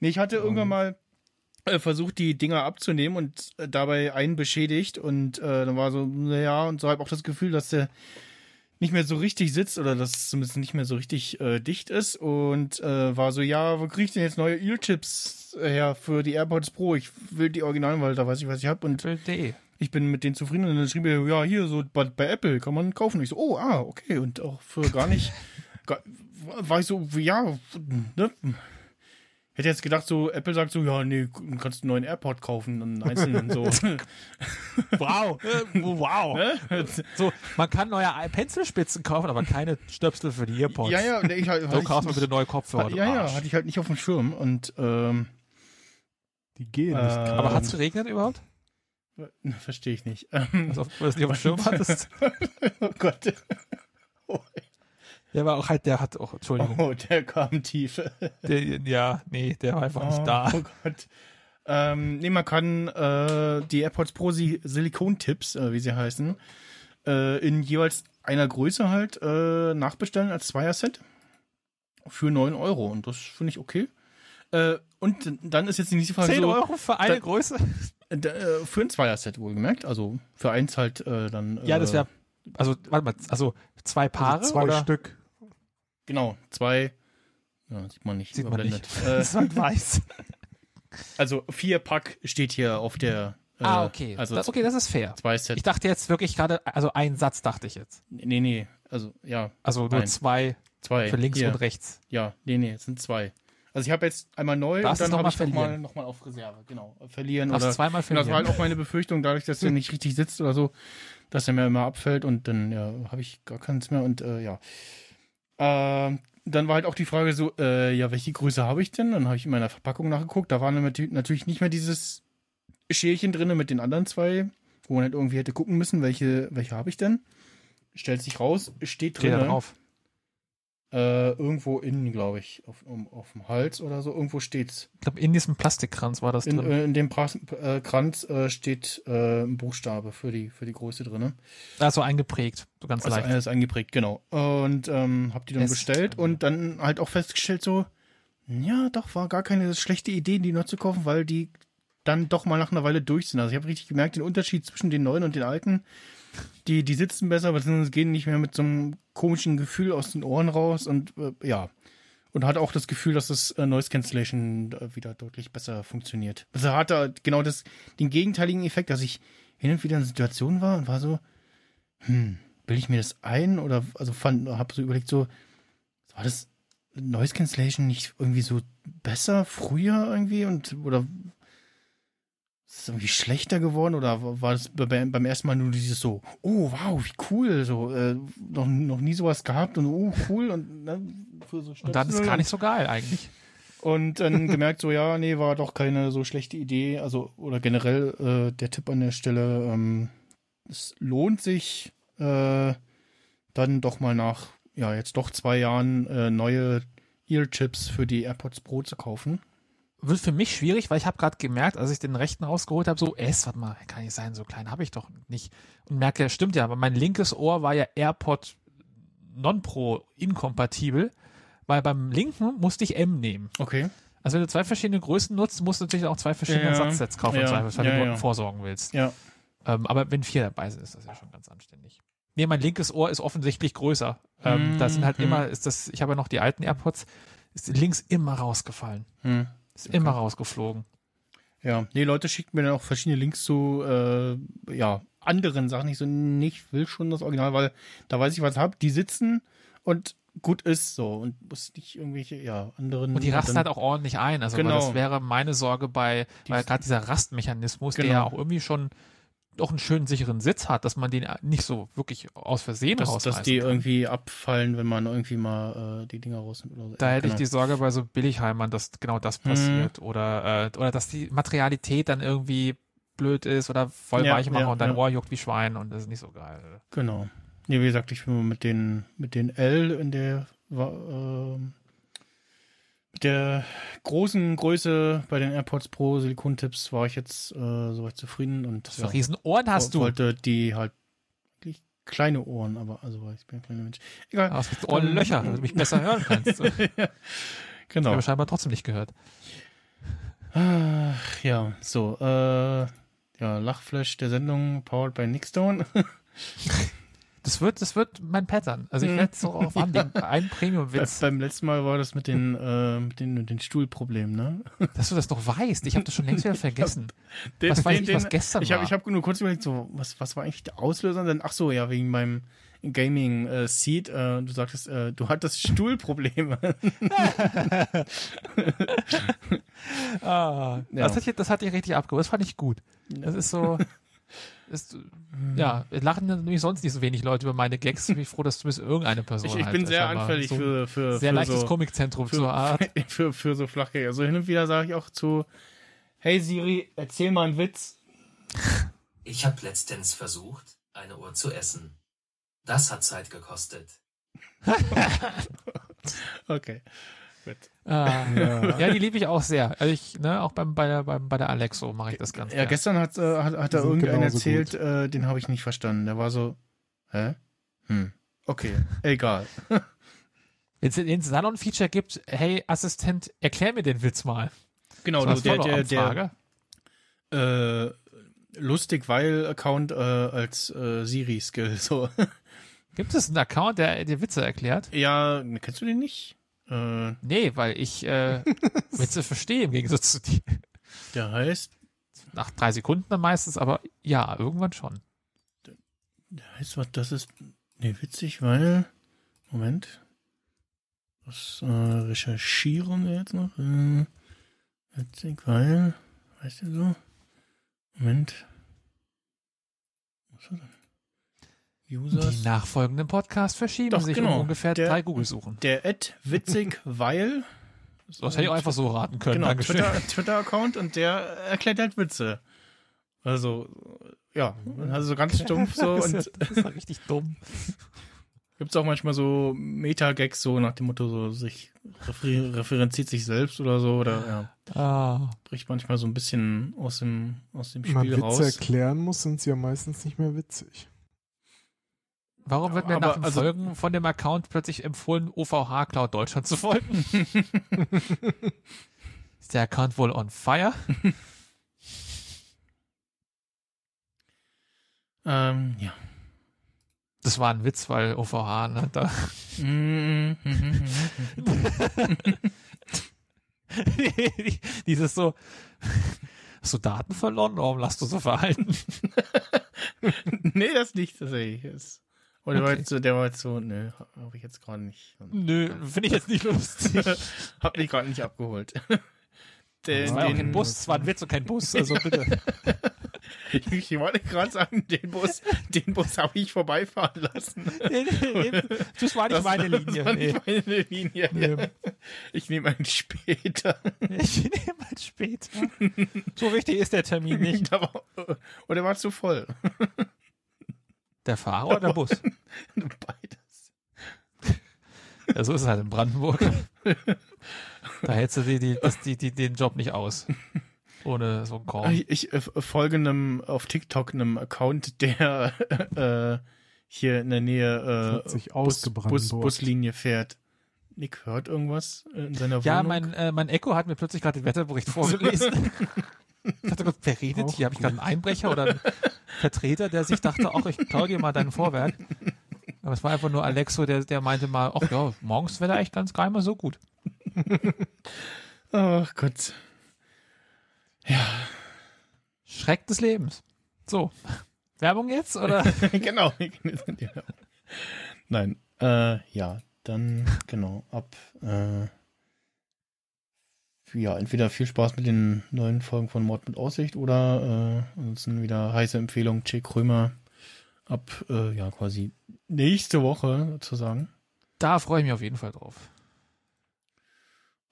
Speaker 3: Nee, ich hatte irgendwann mal äh, versucht, die Dinger abzunehmen und äh, dabei einen beschädigt und äh, dann war so, naja, und so habe auch das Gefühl, dass der nicht mehr so richtig sitzt oder dass es zumindest nicht mehr so richtig äh, dicht ist und äh, war so, ja, wo krieg ich denn jetzt neue Earchips äh, her für die AirPods Pro? Ich will die Originalen, weil da weiß ich, was ich habe und
Speaker 4: Bild.de.
Speaker 3: ich bin mit denen zufrieden und dann schrieb er, ja, hier, so bei, bei Apple kann man kaufen. Und ich so, oh, ah, okay. Und auch für gar nicht, gar, war ich so, ja, ne? Hätte jetzt gedacht, so, Apple sagt so, ja, nee, du kannst einen neuen AirPod kaufen, einen einzelnen, so.
Speaker 4: Wow. Wow.
Speaker 3: Ne?
Speaker 4: So, man kann neue Pencilspitzen kaufen, aber keine Stöpsel für die Earpods.
Speaker 3: ja, ja, ich halt,
Speaker 4: So kaufst du
Speaker 3: ich,
Speaker 4: bitte neue Kopfhörer. du
Speaker 3: ja, ja, hatte ich halt nicht auf dem Schirm und, ähm,
Speaker 5: Die gehen
Speaker 3: Äh,
Speaker 5: nicht.
Speaker 4: Aber
Speaker 3: ähm,
Speaker 4: hat's geregnet überhaupt?
Speaker 3: verstehe ich nicht. Ähm,
Speaker 4: Also, weil du es nicht auf dem Schirm hattest?
Speaker 3: oh Gott. Oh,
Speaker 4: Der war auch halt, der hat auch, Entschuldigung.
Speaker 3: oh, der kam tief.
Speaker 4: Der, ja, nee, der war einfach nicht
Speaker 3: Oh,
Speaker 4: da.
Speaker 3: Oh Gott. Ähm, nee, man kann äh, die AirPods Pro Si- Silikon-Tipps, äh, wie sie heißen, äh, in jeweils einer Größe halt äh, nachbestellen als Zweier-Set für 9 Euro. Und das finde ich okay. Äh, und dann ist jetzt die nächste Frage
Speaker 4: 10
Speaker 3: so,
Speaker 4: Euro für eine
Speaker 3: da-
Speaker 4: Größe?
Speaker 3: äh, d- äh, für ein Zweier-Set wohlgemerkt. Also für eins halt äh, dann. Äh,
Speaker 4: Ja, das wäre, also, warte mal, also zwei Paare
Speaker 5: Also zwei
Speaker 4: oder?
Speaker 5: Stück.
Speaker 3: Genau, zwei. Ja, sieht man nicht.
Speaker 4: Sieht man nicht.
Speaker 3: Äh,
Speaker 4: Das war weiß.
Speaker 3: also vier Pack steht hier auf der.
Speaker 4: Ah, okay.
Speaker 3: Also
Speaker 4: das, okay, das ist fair.
Speaker 3: zwei Set.
Speaker 4: Ich dachte jetzt wirklich gerade, also ein Satz dachte ich jetzt.
Speaker 3: Nee, nee, also ja,
Speaker 4: Also nur
Speaker 3: Nein.
Speaker 4: zwei
Speaker 3: zwei.
Speaker 4: für links
Speaker 3: Hier.
Speaker 4: und rechts.
Speaker 3: Ja, nee, nee, es sind zwei. Also ich habe jetzt einmal neu
Speaker 4: Darfst
Speaker 3: und dann habe ich nochmal
Speaker 4: verlieren.
Speaker 3: noch mal auf Reserve, genau. Verlieren
Speaker 4: Darfst
Speaker 3: oder
Speaker 4: zweimal
Speaker 3: Und das war
Speaker 4: verlieren.
Speaker 3: halt auch meine Befürchtung, dadurch, dass der nicht richtig sitzt oder so, dass er mir immer abfällt und dann ja, habe ich gar keins mehr und äh, ja. Ähm, dann war halt auch die Frage so, äh, ja, welche Größe habe ich denn? Dann habe ich in meiner Verpackung nachgeguckt, da war natürlich natürlich nicht mehr dieses Schälchen drinne mit den anderen zwei, wo man halt irgendwie hätte gucken müssen, welche, welche habe ich denn? Stellt sich raus, steht
Speaker 4: Steht da
Speaker 3: drin,
Speaker 4: drauf.
Speaker 3: Äh, irgendwo innen, glaube ich, auf, um, auf dem Hals oder so, irgendwo steht's.
Speaker 4: Ich glaube, in diesem Plastikkranz war das
Speaker 3: In,
Speaker 4: drin.
Speaker 3: äh, in dem Pras äh, Kranz äh, steht äh, ein Buchstabe für die, für die Größe drin.
Speaker 4: Also eingeprägt, so ganz
Speaker 3: Also
Speaker 4: leicht.
Speaker 3: eines eingeprägt, genau. Und ähm, hab die dann
Speaker 4: Es-
Speaker 3: bestellt und dann halt auch festgestellt so, ja, doch, war gar keine schlechte Idee, die neu zu kaufen, weil die dann doch mal nach einer Weile durch sind. Also ich habe richtig gemerkt, den Unterschied zwischen den neuen und den alten. Die, die sitzen besser, beziehungsweise gehen nicht mehr mit so einem komischen Gefühl aus den Ohren raus und äh, ja. Und hat auch das Gefühl, dass das äh, Noise Cancellation äh, wieder deutlich besser funktioniert. Also hat er genau das, den gegenteiligen Effekt, dass ich hin und wieder in Situationen war und war so, hm, bilde ich mir das ein oder also fand, habe so überlegt so, war das Noise Cancellation nicht irgendwie so besser früher irgendwie und oder ist es irgendwie schlechter geworden oder war das bei- beim ersten Mal nur dieses so, oh wow, wie cool, so äh, noch, noch nie sowas gehabt und oh cool und ne, für so
Speaker 4: Und dann ist gar nicht so geil eigentlich.
Speaker 3: und dann gemerkt so, ja, nee, war doch keine so schlechte Idee. Also, oder generell äh, der Tipp an der Stelle, ähm, es lohnt sich äh, dann doch mal nach, ja, jetzt doch zwei Jahren äh, neue Earchips für die AirPods Pro zu kaufen.
Speaker 4: Wird für mich schwierig, weil ich habe gerade gemerkt, als ich den rechten rausgeholt habe, so, es, warte mal, kann nicht sein, so klein habe ich doch nicht. Und merke, stimmt ja, aber mein linkes Ohr war ja AirPod Non-Pro inkompatibel, weil beim linken musste ich M nehmen.
Speaker 3: Okay.
Speaker 4: Also wenn du zwei verschiedene Größen nutzt, musst du natürlich auch zwei verschiedene
Speaker 3: Ja.
Speaker 4: Satzsets kaufen,
Speaker 3: Ja.
Speaker 4: Zweifelsfall, wenn
Speaker 3: Ja,
Speaker 4: du
Speaker 3: ja.
Speaker 4: vorsorgen willst.
Speaker 3: Ja.
Speaker 4: Ähm, aber wenn vier dabei sind, ist das ja schon ganz anständig. Nee, mein linkes Ohr ist offensichtlich größer. Ähm, Da sind halt
Speaker 3: Mhm.
Speaker 4: immer, ist das, ich habe ja noch die alten AirPods, ist links immer rausgefallen.
Speaker 3: Hm.
Speaker 4: Ist immer rausgeflogen.
Speaker 3: Ja, nee, Leute schicken mir dann auch verschiedene Links zu, äh, ja, anderen Sachen nicht so, nicht will schon das Original, weil da weiß ich, was ich habe. Die sitzen und gut ist so und muss nicht irgendwelche, ja, anderen.
Speaker 4: Und die rasten halt auch ordentlich ein. Also
Speaker 3: Genau.
Speaker 4: das wäre meine Sorge bei, weil gerade dieser Rastmechanismus, der
Speaker 3: Genau.
Speaker 4: ja auch irgendwie schon doch einen schönen sicheren Sitz hat, dass man den nicht so wirklich aus Versehen
Speaker 3: dass,
Speaker 4: rausreißen
Speaker 3: dass die
Speaker 4: kann.
Speaker 3: irgendwie abfallen, wenn man irgendwie mal äh, die Dinger rausnimmt oder so.
Speaker 4: Da hätte
Speaker 3: Genau.
Speaker 4: ich die Sorge bei so Billigheimern, dass genau das passiert. Oder, äh, oder dass die Materialität dann irgendwie blöd ist oder voll
Speaker 3: Ja,
Speaker 4: weich machen
Speaker 3: ja,
Speaker 4: und dein
Speaker 3: ja.
Speaker 4: Ohr juckt wie Schwein und das ist nicht so geil.
Speaker 3: Genau. Nee, wie gesagt, ich bin mit den, mit den L in der, mit der großen Größe bei den AirPods Pro Silikontips war ich jetzt äh, soweit zufrieden und
Speaker 4: Was für Riesenohren hast du.
Speaker 3: wollte die halt kleine Ohren, aber also ich bin ein kleiner Mensch. Egal.
Speaker 4: Aber es gibt Ohrenlöcher, damit du mich besser hören kannst. Ich
Speaker 3: Genau.
Speaker 4: habe scheinbar trotzdem nicht gehört.
Speaker 3: Ach, ja, so, äh, ja, Lachflash der Sendung, powered by Nickstone.
Speaker 4: Das wird, das wird mein Pattern. Also ich
Speaker 3: Mhm.
Speaker 4: werde so auf anlegen. Ein
Speaker 3: Be
Speaker 4: Premium-Witz,
Speaker 3: beim letzten Mal war das mit den, äh, mit den, mit den Stuhlproblemen, ne?
Speaker 4: dass du das noch weißt. Ich habe das schon längst wieder vergessen.
Speaker 3: Den,
Speaker 4: Was weiß ich, was gestern
Speaker 3: ich hab,
Speaker 4: war?
Speaker 3: Ich habe nur kurz überlegt, so, was, was war eigentlich der Auslöser? Dann, ach so, ja, wegen meinem Gaming-Seat. Äh, du sagtest, äh, du hattest Stuhlprobleme.
Speaker 4: Ah,
Speaker 3: Ja.
Speaker 4: das, hat, ich- das hat dich richtig abgeholt. Das fand ich gut. Das ist so. Ist, ja, es lachen nämlich sonst nicht so wenig Leute über meine Gags. Bin ich froh, dass zumindest irgendeine Person
Speaker 3: Ich, ich
Speaker 4: halt
Speaker 3: bin sehr
Speaker 4: scheinbar
Speaker 3: anfällig
Speaker 4: so
Speaker 3: für, für,
Speaker 4: sehr
Speaker 3: für
Speaker 4: leichtes
Speaker 3: so,
Speaker 4: Komikzentrum
Speaker 3: für-
Speaker 4: zur Art.
Speaker 3: für, für so Flachgänger. Also hin und wieder sage ich auch zu, hey Siri, erzähl mal einen Witz.
Speaker 6: Ich habe letztens versucht, eine Uhr zu essen. Das hat Zeit gekostet.
Speaker 3: Okay. Gut.
Speaker 4: Ah,
Speaker 5: Ja.
Speaker 4: ja, die liebe ich auch sehr. Also ich, ne, auch beim, bei, der, beim, bei der Alexo mache ich das ganz
Speaker 3: Ja,
Speaker 4: gern.
Speaker 3: gestern hat, äh, hat, hat da
Speaker 5: genauso
Speaker 3: erzählt, äh, den habe ich nicht verstanden. Der war so, hä? Hm. Okay, egal.
Speaker 4: Wenn es den Salon-Feature gibt, hey Assistent, erklär mir den Witz mal.
Speaker 3: Genau,
Speaker 4: als
Speaker 3: der, der, der
Speaker 4: Follow-up-Frage.
Speaker 3: äh, lustig, weil Account äh, als äh, Siri-Skill. So.
Speaker 4: Gibt es einen Account, der dir Witze erklärt?
Speaker 3: ja, kennst du den nicht? Äh,
Speaker 4: Nee, weil ich äh, Witze verstehe im Gegensatz zu dir.
Speaker 3: der heißt,
Speaker 4: Nach drei Sekunden dann meistens, aber ja, irgendwann schon.
Speaker 3: der heißt was, das ist, nee, witzig, weil, Moment, das äh, recherchieren wir jetzt noch. Äh, witzig, weil, weißt du so? Moment. Was war das? Users.
Speaker 4: Die nachfolgenden Podcasts verschieben
Speaker 3: Doch,
Speaker 4: sich
Speaker 3: genau.
Speaker 4: um ungefähr
Speaker 3: Der-
Speaker 4: drei Google-Suchen.
Speaker 3: Der Ad witzig, weil.
Speaker 4: Das hätte ich auch einfach so raten können.
Speaker 3: Genau,
Speaker 4: Dankeschön.
Speaker 3: Twitter- Twitter-Account und der erklärt halt Witze. Also, ja, also so ganz stumpf so
Speaker 4: das,
Speaker 3: und
Speaker 4: ist, das ist richtig dumm.
Speaker 3: gibt's auch manchmal so Meta-Gags so nach dem Motto so sich refer referenziert sich selbst oder so oder ja,
Speaker 4: Ah,
Speaker 3: bricht manchmal so ein bisschen aus dem aus dem
Speaker 5: Wenn man
Speaker 3: Spiel
Speaker 5: Witze
Speaker 3: raus.
Speaker 5: erklären muss, sind sie ja meistens nicht mehr witzig.
Speaker 4: Warum wird mir
Speaker 3: Aber
Speaker 4: nach dem
Speaker 3: also-
Speaker 4: Folgen von dem Account plötzlich empfohlen, OVH Cloud Deutschland zu folgen? ist der Account wohl on fire?
Speaker 3: Ähm, ja.
Speaker 4: Das war ein Witz, weil OVH, ne, da Dieses so, hast du Daten verloren? Warum lasst du so verhalten?
Speaker 3: nee, das nicht tatsächlich. Das, oder der war
Speaker 4: Okay.
Speaker 3: jetzt so, der war jetzt so, nö, habe ich jetzt gerade nicht.
Speaker 4: Nö, finde ich jetzt nicht lustig.
Speaker 3: Hab mich gerade nicht abgeholt. Den,
Speaker 4: Das war ja auch
Speaker 3: den-
Speaker 4: kein Bus, es war ein Witz und kein Bus, also bitte.
Speaker 3: Ich wollte gerade sagen, den Bus, den Bus habe ich vorbeifahren lassen.
Speaker 4: Nee, nee, nee, das war nicht meine
Speaker 3: Das
Speaker 4: Linie.
Speaker 3: war
Speaker 4: Nee.
Speaker 3: nicht meine Linie.
Speaker 4: Nee.
Speaker 3: Ich nehme einen später.
Speaker 4: Ich nehme mal später. So wichtig ist der Termin nicht.
Speaker 3: Da war, oder war zu voll?
Speaker 4: Der Fahrer oder der Bus?
Speaker 3: Beides.
Speaker 4: Ja, so ist es halt in Brandenburg. Da hältst du die, die, das, die, die, den Job nicht aus. Ohne so einen Korb.
Speaker 3: Ich, ich äh, folge einem auf TikTok einem Account, der äh, hier in der Nähe äh,
Speaker 5: sich
Speaker 3: Bus, Bus. Buslinie fährt. Nick hört irgendwas in seiner
Speaker 4: Ja,
Speaker 3: Wohnung.
Speaker 4: mein, äh, mein Echo hat mir plötzlich gerade den Wetterbericht vorgelesen. Ich dachte, Gott, wer redet
Speaker 5: Auch
Speaker 4: hier? Habe ich gerade einen Einbrecher oder einen Vertreter, der sich dachte, ach, ich klaue dir mal dein Vorwerk. Aber es war einfach nur Alexo, der, der meinte mal, ach ja, morgens wäre eigentlich ganz gar nicht mal so gut.
Speaker 3: Ach Gott.
Speaker 4: Schreck des Lebens. So. Werbung jetzt oder?
Speaker 3: genau. Nein, äh, ja, dann genau ab. Äh, ja, entweder viel Spaß mit den neuen Folgen von Mord mit Aussicht oder äh, ansonsten wieder heiße Empfehlung Jake Krömer ab äh, ja quasi nächste Woche sozusagen.
Speaker 4: Da freue ich mich auf jeden Fall drauf.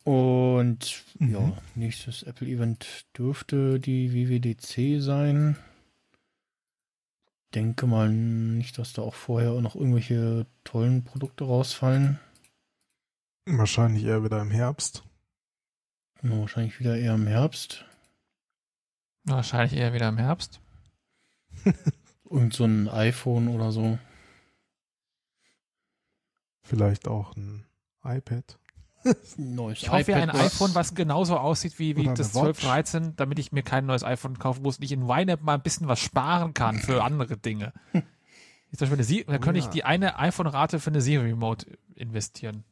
Speaker 3: Und
Speaker 5: Mhm.
Speaker 3: ja, nächstes Apple-Event dürfte die WWDC sein. Denke mal nicht, dass da auch vorher noch irgendwelche tollen Produkte rausfallen.
Speaker 5: Wahrscheinlich eher wieder im Herbst.
Speaker 3: Ja, wahrscheinlich wieder eher im Herbst.
Speaker 4: Wahrscheinlich eher wieder im Herbst.
Speaker 3: Irgend so ein iPhone oder so.
Speaker 5: Vielleicht auch ein iPad.
Speaker 3: Neues
Speaker 4: Ich hoffe ja ein
Speaker 3: iPad, was-
Speaker 4: iPhone, was genauso aussieht wie, wie das
Speaker 5: eine Watch.
Speaker 4: 1213, damit ich mir kein neues iPhone kaufen muss und ich in YNAB mal ein bisschen was sparen kann für andere Dinge. Ich zum Beispiel eine da
Speaker 5: Oh
Speaker 4: könnte ich
Speaker 5: ja.
Speaker 4: die eine iPhone-Rate für eine Siri Remote investieren.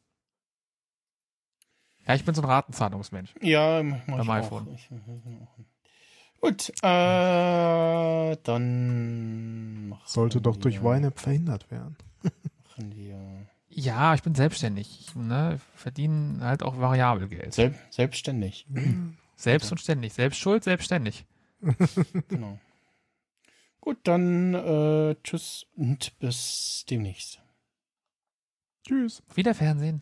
Speaker 4: Ja, ich bin so ein Ratenzahlungsmensch.
Speaker 3: Ja, mach
Speaker 4: Beim
Speaker 3: ich
Speaker 4: iPhone.
Speaker 3: Auch. Ich, gut, äh, dann
Speaker 5: Sollte doch durch YNAB verhindert werden.
Speaker 3: Machen wir
Speaker 4: Ja, ich bin selbstständig. Ich ne, verdiene halt auch variabel Geld.
Speaker 3: Sel selbstständig.
Speaker 4: Selbst und ständig. Selbst schuld, selbstständig.
Speaker 3: genau. Gut, dann äh, tschüss und bis demnächst.
Speaker 5: Tschüss.
Speaker 4: Wieder Fernsehen.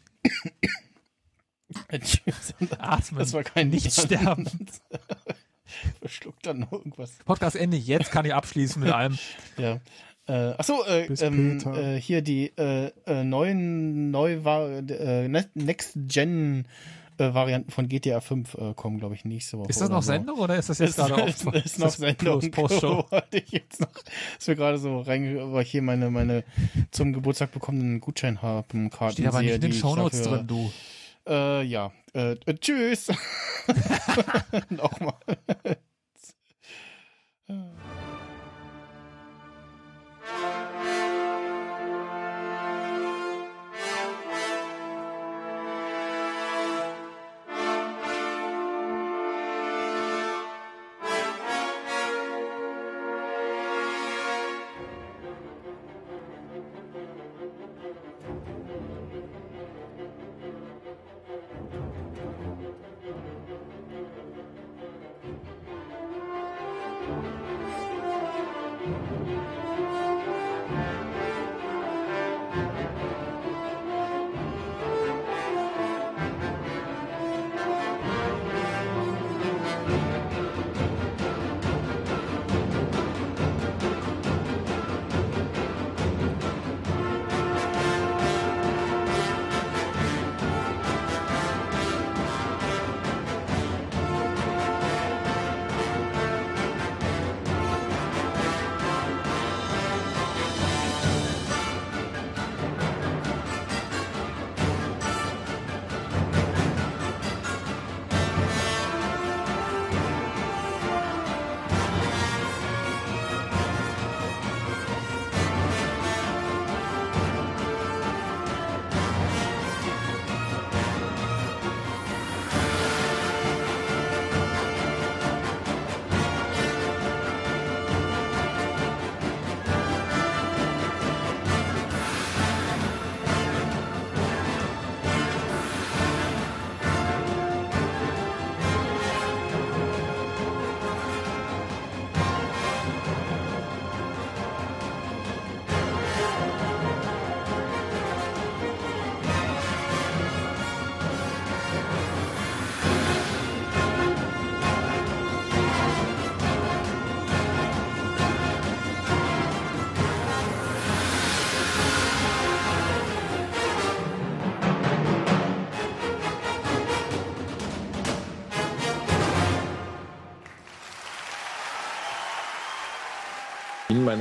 Speaker 3: tschüss.
Speaker 4: Atmen.
Speaker 3: Das war kein
Speaker 4: Nicht sterben.
Speaker 3: Verschluckt dann noch irgendwas.
Speaker 4: Podcast Ende. Jetzt kann ich abschließen mit allem.
Speaker 3: Ja. Äh, achso, äh, ähm, äh, hier die äh, äh, neuen neu äh, Next Gen äh, Varianten von GTA 5 äh, kommen, glaube ich, nächste Woche.
Speaker 4: Ist das noch
Speaker 3: so.
Speaker 4: Sendung oder ist das jetzt gerade
Speaker 3: ist,
Speaker 4: auf?
Speaker 3: ist noch Sendung.
Speaker 4: Post- Postshow?
Speaker 3: Wollte ich jetzt noch, ist mir gerade so rein, weil ich hier meine, meine zum Geburtstag bekommenen Gutscheinkarten
Speaker 4: Steht aber nicht in den Shownotes
Speaker 3: dafür-
Speaker 4: drin, du.
Speaker 3: Äh, ja. Äh, äh, tschüss. Nochmal.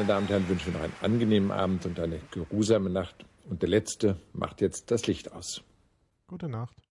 Speaker 7: Meine Damen und Herren, wünschen wir noch einen angenehmen Abend und eine geruhsame Nacht. Und der Letzte macht jetzt das Licht aus.
Speaker 5: Gute Nacht.